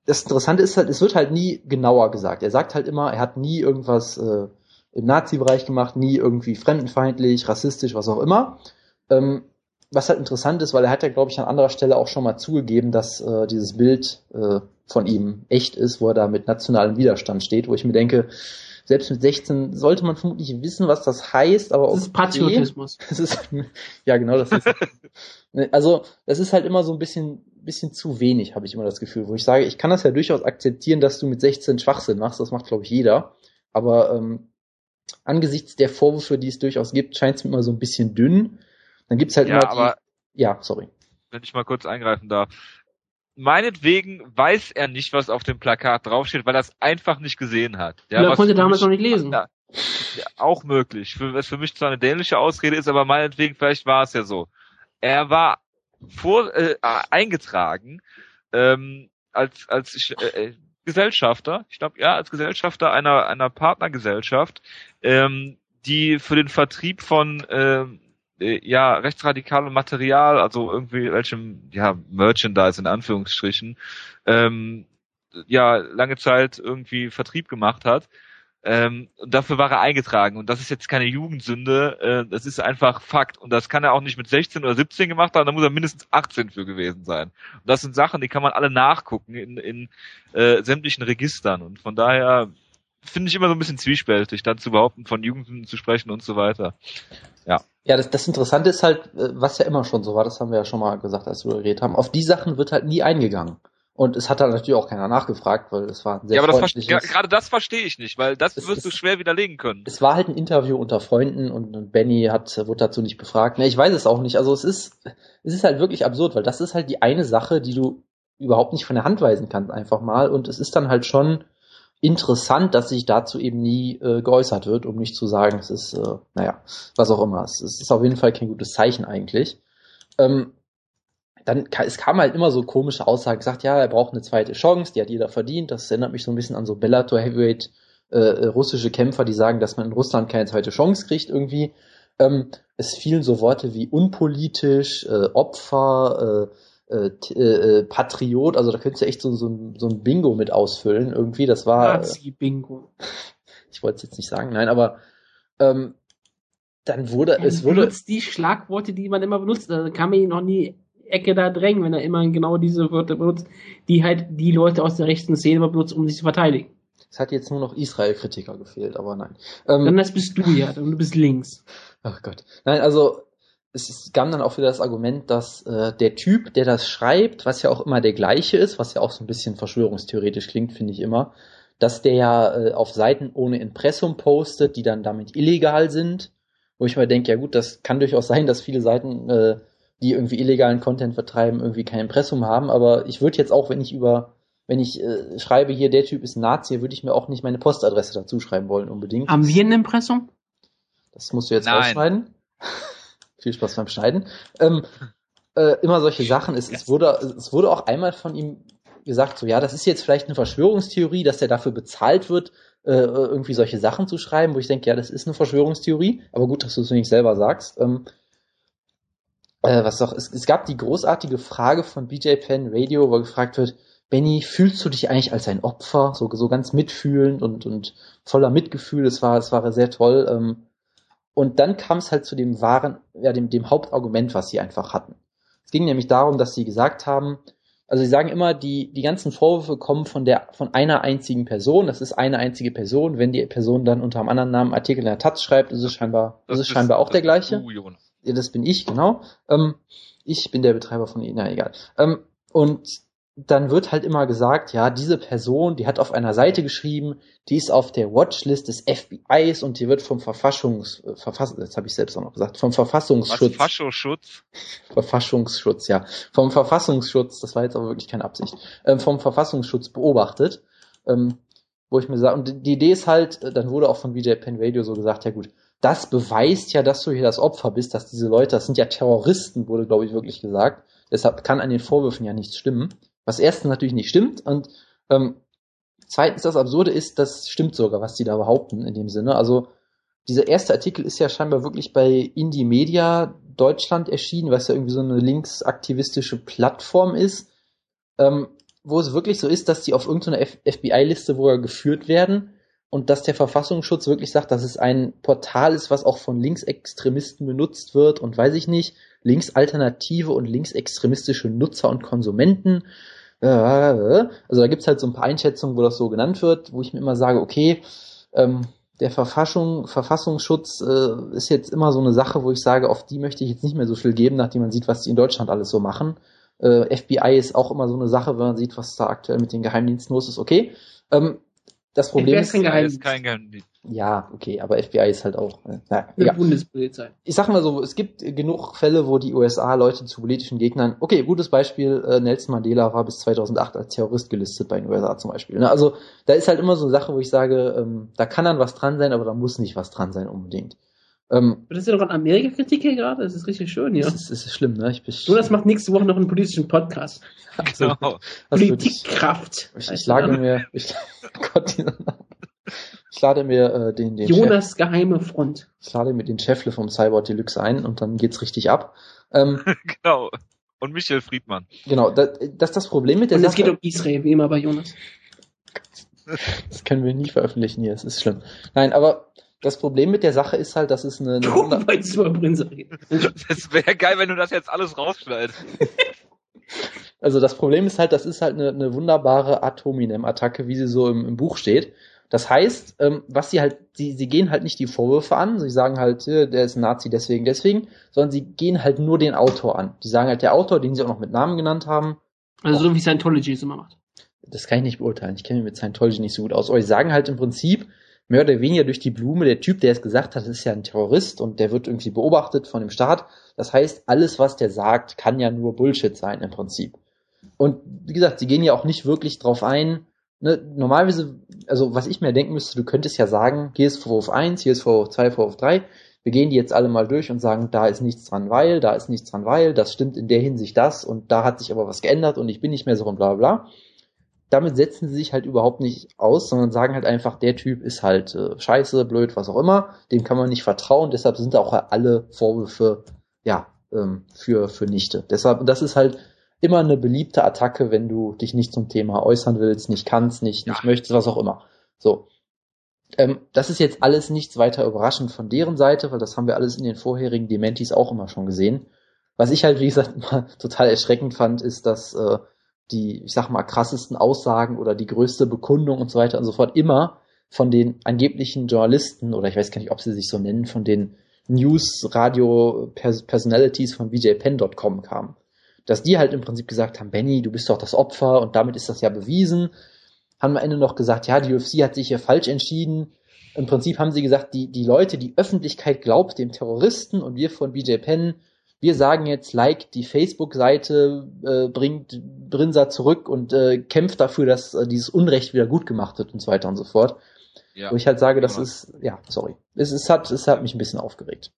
das Interessante ist halt, es wird halt nie genauer gesagt. Er sagt halt immer, er hat nie irgendwas äh, im Nazi-Bereich gemacht, nie irgendwie fremdenfeindlich, rassistisch, was auch immer. Ähm, was halt interessant ist, weil er hat ja, glaube ich, an anderer Stelle auch schon mal zugegeben, dass äh, dieses Bild äh, von ihm echt ist, wo er da mit nationalem Widerstand steht, wo ich mir denke, selbst mit 16 sollte man vermutlich wissen, was das heißt, aber das ist Patriotismus. Das ist, ja, genau, das ist. also, das ist halt immer so ein bisschen bisschen zu wenig, habe ich immer das Gefühl, wo ich sage, ich kann das ja durchaus akzeptieren, dass du mit 16 Schwachsinn machst, das macht, glaube ich, jeder. Aber ähm, angesichts der Vorwürfe, die es durchaus gibt, scheint es mir immer so ein bisschen dünn. Dann gibt's halt ja, immer die, aber Ja, sorry. Wenn ich mal kurz eingreifen darf. Meinetwegen weiß er nicht, was auf dem Plakat draufsteht, weil er es einfach nicht gesehen hat. Ja, er konnte damals noch nicht lesen. Ja, auch möglich. Für, was für mich zwar eine dämliche Ausrede ist, aber meinetwegen, vielleicht war es ja so. Er war vor, äh, eingetragen ähm, als als äh, äh, Gesellschafter, ich glaube ja als Gesellschafter einer einer Partnergesellschaft, ähm, die für den Vertrieb von ähm, äh, ja rechtsradikalem Material, also irgendwie welchem ja Merchandise in Anführungsstrichen, ähm, ja lange Zeit irgendwie Vertrieb gemacht hat. Ähm, dafür war er eingetragen. Und das ist jetzt keine Jugendsünde, äh, das ist einfach Fakt. Und das kann er auch nicht mit 16 oder 17 gemacht haben, da muss er mindestens 18 für gewesen sein. Und das sind Sachen, die kann man alle nachgucken in, in äh, sämtlichen Registern. Und von daher finde ich immer so ein bisschen zwiespältig, dann zu behaupten, von Jugendsünden zu sprechen und so weiter. Ja. Ja, das, das Interessante ist halt, äh, was ja immer schon so war, das haben wir ja schon mal gesagt, als wir geredet haben, auf die Sachen wird halt nie eingegangen. Und es hat dann natürlich auch keiner nachgefragt, weil es war ein sehr Ja, aber das ja, gerade das verstehe ich nicht, weil das wirst es, du schwer widerlegen können. Es war halt ein Interview unter Freunden und, und Benny hat wurde dazu nicht befragt. Ne, ich weiß es auch nicht. Also es ist es ist halt wirklich absurd, weil das ist halt die eine Sache, die du überhaupt nicht von der Hand weisen kannst einfach mal und es ist dann halt schon interessant, dass sich dazu eben nie äh, geäußert wird, um nicht zu sagen, es ist äh, naja, was auch immer. Es, ist auf jeden Fall kein gutes Zeichen eigentlich. Ähm, dann es kam halt immer so komische Aussagen, gesagt, ja, er braucht eine zweite Chance, die hat jeder verdient. Das erinnert mich so ein bisschen an so Bellator Heavyweight äh, äh, russische Kämpfer, die sagen, dass man in Russland keine zweite Chance kriegt irgendwie. Ähm, es fielen so Worte wie unpolitisch, äh, Opfer, äh, äh, äh, Patriot, also da könntest du echt so, so, so ein Bingo mit ausfüllen irgendwie. Das war. Nazi-Bingo. ich wollte es jetzt nicht sagen, nein, aber ähm, dann wurde ja, es wurde. benutzt die Schlagworte, die man immer benutzt. Da kann man ihn noch nie Ecke da drängen, wenn er immer genau diese Wörter benutzt, die halt die Leute aus der rechten Szene benutzt, um sich zu verteidigen. Es hat jetzt nur noch Israel-Kritiker gefehlt, aber nein. Ähm, dann das bist du ja, und du bist links. Ach Gott. Nein, also es gab dann auch wieder das Argument, dass äh, der Typ, der das schreibt, was ja auch immer der gleiche ist, was ja auch so ein bisschen verschwörungstheoretisch klingt, finde ich immer, dass der ja äh, auf Seiten ohne Impressum postet, die dann damit illegal sind. Wo ich mal denke, ja gut, das kann durchaus sein, dass viele Seiten, äh, die irgendwie illegalen Content vertreiben, irgendwie kein Impressum haben. Aber ich würde jetzt auch, wenn ich über, wenn ich äh, schreibe, hier der Typ ist ein Nazi, würde ich mir auch nicht meine Postadresse dazu schreiben wollen unbedingt. Haben wir ein Impressum? Das musst du jetzt Nein. rausschneiden. Viel Spaß beim Schneiden. Ähm, äh, immer solche Sachen. Es, es, wurde, es wurde auch einmal von ihm gesagt, so ja, das ist jetzt vielleicht eine Verschwörungstheorie, dass er dafür bezahlt wird, äh, irgendwie solche Sachen zu schreiben, wo ich denke, ja, das ist eine Verschwörungstheorie, aber gut, dass du es nicht selber sagst. Ähm, äh, was doch, es, es gab die großartige Frage von BJ Penn Radio, wo gefragt wird, Benny, fühlst du dich eigentlich als ein Opfer, so, so ganz mitfühlend und, und voller Mitgefühl, es war, es war sehr toll. Ähm, und dann kam es halt zu dem wahren, ja, dem, dem Hauptargument, was sie einfach hatten. Es ging nämlich darum, dass sie gesagt haben, also sie sagen immer, die, die ganzen Vorwürfe kommen von der, von einer einzigen Person. Das ist eine einzige Person. Wenn die Person dann unter einem anderen Namen Artikel in der Taz schreibt, ist es scheinbar, das ist es scheinbar auch der gleiche. Du. Ja, das bin ich, genau. Ähm, ich bin der Betreiber von ihnen, na egal. Ähm, und dann wird halt immer gesagt, ja, diese Person, die hat auf einer Seite geschrieben, die ist auf der Watchlist des FBIs und die wird vom Verfassungs, äh, Verfass, jetzt habe ich selbst auch noch gesagt, vom Verfassungsschutz. Verfassungsschutz? Verfassungsschutz, ja. Vom Verfassungsschutz, das war jetzt aber wirklich keine Absicht, ähm, vom Verfassungsschutz beobachtet. Ähm, wo ich mir sage, und die Idee ist halt, äh, dann wurde auch von VJ Penn Radio so gesagt, ja gut, das beweist ja, dass du hier das Opfer bist, dass diese Leute, das sind ja Terroristen, wurde, glaube ich, wirklich gesagt. Deshalb kann an den Vorwürfen ja nichts stimmen. Was erstens natürlich nicht stimmt und ähm, zweitens das Absurde ist, das stimmt sogar, was die da behaupten in dem Sinne. Also dieser erste Artikel ist ja scheinbar wirklich bei Indie Media Deutschland erschienen, was ja irgendwie so eine linksaktivistische Plattform ist, ähm, wo es wirklich so ist, dass die auf irgendeiner FBI-Liste wohl geführt werden und dass der Verfassungsschutz wirklich sagt, dass es ein Portal ist, was auch von Linksextremisten benutzt wird und weiß ich nicht, linksalternative und linksextremistische Nutzer und Konsumenten also da gibt's halt so ein paar Einschätzungen, wo das so genannt wird, wo ich mir immer sage, okay, ähm, der Verfassung, Verfassungsschutz äh, ist jetzt immer so eine Sache, wo ich sage, auf die möchte ich jetzt nicht mehr so viel geben, nachdem man sieht, was die in Deutschland alles so machen. Äh, FBI ist auch immer so eine Sache, wenn man sieht, was da aktuell mit den Geheimdiensten los ist. Okay, ähm, das Problem ist, ist kein Geheimdienst. Ja, okay, aber FBI ist halt auch. Äh, na, ja. Bundespolizei. Ich sag mal so, es gibt genug Fälle, wo die USA Leute zu politischen Gegnern. Okay, gutes Beispiel, äh, Nelson Mandela war bis 2008 als Terrorist gelistet bei den USA zum Beispiel. Ne? Also da ist halt immer so eine Sache, wo ich sage, ähm, da kann dann was dran sein, aber da muss nicht was dran sein unbedingt. Ähm, das ist ja doch an Amerika-Kritik hier gerade, das ist richtig schön, ja. Das ist, das ist schlimm, ne? Ich bin, so, das macht nächste Woche noch einen politischen Podcast. Genau. Politikkraft. Ich, ich, lage mir, ich, Gott, ich lade mir äh, den, den Jonas Chef, geheime Front. Ich lade mir den Chefle vom Cyborg Deluxe ein und dann geht's richtig ab. Ähm, genau. Und Michael Friedmann. Genau, das, das ist das Problem mit der und Sache. Und es geht um Israel, wie immer bei Jonas. Das können wir nie veröffentlichen hier, es ist schlimm. Nein, aber das Problem mit der Sache ist halt, dass es eine. eine oh, das wäre geil, wenn du das jetzt alles rausschneidest. also das Problem ist halt, das ist halt eine, eine wunderbare Atominem-Attacke, wie sie so im, im Buch steht. Das heißt, ähm, was sie halt, sie, sie gehen halt nicht die Vorwürfe an, sie sagen halt, äh, der ist ein Nazi deswegen, deswegen, sondern sie gehen halt nur den Autor an. Die sagen halt, der Autor, den sie auch noch mit Namen genannt haben. Also so wie Scientology es immer macht. Das kann ich nicht beurteilen. Ich kenne mich mit Scientology nicht so gut aus. Aber sie sagen halt im Prinzip, mehr oder weniger durch die Blume. Der Typ, der es gesagt hat, ist ja ein Terrorist und der wird irgendwie beobachtet von dem Staat. Das heißt, alles, was der sagt, kann ja nur Bullshit sein im Prinzip. Und wie gesagt, sie gehen ja auch nicht wirklich drauf ein. Ne, normalerweise, also was ich mir denken müsste, du könntest ja sagen, hier ist Vorwurf 1, hier ist Vorwurf 2, Vorwurf 3. Wir gehen die jetzt alle mal durch und sagen, da ist nichts dran, weil, da ist nichts dran, weil, das stimmt in der Hinsicht das und da hat sich aber was geändert und ich bin nicht mehr so und bla bla damit setzen sie sich halt überhaupt nicht aus, sondern sagen halt einfach, der Typ ist halt äh, scheiße, blöd, was auch immer, dem kann man nicht vertrauen, deshalb sind auch alle Vorwürfe, ja, ähm, für, für Nichte. Deshalb, das ist halt immer eine beliebte Attacke, wenn du dich nicht zum Thema äußern willst, nicht kannst, nicht, ja. nicht möchtest, was auch immer. So. Ähm, das ist jetzt alles nichts weiter überraschend von deren Seite, weil das haben wir alles in den vorherigen Dementis auch immer schon gesehen. Was ich halt, wie gesagt, mal total erschreckend fand, ist, dass äh, die, ich sag mal, krassesten Aussagen oder die größte Bekundung und so weiter und so fort immer von den angeblichen Journalisten oder ich weiß gar nicht, ob sie sich so nennen, von den News-Radio-Personalities von VJPen.com kamen. Dass die halt im Prinzip gesagt haben, Benny, du bist doch das Opfer und damit ist das ja bewiesen. haben am Ende noch gesagt, ja, die UFC hat sich hier falsch entschieden. Im Prinzip haben sie gesagt, die, die Leute, die Öffentlichkeit glaubt dem Terroristen und wir von BJ Penn, wir sagen jetzt, like die Facebook-Seite, äh, bringt Brinsa zurück und äh, kämpft dafür, dass äh, dieses Unrecht wieder gut gemacht wird und so weiter und so fort. Ja. Wo ich halt sage, das genau. ist, ja, sorry. Es, es, hat, es hat mich ein bisschen aufgeregt.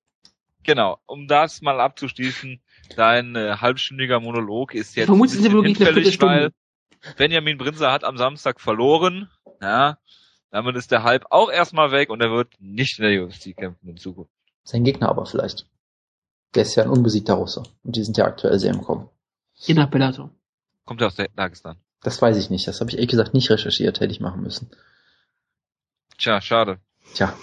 Genau, um das mal abzuschließen, dein äh, halbstündiger Monolog ist jetzt Vermutlich ein bisschen hinfällig, weil Benjamin Brinzer hat am Samstag verloren. Ja, damit ist der Hype auch erstmal weg und er wird nicht in der UFC kämpfen in Zukunft. Sein Gegner aber vielleicht. Der ist ja ein unbesiegter Russe und die sind ja aktuell sehr im Kommen. Je nach Bellator. Kommt er aus Dagestan? Das weiß ich nicht. Das habe ich ehrlich gesagt nicht recherchiert, hätte ich machen müssen. Tja, schade. Tja,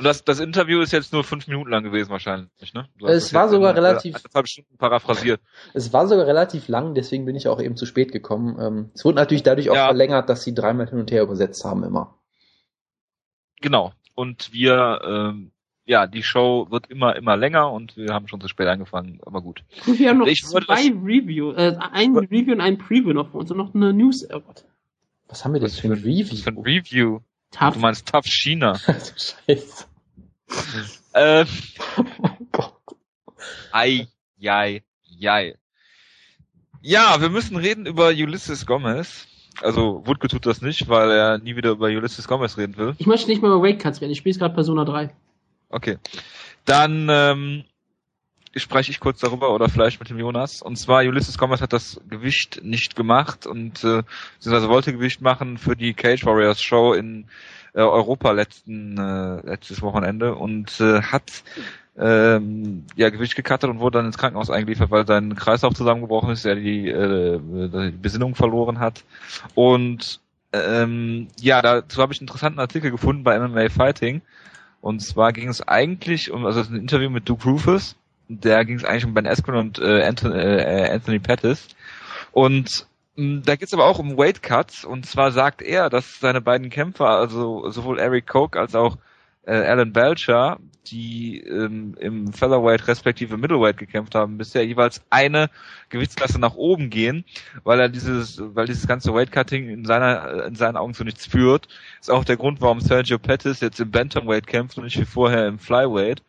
und das, das Interview ist jetzt nur fünf Minuten lang gewesen wahrscheinlich, ne? Es war sogar relativ. Eineinhalb Stunden paraphrasiert. Es war sogar relativ lang, deswegen bin ich auch eben zu spät gekommen. Ähm, es wurde natürlich dadurch auch ja. verlängert, dass sie dreimal hin und her übersetzt haben immer. Genau. Und wir, ähm, ja, die Show wird immer, immer länger und wir haben schon zu spät angefangen, aber gut. Wir haben noch ich zwei Review, äh, ein Review und ein Preview noch für uns und noch eine News. Oh Was haben wir denn für ein Review? Für ein Review. Tough. Du meinst Tough China. Scheiße äh, oh Gott. Ei, jei, jei. Ja, wir müssen reden über Ulysses Gomez. Also Wutke tut das nicht, weil er nie wieder über Ulysses Gomez reden will. Ich möchte nicht mehr über Weight Cuts reden. Ich spiele gerade Persona 3. Okay. Dann ähm, spreche ich kurz darüber oder vielleicht mit dem Jonas. Und zwar Ulysses Gomez hat das Gewicht nicht gemacht und äh, beziehungsweise wollte Gewicht machen für die Cage Warriors Show in äh, Europa letzten äh, letztes Wochenende und äh, hat ähm, ja Gewicht gekattert und wurde dann ins Krankenhaus eingeliefert, weil sein Kreislauf zusammengebrochen ist, er die, äh, die Besinnung verloren hat und ähm, ja, dazu habe ich einen interessanten Artikel gefunden bei MMA Fighting. Und zwar ging es eigentlich um, also ein Interview mit Duke Rufus, der ging es eigentlich um Ben Askren und äh, Anthony, äh, Anthony Pettis. Und Mm, da geht es aber auch um Weight Cuts und zwar sagt er, dass seine beiden Kämpfer, also sowohl Eric Koch als auch äh, Alan Belcher, die ähm, im Featherweight respektive Middleweight gekämpft haben, bisher jeweils eine Gewichtsklasse nach oben gehen, weil er dieses, weil dieses ganze Weightcutting in seiner in seinen Augen zu nichts führt. Ist auch der Grund, warum Sergio Pettis jetzt im Bantamweight kämpft und nicht wie vorher im Flyweight.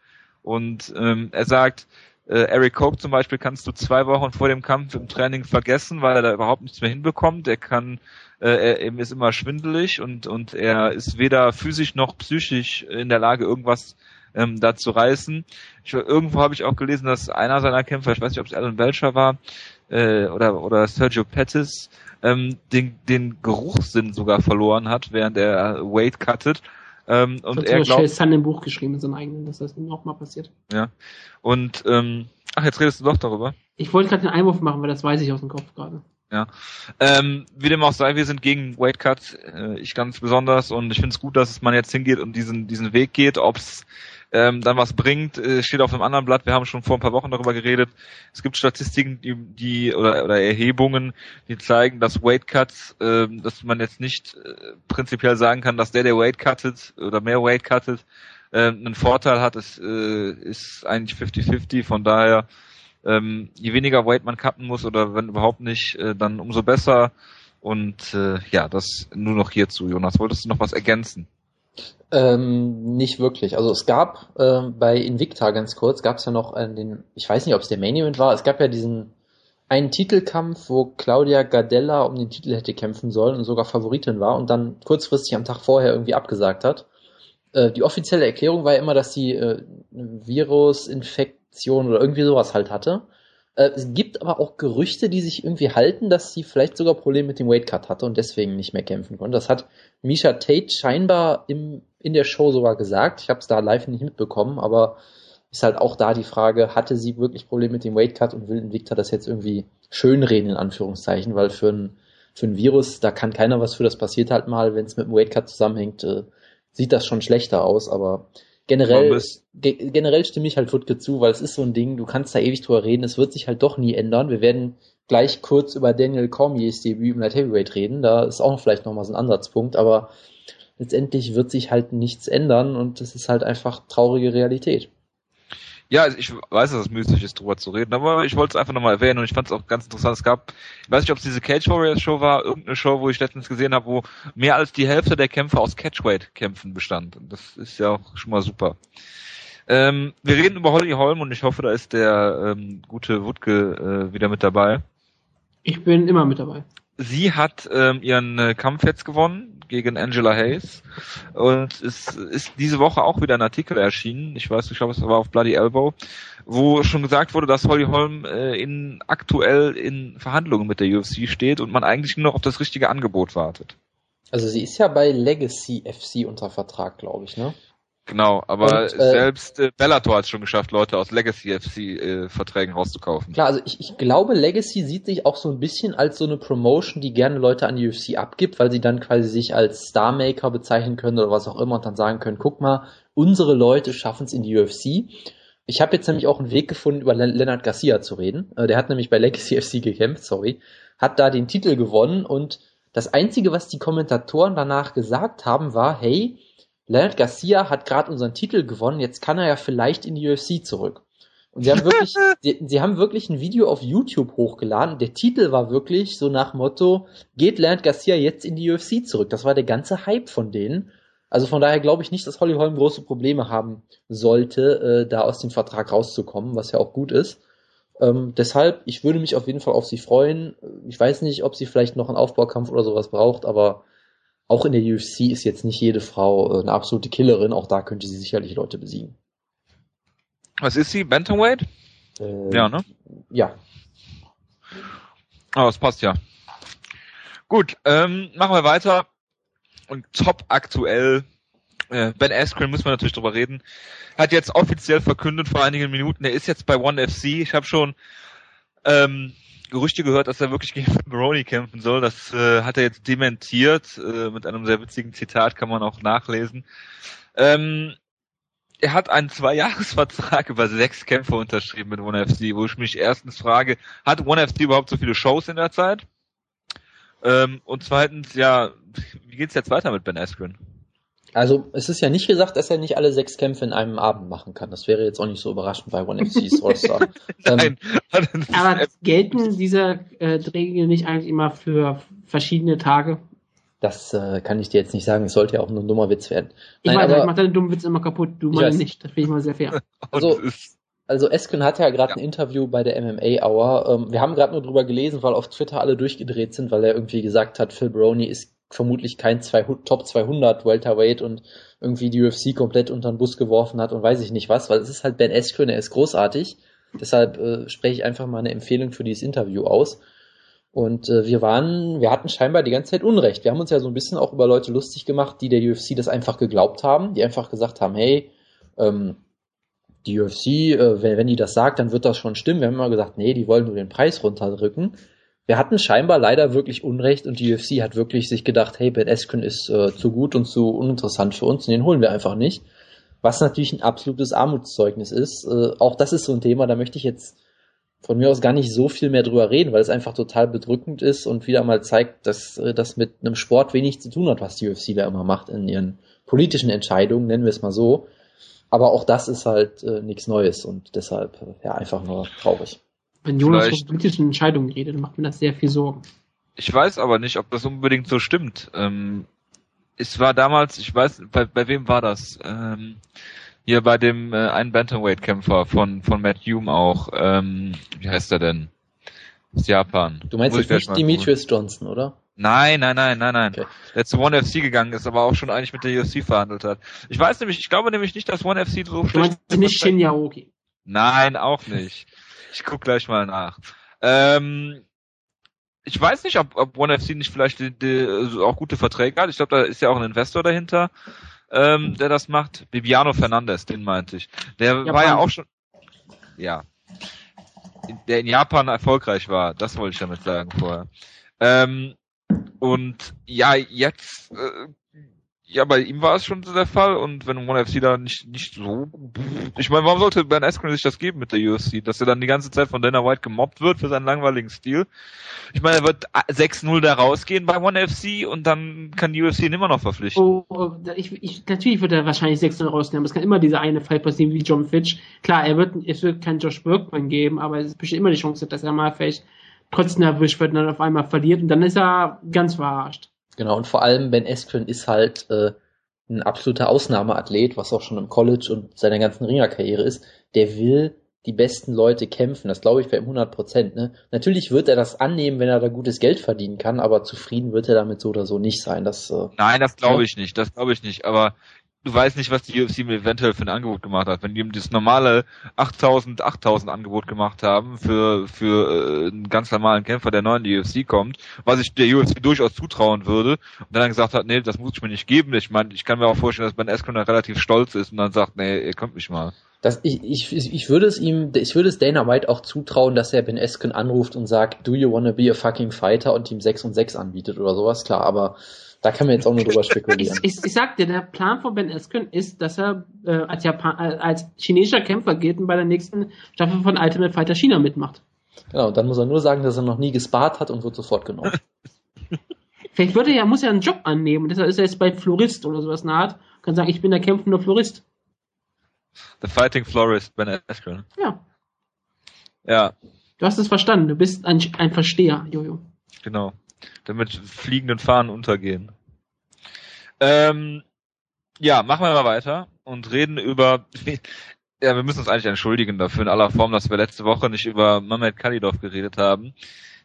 Und ähm, er sagt, äh, Eric Koch zum Beispiel kannst du zwei Wochen vor dem Kampf im Training vergessen, weil er da überhaupt nichts mehr hinbekommt. Er kann, äh, er ist immer schwindelig und und er ist weder physisch noch psychisch in der Lage, irgendwas ähm, da zu reißen. Ich, irgendwo habe ich auch gelesen, dass einer seiner Kämpfer, ich weiß nicht, ob es Alan Belcher war äh, oder oder Sergio Pettis, ähm, den den Geruchssinn sogar verloren hat, während er Weight cuttet ähm, und das er glaubt, Sun im Buch geschrieben, in seinem eigenen, dass das ihm auch mal passiert. Ja. Und ähm, ach, jetzt redest du doch darüber. Ich wollte gerade den Einwurf machen, weil das weiß ich aus dem Kopf gerade. Ja. Ähm, wie dem auch sei, wir sind gegen Weight Cut, äh, ich ganz besonders und ich finde es gut, dass man jetzt hingeht und diesen diesen Weg geht, ob es ähm, dann was bringt, äh, steht auf einem anderen Blatt. Wir haben schon vor ein paar Wochen darüber geredet. Es gibt Statistiken, die, die oder, oder Erhebungen, die zeigen, dass Weight Cuts, äh, dass man jetzt nicht äh, prinzipiell sagen kann, dass der, der Weight cuttet oder mehr Weight cuttet, äh, einen Vorteil hat. Es äh, ist eigentlich 50-50. Von daher, ähm, je weniger Weight man cutten muss oder wenn überhaupt nicht, äh, dann umso besser. Und äh, ja, das nur noch hierzu. Jonas, wolltest du noch was ergänzen? Ähm, nicht wirklich. Also es gab äh, bei Invicta ganz kurz, gab es ja noch äh, den, ich weiß nicht, ob es der Main Event war, es gab ja diesen einen Titelkampf, wo Claudia Gardella um den Titel hätte kämpfen sollen und sogar Favoritin war und dann kurzfristig am Tag vorher irgendwie abgesagt hat. Äh, die offizielle Erklärung war ja immer, dass sie äh, Virusinfektion oder irgendwie sowas halt hatte. Äh, es gibt aber auch Gerüchte, die sich irgendwie halten, dass sie vielleicht sogar Probleme mit dem Weightcut hatte und deswegen nicht mehr kämpfen konnte. Das hat Misha Tate scheinbar im, in der Show sogar gesagt. Ich habe es da live nicht mitbekommen, aber ist halt auch da die Frage, hatte sie wirklich Probleme mit dem Weightcut und will Invicta das jetzt irgendwie schönreden, in Anführungszeichen, weil für ein, für ein Virus, da kann keiner was für, das passiert halt mal, wenn es mit dem Weightcut zusammenhängt, äh, sieht das schon schlechter aus, aber generell, ge generell stimme ich halt Wutke zu, weil es ist so ein Ding, du kannst da ewig drüber reden, es wird sich halt doch nie ändern. Wir werden gleich kurz über Daniel Cormiers Debüt im Light Heavyweight reden, da ist auch vielleicht nochmal so ein Ansatzpunkt, aber letztendlich wird sich halt nichts ändern und es ist halt einfach traurige Realität. Ja, ich weiß, dass es müßig ist, drüber zu reden, aber ich wollte es einfach nochmal erwähnen und ich fand es auch ganz interessant. Es gab, ich weiß nicht, ob es diese Cage Warriors Show war, irgendeine Show, wo ich letztens gesehen habe, wo mehr als die Hälfte der Kämpfe aus Catchweight-Kämpfen bestand. Und das ist ja auch schon mal super. Ähm, wir reden über Holly Holm und ich hoffe, da ist der ähm, gute Wutke äh, wieder mit dabei. Ich bin immer mit dabei. Sie hat ähm, ihren äh, Kampf jetzt gewonnen gegen Angela Hayes und es ist diese Woche auch wieder ein Artikel erschienen. Ich weiß, ich glaube, es war auf Bloody Elbow, wo schon gesagt wurde, dass Holly Holm äh, in aktuell in Verhandlungen mit der UFC steht und man eigentlich nur noch auf das richtige Angebot wartet. Also sie ist ja bei Legacy FC unter Vertrag, glaube ich, ne? Genau, aber und, äh, selbst äh, Bellator hat es schon geschafft, Leute aus Legacy FC äh, rauszukaufen. Klar, also ich, ich glaube, Legacy sieht sich auch so ein bisschen als so eine Promotion, die gerne Leute an die UFC abgibt, weil sie dann quasi sich als Starmaker bezeichnen können oder was auch immer und dann sagen können, guck mal, unsere Leute schaffen es in die UFC. Ich habe jetzt nämlich auch einen Weg gefunden, über Leonard Garcia zu reden. Äh, der hat nämlich bei Legacy FC gekämpft, sorry, hat da den Titel gewonnen und das Einzige, was die Kommentatoren danach gesagt haben, war, hey, Leonard Garcia hat gerade unseren Titel gewonnen, jetzt kann er ja vielleicht in die UFC zurück. Und sie haben wirklich, sie, sie, haben wirklich ein Video auf YouTube hochgeladen. Der Titel war wirklich so nach Motto, geht Leonard Garcia jetzt in die UFC zurück? Das war der ganze Hype von denen. Also von daher glaube ich nicht, dass Holly Holm große Probleme haben sollte, äh, da aus dem Vertrag rauszukommen, was ja auch gut ist. Ähm, deshalb, ich würde mich auf jeden Fall auf sie freuen. Ich weiß nicht, ob sie vielleicht noch einen Aufbaukampf oder sowas braucht, aber auch in der UFC ist jetzt nicht jede Frau äh, eine absolute Killerin, auch da könnte sie sicherlich Leute besiegen. Was ist sie? Bantamweight? Äh, ja, ne? Ja. Aber oh, das passt ja. Gut, ähm, machen wir weiter. Und top aktuell, äh, Ben Askren, müssen wir natürlich drüber reden, hat jetzt offiziell verkündet vor einigen Minuten, er ist jetzt bei One FC. Ich habe schon ähm, Gerüchte gehört, dass er wirklich gegen Baroni kämpfen soll. Das äh, hat er jetzt dementiert. Äh, mit einem sehr witzigen Zitat kann man auch nachlesen. Ähm, er hat einen Zwei-Jahres-Vertrag über sechs Kämpfe unterschrieben mit One FC, wo ich mich erstens frage, hat One FC überhaupt so viele Shows in der Zeit? Ähm, und zweitens, ja, wie geht's jetzt weiter mit Ben Askren? Also es ist ja nicht gesagt, dass er nicht alle sechs Kämpfe in einem Abend machen kann. Das wäre jetzt auch nicht so überraschend bei One FC's All-Star. ähm, aber gelten diese äh, Regeln nicht eigentlich immer für verschiedene Tage? Das äh, kann ich dir jetzt nicht sagen. Es sollte ja auch nur ein dummer Witz werden. Ich meine, ich mache deine dummen Witze immer kaputt. Du meine nicht. Das finde ich mal sehr fair. Also, also Esken hat ja gerade ja. ein Interview bei der MMA Hour. Ähm, wir haben gerade nur drüber gelesen, weil auf Twitter alle durchgedreht sind, weil er irgendwie gesagt hat, Phil Brony ist vermutlich kein 200, Top 200 Welterweight und irgendwie die UFC komplett unter den Bus geworfen hat und weiß ich nicht was, weil es ist halt Ben Askren, er ist großartig. Deshalb äh, spreche ich einfach mal eine Empfehlung für dieses Interview aus. Und äh, wir waren, wir hatten scheinbar die ganze Zeit Unrecht. Wir haben uns ja so ein bisschen auch über Leute lustig gemacht, die der UFC das einfach geglaubt haben, die einfach gesagt haben, hey, ähm, die UFC, äh, wenn, wenn die das sagt, dann wird das schon stimmen. Wir haben immer gesagt, nee, die wollen nur den Preis runterdrücken wir hatten scheinbar leider wirklich Unrecht und die UFC hat wirklich sich gedacht, hey, Ben Askren ist äh, zu gut und zu uninteressant für uns und den holen wir einfach nicht. Was natürlich ein absolutes Armutszeugnis ist. Äh, auch das ist so ein Thema, da möchte ich jetzt von mir aus gar nicht so viel mehr drüber reden, weil es einfach total bedrückend ist und wieder mal zeigt, dass äh, das mit einem Sport wenig zu tun hat, was die UFC da immer macht in ihren politischen Entscheidungen, nennen wir es mal so. Aber auch das ist halt äh, nichts Neues und deshalb äh, ja einfach nur traurig. Wenn Jonas von politischen Entscheidungen redet, dann macht mir das sehr viel Sorgen. Ich weiß aber nicht, ob das unbedingt so stimmt. Ähm, es war damals, ich weiß, bei, bei wem war das? Ähm, hier bei dem äh, einen Bantamweight-Kämpfer von von Matt Hume auch. Ähm, wie heißt er denn? Aus Japan. Du meinst jetzt nicht Demetrius Johnson, oder? Nein, nein, nein, nein, nein. Okay. Der zu One FC gegangen ist, aber auch schon eigentlich mit der UFC verhandelt hat. Ich weiß nämlich, ich glaube nämlich nicht, dass One FC so du schlecht ist. nicht Shin Yaoki. Nein, auch nicht. Ich guck gleich mal nach. Ähm, ich weiß nicht, ob, ob One FC nicht vielleicht die, die, also auch gute Verträge hat. Ich glaube, da ist ja auch ein Investor dahinter, ähm, der das macht. Bibiano Fernandez, den meinte ich. Der Japan. war ja auch schon, ja, der in Japan erfolgreich war. Das wollte ich damit sagen vorher. Ähm, und ja, jetzt, äh, Ja, bei ihm war es schon der Fall und wenn One FC da nicht, nicht so, ich meine, warum sollte Ben Askren sich das geben mit der UFC, dass er dann die ganze Zeit von Dana White gemobbt wird für seinen langweiligen Stil? Ich meine, er wird 6-0 da rausgehen bei One FC und dann kann die UFC ihn immer noch verpflichten. Oh, oh, ich, ich, natürlich wird er wahrscheinlich 6-0 rausnehmen, es kann immer dieser eine Fall passieren wie John Fitch. Klar, er wird, es wird keinen Josh Bergman geben, aber es besteht immer die Chance, dass er mal vielleicht trotzdem erwischt wird und dann auf einmal verliert und dann ist er ganz verarscht. Genau, und vor allem Ben Askren ist halt äh, ein absoluter Ausnahmeathlet, was auch schon im College und seiner ganzen Ringerkarriere ist. Der will die besten Leute kämpfen. Das glaube ich bei ihm 100 Prozent. Ne? Natürlich wird er das annehmen, wenn er da gutes Geld verdienen kann, aber zufrieden wird er damit so oder so nicht sein. Das, äh, Nein, das glaube ja. ich nicht. Das glaube ich nicht. Aber du weißt nicht, was die UFC mir eventuell für ein Angebot gemacht hat. Wenn die ihm das normale 8000, 8000 Angebot gemacht haben für, für äh, einen ganz normalen Kämpfer, der neu in die UFC kommt, was ich der UFC durchaus zutrauen würde, und dann gesagt hat, nee, das muss ich mir nicht geben. Ich meine, ich kann mir auch vorstellen, dass Ben Askren relativ stolz ist und dann sagt, nee, ihr könnt mich mal. Das, ich, ich, ich würde es ihm, ich würde es Dana White auch zutrauen, dass er Ben Askren anruft und sagt, do you wanna be a fucking fighter und ihm 6 und 6 anbietet oder sowas, klar, aber da kann man jetzt auch nur drüber spekulieren. Ich, ich, ich sag dir, der Plan von Ben Askren ist, dass er äh, als, Japan äh, als chinesischer Kämpfer geht und bei der nächsten Staffel von Ultimate Fighter China mitmacht. Genau, dann muss er nur sagen, dass er noch nie gespart hat und wird sofort genommen. Vielleicht würde er ja, muss er einen Job annehmen. Deshalb ist er jetzt bei Florist oder sowas nahe. Kann sagen, ich bin der kämpfende Florist. The Fighting Florist, Ben Askren. Ja. Ja. Du hast es verstanden. Du bist ein, ein Versteher, Jojo. Genau damit fliegenden Fahnen untergehen. Ähm, ja, machen wir mal weiter und reden über. Ja, wir müssen uns eigentlich entschuldigen dafür in aller Form, dass wir letzte Woche nicht über Mehmet Kalidov geredet haben,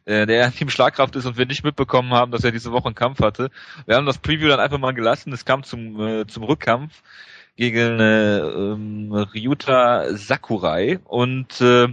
äh, der Team Schlagkraft ist und wir nicht mitbekommen haben, dass er diese Woche einen Kampf hatte. Wir haben das Preview dann einfach mal gelassen. Es kam zum äh, zum Rückkampf gegen äh, ähm, Ryuta Sakurai und äh,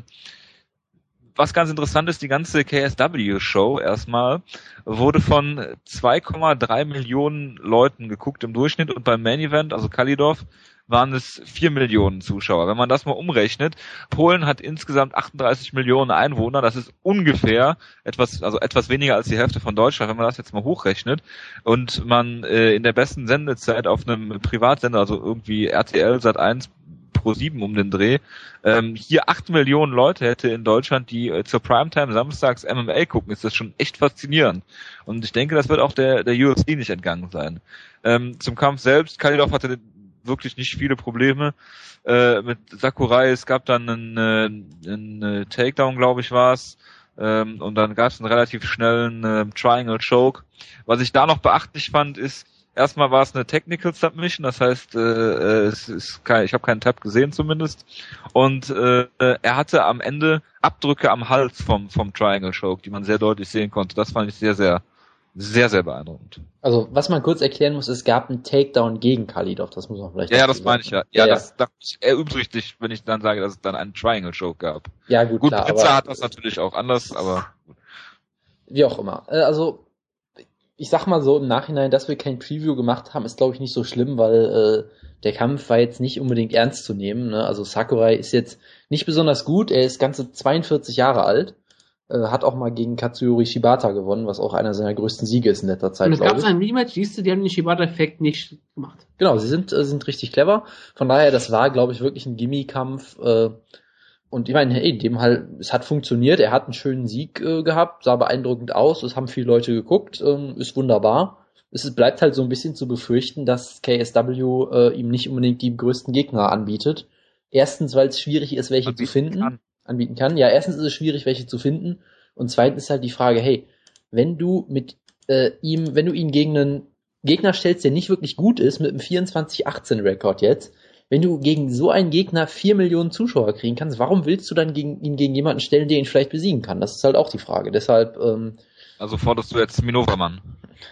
was ganz interessant ist, die ganze KSW-Show erstmal wurde von 2,3 Millionen Leuten geguckt im Durchschnitt und beim Main Event, also Kalidov, waren es 4 Millionen Zuschauer. Wenn man das mal umrechnet, Polen hat insgesamt 38 Millionen Einwohner, das ist ungefähr etwas, also etwas weniger als die Hälfte von Deutschland, wenn man das jetzt mal hochrechnet und man äh, in der besten Sendezeit auf einem Privatsender, also irgendwie RTL Sat 1 Pro 7 um den Dreh, ähm, hier acht Millionen Leute hätte in Deutschland, die äh, zur Primetime samstags MMA gucken, ist das schon echt faszinierend. Und ich denke, das wird auch der, der UFC nicht entgangen sein. Ähm, zum Kampf selbst, Kalidov hatte wirklich nicht viele Probleme äh, mit Sakurai. Es gab dann einen, äh, einen äh, Takedown, glaube ich, war es. Ähm, und dann gab es einen relativ schnellen äh, Triangle Choke. Was ich da noch beachtlich fand, ist, Erstmal war es eine Technical Submission, das heißt, äh, äh, es ist kein, ich habe keinen Tab gesehen zumindest. Und äh, er hatte am Ende Abdrücke am Hals vom vom Triangle Choke, die man sehr deutlich sehen konnte. Das fand ich sehr sehr sehr sehr beeindruckend. Also was man kurz erklären muss, es gab einen Takedown gegen Kalidov, das muss man vielleicht. Ja, ja das meine ich ja. Ja, ja das, das er übrigens, wenn ich dann sage, dass es dann einen Triangle Choke gab. Ja gut, gut klar. Pizza hat das natürlich auch anders, aber wie auch immer. Äh, also ich sag mal so im Nachhinein, dass wir kein Preview gemacht haben, ist glaube ich nicht so schlimm, weil äh, der Kampf war jetzt nicht unbedingt ernst zu nehmen. Ne? Also Sakurai ist jetzt nicht besonders gut, er ist ganze 42 Jahre alt, äh, hat auch mal gegen Katsuyori Shibata gewonnen, was auch einer seiner größten Siege ist in letzter Zeit. Und es gab ein Rematch, siehst du, die haben den Shibata-Effekt nicht gemacht. Genau, sie sind, äh, sind richtig clever. Von daher, das war, glaube ich, wirklich ein Gimmie-Kampf. Äh, und ich meine, hey, dem halt, es hat funktioniert, er hat einen schönen Sieg äh, gehabt, sah beeindruckend aus, es haben viele Leute geguckt, ähm, ist wunderbar. Es bleibt halt so ein bisschen zu befürchten, dass KSW äh, ihm nicht unbedingt die größten Gegner anbietet. Erstens, weil es schwierig ist, welche anbieten zu finden. Kann. Anbieten kann. Ja, erstens ist es schwierig, welche zu finden. Und zweitens ist halt die Frage, hey, wenn du mit äh, ihm, wenn du ihn gegen einen Gegner stellst, der nicht wirklich gut ist, mit einem 24-18-Rekord jetzt, wenn du gegen so einen Gegner vier Millionen Zuschauer kriegen kannst, warum willst du dann gegen ihn gegen jemanden stellen, der ihn vielleicht besiegen kann? Das ist halt auch die Frage. Deshalb. Ähm, also forderst du jetzt Minova-Mann?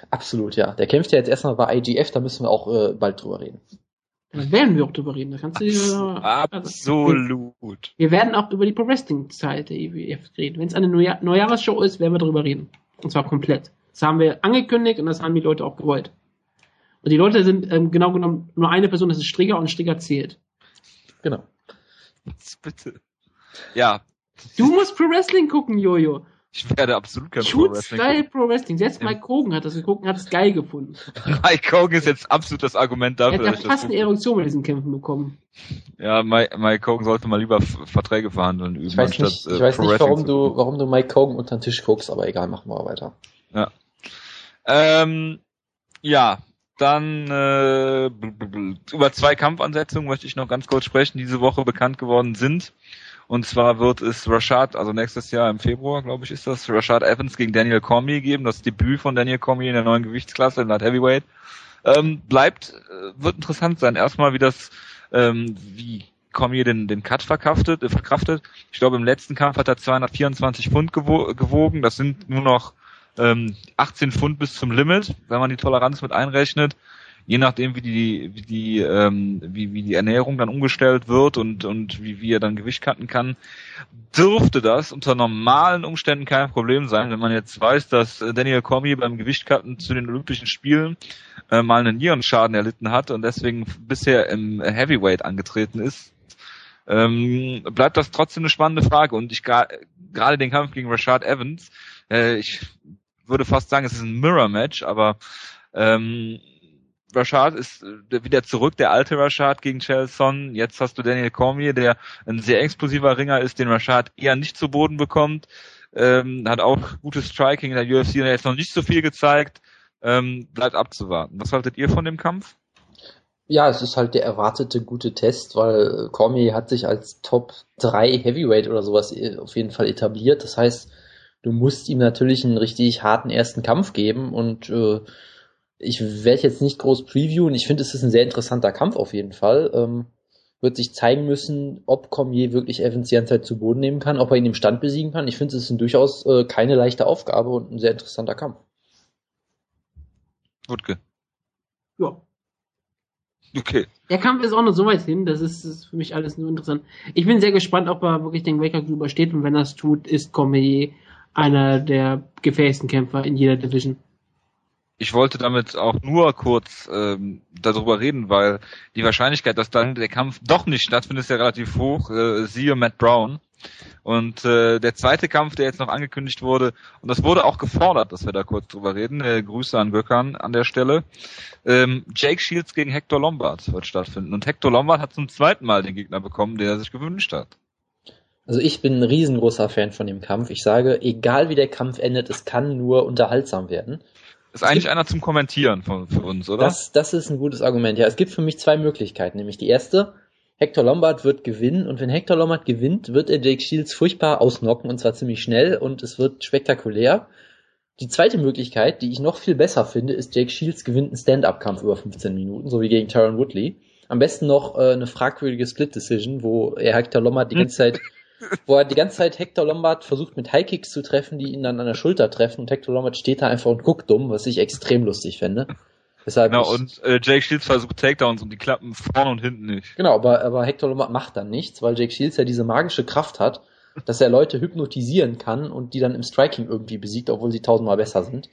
Absolut, ja. Der kämpft ja jetzt erstmal bei IGF, da müssen wir auch äh, bald drüber reden. Da werden wir auch drüber reden. Da kannst du dir, Absolut. Wir, wir werden auch über die Pro Wrestling Zeit der IWF reden. Wenn es eine Neujahr Neujahresshow ist, werden wir drüber reden. Und zwar komplett. Das haben wir angekündigt und das haben die Leute auch gewollt. Und die Leute sind ähm, genau genommen nur eine Person, das ist Strigger und Strigger zählt. Genau. Bitte. Ja. Du musst Pro Wrestling gucken, Jojo. Ich werde absolut kein Pro Wrestling. Geil Pro Wrestling. Selbst Mike Hogan hat das geguckt und hat es geil gefunden. Mike Hogan ist jetzt absolut das Argument dafür. Er hat fast eine Erektion bei diesen Kämpfen bekommen. Ja, Mike, Mike Hogan sollte mal lieber Verträge verhandeln üben. Ich weiß anstatt, nicht, ich äh, weiß nicht warum du, warum du Mike Hogan unter den Tisch guckst, aber egal, machen wir weiter. Ja. Ähm, ja, dann äh, über zwei Kampfansetzungen möchte ich noch ganz kurz sprechen, die diese Woche bekannt geworden sind. Und zwar wird es Rashad, also nächstes Jahr im Februar, glaube ich, ist das, Rashad Evans gegen Daniel Cormier geben, das Debüt von Daniel Cormier in der neuen Gewichtsklasse in Light Heavyweight. Ähm, bleibt, äh, wird interessant sein. Erstmal, wie das, ähm, wie Cormier den, den Cut verkraftet, äh, verkraftet. Ich glaube, im letzten Kampf hat er 224 Pfund gewo gewogen. Das sind nur noch ähm, 18 Pfund bis zum Limit, wenn man die Toleranz mit einrechnet je nachdem wie die wie die ähm, wie, wie die Ernährung dann umgestellt wird und und wie, wie er dann Gewicht cutten kann, dürfte das unter normalen Umständen kein Problem sein, wenn man jetzt weiß, dass Daniel Cormier beim Gewichtcutten zu den Olympischen Spielen äh, mal einen Nierenschaden erlitten hat und deswegen bisher im Heavyweight angetreten ist. Ähm, bleibt das trotzdem eine spannende Frage und ich gerade den Kampf gegen Rashad Evans, äh, ich würde fast sagen, es ist ein Mirror-Match, aber ähm, Rashad ist äh, wieder zurück, der alte Rashad gegen Chelson. Jetzt hast du Daniel Cormier, der ein sehr explosiver Ringer ist, den Rashad eher nicht zu Boden bekommt. Ähm, hat auch gutes Striking in der UFC und jetzt noch nicht so viel gezeigt. Ähm, bleibt abzuwarten. Was haltet ihr von dem Kampf? Ja, es ist halt der erwartete gute Test, weil Cormier hat sich als Top 3 Heavyweight oder sowas äh, auf jeden Fall etabliert. Das heißt, du musst ihm natürlich einen richtig harten ersten Kampf geben und äh, ich werde jetzt nicht groß previewen. Ich finde, es ist ein sehr interessanter Kampf auf jeden Fall. Ähm, wird sich zeigen müssen, ob Cormier wirklich Evans die ganze Zeit zu Boden nehmen kann, ob er ihn im Stand besiegen kann. Ich finde, es ist ein durchaus äh, keine leichte Aufgabe und ein sehr interessanter Kampf. Wutke. Ja. Okay. Der Kampf ist auch noch so weit hin, das ist, ist für mich alles nur interessant. Ich bin sehr gespannt, ob er wirklich den Waker übersteht und wenn er es tut, ist Cormier einer der gefährlichsten Kämpfer in jeder Division ich wollte damit auch nur kurz ähm, darüber reden, weil die Wahrscheinlichkeit, dass dann der Kampf doch nicht stattfindet, ist ja relativ hoch. Äh, siehe Matt Brown. Und äh, der zweite Kampf, der jetzt noch angekündigt wurde, und das wurde auch gefordert, dass wir da kurz drüber reden. Äh, Grüße an Gökhan an der Stelle. Ähm, Jake Shields gegen Hector Lombard wird stattfinden. Und Hector Lombard hat zum zweiten Mal den Gegner bekommen, den er sich gewünscht hat. Also ich bin ein riesengroßer Fan von dem Kampf. Ich sage, egal wie der Kampf endet, es kann nur unterhaltsam werden. Ist eigentlich einer zum Kommentieren von, für uns, oder? Das, das ist ein gutes Argument. Ja, es gibt für mich zwei Möglichkeiten. Nämlich die erste, Hector Lombard wird gewinnen und wenn Hector Lombard gewinnt, wird er Jake Shields furchtbar ausnocken und zwar ziemlich schnell und es wird spektakulär. Die zweite Möglichkeit, die ich noch viel besser finde, ist Jake Shields gewinnt einen Stand-Up-Kampf über 15 Minuten, so wie gegen Tyron Woodley. Am besten noch äh, eine fragwürdige Split-Decision, wo er Hector Lombard die ganze Zeit wo er die ganze Zeit Hector Lombard versucht mit High-Kicks zu treffen, die ihn dann an der Schulter treffen und Hector Lombard steht da einfach und guckt dumm, was ich extrem lustig fände. Deshalb genau, und äh, Jake Shields versucht Takedowns und die klappen vorne und hinten nicht. Genau, aber, aber Hector Lombard macht dann nichts, weil Jake Shields ja diese magische Kraft hat, dass er Leute hypnotisieren kann und die dann im Striking irgendwie besiegt, obwohl sie tausendmal besser sind.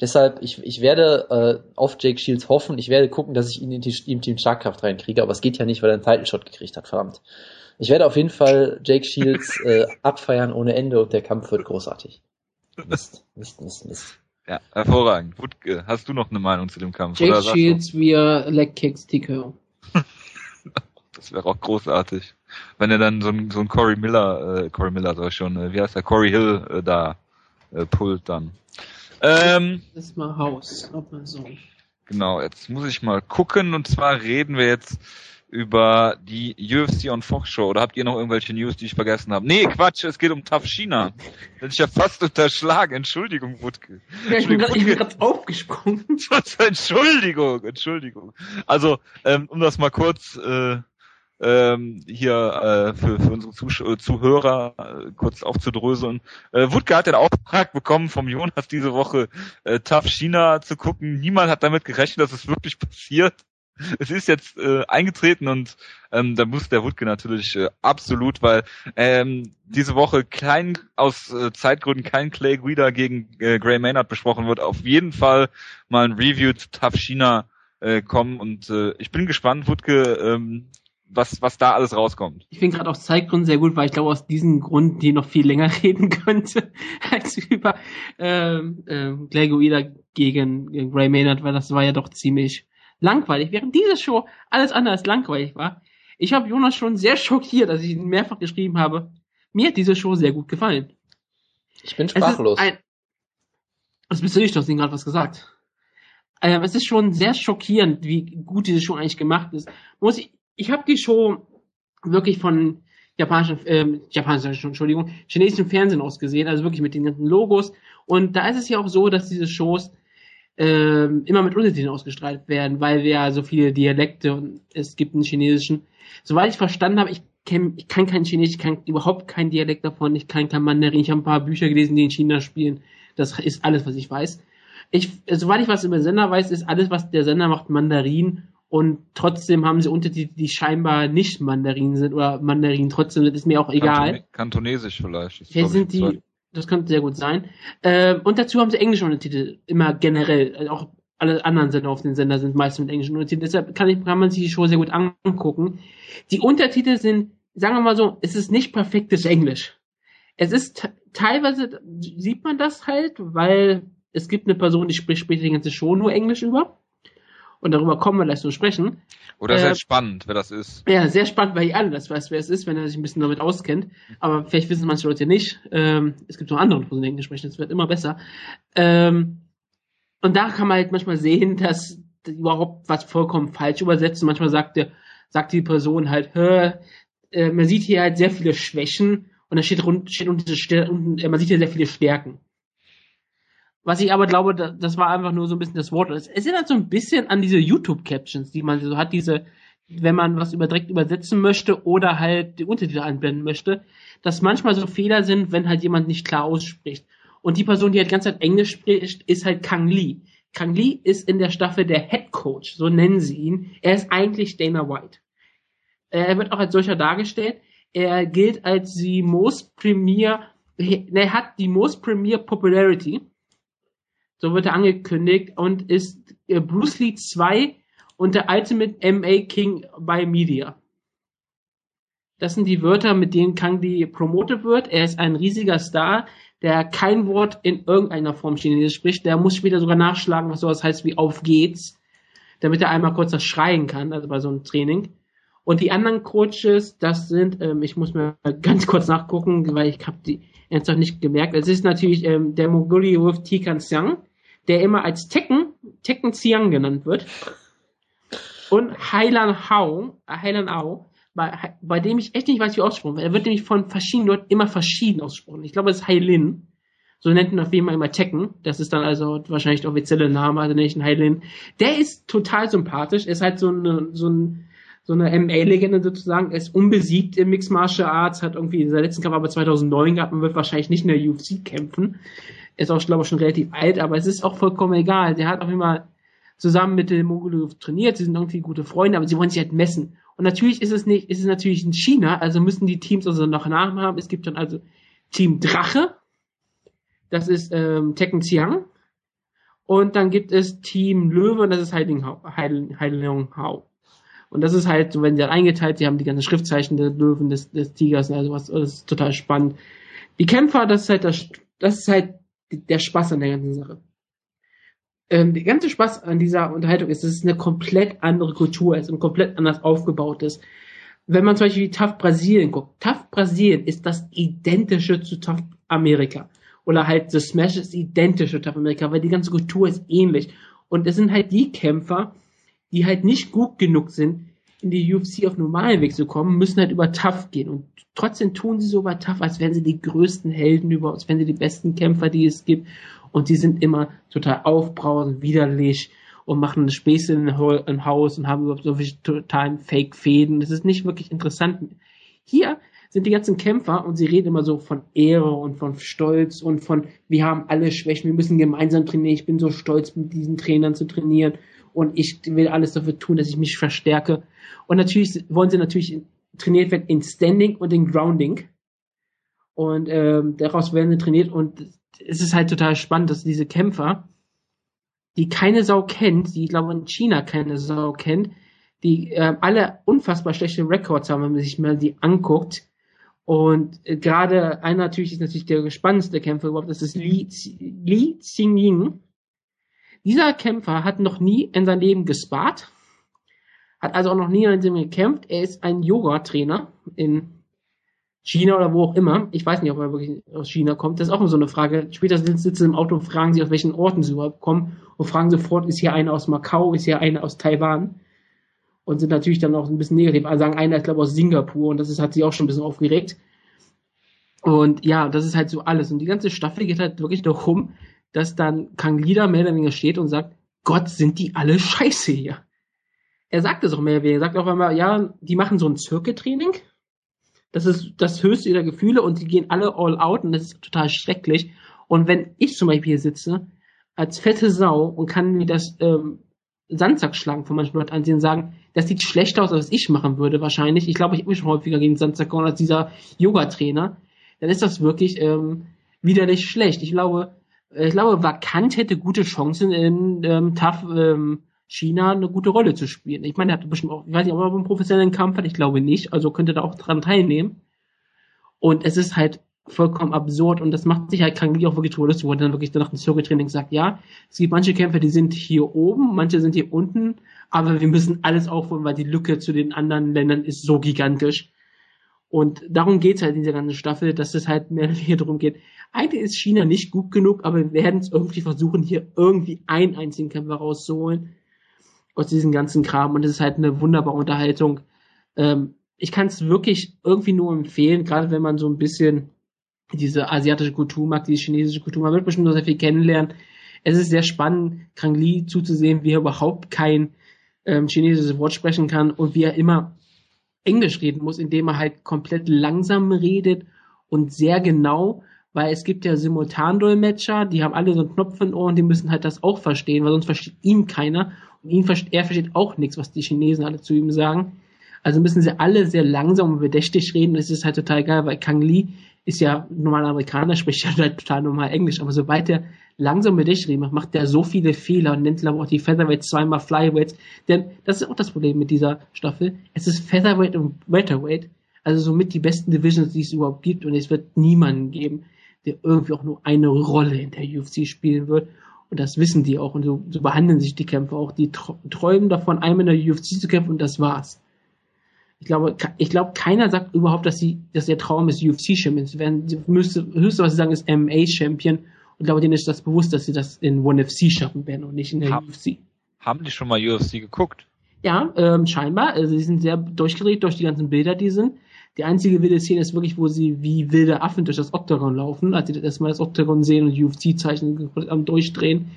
Deshalb, ich, ich werde äh, auf Jake Shields hoffen, ich werde gucken, dass ich ihn in die, in die Startkraft reinkriege, aber es geht ja nicht, weil er einen Title Shot gekriegt hat, verdammt. Ich werde auf jeden Fall Jake Shields äh, abfeiern ohne Ende und der Kampf wird großartig. Mist, Mist, Mist, Mist. Ja, hervorragend. Gut, hast du noch eine Meinung zu dem Kampf? Jake Shields via Leg Kicks TKO. das wäre auch großartig. Wenn er dann so ein, so ein Corey Miller, äh, Corey Miller sag ich schon, äh, wie heißt der, Corey Hill äh, da äh, pullt dann. Ähm, das ist mal Haus, ob man so. Genau, jetzt muss ich mal gucken und zwar reden wir jetzt über die UFC on Fox Show. Oder habt ihr noch irgendwelche News, die ich vergessen habe? Nee, Quatsch, es geht um Tough China. Das ist ja fast unterschlagen. Entschuldigung, Wutke. Ja, ich bin gerade aufgesprungen. Entschuldigung, Entschuldigung. Also, ähm, um das mal kurz äh, ähm, hier äh, für, für unsere Zusch äh, Zuhörer äh, kurz aufzudröseln. Äh, Wutke hat den Auftrag bekommen vom Jonas diese Woche äh, Tough China zu gucken. Niemand hat damit gerechnet, dass es wirklich passiert es ist jetzt äh, eingetreten und ähm, da muss der Wutke natürlich äh, absolut, weil ähm, diese Woche kein aus äh, Zeitgründen kein Clay Guida gegen äh, Gray Maynard besprochen wird, auf jeden Fall mal ein Review zu Tough China äh, kommen und äh, ich bin gespannt, Wutke, ähm, was, was da alles rauskommt. Ich finde gerade aus Zeitgründen sehr gut, weil ich glaube, aus diesem Grund die noch viel länger reden könnte, als über ähm, ähm, Glegoida gegen, gegen Ray Maynard, weil das war ja doch ziemlich langweilig, während diese Show alles andere als langweilig war. Ich habe Jonas schon sehr schockiert, als ich ihn mehrfach geschrieben habe. Mir hat diese Show sehr gut gefallen. Ich bin sprachlos. Ein, was bist du nicht, du hast ihm gerade was gesagt. Ähm, es ist schon sehr schockierend, wie gut diese Show eigentlich gemacht ist. Muss ich, ich habe die Show wirklich von japanischen, ähm, japanischen, Entschuldigung, chinesischen Fernsehen aus gesehen, also wirklich mit den ganzen Logos. Und da ist es ja auch so, dass diese Shows ähm, immer mit Untertiteln ausgestrahlt werden, weil wir ja so viele Dialekte und es gibt einen chinesischen. Soweit ich verstanden habe, ich, kenn, ich kann kein Chinesisch, ich kann überhaupt kein Dialekt davon, ich kann kein Mandarin, ich habe ein paar Bücher gelesen, die in China spielen. Das ist alles, was ich weiß. Ich, soweit ich was über den Sender weiß, ist alles, was der Sender macht, Mandarin und trotzdem haben sie Untertitel, die scheinbar nicht Mandarin sind oder Mandarin trotzdem das ist mir auch egal. Kantonesisch vielleicht. Vielleicht sind die, das könnte sehr gut sein. Ähm, und dazu haben sie englische Untertitel, immer generell. Also auch alle anderen Sender auf den Sender sind meistens mit englischen Untertiteln. Deshalb kann, ich, kann man sich die Show sehr gut angucken. Die Untertitel sind, sagen wir mal so, es ist nicht perfektes Englisch. Es ist teilweise, sieht man das halt, weil es gibt eine Person, die spricht später die ganze Show nur Englisch über. Und darüber kommen wir gleich zu sprechen. Oder äh, sehr spannend, wer das ist. Ja, sehr spannend, weil ich alle das weiß, wer es ist, wenn er sich ein bisschen damit auskennt. Aber vielleicht wissen manche Leute nicht. Ähm, es gibt noch andere Personen, die Englisch sprechen, es wird immer besser. Ähm, und da kann man halt manchmal sehen, dass überhaupt was vollkommen falsch übersetzt. Und manchmal sagt, der, sagt die Person halt, äh, man sieht hier halt sehr viele Schwächen und da steht, rund, steht unten, unten, äh, man sieht hier sehr viele Stärken. Was ich aber glaube, das war einfach nur so ein bisschen das Wort. Es erinnert so ein bisschen an diese YouTube-Captions, die man so hat, diese, wenn man was über, direkt übersetzen möchte oder halt die Untertitel einblenden möchte, dass manchmal so Fehler sind, wenn halt jemand nicht klar ausspricht. Und die Person, die halt die ganze Zeit Englisch spricht, ist halt Kang Lee. Kang Lee ist in der Staffel der Head Coach, so nennen sie ihn. Er ist eigentlich Dana White. Er wird auch als solcher dargestellt. Er gilt als die Most Premier, er hat die Most Premier Popularity so wird er angekündigt und ist äh, Bruce Lee 2 und der Ultimate MA King bei Media. Das sind die Wörter, mit denen Kang Lee promotet wird. Er ist ein riesiger Star, der kein Wort in irgendeiner Form Chinesisch spricht. Der muss später sogar nachschlagen, was sowas heißt wie auf geht's, damit er einmal kurz das schreien kann, also bei so einem Training. Und die anderen Coaches, das sind, ähm, ich muss mir ganz kurz nachgucken, weil ich habe die ernsthaft nicht gemerkt. Es ist natürlich ähm, der Mongoli Wolf Tikan Xiang, der immer als Tekken, Tekken Xiang genannt wird. Und Heilan Hao, äh, Heilan Ao, bei, bei dem ich echt nicht weiß, wie ausgesprochen wird. Er wird nämlich von verschiedenen Leuten immer verschieden ausgesprochen. Ich glaube, es ist Heilin. So nennt man auf jeden Fall immer Tekken. Das ist dann also wahrscheinlich der offizielle Name, also nicht ein Heilin. Der ist total sympathisch. Er ist halt so eine, so ein, so eine MA-Legende sozusagen. Er ist unbesiegt im Mixed Martial Arts, hat irgendwie in seiner letzten Kampf aber 2009 gehabt und wird wahrscheinlich nicht in der UFC kämpfen ist auch, glaube ich, schon relativ alt, aber es ist auch vollkommen egal. Der hat auch immer zusammen mit dem Mogulov trainiert, sie sind irgendwie gute Freunde, aber sie wollen sich halt messen. Und natürlich ist es nicht, ist es natürlich in China, also müssen die Teams also noch Namen haben. Es gibt dann also Team Drache, das ist ähm, Tekken Xiang. Und dann gibt es Team Löwe und das ist Heiligen Hao. Und das ist halt so, wenn sie halt eingeteilt, die haben die ganzen Schriftzeichen des Löwen, des, des Tigers und also was, das ist total spannend. Die Kämpfer, das ist halt das, das ist halt der Spaß an der ganzen Sache. Ähm, der ganze Spaß an dieser Unterhaltung ist, dass es eine komplett andere Kultur ist und komplett anders aufgebaut ist. Wenn man zum Beispiel wie TAF Brasilien guckt, TAF Brasilien ist das identische zu TAF Amerika. Oder halt The Smash ist identisch zu TAF Amerika, weil die ganze Kultur ist ähnlich. Und es sind halt die Kämpfer, die halt nicht gut genug sind, in die UFC auf normalen Weg zu kommen, müssen halt über TAF gehen. Und trotzdem tun sie so bei TAF, als wären sie die größten Helden über uns, wären sie die besten Kämpfer, die es gibt. Und sie sind immer total aufbrausend, widerlich und machen Späße im Haus und haben überhaupt so viele totalen Fake-Fäden. Das ist nicht wirklich interessant. Hier sind die ganzen Kämpfer und sie reden immer so von Ehre und von Stolz und von, wir haben alle Schwächen, wir müssen gemeinsam trainieren. Ich bin so stolz, mit diesen Trainern zu trainieren und ich will alles dafür tun, dass ich mich verstärke. Und natürlich wollen sie natürlich trainiert werden in Standing und in Grounding. Und ähm, daraus werden sie trainiert und es ist halt total spannend, dass diese Kämpfer, die keine Sau kennt, die ich glaube in China keine Sau kennt, die äh, alle unfassbar schlechte Records haben, wenn man sich mal die anguckt. Und äh, gerade einer natürlich ist natürlich der spannendste Kämpfer überhaupt, das ist Li, Li Xingying. Dieser Kämpfer hat noch nie in seinem Leben gespart, hat also auch noch nie in seinem Leben gekämpft. Er ist ein Yoga-Trainer in China oder wo auch immer. Ich weiß nicht, ob er wirklich aus China kommt. Das ist auch so eine Frage. Später sitzen sie im Auto und fragen sie, aus welchen Orten sie überhaupt kommen und fragen sofort, ist hier einer aus Macau, ist hier einer aus Taiwan? Und sind natürlich dann auch ein bisschen negativ. Also sagen einer, ich glaube, aus Singapur und das ist, hat sie auch schon ein bisschen aufgeregt. Und ja, das ist halt so alles. Und die ganze Staffel geht halt wirklich darum, dass dann Kang Lida mehr oder weniger steht und sagt, Gott, sind die alle scheiße hier. Er sagt es auch mehr oder weniger. Er sagt auch einmal, ja, die machen so ein Zirkeltraining das ist das höchste ihrer Gefühle und sie gehen alle all out und das ist total schrecklich. Und wenn ich zum Beispiel hier sitze, als fette Sau und kann mir das ähm, Sandsackschlagen von manchen Leuten ansehen und sagen, das sieht schlechter aus, als ich machen würde wahrscheinlich. Ich glaube, ich habe mich schon häufiger gegen Sandsack gehauen als dieser Yoga-Trainer. Dann ist das wirklich ähm, widerlich schlecht. Ich glaube, ich glaube, Vakant hätte gute Chancen in ähm, Tough ähm, China eine gute Rolle zu spielen. Ich meine, er hat bestimmt auch, ich weiß nicht, ob er einen professionellen Kampf hat, ich glaube nicht, also könnte da auch dran teilnehmen. Und es ist halt vollkommen absurd und das macht sich halt krank auch wirklich todes, wo er dann wirklich nach dem Circuit-Training sagt, ja, es gibt manche Kämpfer, die sind hier oben, manche sind hier unten, aber wir müssen alles aufholen, weil die Lücke zu den anderen Ländern ist so gigantisch. Und darum geht's halt in dieser ganzen Staffel, dass es halt mehr hier darum geht. Eigentlich ist China nicht gut genug, aber wir werden es irgendwie versuchen, hier irgendwie einen einzigen Kämpfer rauszuholen aus diesem ganzen Kram und es ist halt eine wunderbare Unterhaltung. Ähm, ich kann es wirklich irgendwie nur empfehlen, gerade wenn man so ein bisschen diese asiatische Kultur mag, diese chinesische Kultur, man wird bestimmt noch sehr viel kennenlernen. Es ist sehr spannend, Kang Li zuzusehen, wie er überhaupt kein ähm, chinesisches Wort sprechen kann und wie er immer Englisch reden muss, indem er halt komplett langsam redet und sehr genau, weil es gibt ja Simultandolmetscher, die haben alle so einen Knopf in Ohren, die müssen halt das auch verstehen, weil sonst versteht ihn keiner und ihn, er versteht auch nichts, was die Chinesen alle zu ihm sagen. Also müssen sie alle sehr langsam und bedächtig reden. Es ist halt total geil, weil Kang Lee ist ja normaler Amerikaner, spricht ja halt total normal Englisch. Aber sobald er langsam bedächtig redet, macht er so viele Fehler und nennt glaube auch die Featherweights zweimal Flyweights. Denn das ist auch das Problem mit dieser Staffel. Es ist Featherweight und Welterweight. Also somit die besten Divisions, die es überhaupt gibt. Und es wird niemanden geben, der irgendwie auch nur eine Rolle in der UFC spielen wird. Und das wissen die auch. Und so, so behandeln sich die Kämpfer auch. Die träumen davon, einmal in der UFC zu kämpfen und das war's. Ich glaube, ich glaube, keiner sagt überhaupt, dass sie, dass der Traum ist, UFC-Champion zu werden. Sie müsste, höchste, was sie sagen, ist MMA-Champion. Ich glaube, denen ist das bewusst, dass sie das in One FC schaffen werden und nicht in der Hab, UFC. Haben die schon mal UFC geguckt? Ja, ähm, scheinbar. Also sie sind sehr durchgedreht durch die ganzen Bilder, die sind. Die einzige wilde Szene ist wirklich, wo sie wie wilde Affen durch das Octagon laufen, als sie das erstmal das Octagon sehen und UFC-Zeichen am Durchdrehen.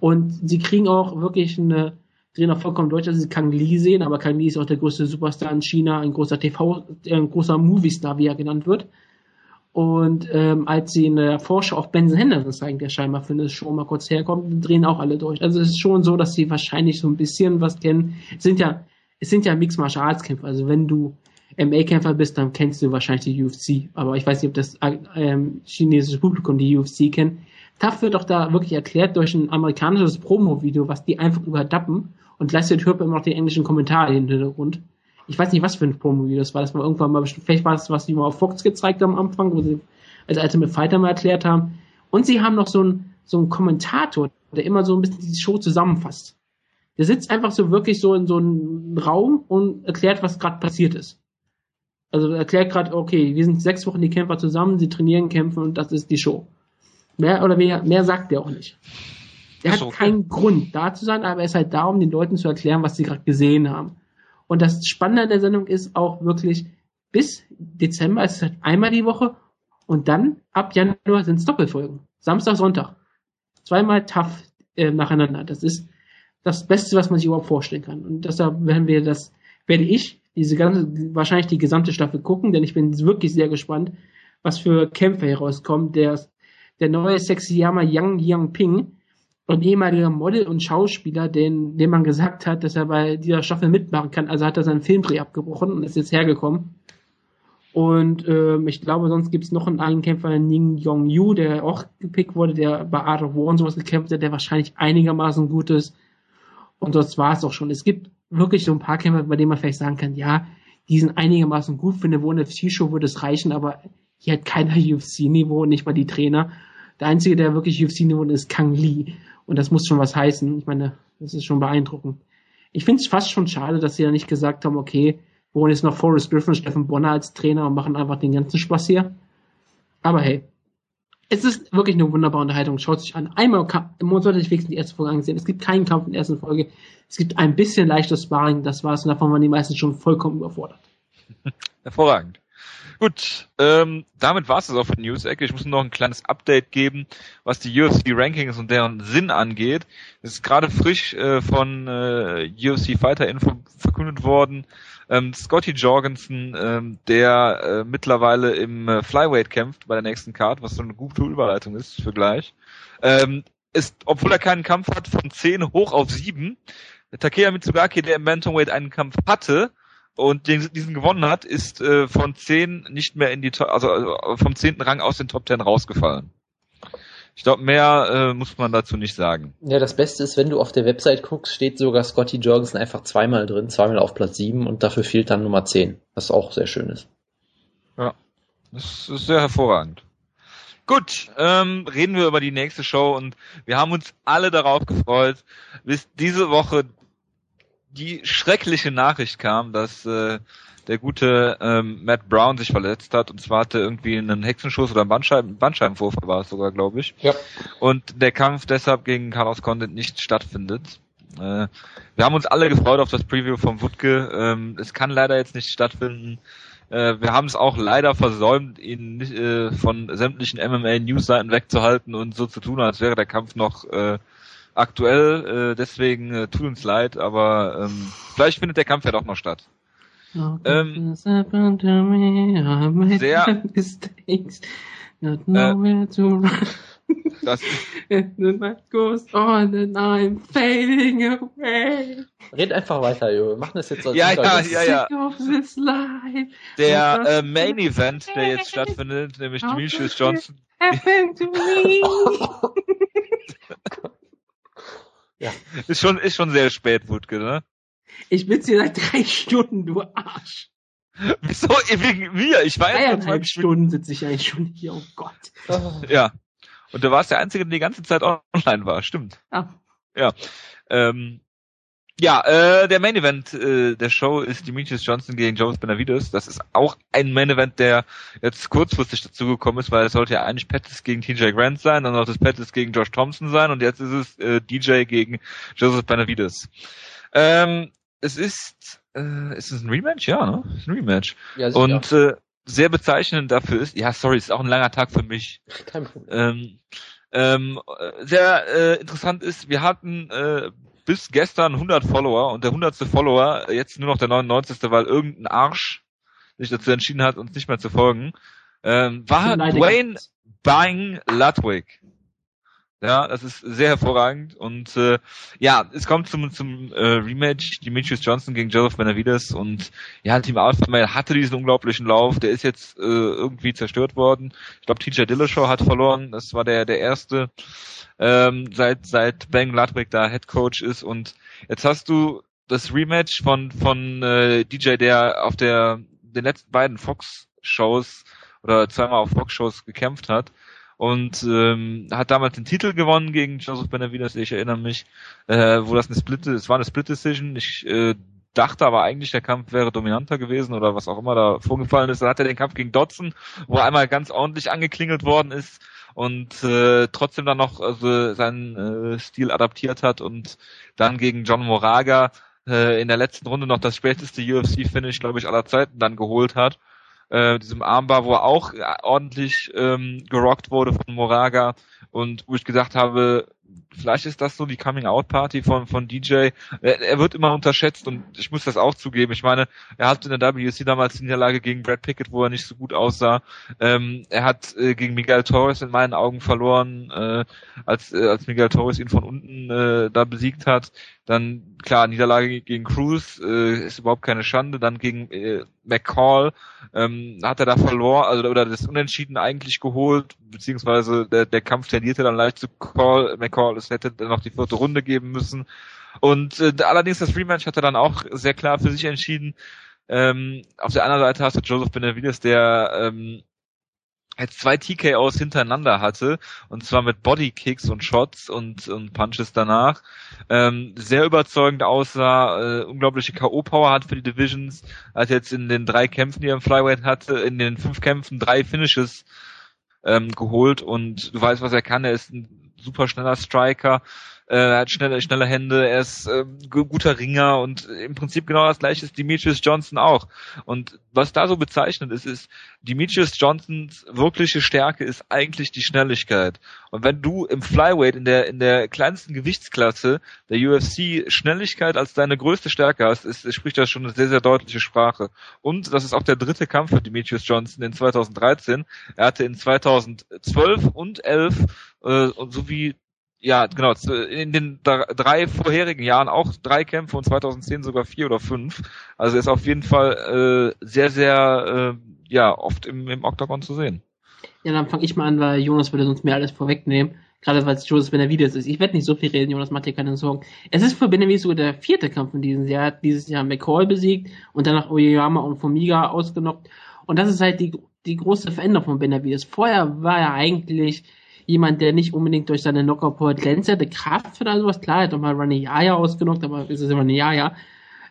Und sie kriegen auch wirklich eine, drehen auch vollkommen durch, dass sie Kang Lee sehen, aber Kang Lee ist auch der größte Superstar in China, ein großer TV, ein großer Movie-Star, wie er genannt wird. Und ähm, als sie in der Vorschau auch Benson Henderson zeigen, der scheinbar für eine Show mal kurz herkommt, drehen auch alle durch. Also es ist schon so, dass sie wahrscheinlich so ein bisschen was kennen. Es sind ja, es sind ja Mixed Martial Arts Kämpfer. Also wenn du MA-Kämpfer bist, dann kennst du wahrscheinlich die UFC. Aber ich weiß nicht, ob das ähm, chinesische Publikum die UFC kennt. TAF wird doch da wirklich erklärt durch ein amerikanisches Promo-Video, was die einfach überdappen und gleichzeitig hört man immer noch den englischen Kommentar im Hintergrund. Ich weiß nicht, was für ein Promo-Video das war. Das war irgendwann mal, vielleicht war das, was die mal auf Fox gezeigt haben am Anfang, wo sie als Ultimate Fighter mal erklärt haben. Und sie haben noch so einen, so einen Kommentator, der immer so ein bisschen die Show zusammenfasst. Der sitzt einfach so wirklich so in so einem Raum und erklärt, was gerade passiert ist. Also erklärt gerade, okay, wir sind sechs Wochen die Kämpfer zusammen, sie trainieren, kämpfen und das ist die Show. Mehr oder mehr, mehr sagt er auch nicht. Er hat okay. keinen Grund da zu sein, aber er ist halt da, um den Leuten zu erklären, was sie gerade gesehen haben. Und das Spannende an der Sendung ist auch wirklich, bis Dezember ist es halt einmal die Woche und dann ab Januar sind es Doppelfolgen. Samstag, Sonntag. Zweimal tough äh, nacheinander. Das ist das Beste, was man sich überhaupt vorstellen kann. Und deshalb werden wir das, werde ich diese ganze, wahrscheinlich die gesamte Staffel gucken, denn ich bin wirklich sehr gespannt, was für Kämpfe herauskommen. Der, der neue Sexyama Yang Yang Ping, ein ehemaliger Model und Schauspieler, den, dem man gesagt hat, dass er bei dieser Staffel mitmachen kann. Also hat er seinen Filmdreh abgebrochen und ist jetzt hergekommen. Und ähm, ich glaube, sonst gibt es noch einen anderen Kämpfer, Ning Yong Yu, der auch gepickt wurde, der bei Art of War und sowas gekämpft hat, der wahrscheinlich einigermaßen gut ist. Und das war es auch schon. Es gibt wirklich so ein paar Kämpfer, bei denen man vielleicht sagen kann, ja, die sind einigermaßen gut für eine UFC-Show würde es reichen, aber hier hat keiner UFC-Niveau, nicht mal die Trainer. Der einzige, der wirklich UFC-Niveau ist, ist Kang Lee. Und das muss schon was heißen. Ich meine, das ist schon beeindruckend. Ich finde es fast schon schade, dass sie ja nicht gesagt haben, okay, wir holen jetzt noch Forrest Griffin und Steffen Bonner als Trainer und machen einfach den ganzen Spaß hier. Aber hey, es ist wirklich eine wunderbare Unterhaltung. Schaut sich an. Einmal man sollte sich wenigstens die erste Folge ansehen. Es gibt keinen Kampf in der ersten Folge. Es gibt ein bisschen leichtes Sparring, das war's. Und davon waren die meisten schon vollkommen überfordert. Hervorragend. Gut, ähm, damit war es auch für die News-Ecke. Ich muss noch ein kleines Update geben, was die UFC-Rankings und deren Sinn angeht. Es ist gerade frisch äh, von äh, UFC Fighter Info verkündet worden. Ähm, Scotty Jorgensen, ähm, der äh, mittlerweile im äh, Flyweight kämpft bei der nächsten Card, was so eine gute Überleitung ist für gleich, ähm, ist, obwohl er keinen Kampf hat, von 10 hoch auf 7. Takeya Mitsugaki, der im Bantamweight einen Kampf hatte, und den, diesen gewonnen hat, ist äh, von zehn nicht mehr in die also, also vom zehnten Rang aus den Top Ten rausgefallen. Ich glaube, mehr äh, muss man dazu nicht sagen. Ja, das Beste ist, wenn du auf der Website guckst, steht sogar Scotty Jorgensen einfach zweimal drin, zweimal auf Platz sieben und dafür fehlt dann Nummer zehn, was auch sehr schön ist. Ja, das ist sehr hervorragend. Gut, ähm, reden wir über die nächste Show und wir haben uns alle darauf gefreut, bis diese Woche die schreckliche Nachricht kam, dass äh, der gute ähm, Matt Brown sich verletzt hat und zwar hatte irgendwie einen Hexenschuss oder einen Bandscheiben, Bandscheibenvorfall war es sogar, glaube ich. Ja. Und der Kampf deshalb gegen Carlos Condit nicht stattfindet. Äh, wir haben uns alle gefreut auf das Preview vom Wutke. Ähm, es kann leider jetzt nicht stattfinden. Äh, wir haben es auch leider versäumt, ihn nicht, äh, von sämtlichen MMA-News-Seiten wegzuhalten und so zu tun, als wäre der Kampf noch äh, aktuell, äh, deswegen äh, tut uns leid, aber ähm, vielleicht findet der Kampf ja doch noch statt. Ähm, sehr, das goes on and I'm fading away. Red einfach weiter, Jo. Wir machen das jetzt als Ja, ja, ja, ja. Der äh, Main Event, der jetzt stattfindet, nämlich Demetrius Johnson. Happened to me. Ja. Ist schon, ist schon sehr spät, Wutke, ne? Ich bin's hier seit drei Stunden, du Arsch. Wieso? Wegen mir? Ich war ja Dreieinhalb Stunden sitze ich eigentlich schon hier, oh Gott. Ja. Und du warst der Einzige, der die ganze Zeit online war, stimmt. Ja. Ja. Ähm, ja, äh, der Main Event äh, der Show ist Demetrius Johnson gegen Jones Benavides. Das ist auch ein Main Event, der jetzt kurzfristig dazugekommen ist, weil es sollte ja eigentlich Pettis gegen TJ Grant sein, dann sollte es Pettis gegen Josh Thompson sein und jetzt ist es äh, DJ gegen Joseph Benavides. Ähm, es ist, äh, ist es ein Rematch? Ja, ne? Es ist ein Rematch. Ja, und äh, sehr bezeichnend dafür ist, ja, sorry, ist auch ein langer Tag für mich. Kein Problem. Ähm, ähm, sehr äh, interessant ist, wir hatten äh, bis gestern 100 Follower und der 100. Follower jetzt nur noch der 99. weil irgendein Arsch sich dazu entschieden hat, uns nicht mehr zu folgen, ähm, war Dwayne Bang Ludwig. Ja, das ist sehr hervorragend. Und äh, ja, es kommt zum zum äh, Rematch. Demetrius Johnson gegen Joseph Benavides. Und ja, Team Alpha Male hatte diesen unglaublichen Lauf, der ist jetzt äh, irgendwie zerstört worden. Ich glaube, TJ Dillashaw hat verloren, das war der der erste ähm, seit seit Bang Ludwig da Head Coach ist. Und jetzt hast du das Rematch von von äh, DJ, der auf der den letzten beiden Fox Shows oder zweimal auf Fox Shows gekämpft hat und ähm, hat damals den Titel gewonnen gegen Joseph Benavides, ich erinnere mich, äh, wo das eine Split, es war eine Split Decision. Ich äh, dachte aber eigentlich, der Kampf wäre dominanter gewesen oder was auch immer da vorgefallen ist. Dann hat er den Kampf gegen Dodson, wo er einmal ganz ordentlich angeklingelt worden ist und äh, trotzdem dann noch also, seinen äh, Stil adaptiert hat und dann gegen John Moraga äh, in der letzten Runde noch das späteste UFC-Finish, glaube ich, aller Zeiten dann geholt hat. Äh, diesem Armbar, wo er auch ordentlich ähm, gerockt wurde von Moraga und wo ich gesagt habe, vielleicht ist das so die Coming-out-Party von, von DJ. Er, er, wird immer unterschätzt und ich muss das auch zugeben. Ich meine, er hat in der WC damals die Niederlage gegen Brad Pickett, wo er nicht so gut aussah. Ähm, er hat äh, gegen Miguel Torres in meinen Augen verloren, äh, als, äh, als Miguel Torres ihn von unten äh, da besiegt hat. Dann, klar, Niederlage gegen Cruz äh, ist überhaupt keine Schande. Dann gegen äh, McCall ähm, hat er da verloren, also oder das Unentschieden eigentlich geholt, beziehungsweise der, der Kampf tendierte dann leicht zu Call. McCall, es hätte noch die vierte Runde geben müssen. Und äh, allerdings das Rematch hat er dann auch sehr klar für sich entschieden. Ähm, auf der anderen Seite hast du Joseph Benavides, der ähm, jetzt zwei TKOs hintereinander hatte, und zwar mit Bodykicks und Shots und, und Punches danach, ähm, sehr überzeugend aussah, äh, unglaubliche K.O.-Power hat für die Divisions, hat jetzt in den drei Kämpfen, die er im Flyweight hatte, in den fünf Kämpfen drei Finishes ähm, geholt und du weißt, was er kann, er ist ein super schneller Striker, äh, er hat schnelle, schnelle Hände, er ist äh, guter Ringer und im Prinzip genau das gleiche ist Demetrius Johnson auch. Und was da so bezeichnet ist, ist, Demetrius Johnsons wirkliche Stärke ist eigentlich die Schnelligkeit. Und wenn du im Flyweight in der, in der kleinsten Gewichtsklasse der UFC Schnelligkeit als deine größte Stärke hast, ist, spricht das schon eine sehr, sehr deutliche Sprache. Und das ist auch der dritte Kampf für Demetrius Johnson in 2013. Er hatte in 2012 und 11 äh, sowie ja, genau, in den drei vorherigen Jahren auch drei Kämpfe und 2010 sogar vier oder fünf. Also ist auf jeden Fall äh, sehr, sehr, äh, ja, oft im, im Octagon zu sehen. Ja, dann fange ich mal an, weil Jonas würde sonst mir alles vorwegnehmen. Gerade weil es Joseph Benavides ist. Ich werde nicht so viel reden, Jonas macht dir keine Sorgen. Es ist für Benavides sogar der vierte Kampf in diesem Jahr. Er hat dieses Jahr McCall besiegt und danach Oyama und Formiga ausgenockt. Und das ist halt die, die große Veränderung von Benavides. Vorher war er eigentlich jemand, der nicht unbedingt durch seine Knockout-Power glänzt, hatte Kraft oder sowas. Klar, er hat doch mal Ronnie Yaya ausgenockt, aber ist es immer Ronnie Yaya.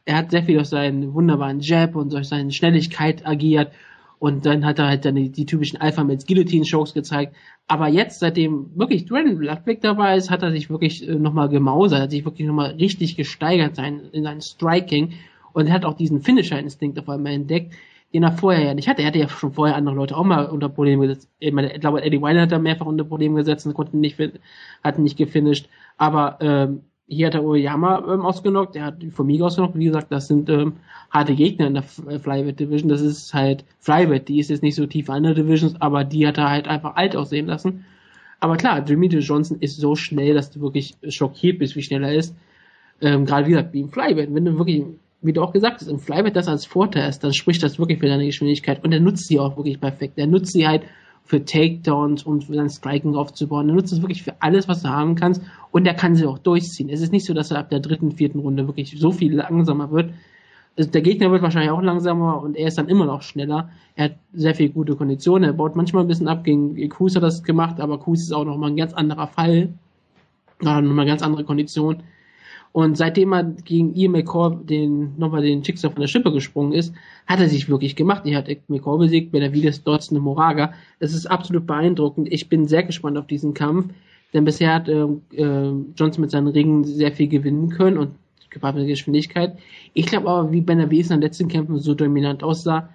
Er hat sehr viel durch seinen wunderbaren Jab und durch seine Schnelligkeit agiert. Und dann hat er halt dann die, die typischen Alpha Males Guillotine Shows gezeigt. Aber jetzt, seitdem wirklich Dwayne Ludwig dabei ist, hat er sich wirklich äh, nochmal gemausert, hat sich wirklich nochmal richtig gesteigert sein, in sein Striking und hat auch diesen Finisher-Instinkt auf einmal entdeckt, den er vorher ja nicht hatte. Er hatte ja schon vorher andere Leute auch mal unter Probleme gesetzt. Ich, meine, ich glaube, Eddie Weiner hat er mehrfach unter Probleme gesetzt und konnte nicht, hat nicht gefinisht. Aber ähm, hier hat er Oyama ähm, ausgenockt, er hat Formiga ausgenockt. Wie gesagt, das sind ähm, harte Gegner in der äh, Flyweight Division. Das ist halt Flyweight, die ist jetzt nicht so tief an der Divisions, aber die hat er halt einfach alt aussehen lassen. Aber klar, Demetrius Johnson ist so schnell, dass du wirklich schockiert bist, wie schnell er ist. Ähm, Gerade wie gesagt, wie im Flyweight. Wenn du wirklich wie du auch gesagt hast, im Flyweight das als Vorteil ist, dann spricht das wirklich für deine Geschwindigkeit und er nutzt sie auch wirklich perfekt. Er nutzt sie halt für Takedowns und für sein Striking aufzubauen. Er nutzt es wirklich für alles, was du haben kannst und er kann sie auch durchziehen. Es ist nicht so, dass er ab der dritten, vierten Runde wirklich so viel langsamer wird. Also der Gegner wird wahrscheinlich auch langsamer und er ist dann immer noch schneller. Er hat sehr viel gute Konditionen. Er baut manchmal ein bisschen ab. Gegen Kus hat das gemacht, aber Kus ist auch nochmal ein ganz anderer Fall. Hat nochmal ganz andere Konditionen. Und seitdem er gegen Ian McCall den, nochmal den Schicksal von der Schippe gesprungen ist, hat er sich wirklich gemacht. Er hat McCall besiegt, Benavides, Dodson und Moraga. Das ist absolut beeindruckend. Ich bin sehr gespannt auf diesen Kampf, denn bisher hat äh, äh, Johnson mit seinen Ringen sehr viel gewinnen können und gepaart Geschwindigkeit. Ich glaube aber, wie Benavides in den letzten Kämpfen so dominant aussah,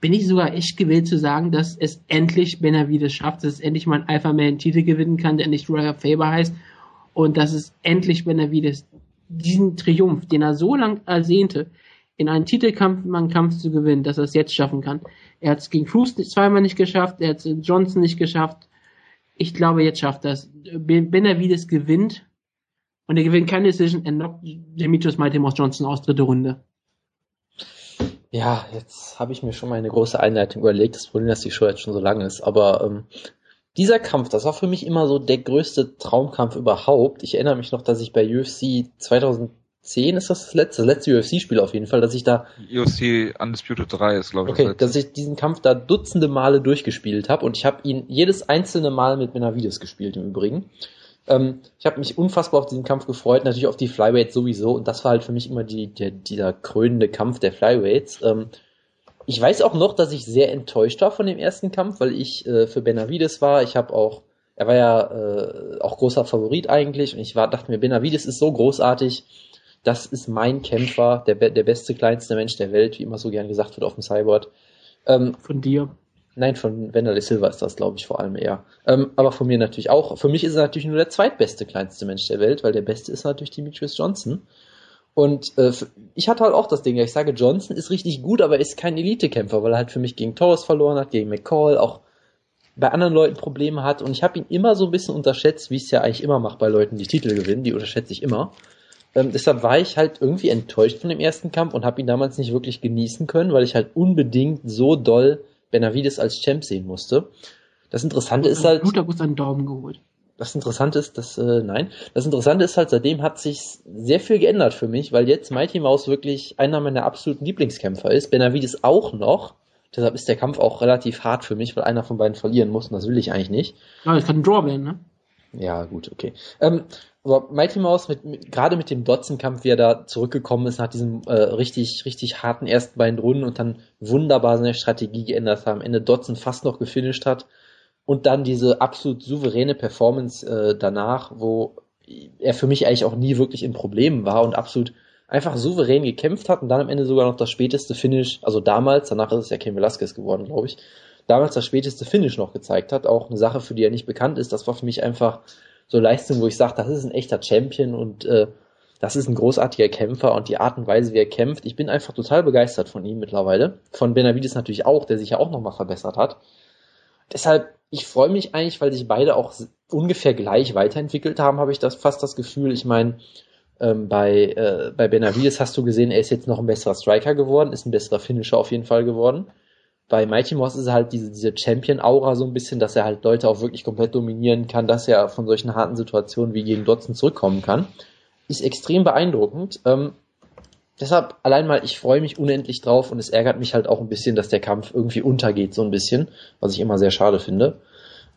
bin ich sogar echt gewillt zu sagen, dass es endlich Benavides schafft, dass es endlich mal ein Alpha Man Titel gewinnen kann, der nicht Royal Faber heißt und dass es endlich Benavides diesen Triumph, den er so lang ersehnte, in einen Titelkampf, einen Kampf zu gewinnen, dass er es jetzt schaffen kann. Er hat es gegen Cruz zweimal nicht geschafft, er hat es Johnson nicht geschafft. Ich glaube, jetzt schafft er es. Benavides gewinnt und er gewinnt keine Decision, er knockt Demetrius Maltimos Johnson aus dritte Runde. Ja, jetzt habe ich mir schon mal eine große Einleitung überlegt. Das Problem, dass die Show jetzt schon so lang ist. Aber ähm, dieser Kampf, das war für mich immer so der größte Traumkampf überhaupt. Ich erinnere mich noch, dass ich bei UFC 2010 ist das das letzte, das letzte UFC-Spiel auf jeden Fall, dass ich da UFC Undisputed 3 ist, glaube ich. Okay, dass ich diesen Kampf da dutzende Male durchgespielt habe und ich habe ihn jedes einzelne Mal mit Benavides gespielt im Übrigen. Ähm, ich habe mich unfassbar auf diesen Kampf gefreut, natürlich auf die Flyweights sowieso und das war halt für mich immer die, der, dieser krönende Kampf der Flyweights. Ähm, ich weiß auch noch, dass ich sehr enttäuscht war von dem ersten Kampf, weil ich äh, für Benavides war. Ich habe auch, er war ja äh, auch großer Favorit eigentlich und ich war, dachte mir, Benavides ist so großartig. Das ist mein Kämpfer, der, der beste, kleinste Mensch der Welt, wie immer so gern gesagt wird auf dem Cyborg. Ähm, von dir? Nein, von Wanderlei Silva ist das, glaube ich, vor allem eher. Ähm, aber von mir natürlich auch. Für mich ist er natürlich nur der zweitbeste, kleinste Mensch der Welt, weil der beste ist natürlich Demetrius Johnson. Und äh, ich hatte halt auch das Ding, ich sage, Johnson ist richtig gut, aber ist kein Elite-Kämpfer, weil er halt für mich gegen Torres verloren hat, gegen McCall, auch bei anderen Leuten Probleme hat. Und ich habe ihn immer so ein bisschen unterschätzt, wie ich es ja eigentlich immer mache bei Leuten, die Titel gewinnen, die unterschätze ich immer. Ähm, deshalb war ich halt irgendwie enttäuscht von dem ersten Kampf und habe ihn damals nicht wirklich genießen können, weil ich halt unbedingt so doll Benavides als Champ sehen musste. Das Interessante ist halt. Bluterguss einen Daumen geholt. Das Interessante ist, dass, äh, nein, das Interessante ist halt, seitdem hat sich sehr viel geändert für mich, weil jetzt Mighty Mouse wirklich einer meiner absoluten Lieblingskämpfer ist. Benavides auch noch. Deshalb ist der Kampf auch relativ hart für mich, weil einer von beiden verlieren muss und das will ich eigentlich nicht. Ja, das kann ein Draw werden, ne? Ja, gut, okay. Ähm, aber Mighty Mouse, mit, mit, gerade mit dem Dotzen-Kampf, wie er da zurückgekommen ist, nach diesem äh, richtig, richtig harten ersten beiden Runden und dann wunderbar seine Strategie geändert hat, am Ende Dotzen fast noch gefinisht hat und dann diese absolut souveräne Performance äh, danach, wo er für mich eigentlich auch nie wirklich in Problemen war und absolut einfach souverän gekämpft hat und dann am Ende sogar noch das späteste Finish, also damals, danach ist es ja Ken Velasquez geworden, glaube ich, damals das späteste Finish noch gezeigt hat, auch eine Sache, für die er nicht bekannt ist, das war für mich einfach so Leistung, wo ich sage, das ist ein echter Champion und äh, das ist ein großartiger Kämpfer und die Art und Weise, wie er kämpft, ich bin einfach total begeistert von ihm mittlerweile. Von Benavides natürlich auch, der sich ja auch nochmal verbessert hat. Deshalb, ich freue mich eigentlich, weil sich beide auch ungefähr gleich weiterentwickelt haben, habe ich das fast das Gefühl. Ich meine, ähm, bei, äh, bei Benavides hast du gesehen, er ist jetzt noch ein besserer Striker geworden, ist ein besserer Finisher auf jeden Fall geworden. Bei Mighty Moss ist er halt diese, diese Champion-Aura so ein bisschen, dass er halt Leute auch wirklich komplett dominieren kann, dass er von solchen harten Situationen wie gegen Dotson zurückkommen kann. Ist extrem beeindruckend. Ähm, deshalb allein mal, ich freue mich unendlich drauf und es ärgert mich halt auch ein bisschen, dass der Kampf irgendwie untergeht, so ein bisschen, was ich immer sehr schade finde.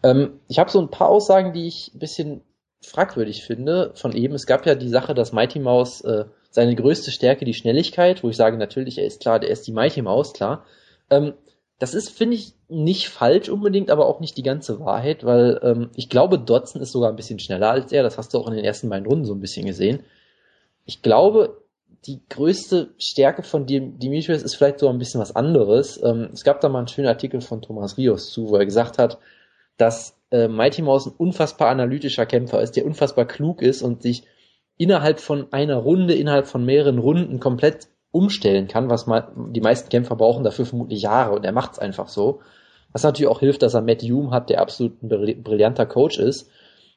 Ähm, ich habe so ein paar Aussagen, die ich ein bisschen fragwürdig finde von eben. Es gab ja die Sache, dass Mighty Mouse äh, seine größte Stärke die Schnelligkeit, wo ich sage, natürlich, er ist klar, der ist die Mighty Mouse, klar. Ähm, das ist, finde ich, nicht falsch unbedingt, aber auch nicht die ganze Wahrheit, weil ähm, ich glaube, Dodson ist sogar ein bisschen schneller als er. Das hast du auch in den ersten beiden Runden so ein bisschen gesehen. Ich glaube, die größte Stärke von Demetrius ist vielleicht so ein bisschen was anderes. Ähm, es gab da mal einen schönen Artikel von Thomas Rios zu, wo er gesagt hat, dass äh, Mighty Mouse ein unfassbar analytischer Kämpfer ist, der unfassbar klug ist und sich innerhalb von einer Runde, innerhalb von mehreren Runden komplett umstellen kann, was man, die meisten Kämpfer brauchen dafür vermutlich Jahre und er macht es einfach so. Was natürlich auch hilft, dass er Matt Hume hat, der absolut ein brillanter Coach ist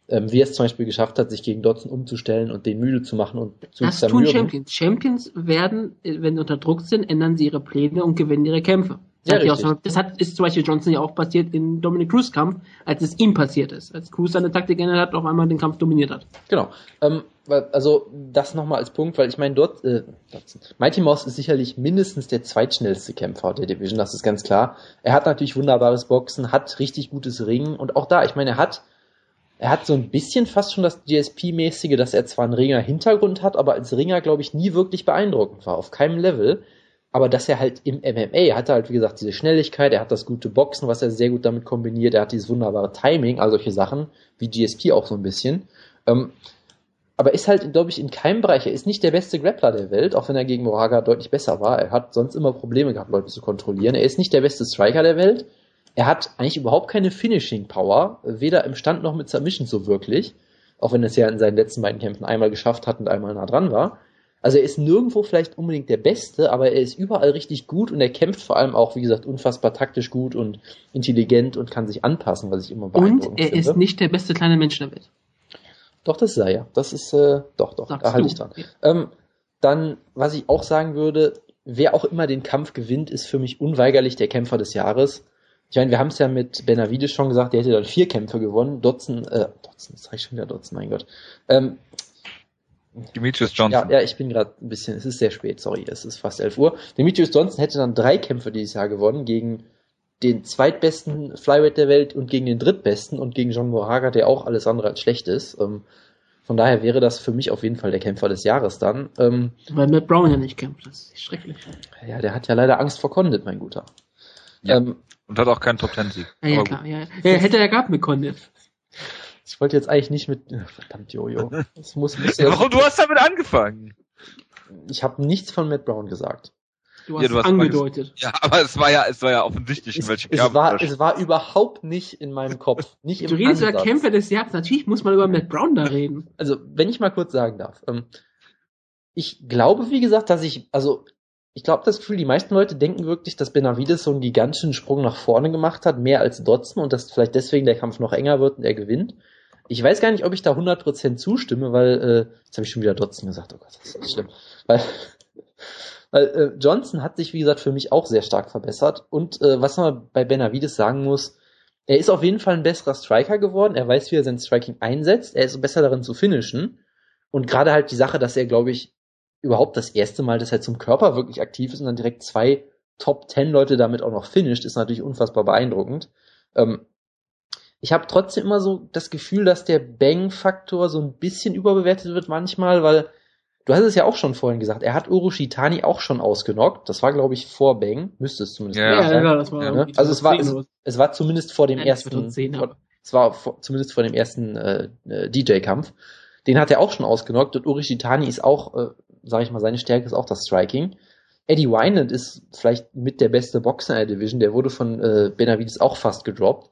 ähm, wie er es zum Beispiel geschafft hat, sich gegen Dotson umzustellen und den müde zu machen und zu Das tun Champions. Champions werden, äh, wenn sie unter Druck sind, ändern sie ihre Pläne und gewinnen ihre Kämpfe. Das, ja, hat, das hat, ist zum Beispiel Johnson ja auch passiert in Dominic Cruz Kampf, als es ihm passiert ist. Als Cruz seine Taktik geändert hat, auf einmal den Kampf dominiert hat. Genau. Ähm, also das nochmal als Punkt, weil ich meine, dort, äh, Mighty Mouse ist sicherlich mindestens der zweitschnellste Kämpfer der Division, das ist ganz klar. Er hat natürlich wunderbares Boxen, hat richtig gutes Ringen und auch da, ich meine, er hat er hat so ein bisschen fast schon das GSP-mäßige, dass er zwar einen Ringer-Hintergrund hat, aber als Ringer, glaube ich, nie wirklich beeindruckend war, auf keinem Level. Aber dass er halt im MMA er halt, wie gesagt, diese Schnelligkeit, er hat das gute Boxen, was er sehr gut damit kombiniert, er hat dieses wunderbare Timing, all solche Sachen, wie GSP auch so ein bisschen. Ähm, aber ist halt, glaube ich, in keinem Bereich, er ist nicht der beste Grappler der Welt, auch wenn er gegen Moraga deutlich besser war. Er hat sonst immer Probleme gehabt, Leute zu kontrollieren. Er ist nicht der beste Striker der Welt, er hat eigentlich überhaupt keine Finishing Power, weder im Stand noch mit Submission so wirklich, auch wenn er es ja in seinen letzten beiden Kämpfen einmal geschafft hat und einmal nah dran war. Also er ist nirgendwo vielleicht unbedingt der Beste, aber er ist überall richtig gut und er kämpft vor allem auch, wie gesagt, unfassbar taktisch gut und intelligent und kann sich anpassen, was ich immer beeindruckend Und er finde. ist nicht der beste kleine Mensch der Welt. Doch, das ist er ja. Das ist, äh, doch, doch, Sagst da halte ich dran. Ja. Ähm, dann, was ich auch sagen würde, wer auch immer den Kampf gewinnt, ist für mich unweigerlich der Kämpfer des Jahres. Ich meine, wir haben es ja mit Benavides schon gesagt, der hätte dann vier Kämpfe gewonnen. Dotzen, äh, Dotzen, das ich schon wieder Dotzen, mein Gott. Ähm, Demetrius Johnson. Ja, ja ich bin gerade ein bisschen, es ist sehr spät, sorry, es ist fast 11 Uhr. Demetrius Johnson hätte dann drei Kämpfe dieses Jahr gewonnen gegen den zweitbesten Flyweight der Welt und gegen den drittbesten und gegen John Moraga, der auch alles andere als schlecht ist. Ähm, von daher wäre das für mich auf jeden Fall der Kämpfer des Jahres dann. Ähm, Weil Matt Brown ja nicht kämpft, das ist schrecklich. Ja, der hat ja leider Angst vor Condit, mein Guter. Ja. Ähm, und hat auch keinen Top Ten Sieg. Ja, ja klar, ja. ja. Hätte er gehabt mit Condit. Ich wollte jetzt eigentlich nicht mit. Verdammt, Jojo. Das muss, muss ja, Warum? Du hast damit angefangen. Ich habe nichts von Matt Brown gesagt. Du hast, ja, du hast angedeutet. Ja, aber es war ja, es war ja offensichtlich, es, welche es war, es war überhaupt nicht in meinem Kopf. Nicht im du redest über Kämpfer des Jahres. Natürlich muss man über Matt Brown da reden. Also, wenn ich mal kurz sagen darf. Ähm, ich glaube, wie gesagt, dass ich, also ich glaube das Gefühl, die meisten Leute denken wirklich, dass Benavides so einen gigantischen Sprung nach vorne gemacht hat, mehr als Dotson und dass vielleicht deswegen der Kampf noch enger wird und er gewinnt. Ich weiß gar nicht, ob ich da 100% zustimme, weil, äh, jetzt habe ich schon wieder Dotson gesagt, oh Gott, das ist schlimm. Weil, weil äh, Johnson hat sich, wie gesagt, für mich auch sehr stark verbessert. Und äh, was man bei Benavides sagen muss, er ist auf jeden Fall ein besserer Striker geworden. Er weiß, wie er sein Striking einsetzt. Er ist besser darin zu finishen. Und gerade halt die Sache, dass er, glaube ich, überhaupt das erste Mal, dass er zum Körper wirklich aktiv ist und dann direkt zwei Top Ten Leute damit auch noch finisht, ist natürlich unfassbar beeindruckend. Ähm, ich habe trotzdem immer so das Gefühl, dass der Bang-Faktor so ein bisschen überbewertet wird manchmal, weil du hast es ja auch schon vorhin gesagt, er hat Urushitani auch schon ausgenockt. Das war, glaube ich, vor Bang, müsste es zumindest ja, sein. ja, das war ja. Also es war, es, es, war zumindest vor dem Nein, ersten, 2010, vor, aber. es war vor, zumindest vor dem ersten äh, äh, DJ-Kampf. Den hat er auch schon ausgenockt und Urushitani ist auch, äh, sage ich mal, seine Stärke ist auch das Striking. Eddie Wineland ist vielleicht mit der beste Boxer in der Division. Der wurde von äh, Benavides auch fast gedroppt.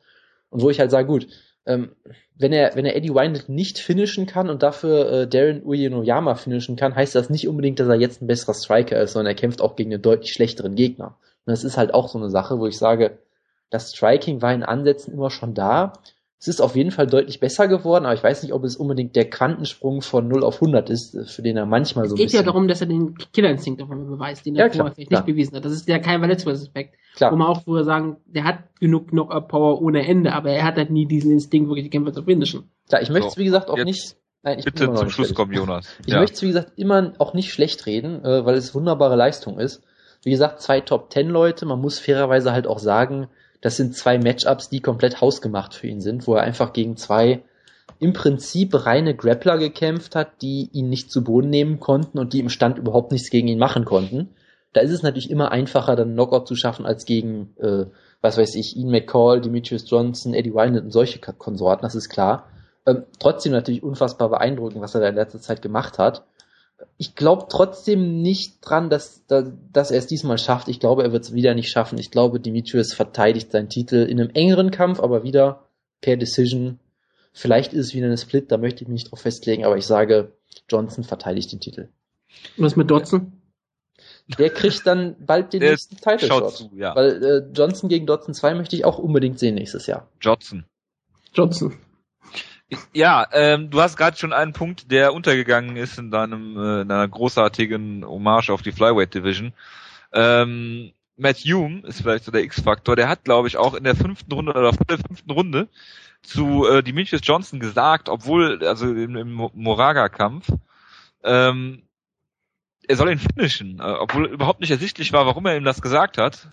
Und wo ich halt sage, gut, ähm, wenn er, wenn er Eddie Wineland nicht finishen kann und dafür äh, Darren Uyenoyama finishen kann, heißt das nicht unbedingt, dass er jetzt ein besserer Striker ist, sondern er kämpft auch gegen einen deutlich schlechteren Gegner. Und das ist halt auch so eine Sache, wo ich sage, das Striking war in Ansätzen immer schon da. Es ist auf jeden Fall deutlich besser geworden, aber ich weiß nicht, ob es unbedingt der Quantensprung von 0 auf 100 ist, für den er manchmal Es so ein geht ja darum, dass er den Killerinstinkt auf einmal beweist, den er Ja, klar, vorher vielleicht klar. nicht bewiesen hat. Das ist ja kein Verletzungsaspekt. Klar. Wo man auch früher sagen, der hat genug Knock-Up-Power ohne Ende, aber er hat halt nie diesen Instinkt, wirklich die Kämpfer zu finishen. Klar, ich möchte es So, wie gesagt auch jetzt nicht... Nein, ich bin Bitte immer noch zum Schluss kommen, Jonas. Ich ja. möchte es, wie gesagt, immer auch nicht schlecht reden, äh, weil es wunderbare Leistung ist. Wie gesagt, zwei Top Ten Leute, man muss fairerweise halt auch sagen, das sind zwei Matchups, die komplett hausgemacht für ihn sind, wo er einfach gegen zwei im Prinzip reine Grappler gekämpft hat, die ihn nicht zu Boden nehmen konnten und die im Stand überhaupt nichts gegen ihn machen konnten. Da ist es natürlich immer einfacher, dann Knockout zu schaffen, als gegen, äh, was weiß ich, Ian McCall, Demetrius Johnson, Eddie Wineland und solche Konsorten, das ist klar. Ähm, trotzdem natürlich unfassbar beeindruckend, was er da in letzter Zeit gemacht hat. Ich glaube trotzdem nicht dran, dass, dass, er es diesmal schafft. Ich glaube, er wird es wieder nicht schaffen. Ich glaube, Demetrius verteidigt seinen Titel in einem engeren Kampf, aber wieder per Decision. Vielleicht ist es wieder eine Split, da möchte ich mich nicht drauf festlegen, aber ich sage, Johnson verteidigt den Titel. Und was mit Dotson? Der kriegt dann bald den Der nächsten Title Schaut Shot. zu, ja. Weil äh, Johnson gegen Dotson 2 möchte ich auch unbedingt sehen nächstes Jahr. Johnson. Johnson. Ja, ähm, du hast gerade schon einen Punkt, der untergegangen ist in deinem äh, in deiner großartigen Hommage auf die Flyweight Division. Ähm, Matt Hume ist vielleicht so der X-Faktor. Der hat, glaube ich, auch in der fünften Runde oder vor der fünften Runde zu äh, Demetrius Johnson gesagt, obwohl also im, im Mo- Moraga-Kampf, ähm, er soll ihn finishen, äh, obwohl überhaupt nicht ersichtlich war, warum er ihm das gesagt hat.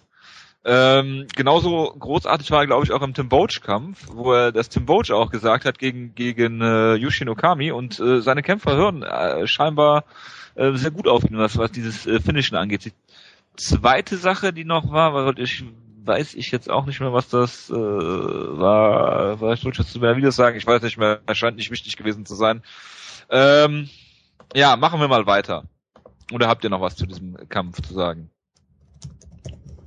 Ähm, genauso großartig war er, glaube ich, auch im Tim Boach-Kampf, wo er das Tim Boach auch gesagt hat gegen, gegen äh, Yushin Okami und äh, seine Kämpfer hören äh, scheinbar äh, sehr gut auf ihn, was, was dieses äh, Finishen angeht. Die zweite Sache, die noch war, weil ich weiß ich jetzt auch nicht mehr, was das äh, war. Vielleicht wollte ich jetzt zu meiner Videos sagen, ich weiß nicht mehr, scheint nicht wichtig gewesen zu sein. Ähm, ja, machen wir mal weiter. Oder habt ihr noch was zu diesem Kampf zu sagen?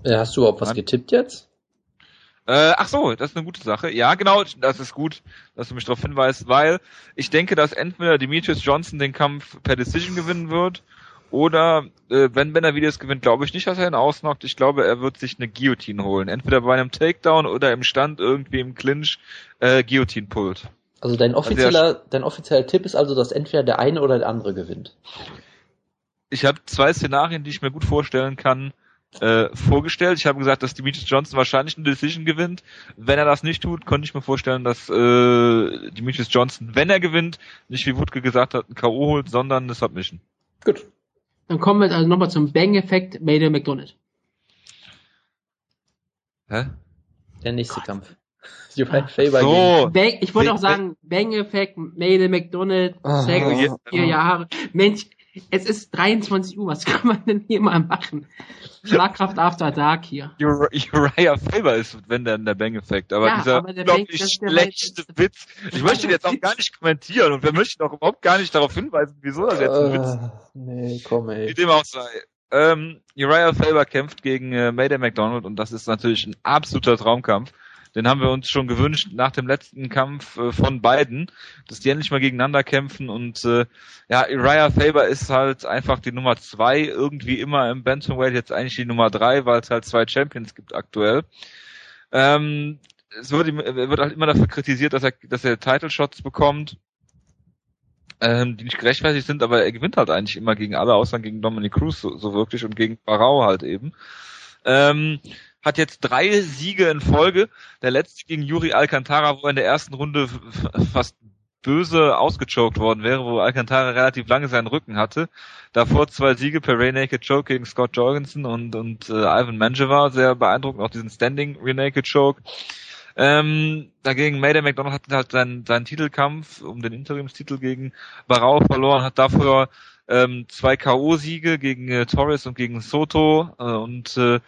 Äh, hast du überhaupt was getippt jetzt? Äh, ach so, das ist eine gute Sache. Ja, genau, das ist gut, dass du mich darauf hinweist, weil ich denke, dass entweder Demetrius Johnson den Kampf per Decision gewinnen wird oder äh, wenn Benavides gewinnt, glaube ich nicht, dass er ihn ausnockt. Ich glaube, er wird sich eine Guillotine holen. Entweder bei einem Takedown oder im Stand irgendwie im Clinch äh, Guillotine pullt. Also dein der offizieller, dein offizieller Tipp ist also, dass entweder der eine oder der andere gewinnt. Ich habe zwei Szenarien, die ich mir gut vorstellen kann, äh, vorgestellt. Ich habe gesagt, dass Demetrius Johnson wahrscheinlich eine Decision gewinnt. Wenn er das nicht tut, konnte ich mir vorstellen, dass äh, Demetrius Johnson, wenn er gewinnt, nicht wie Wutke gesagt hat, ein K.O. holt, sondern eine Submission. Gut. Dann kommen wir also nochmal zum Bang-Effekt Mayday McDonald. Hä? Der nächste Kampf. Uriah Faber So, Bang, ich wollte auch sagen, Bang-Effekt, Mayday McDonald, sechs, Oh, vier Jahre. Mensch, es ist 23 Uhr, was kann man denn hier mal machen? Schlagkraft After Dark hier. Ur- Uriah Faber ist, wenn dann der Bang-Effekt. Aber Ja, dieser aber der Bang- unglaublich das ist der schlechte Witz. Witz. Ich möchte ihn jetzt auch gar nicht kommentieren und wir möchten auch überhaupt gar nicht darauf hinweisen, wieso das jetzt ein Witz ist. Äh, nee, komm Wie ey. dem auch sei. Ähm, Uriah Faber kämpft gegen äh, Mayday McDonald und das ist natürlich ein absoluter Traumkampf. Den haben wir uns schon gewünscht nach dem letzten Kampf äh, von beiden, dass die endlich mal gegeneinander kämpfen und äh, ja, Uriah Faber ist halt einfach die Nummer zwei, irgendwie immer im Bantamweight, jetzt eigentlich die Nummer drei, weil es halt zwei Champions gibt aktuell. Ähm, es wird, er wird halt immer dafür kritisiert, dass er, dass er Title Shots bekommt, ähm, die nicht gerechtfertigt sind, aber er gewinnt halt eigentlich immer gegen alle, außer gegen Dominic Cruz so, so wirklich und gegen Barau halt eben. Ähm, hat jetzt drei Siege in Folge. Der letzte gegen Yuri Alcantara, wo er in der ersten Runde fast böse ausgechoked worden wäre, wo Alcantara relativ lange seinen Rücken hatte. Davor zwei Siege per Ray Naked Choke gegen Scott Jorgensen und, und äh, Ivan Manjevar, sehr beeindruckend, auch diesen Standing Ray Naked Choke. Ähm, dagegen Mayday McDonald hat halt seinen, seinen Titelkampf um den Interimstitel gegen Barao verloren, hat dafür ähm, zwei K.O.-Siege gegen äh, Torres und gegen Soto äh, und äh,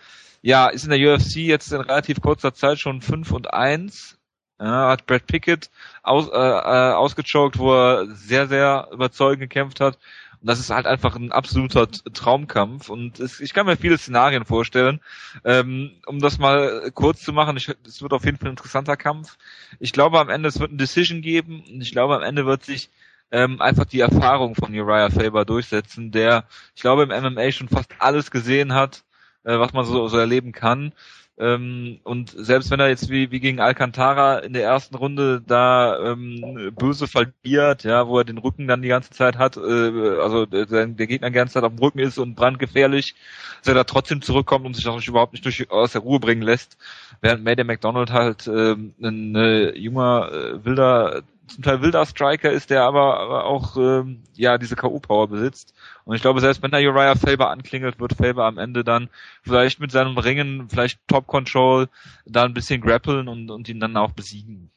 ja, ist in der UFC jetzt in relativ kurzer Zeit schon 5 und 1. Ja, hat Brad Pickett aus, äh, äh, ausgechoked, wo er sehr, sehr überzeugend gekämpft hat. Und das ist halt einfach ein absoluter Traumkampf. Und es, ich kann mir viele Szenarien vorstellen. Ähm, um das mal kurz zu machen, es wird auf jeden Fall ein interessanter Kampf. Ich glaube am Ende, es wird ein Decision geben. Und ich glaube am Ende wird sich ähm, einfach die Erfahrung von Uriah Faber durchsetzen, der, ich glaube, im MMA schon fast alles gesehen hat, äh, was man so, so erleben kann. Ähm, und selbst wenn er jetzt wie, wie gegen Alcantara in der ersten Runde da ähm, böse verliert, ja, wo er den Rücken dann die ganze Zeit hat, äh, also der, der Gegner die ganze Zeit auf dem Rücken ist und brandgefährlich, dass er da trotzdem zurückkommt und sich auch überhaupt nicht durch, aus der Ruhe bringen lässt, während Mayday McDonald halt äh, ein äh, junger, äh, wilder zum Teil wilder Striker ist, der aber, aber auch ähm, ja diese K.O.-Power besitzt. Und ich glaube, selbst wenn da Uriah Faber anklingelt, wird Faber am Ende dann vielleicht mit seinem Ringen, vielleicht Top Control, da ein bisschen grappeln und, und ihn dann auch besiegen.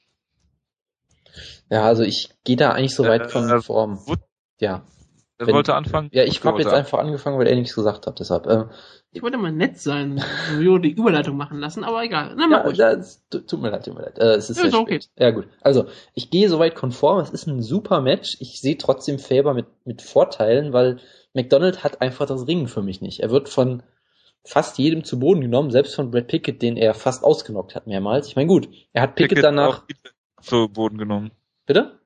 Ja, also ich gehe da eigentlich so weit äh, von äh, Form. Ja. Er wollte anfangen? Ja, ich habe jetzt einfach angefangen, weil er nichts gesagt hat, deshalb. Ähm, ich wollte mal nett sein, so die Überleitung machen lassen, aber egal. Na, ja, das, tut mir leid, tut mir leid. Äh, es ist ja, sehr okay. Ja gut. Also ich gehe soweit konform. Es ist ein super Match. Ich sehe trotzdem Faber mit mit Vorteilen, weil McDonald hat einfach das Ringen für mich nicht. Er wird von fast jedem zu Boden genommen, selbst von Brad Pickett, den er fast ausgenockt hat mehrmals. Ich meine gut, er hat Pickett, Pickett danach zu Boden genommen. Bitte?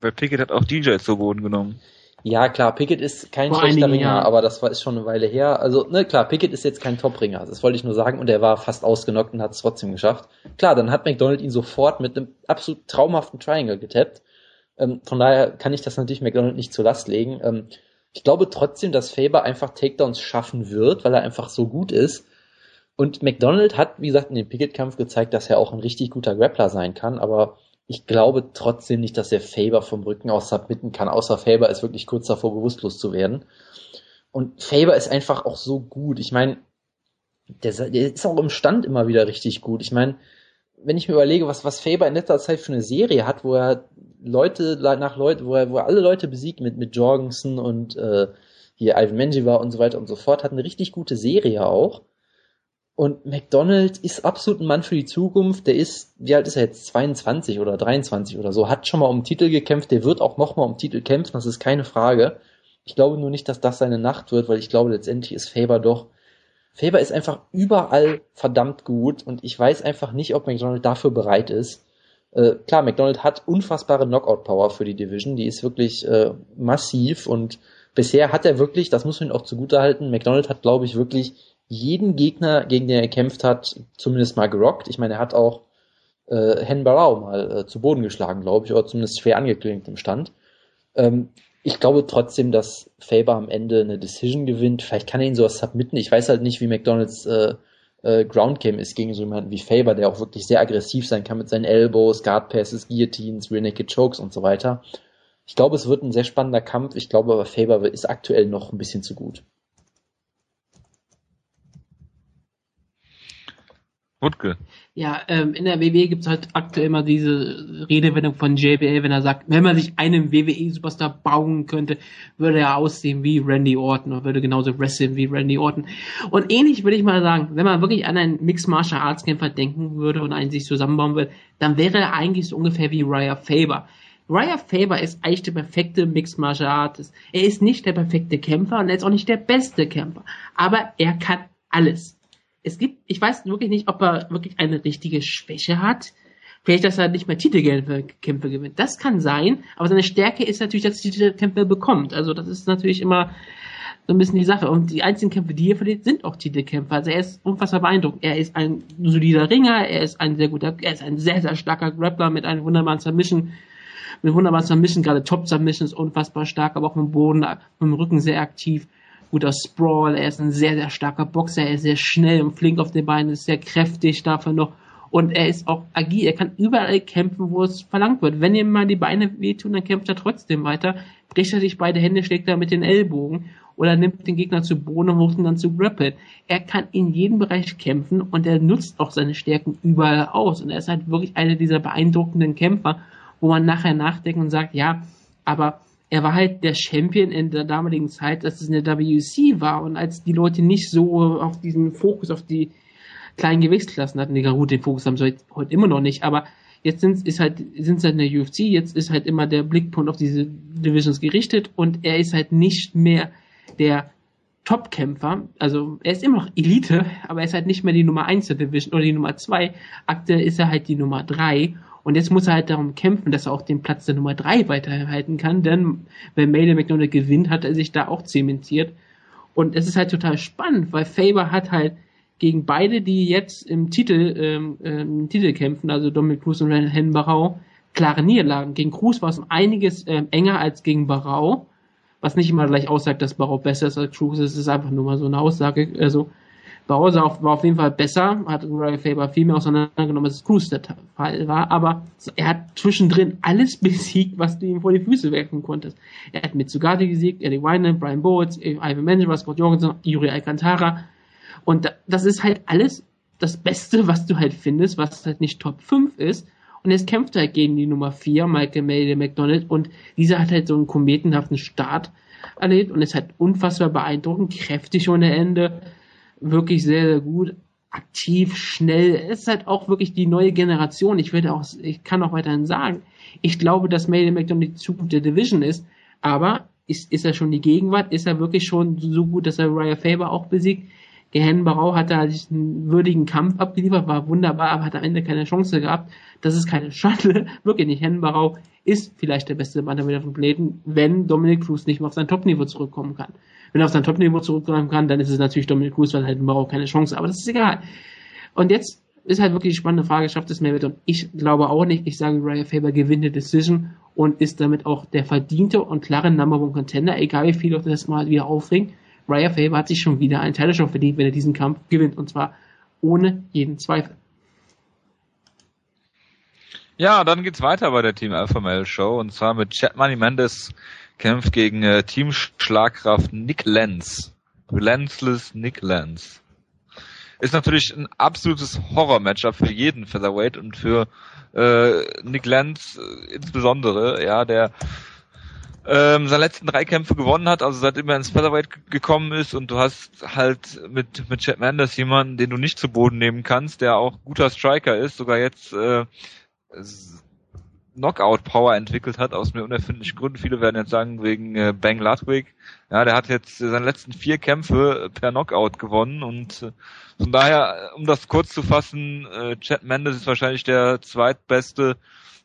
Brad Pickett hat auch DJ zu Boden genommen. Ja, klar, Pickett ist kein Vor schlechter Ringer, Jahr. aber das war ist schon eine Weile her. Also, ne, klar, Pickett ist jetzt kein Top-Ringer, das wollte ich nur sagen, und er war fast ausgenockt und hat es trotzdem geschafft. Klar, dann hat McDonald ihn sofort mit einem absolut traumhaften Triangle getappt. Ähm, von daher kann ich das natürlich McDonald nicht zur Last legen. Ähm, ich glaube trotzdem, dass Faber einfach Takedowns schaffen wird, weil er einfach so gut ist. Und McDonald hat, wie gesagt, in dem Pickett-Kampf gezeigt, dass er auch ein richtig guter Grappler sein kann, aber ich glaube trotzdem nicht, dass er Faber vom Rücken aus submitten kann, außer Faber ist wirklich kurz davor, bewusstlos zu werden. Und Faber ist einfach auch so gut. Ich meine, der, der, ist auch im Stand immer wieder richtig gut. Ich meine, wenn ich mir überlege, was, was Faber in letzter Zeit für eine Serie hat, wo er Leute nach Leute, wo er, wo er alle Leute besiegt mit, mit Jorgensen und äh, hier Ivan Menjiva und so weiter und so fort, hat eine richtig gute Serie auch. Und McDonald ist absolut ein Mann für die Zukunft. Der ist, wie alt ist er jetzt? 22 oder 23 oder so. Hat schon mal um Titel gekämpft. Der wird auch noch mal um Titel kämpfen. Das ist keine Frage. Ich glaube nur nicht, dass das seine Nacht wird, weil ich glaube, letztendlich ist Faber doch, Faber ist einfach überall verdammt gut und ich weiß einfach nicht, ob McDonald dafür bereit ist. Äh, klar, McDonald hat unfassbare Knockout-Power für die Division. Die ist wirklich äh, massiv und bisher hat er wirklich, das muss man auch zugutehalten, McDonald hat, glaube ich, wirklich jeden Gegner, gegen den er gekämpft hat, zumindest mal gerockt. Ich meine, er hat auch äh, Hen Barao mal äh, zu Boden geschlagen, glaube ich, oder zumindest schwer angeklingt im Stand. Ähm, ich glaube trotzdem, dass Faber am Ende eine Decision gewinnt. Vielleicht kann er ihn sowas submitten. Ich weiß halt nicht, wie McDonalds äh, äh, Ground Game ist gegen so jemanden wie Faber, der auch wirklich sehr aggressiv sein kann mit seinen Elbows, Guard Passes, Guillotines, Rear Naked Chokes und so weiter. Ich glaube, es wird ein sehr spannender Kampf. Ich glaube aber, Faber ist aktuell noch ein bisschen zu gut. Wutke. Ja, ähm, in der WWE gibt es halt aktuell immer diese Redewendung von JBL, wenn er sagt, wenn man sich einen WWE-Superstar bauen könnte, würde er aussehen wie Randy Orton oder würde genauso wrestlen wie Randy Orton. Und ähnlich würde ich mal sagen, wenn man wirklich an einen Mixed Martial Arts Kämpfer denken würde und einen sich zusammenbauen würde, dann wäre er eigentlich so ungefähr wie Raya Faber. Raya Faber ist eigentlich der perfekte Mixed Martial Artist. Er ist nicht der perfekte Kämpfer und er ist auch nicht der beste Kämpfer. Aber er kann alles es gibt, ich weiß wirklich nicht, ob er wirklich eine richtige Schwäche hat. Vielleicht, dass er nicht mehr Titelkämpfe gewinnt. Das kann sein, aber seine Stärke ist natürlich, dass er Titelkämpfe bekommt. Also das ist natürlich immer so ein bisschen die Sache. Und die einzigen Kämpfe, die er verliert, sind auch Titelkämpfe. Also er ist unfassbar beeindruckend. Er ist ein solider Ringer, er ist ein sehr guter, er ist ein sehr, sehr starker Grappler mit einem wunderbaren Submission, mit wunderbaren Submission, gerade Top Submissions, unfassbar stark, aber auch im Boden, im Rücken sehr aktiv. Guter Sprawl, er ist ein sehr, sehr starker Boxer, er ist sehr schnell und flink auf den Beinen, ist sehr kräftig, dafür noch und er ist auch agil, er kann überall kämpfen, wo es verlangt wird. Wenn ihm mal die Beine wehtun, dann kämpft er trotzdem weiter, bricht er sich beide Hände, schlägt er mit den Ellbogen oder nimmt den Gegner zu Boden und versucht ihn dann zu grappeln. Er kann in jedem Bereich kämpfen und er nutzt auch seine Stärken überall aus. Und er ist halt wirklich einer dieser beeindruckenden Kämpfer, wo man nachher nachdenkt und sagt, ja, aber er war halt der Champion in der damaligen Zeit, als es in der WC war und als die Leute nicht so auf diesen Fokus auf die kleinen Gewichtsklassen hatten. Die gut, den Fokus haben sie heute immer noch nicht, aber jetzt sind ist halt sind halt in der UFC, jetzt ist halt immer der Blickpunkt auf diese Divisions gerichtet und er ist halt nicht mehr der Top-Kämpfer, also er ist immer noch Elite, aber er ist halt nicht mehr die Nummer 1 der Division oder die Nummer 2. Aktuell ist er halt die Nummer 3 und jetzt muss er halt darum kämpfen, dass er auch den Platz der Nummer 3 weiterhalten kann, denn wenn Mayle McDonald gewinnt, hat er sich da auch zementiert. Und es ist halt total spannend, weil Faber hat halt gegen beide, die jetzt im Titel, ähm, ähm, Titel kämpfen, also Dominic Cruz und Hen Barau, klare Niederlagen. Gegen Cruz war es um einiges ähm, enger als gegen Barau, was nicht immer gleich aussagt, dass Barau besser ist als Cruz. Es ist einfach nur mal so eine Aussage. Also Barau war auf jeden Fall besser, hat Ryan Faber viel mehr auseinandergenommen, als Cruz der Fall war, aber er hat zwischendrin alles besiegt, was du ihm vor die Füße werfen konntest. Er hat mit Sugati gesiegt, Eddie Wineland, Brian Bowles, Ivan Manjera, Scott Jorgensen, Yuri Alcantara, und das ist halt alles das Beste, was du halt findest, was halt nicht Top 5 ist. Und jetzt kämpft er halt gegen die Nummer 4, Michael May, McDonald, und dieser hat halt so einen kometenhaften Start erlebt und ist halt unfassbar beeindruckend, kräftig ohne Ende, wirklich sehr, sehr gut, aktiv, schnell. Es ist halt auch wirklich die neue Generation. Ich würde auch, ich kann auch weiterhin sagen, ich glaube, dass May McDonald die Zukunft der Division ist, aber ist, ist er schon die Gegenwart? Ist er wirklich schon so gut, dass er Raya Faber auch besiegt? Gehen Barau hat da einen würdigen Kampf abgeliefert, war wunderbar, aber hat am Ende keine Chance gehabt. Das ist keine Schande, wirklich nicht. Hen Barau ist vielleicht der beste Bantamweight von Planeten, wenn Dominic Cruz nicht mehr auf sein Topniveau zurückkommen kann. Wenn er auf sein Topniveau zurückkommen kann, dann ist es natürlich Dominic Cruz, weil halt Barau keine Chance, aber das ist egal. Und jetzt ist halt wirklich die spannende Frage, schafft es Mayweather? Und ich glaube auch nicht. Ich sage, Ryan Faber gewinnt die Decision und ist damit auch der verdiente und klare Number One Contender, egal wie viel Leute das mal wieder aufregen. Raya Faber hat sich schon wieder einen Title verdient, wenn er diesen Kampf gewinnt. Und zwar ohne jeden Zweifel. Ja, dann geht's weiter bei der Team Alpha Male Show und zwar mit Chad Money Mendes kämpft gegen äh, Team Schlagkraft Nick Lenz. Relentless Nick Lenz. Ist natürlich ein absolutes Horror-Matchup für jeden Featherweight und für äh, Nick Lenz äh, insbesondere, ja, der ähm, seine letzten drei Kämpfe gewonnen hat, also seitdem er ins Featherweight gekommen ist und du hast halt mit, mit Chad Mendes jemanden, den du nicht zu Boden nehmen kannst, der auch guter Striker ist, sogar jetzt äh, Knockout-Power entwickelt hat, aus mir unerfindlichen Gründen. Viele werden jetzt sagen, wegen äh, Bang Ludwig. Ja, der hat jetzt seine letzten vier Kämpfe per Knockout gewonnen und äh, von daher, um das kurz zu fassen, äh, Chad Mendes ist wahrscheinlich der zweitbeste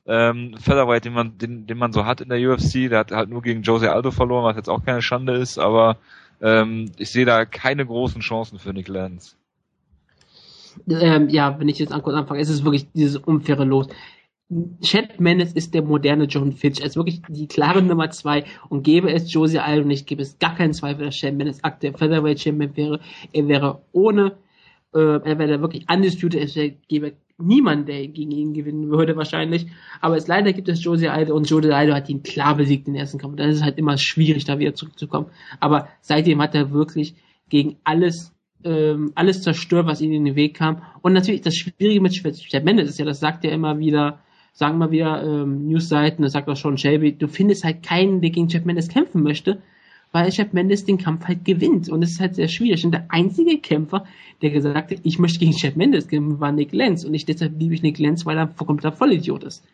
ähm, Featherweight, den man, den, den man so hat in der UFC. Der hat halt nur gegen Jose Aldo verloren, was jetzt auch keine Schande ist, aber ähm, ich sehe da keine großen Chancen für Nick Lance. Ähm, ja, wenn ich jetzt kurz anfange, ist es wirklich dieses unfaire Los. Chad Mendes ist der moderne John Fitch. Er ist wirklich die klare Nummer zwei und gäbe es Jose Aldo nicht, gäbe es gar keinen Zweifel, dass Chad Mendes aktuell Featherweight Champion wäre. Er wäre ohne, äh, er wäre wirklich undisputed, es gäbe niemand, der gegen ihn gewinnen würde wahrscheinlich. Aber es leider gibt es Jose Aldo und Jose Aldo hat ihn klar besiegt in den ersten Kampf. Dann ist es halt immer schwierig, da wieder zurückzukommen. Aber seitdem hat er wirklich gegen alles ähm, alles zerstört, was ihm in den Weg kam. Und natürlich das Schwierige mit Chad Mendes ist ja, das sagt er immer wieder, sagen mal wieder ähm, Newsseiten, das sagt auch schon Shelby, du findest halt keinen, der gegen Chad Mendes kämpfen möchte, weil Chad Mendes den Kampf halt gewinnt. Und es ist halt sehr schwierig. Und der einzige Kämpfer, der gesagt hat, ich möchte gegen Chad Mendes kämpfen, war Nick Lenz. Und ich deshalb liebe ich Nick Lenz, weil er ein kompletter Vollidiot ist.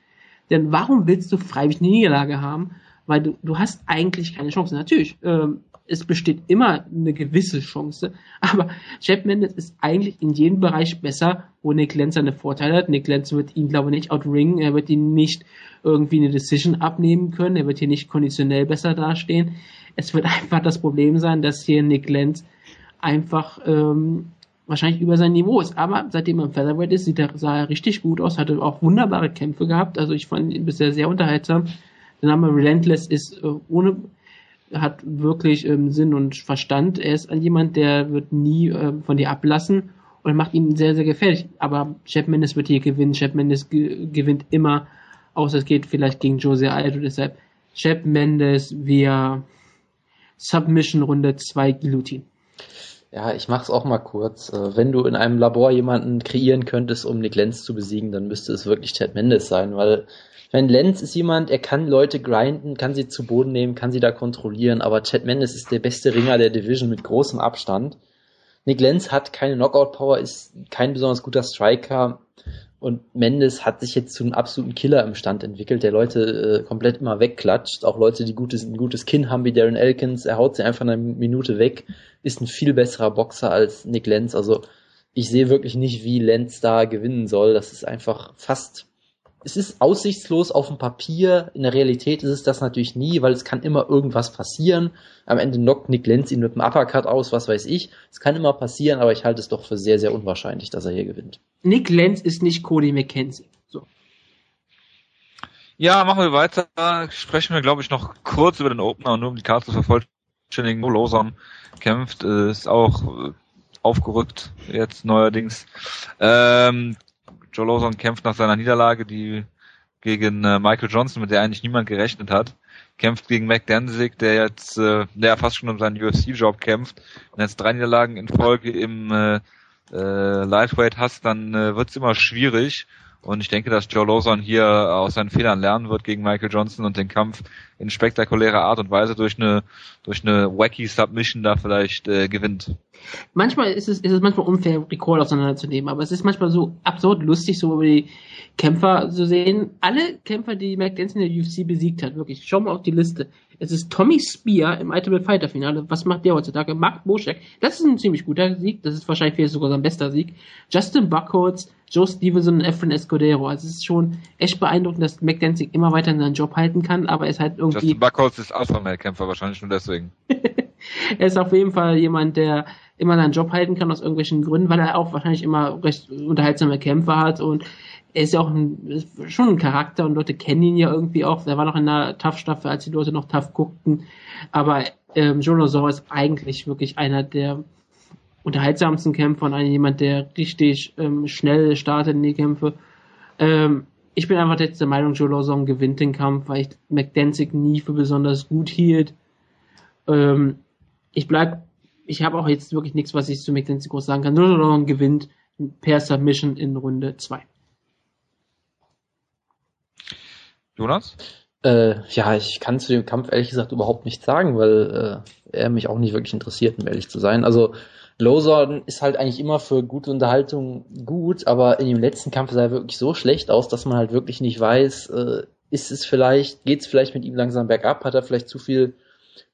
Denn warum willst du freiwillig eine Niederlage haben? Weil du, du hast eigentlich keine Chance. Natürlich, ähm, es besteht immer eine gewisse Chance, aber Chad Mendes ist eigentlich in jedem Bereich besser, wo Nick Lenz seine Vorteile hat. Nick Lenz wird ihn, glaube ich, nicht outringen, er wird ihn nicht irgendwie eine Decision abnehmen können, er wird hier nicht konditionell besser dastehen es wird einfach das Problem sein, dass hier Nick Lenz einfach ähm, wahrscheinlich über sein Niveau ist. Aber seitdem er im Featherweight ist, sieht er, sah er richtig gut aus, hatte auch wunderbare Kämpfe gehabt. Also ich fand ihn bisher sehr unterhaltsam. Der Name Relentless ist äh, ohne hat wirklich ähm, Sinn und Verstand. Er ist jemand, der wird nie äh, von dir ablassen und macht ihn sehr, sehr gefährlich. Aber Chap Mendes wird hier gewinnen. Chap Mendes ge gewinnt immer, außer es geht vielleicht gegen Jose Aldo. Deshalb Chap Mendes via Submission Runde 2 Guillotine. Ja, ich mach's auch mal kurz. Äh, wenn du in einem Labor jemanden kreieren könntest, um Nick Lenz zu besiegen, dann müsste es wirklich Chad Mendes sein, weil wenn Lenz ist jemand, er kann Leute grinden, kann sie zu Boden nehmen, kann sie da kontrollieren, aber Chad Mendes ist der beste Ringer der Division mit großem Abstand. Nick Lenz hat keine Knockout-Power, ist kein besonders guter Striker und Mendes hat sich jetzt zu einem absoluten Killer im Stand entwickelt, der Leute äh, komplett immer wegklatscht. Auch Leute, die gutes, ein gutes Kinn haben wie Darren Elkins, er haut sie einfach eine Minute weg, ist ein viel besserer Boxer als Nick Lenz. Also ich sehe wirklich nicht, wie Lenz da gewinnen soll. Das ist einfach fast es ist aussichtslos auf dem Papier. In der Realität ist es das natürlich nie, weil es kann immer irgendwas passieren. Am Ende knockt Nick Lenz ihn mit einem Uppercut aus, was weiß ich. Es kann immer passieren, aber ich halte es doch für sehr, sehr unwahrscheinlich, dass er hier gewinnt. Nick Lenz ist nicht Cody McKenzie. So. Ja, machen wir weiter. Sprechen wir, glaube ich, noch kurz über den Opener und nur um die Karte zu vervollständigen. Losam kämpft, äh, ist auch äh, aufgerückt jetzt neuerdings. Ähm, Joe Lawson kämpft nach seiner Niederlage, die gegen äh, Michael Johnson, mit der eigentlich niemand gerechnet hat, kämpft gegen Mac Danzig, der jetzt, äh, der fast schon um seinen UFC-Job kämpft und jetzt drei Niederlagen in Folge im äh, äh, Lightweight hast, dann äh, wird's immer schwierig. Und ich denke, dass Joe Lawson hier aus seinen Fehlern lernen wird gegen Michael Johnson und den Kampf in spektakulärer Art und Weise durch eine durch eine wacky Submission da vielleicht äh, gewinnt. Manchmal ist es ist es manchmal unfair, Recall auseinanderzunehmen, aber es ist manchmal so absurd lustig, so über die Kämpfer zu sehen. Alle Kämpfer, die Mac Denson in der UFC besiegt hat, wirklich. Schau mal auf die Liste. Es ist Tommy Spear im Ultimate Fighter Finale. Was macht der heutzutage? Mark Boschek. Das ist ein ziemlich guter Sieg. Das ist wahrscheinlich vielleicht sogar sein bester Sieg. Justin Buckholz, Joe Stevenson und Efren Escudero. Also es ist schon echt beeindruckend, dass McDancing immer weiter in seinen Job halten kann, aber er ist halt irgendwie... Justin Buckholz ist Alpha-Male-Kämpfer wahrscheinlich nur deswegen. er ist auf jeden Fall jemand, der immer seinen Job halten kann aus irgendwelchen Gründen, weil er auch wahrscheinlich immer recht unterhaltsame Kämpfer hat und er ist ja auch ein, schon ein Charakter und Leute kennen ihn ja irgendwie auch. Er war noch in der Tough-Staffel, als die Leute noch Tough guckten. Aber ähm, Lazar ist eigentlich wirklich einer der unterhaltsamsten Kämpfer und jemand, der richtig ähm, schnell startet in die Kämpfe. Ähm, ich bin einfach jetzt der Meinung, Joe Lawson gewinnt den Kampf, weil ich McDanzig nie für besonders gut hielt. Ähm, ich bleib, ich habe auch jetzt wirklich nichts, was ich zu McDanzig groß sagen kann. Joe Lawson gewinnt per Submission in Runde 2. Jonas? Äh, ja, ich kann zu dem Kampf ehrlich gesagt überhaupt nichts sagen, weil äh, er mich auch nicht wirklich interessiert, um ehrlich zu sein. Also Lawson ist halt eigentlich immer für gute Unterhaltung gut, aber in dem letzten Kampf sah er wirklich so schlecht aus, dass man halt wirklich nicht weiß, äh, ist es vielleicht, geht es vielleicht mit ihm langsam bergab, hat er vielleicht zu viel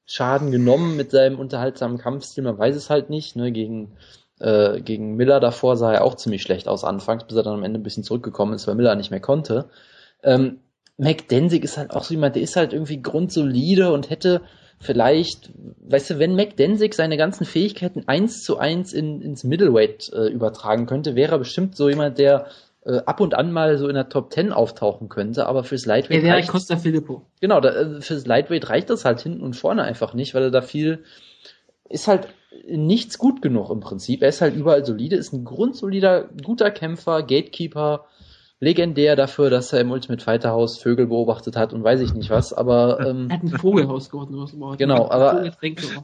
Schaden genommen mit seinem unterhaltsamen Kampfstil, man weiß es halt nicht. Ne? Gegen, äh, gegen Miller davor sah er auch ziemlich schlecht aus anfangs, bis er dann am Ende ein bisschen zurückgekommen ist, weil Miller nicht mehr konnte. Ähm, Mac Densig ist halt auch so jemand, der ist halt irgendwie grundsolide und hätte vielleicht, weißt du, wenn Mac Densig seine ganzen Fähigkeiten eins zu eins in, ins Middleweight äh, übertragen könnte, wäre er bestimmt so jemand, der äh, ab und an mal so in der Top 10 auftauchen könnte, aber fürs Lightweight. Er wäre Costa Filippo. Genau, da, äh, fürs Lightweight reicht das halt hinten und vorne einfach nicht, weil er da viel, ist halt nichts gut genug im Prinzip. Er ist halt überall solide, ist ein grundsolider, guter Kämpfer, Gatekeeper, legendär dafür, dass er im Ultimate Fighter Haus Vögel beobachtet hat und weiß ich nicht was, aber ähm, er hat ein Vogelhaus geordnet. Genau, aber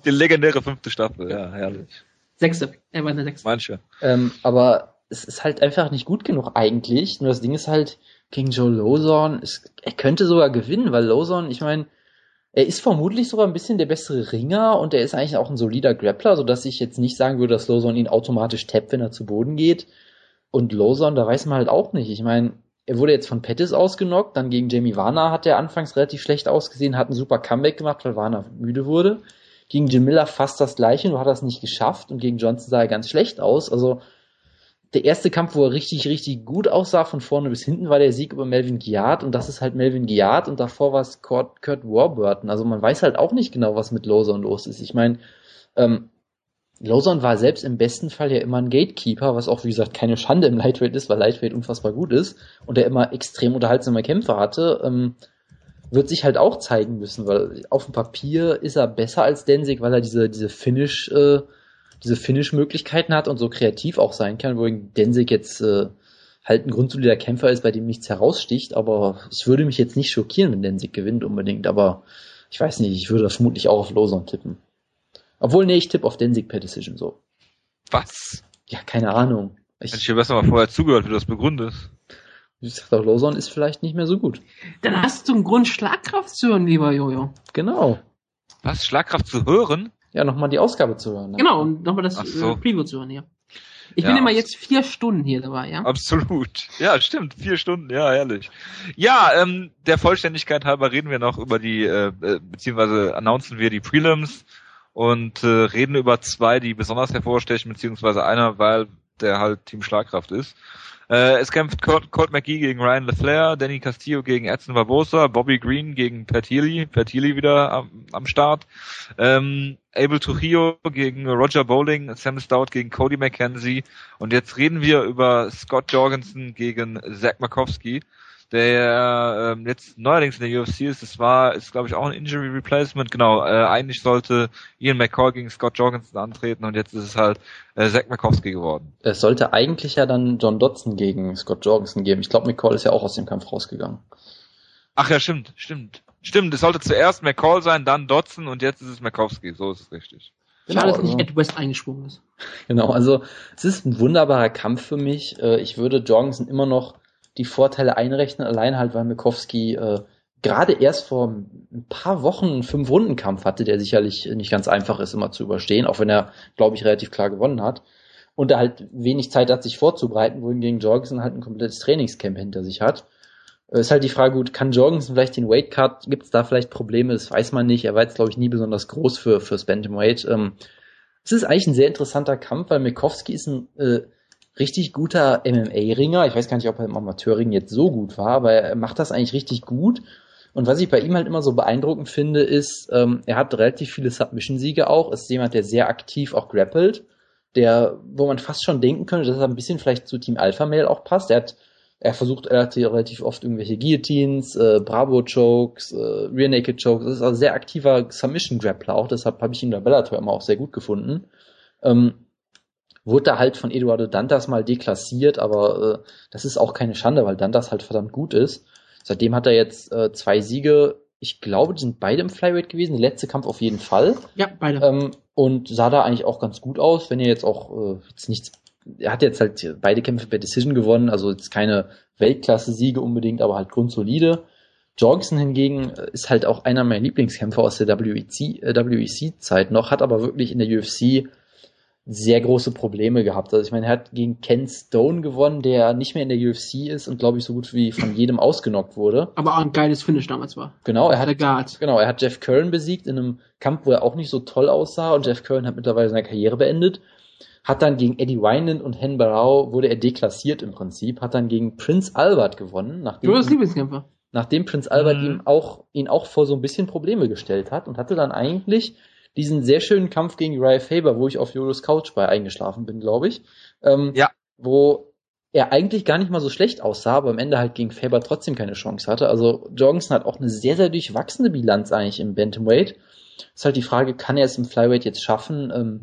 die legendäre fünfte Staffel, ja, herrlich. Sechste, er war in der sechsten. Manche. Ähm, aber es ist halt einfach nicht gut genug eigentlich. Nur das Ding ist halt, gegen Joe Lozon, er könnte sogar gewinnen, weil Lozon, ich meine, er ist vermutlich sogar ein bisschen der bessere Ringer und er ist eigentlich auch ein solider Grappler, sodass ich jetzt nicht sagen würde, dass Lozon ihn automatisch tappt, wenn er zu Boden geht. Und Lawson, da weiß man halt auch nicht. Ich meine, er wurde jetzt von Pettis ausgenockt, dann gegen Jamie Warner hat er anfangs relativ schlecht ausgesehen, hat ein super Comeback gemacht, weil Warner müde wurde. Gegen Jim Miller fast das gleiche, nur hat er es nicht geschafft und gegen Johnson sah er ganz schlecht aus. Also der erste Kampf, wo er richtig, richtig gut aussah, von vorne bis hinten, war der Sieg über Melvin Giard und das ist halt Melvin Giard und davor war es Kurt, Kurt Warburton. Also man weiß halt auch nicht genau, was mit Lawson los ist. Ich meine, ähm, Lawson war selbst im besten Fall ja immer ein Gatekeeper, was auch wie gesagt keine Schande im Lightweight ist, weil Lightweight unfassbar gut ist und er immer extrem unterhaltsame Kämpfe hatte. Ähm, wird sich halt auch zeigen müssen, weil auf dem Papier ist er besser als Densig, weil er diese, diese Finish, äh, diese Finish-Möglichkeiten hat und so kreativ auch sein kann, wohingegen Densig jetzt äh, halt ein grundsolider Kämpfer ist, bei dem nichts heraussticht, aber ich würde mich jetzt nicht schockieren, wenn Densig gewinnt unbedingt, aber ich weiß nicht, ich würde vermutlich auch auf Lawson tippen. Obwohl, nee, ich tippe auf Densig per Decision so. Was? Ja, keine Ahnung. Ich Hätte ich dir besser mal vorher zugehört, wie du das begründest. Ich sag doch, Lawson ist vielleicht nicht mehr so gut. Dann hast du einen Grund, Schlagkraft zu hören, lieber Jojo. Genau. Was? Schlagkraft zu hören? Ja, nochmal die Ausgabe zu hören. Ne? Genau, und nochmal das Ach so. äh, Preview zu hören hier. Ich Ja, bin immer jetzt vier Stunden hier dabei, ja? Absolut. Ja, stimmt. Vier Stunden, ja, ehrlich. Ja, ähm, der Vollständigkeit halber reden wir noch über die, äh, äh, beziehungsweise announcen wir die Prelims und äh, reden über zwei, die besonders hervorstechen, beziehungsweise einer, weil der halt Team Schlagkraft ist. Äh, es kämpft Colt, Colt McGee gegen Ryan LeFlair, Danny Castillo gegen Edson Barbosa, Bobby Green gegen Pat Healy, Pat Healy wieder am, am Start, ähm, Abel Trujillo gegen Roger Bowling, Sam Stout gegen Cody McKenzie. Und jetzt reden wir über Scott Jorgensen gegen Zach Makowski, der ähm, jetzt neuerdings in der UFC ist. Das war, ist glaube ich auch ein Injury Replacement. Genau, äh, eigentlich sollte Ian McCall gegen Scott Jorgensen antreten und jetzt ist es halt äh, Zach Makowski geworden. Es sollte eigentlich ja dann John Dodson gegen Scott Jorgensen geben. Ich glaube, McCall ist ja auch aus dem Kampf rausgegangen. Ach ja, stimmt, stimmt. Stimmt, es sollte zuerst McCall sein, dann Dodson und jetzt ist es Makowski. So ist es richtig. Schade, dass also- nicht Ed West eingesprungen ist. Genau, also es ist ein wunderbarer Kampf für mich. Äh, Ich würde Jorgensen immer noch die Vorteile einrechnen, allein halt, weil Mikowski äh, gerade erst vor ein paar Wochen einen Fünf-Runden-Kampf hatte, der sicherlich nicht ganz einfach ist, immer zu überstehen, auch wenn er, glaube ich, relativ klar gewonnen hat. Und er halt wenig Zeit hat, sich vorzubereiten, wohingegen Jorgensen halt ein komplettes Trainingscamp hinter sich hat. Äh, Ist halt die Frage, gut, kann Jorgensen vielleicht den Weightcut, gibt es da vielleicht Probleme, das weiß man nicht. Er war jetzt, glaube ich, nie besonders groß für, fürs Bantamweight. Ähm, es ist eigentlich ein sehr interessanter Kampf, weil Mikowski ist ein äh, richtig guter MMA-Ringer. Ich weiß gar nicht, ob er im Amateurring jetzt so gut war, aber er macht das eigentlich richtig gut. Und was ich bei ihm halt immer so beeindruckend finde, ist, ähm, er hat relativ viele Submission-Siege auch. Ist jemand, der sehr aktiv auch grappelt, der, wo man fast schon denken könnte, dass er ein bisschen vielleicht zu Team Alpha Male auch passt. Er hat, er versucht relativ, relativ oft irgendwelche Guillotines, äh, Bravo-Chokes, äh, Rear Naked Chokes. Das ist also sehr aktiver Submission-Grappler auch. Deshalb habe ich ihn bei Bellator immer auch sehr gut gefunden. Ähm, wurde da halt von Eduardo Dantas mal deklassiert, aber äh, das ist auch keine Schande, weil Dantas halt verdammt gut ist. Seitdem hat er jetzt äh, zwei Siege. Ich glaube, die sind beide im Flyweight gewesen. Der letzte Kampf auf jeden Fall. Ja, beide. Ähm, und sah da eigentlich auch ganz gut aus, wenn er jetzt auch äh, jetzt nichts. Er hat jetzt halt beide Kämpfe per Decision gewonnen, also jetzt keine Weltklasse-Siege unbedingt, aber halt grundsolide. Jorgensen hingegen äh, ist halt auch einer meiner Lieblingskämpfer aus der WEC, äh, WEC-Zeit noch, hat aber wirklich in der UFC sehr große Probleme gehabt. Also ich meine, er hat gegen Ken Stone gewonnen, der nicht mehr in der UFC ist und glaube ich so gut wie von jedem ausgenockt wurde. Aber auch ein geiles Finish damals war. Genau, er hat Guard. Genau, er hat Jeff Curran besiegt in einem Kampf, wo er auch nicht so toll aussah und Jeff Curran hat mittlerweile seine Karriere beendet. Hat dann gegen Eddie Wineland und Hen Barrow wurde er deklassiert im Prinzip, hat dann gegen Prince Albert gewonnen, nachdem, Jonas Lieblingskämpfer. nachdem Prince Albert Mhm. ihm auch, ihn auch vor so ein bisschen Probleme gestellt hat und hatte dann eigentlich diesen sehr schönen Kampf gegen Uriah Faber, wo ich auf Jolos Couch bei eingeschlafen bin, glaube ich. Ähm, Ja. Wo er eigentlich gar nicht mal so schlecht aussah, aber am Ende halt gegen Faber trotzdem keine Chance hatte. Also Jorgensen hat auch eine sehr, sehr durchwachsene Bilanz eigentlich im Bantamweight. Ist halt die Frage, kann er es im Flyweight jetzt schaffen? Ähm,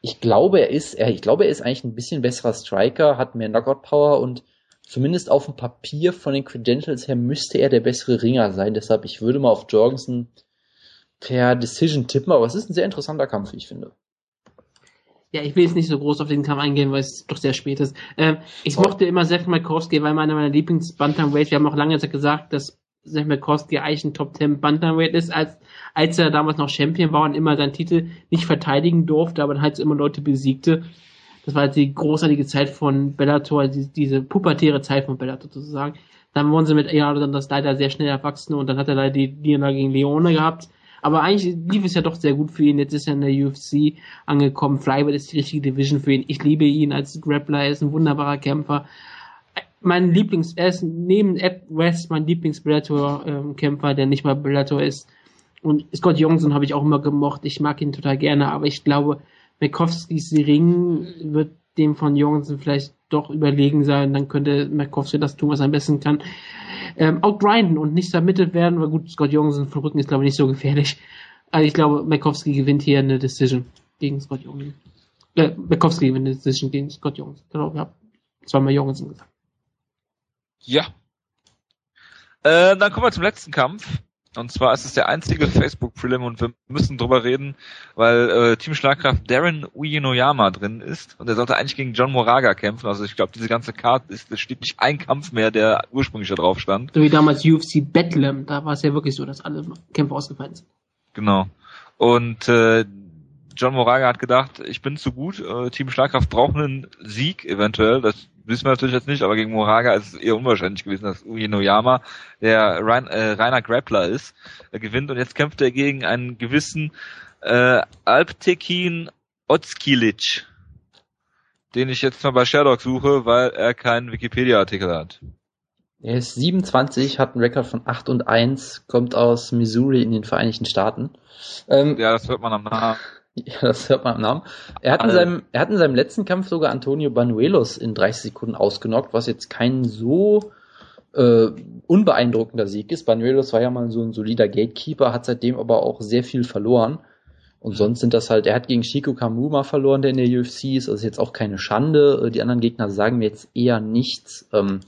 ich glaube, er ist, er, ich glaube, er ist eigentlich ein bisschen besserer Striker, hat mehr Knockout-Power und zumindest auf dem Papier von den Credentials her müsste er der bessere Ringer sein. Deshalb, ich würde mal auf Jorgensen per Decision tippen, aber es ist ein sehr interessanter Kampf, wie ich finde. Ja, ich will jetzt nicht so groß auf den Kampf eingehen, weil es doch sehr spät ist. Ähm, ich Oh. mochte immer Seth Malkowski, weil einer meiner Lieblings-Bantamweight, wir haben auch lange Zeit gesagt, dass Seth Malkowski eigentlich ein Top 10 Bantamweight ist, als, als er damals noch Champion war und immer seinen Titel nicht verteidigen durfte, aber dann halt immer Leute besiegte. Das war halt die großartige Zeit von Bellator, die, diese pubertäre Zeit von Bellator sozusagen. Dann wurden sie mit ja dann das leider sehr schnell erwachsen und dann hat er leider die Niederlage gegen Leone gehabt. Aber eigentlich lief es ja doch sehr gut für ihn. Jetzt ist er in der UFC angekommen. Flyweight ist die richtige Division für ihn. Ich liebe ihn als Grappler. Er ist ein wunderbarer Kämpfer. Mein Lieblings, er ist neben Ed West mein Lieblings-Bellator-Kämpfer, der nicht mal Bellator ist. Und Scott Johnson habe ich auch immer gemocht. Ich mag ihn total gerne, aber ich glaube, Makowskis Ring wird dem von Johnson vielleicht doch überlegen sein. Dann könnte Makowski das tun, was er am besten kann. Ähm, outgrinden und nicht submitted werden. Aber gut, Scott Jorgensen von Rücken ist, glaube ich, nicht so gefährlich. Also ich glaube, Makowski gewinnt hier eine Decision gegen Scott Jorgensen. Äh, Makowski gewinnt eine Decision gegen Scott Jorgensen. Genau, ja. Zweimal Jorgensen gesagt. Ja. Äh, dann kommen wir zum letzten Kampf. Und zwar ist es der einzige Facebook-Prelim und wir müssen drüber reden, weil äh, Team Schlagkraft Darren Uyenoyama drin ist und er sollte eigentlich gegen John Moraga kämpfen. Also ich glaube, diese ganze Karte ist, es steht nicht ein Kampf mehr, der ursprünglich da drauf stand. So wie damals UFC Bedlam, da war es ja wirklich so, dass alle Kämpfe ausgefallen sind. Genau. Und äh, John Moraga hat gedacht, ich bin zu gut, äh, Team Schlagkraft braucht einen Sieg eventuell. Das wissen wir natürlich jetzt nicht, aber gegen Moraga ist es eher unwahrscheinlich gewesen, dass Uyenoyama, der rein, äh, reiner Grappler ist, äh, gewinnt. Und jetzt kämpft er gegen einen gewissen äh, Alptekin Otskilic, den ich jetzt mal bei Sherdog suche, weil er keinen Wikipedia-Artikel hat. Er ist 27, hat einen Rekord von 8 und 1, kommt aus Missouri in den Vereinigten Staaten. Ähm, ja, das hört man am Namen. Ja, das hört man am Namen. Er hat, in seinem, er hat in seinem letzten Kampf sogar Antonio Banuelos in 30 Sekunden ausgenockt, was jetzt kein so äh, unbeeindruckender Sieg ist. Banuelos war ja mal so ein solider Gatekeeper, hat seitdem aber auch sehr viel verloren. Und sonst sind das halt, er hat gegen Shiko Kamuma verloren, der in der UFC ist, also jetzt auch keine Schande. Die anderen Gegner sagen mir jetzt eher nichts. Ähm,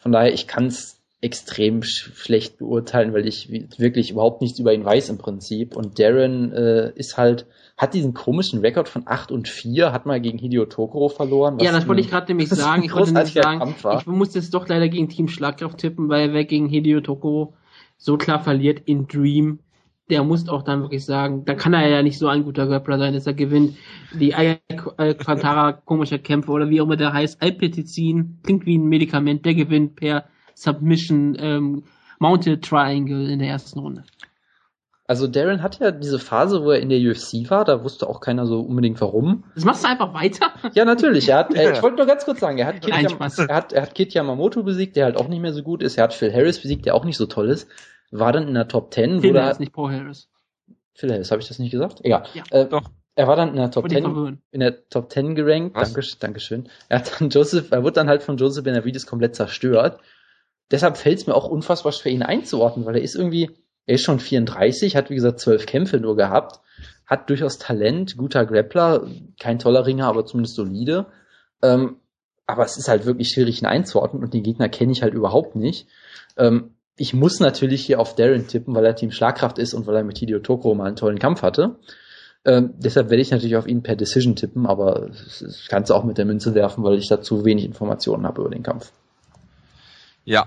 von daher, ich kann es extrem sch schlecht beurteilen, weil ich wirklich überhaupt nichts über ihn weiß im Prinzip. Und Darren äh, ist halt, hat diesen komischen Rekord von 8 und 4, hat mal gegen Hideo Tokoro verloren. Ja, das wollte ich gerade nämlich sagen. Ich wollte nämlich sagen, ich musste es doch leider gegen Team Schlagkraft tippen, weil wer gegen Hideo Tokoro so klar verliert in Dream, der muss auch dann wirklich sagen, da kann er ja nicht so ein guter Grappler sein, dass er gewinnt. Die Alcantara komische Kämpfe oder wie auch immer der heißt, Alpetizin, klingt wie ein Medikament, der gewinnt per Submission ähm, Mounted Triangle in der ersten Runde. Also Darren hat ja diese Phase, wo er in der UFC war, da wusste auch keiner so unbedingt warum. Das machst du einfach weiter? Ja, natürlich. Er hat, äh, ich wollte nur ganz kurz sagen, er hat, Kit Nein, Yam er, hat, er hat Kit Yamamoto besiegt, der halt auch nicht mehr so gut ist. Er hat Phil Harris besiegt, der auch nicht so toll ist. War dann in der Top 10. Phil Harris, nicht Paul Harris. Phil Harris, habe ich das nicht gesagt? Egal. Ja, äh, doch. Er war dann in der Top 10, in der Top 10 gerankt. Was? Danke, Dankeschön. Er hat dann Joseph, er wurde dann halt von Joseph Benavides komplett zerstört. Deshalb fällt es mir auch unfassbar schwer, ihn einzuordnen, weil er ist irgendwie, er ist schon 34, hat wie gesagt zwölf Kämpfe nur gehabt, hat durchaus Talent, guter Grappler, kein toller Ringer, aber zumindest solide. Ähm, aber es ist halt wirklich schwierig, ihn einzuordnen und den Gegner kenne ich halt überhaupt nicht. Ähm, ich muss natürlich hier auf Darren tippen, weil er Team Schlagkraft ist und weil er mit Hideo Tokoro mal einen tollen Kampf hatte. Ähm, deshalb werde ich natürlich auf ihn per Decision tippen, aber das kannst du auch mit der Münze werfen, weil ich dazu wenig Informationen habe über den Kampf. Ja,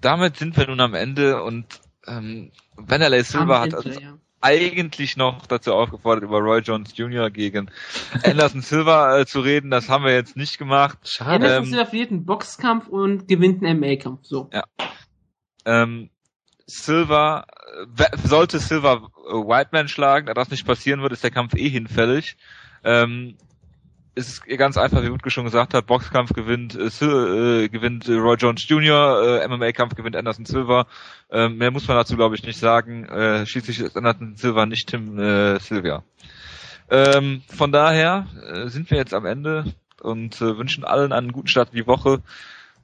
damit sind wir nun am Ende und ähm, Vanderlei Silva hat also ja. eigentlich noch dazu aufgefordert, über Roy Jones Jr. gegen Anderson Silva äh, zu reden. Das haben wir jetzt nicht gemacht. Schade. Anderson ähm, Silva verliert einen Boxkampf und gewinnt einen MA-Kampf. So. Ja. Ähm, Silva, äh, sollte Silva äh, Whiteman schlagen, da das nicht passieren wird, ist der Kampf eh hinfällig. Ähm, ist ganz einfach, wie Wutke schon gesagt hat, Boxkampf gewinnt, äh, äh, gewinnt Roy Jones Jr., äh, MMA-Kampf gewinnt Anderson Silva. Ähm, mehr muss man dazu, glaube ich, nicht sagen. Äh, schließlich ist Anderson Silva nicht Tim äh, Silvia. Ähm, von daher äh, sind wir jetzt am Ende und äh, wünschen allen einen guten Start in die Woche.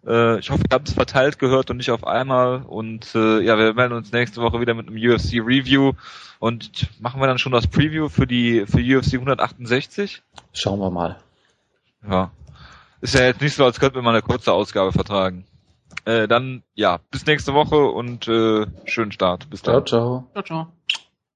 Äh, ich hoffe, ihr habt es verteilt gehört und nicht auf einmal. Und äh, ja, wir melden uns nächste Woche wieder mit einem UFC Review. Und machen wir dann schon das Preview für die für UFC 168? Schauen wir mal. Ja. Ist ja jetzt nicht so, als könnten wir mal eine kurze Ausgabe vertragen. Äh, dann, ja, bis nächste Woche und äh, schönen Start. Bis dann. Ciao, ciao. Ciao, ciao.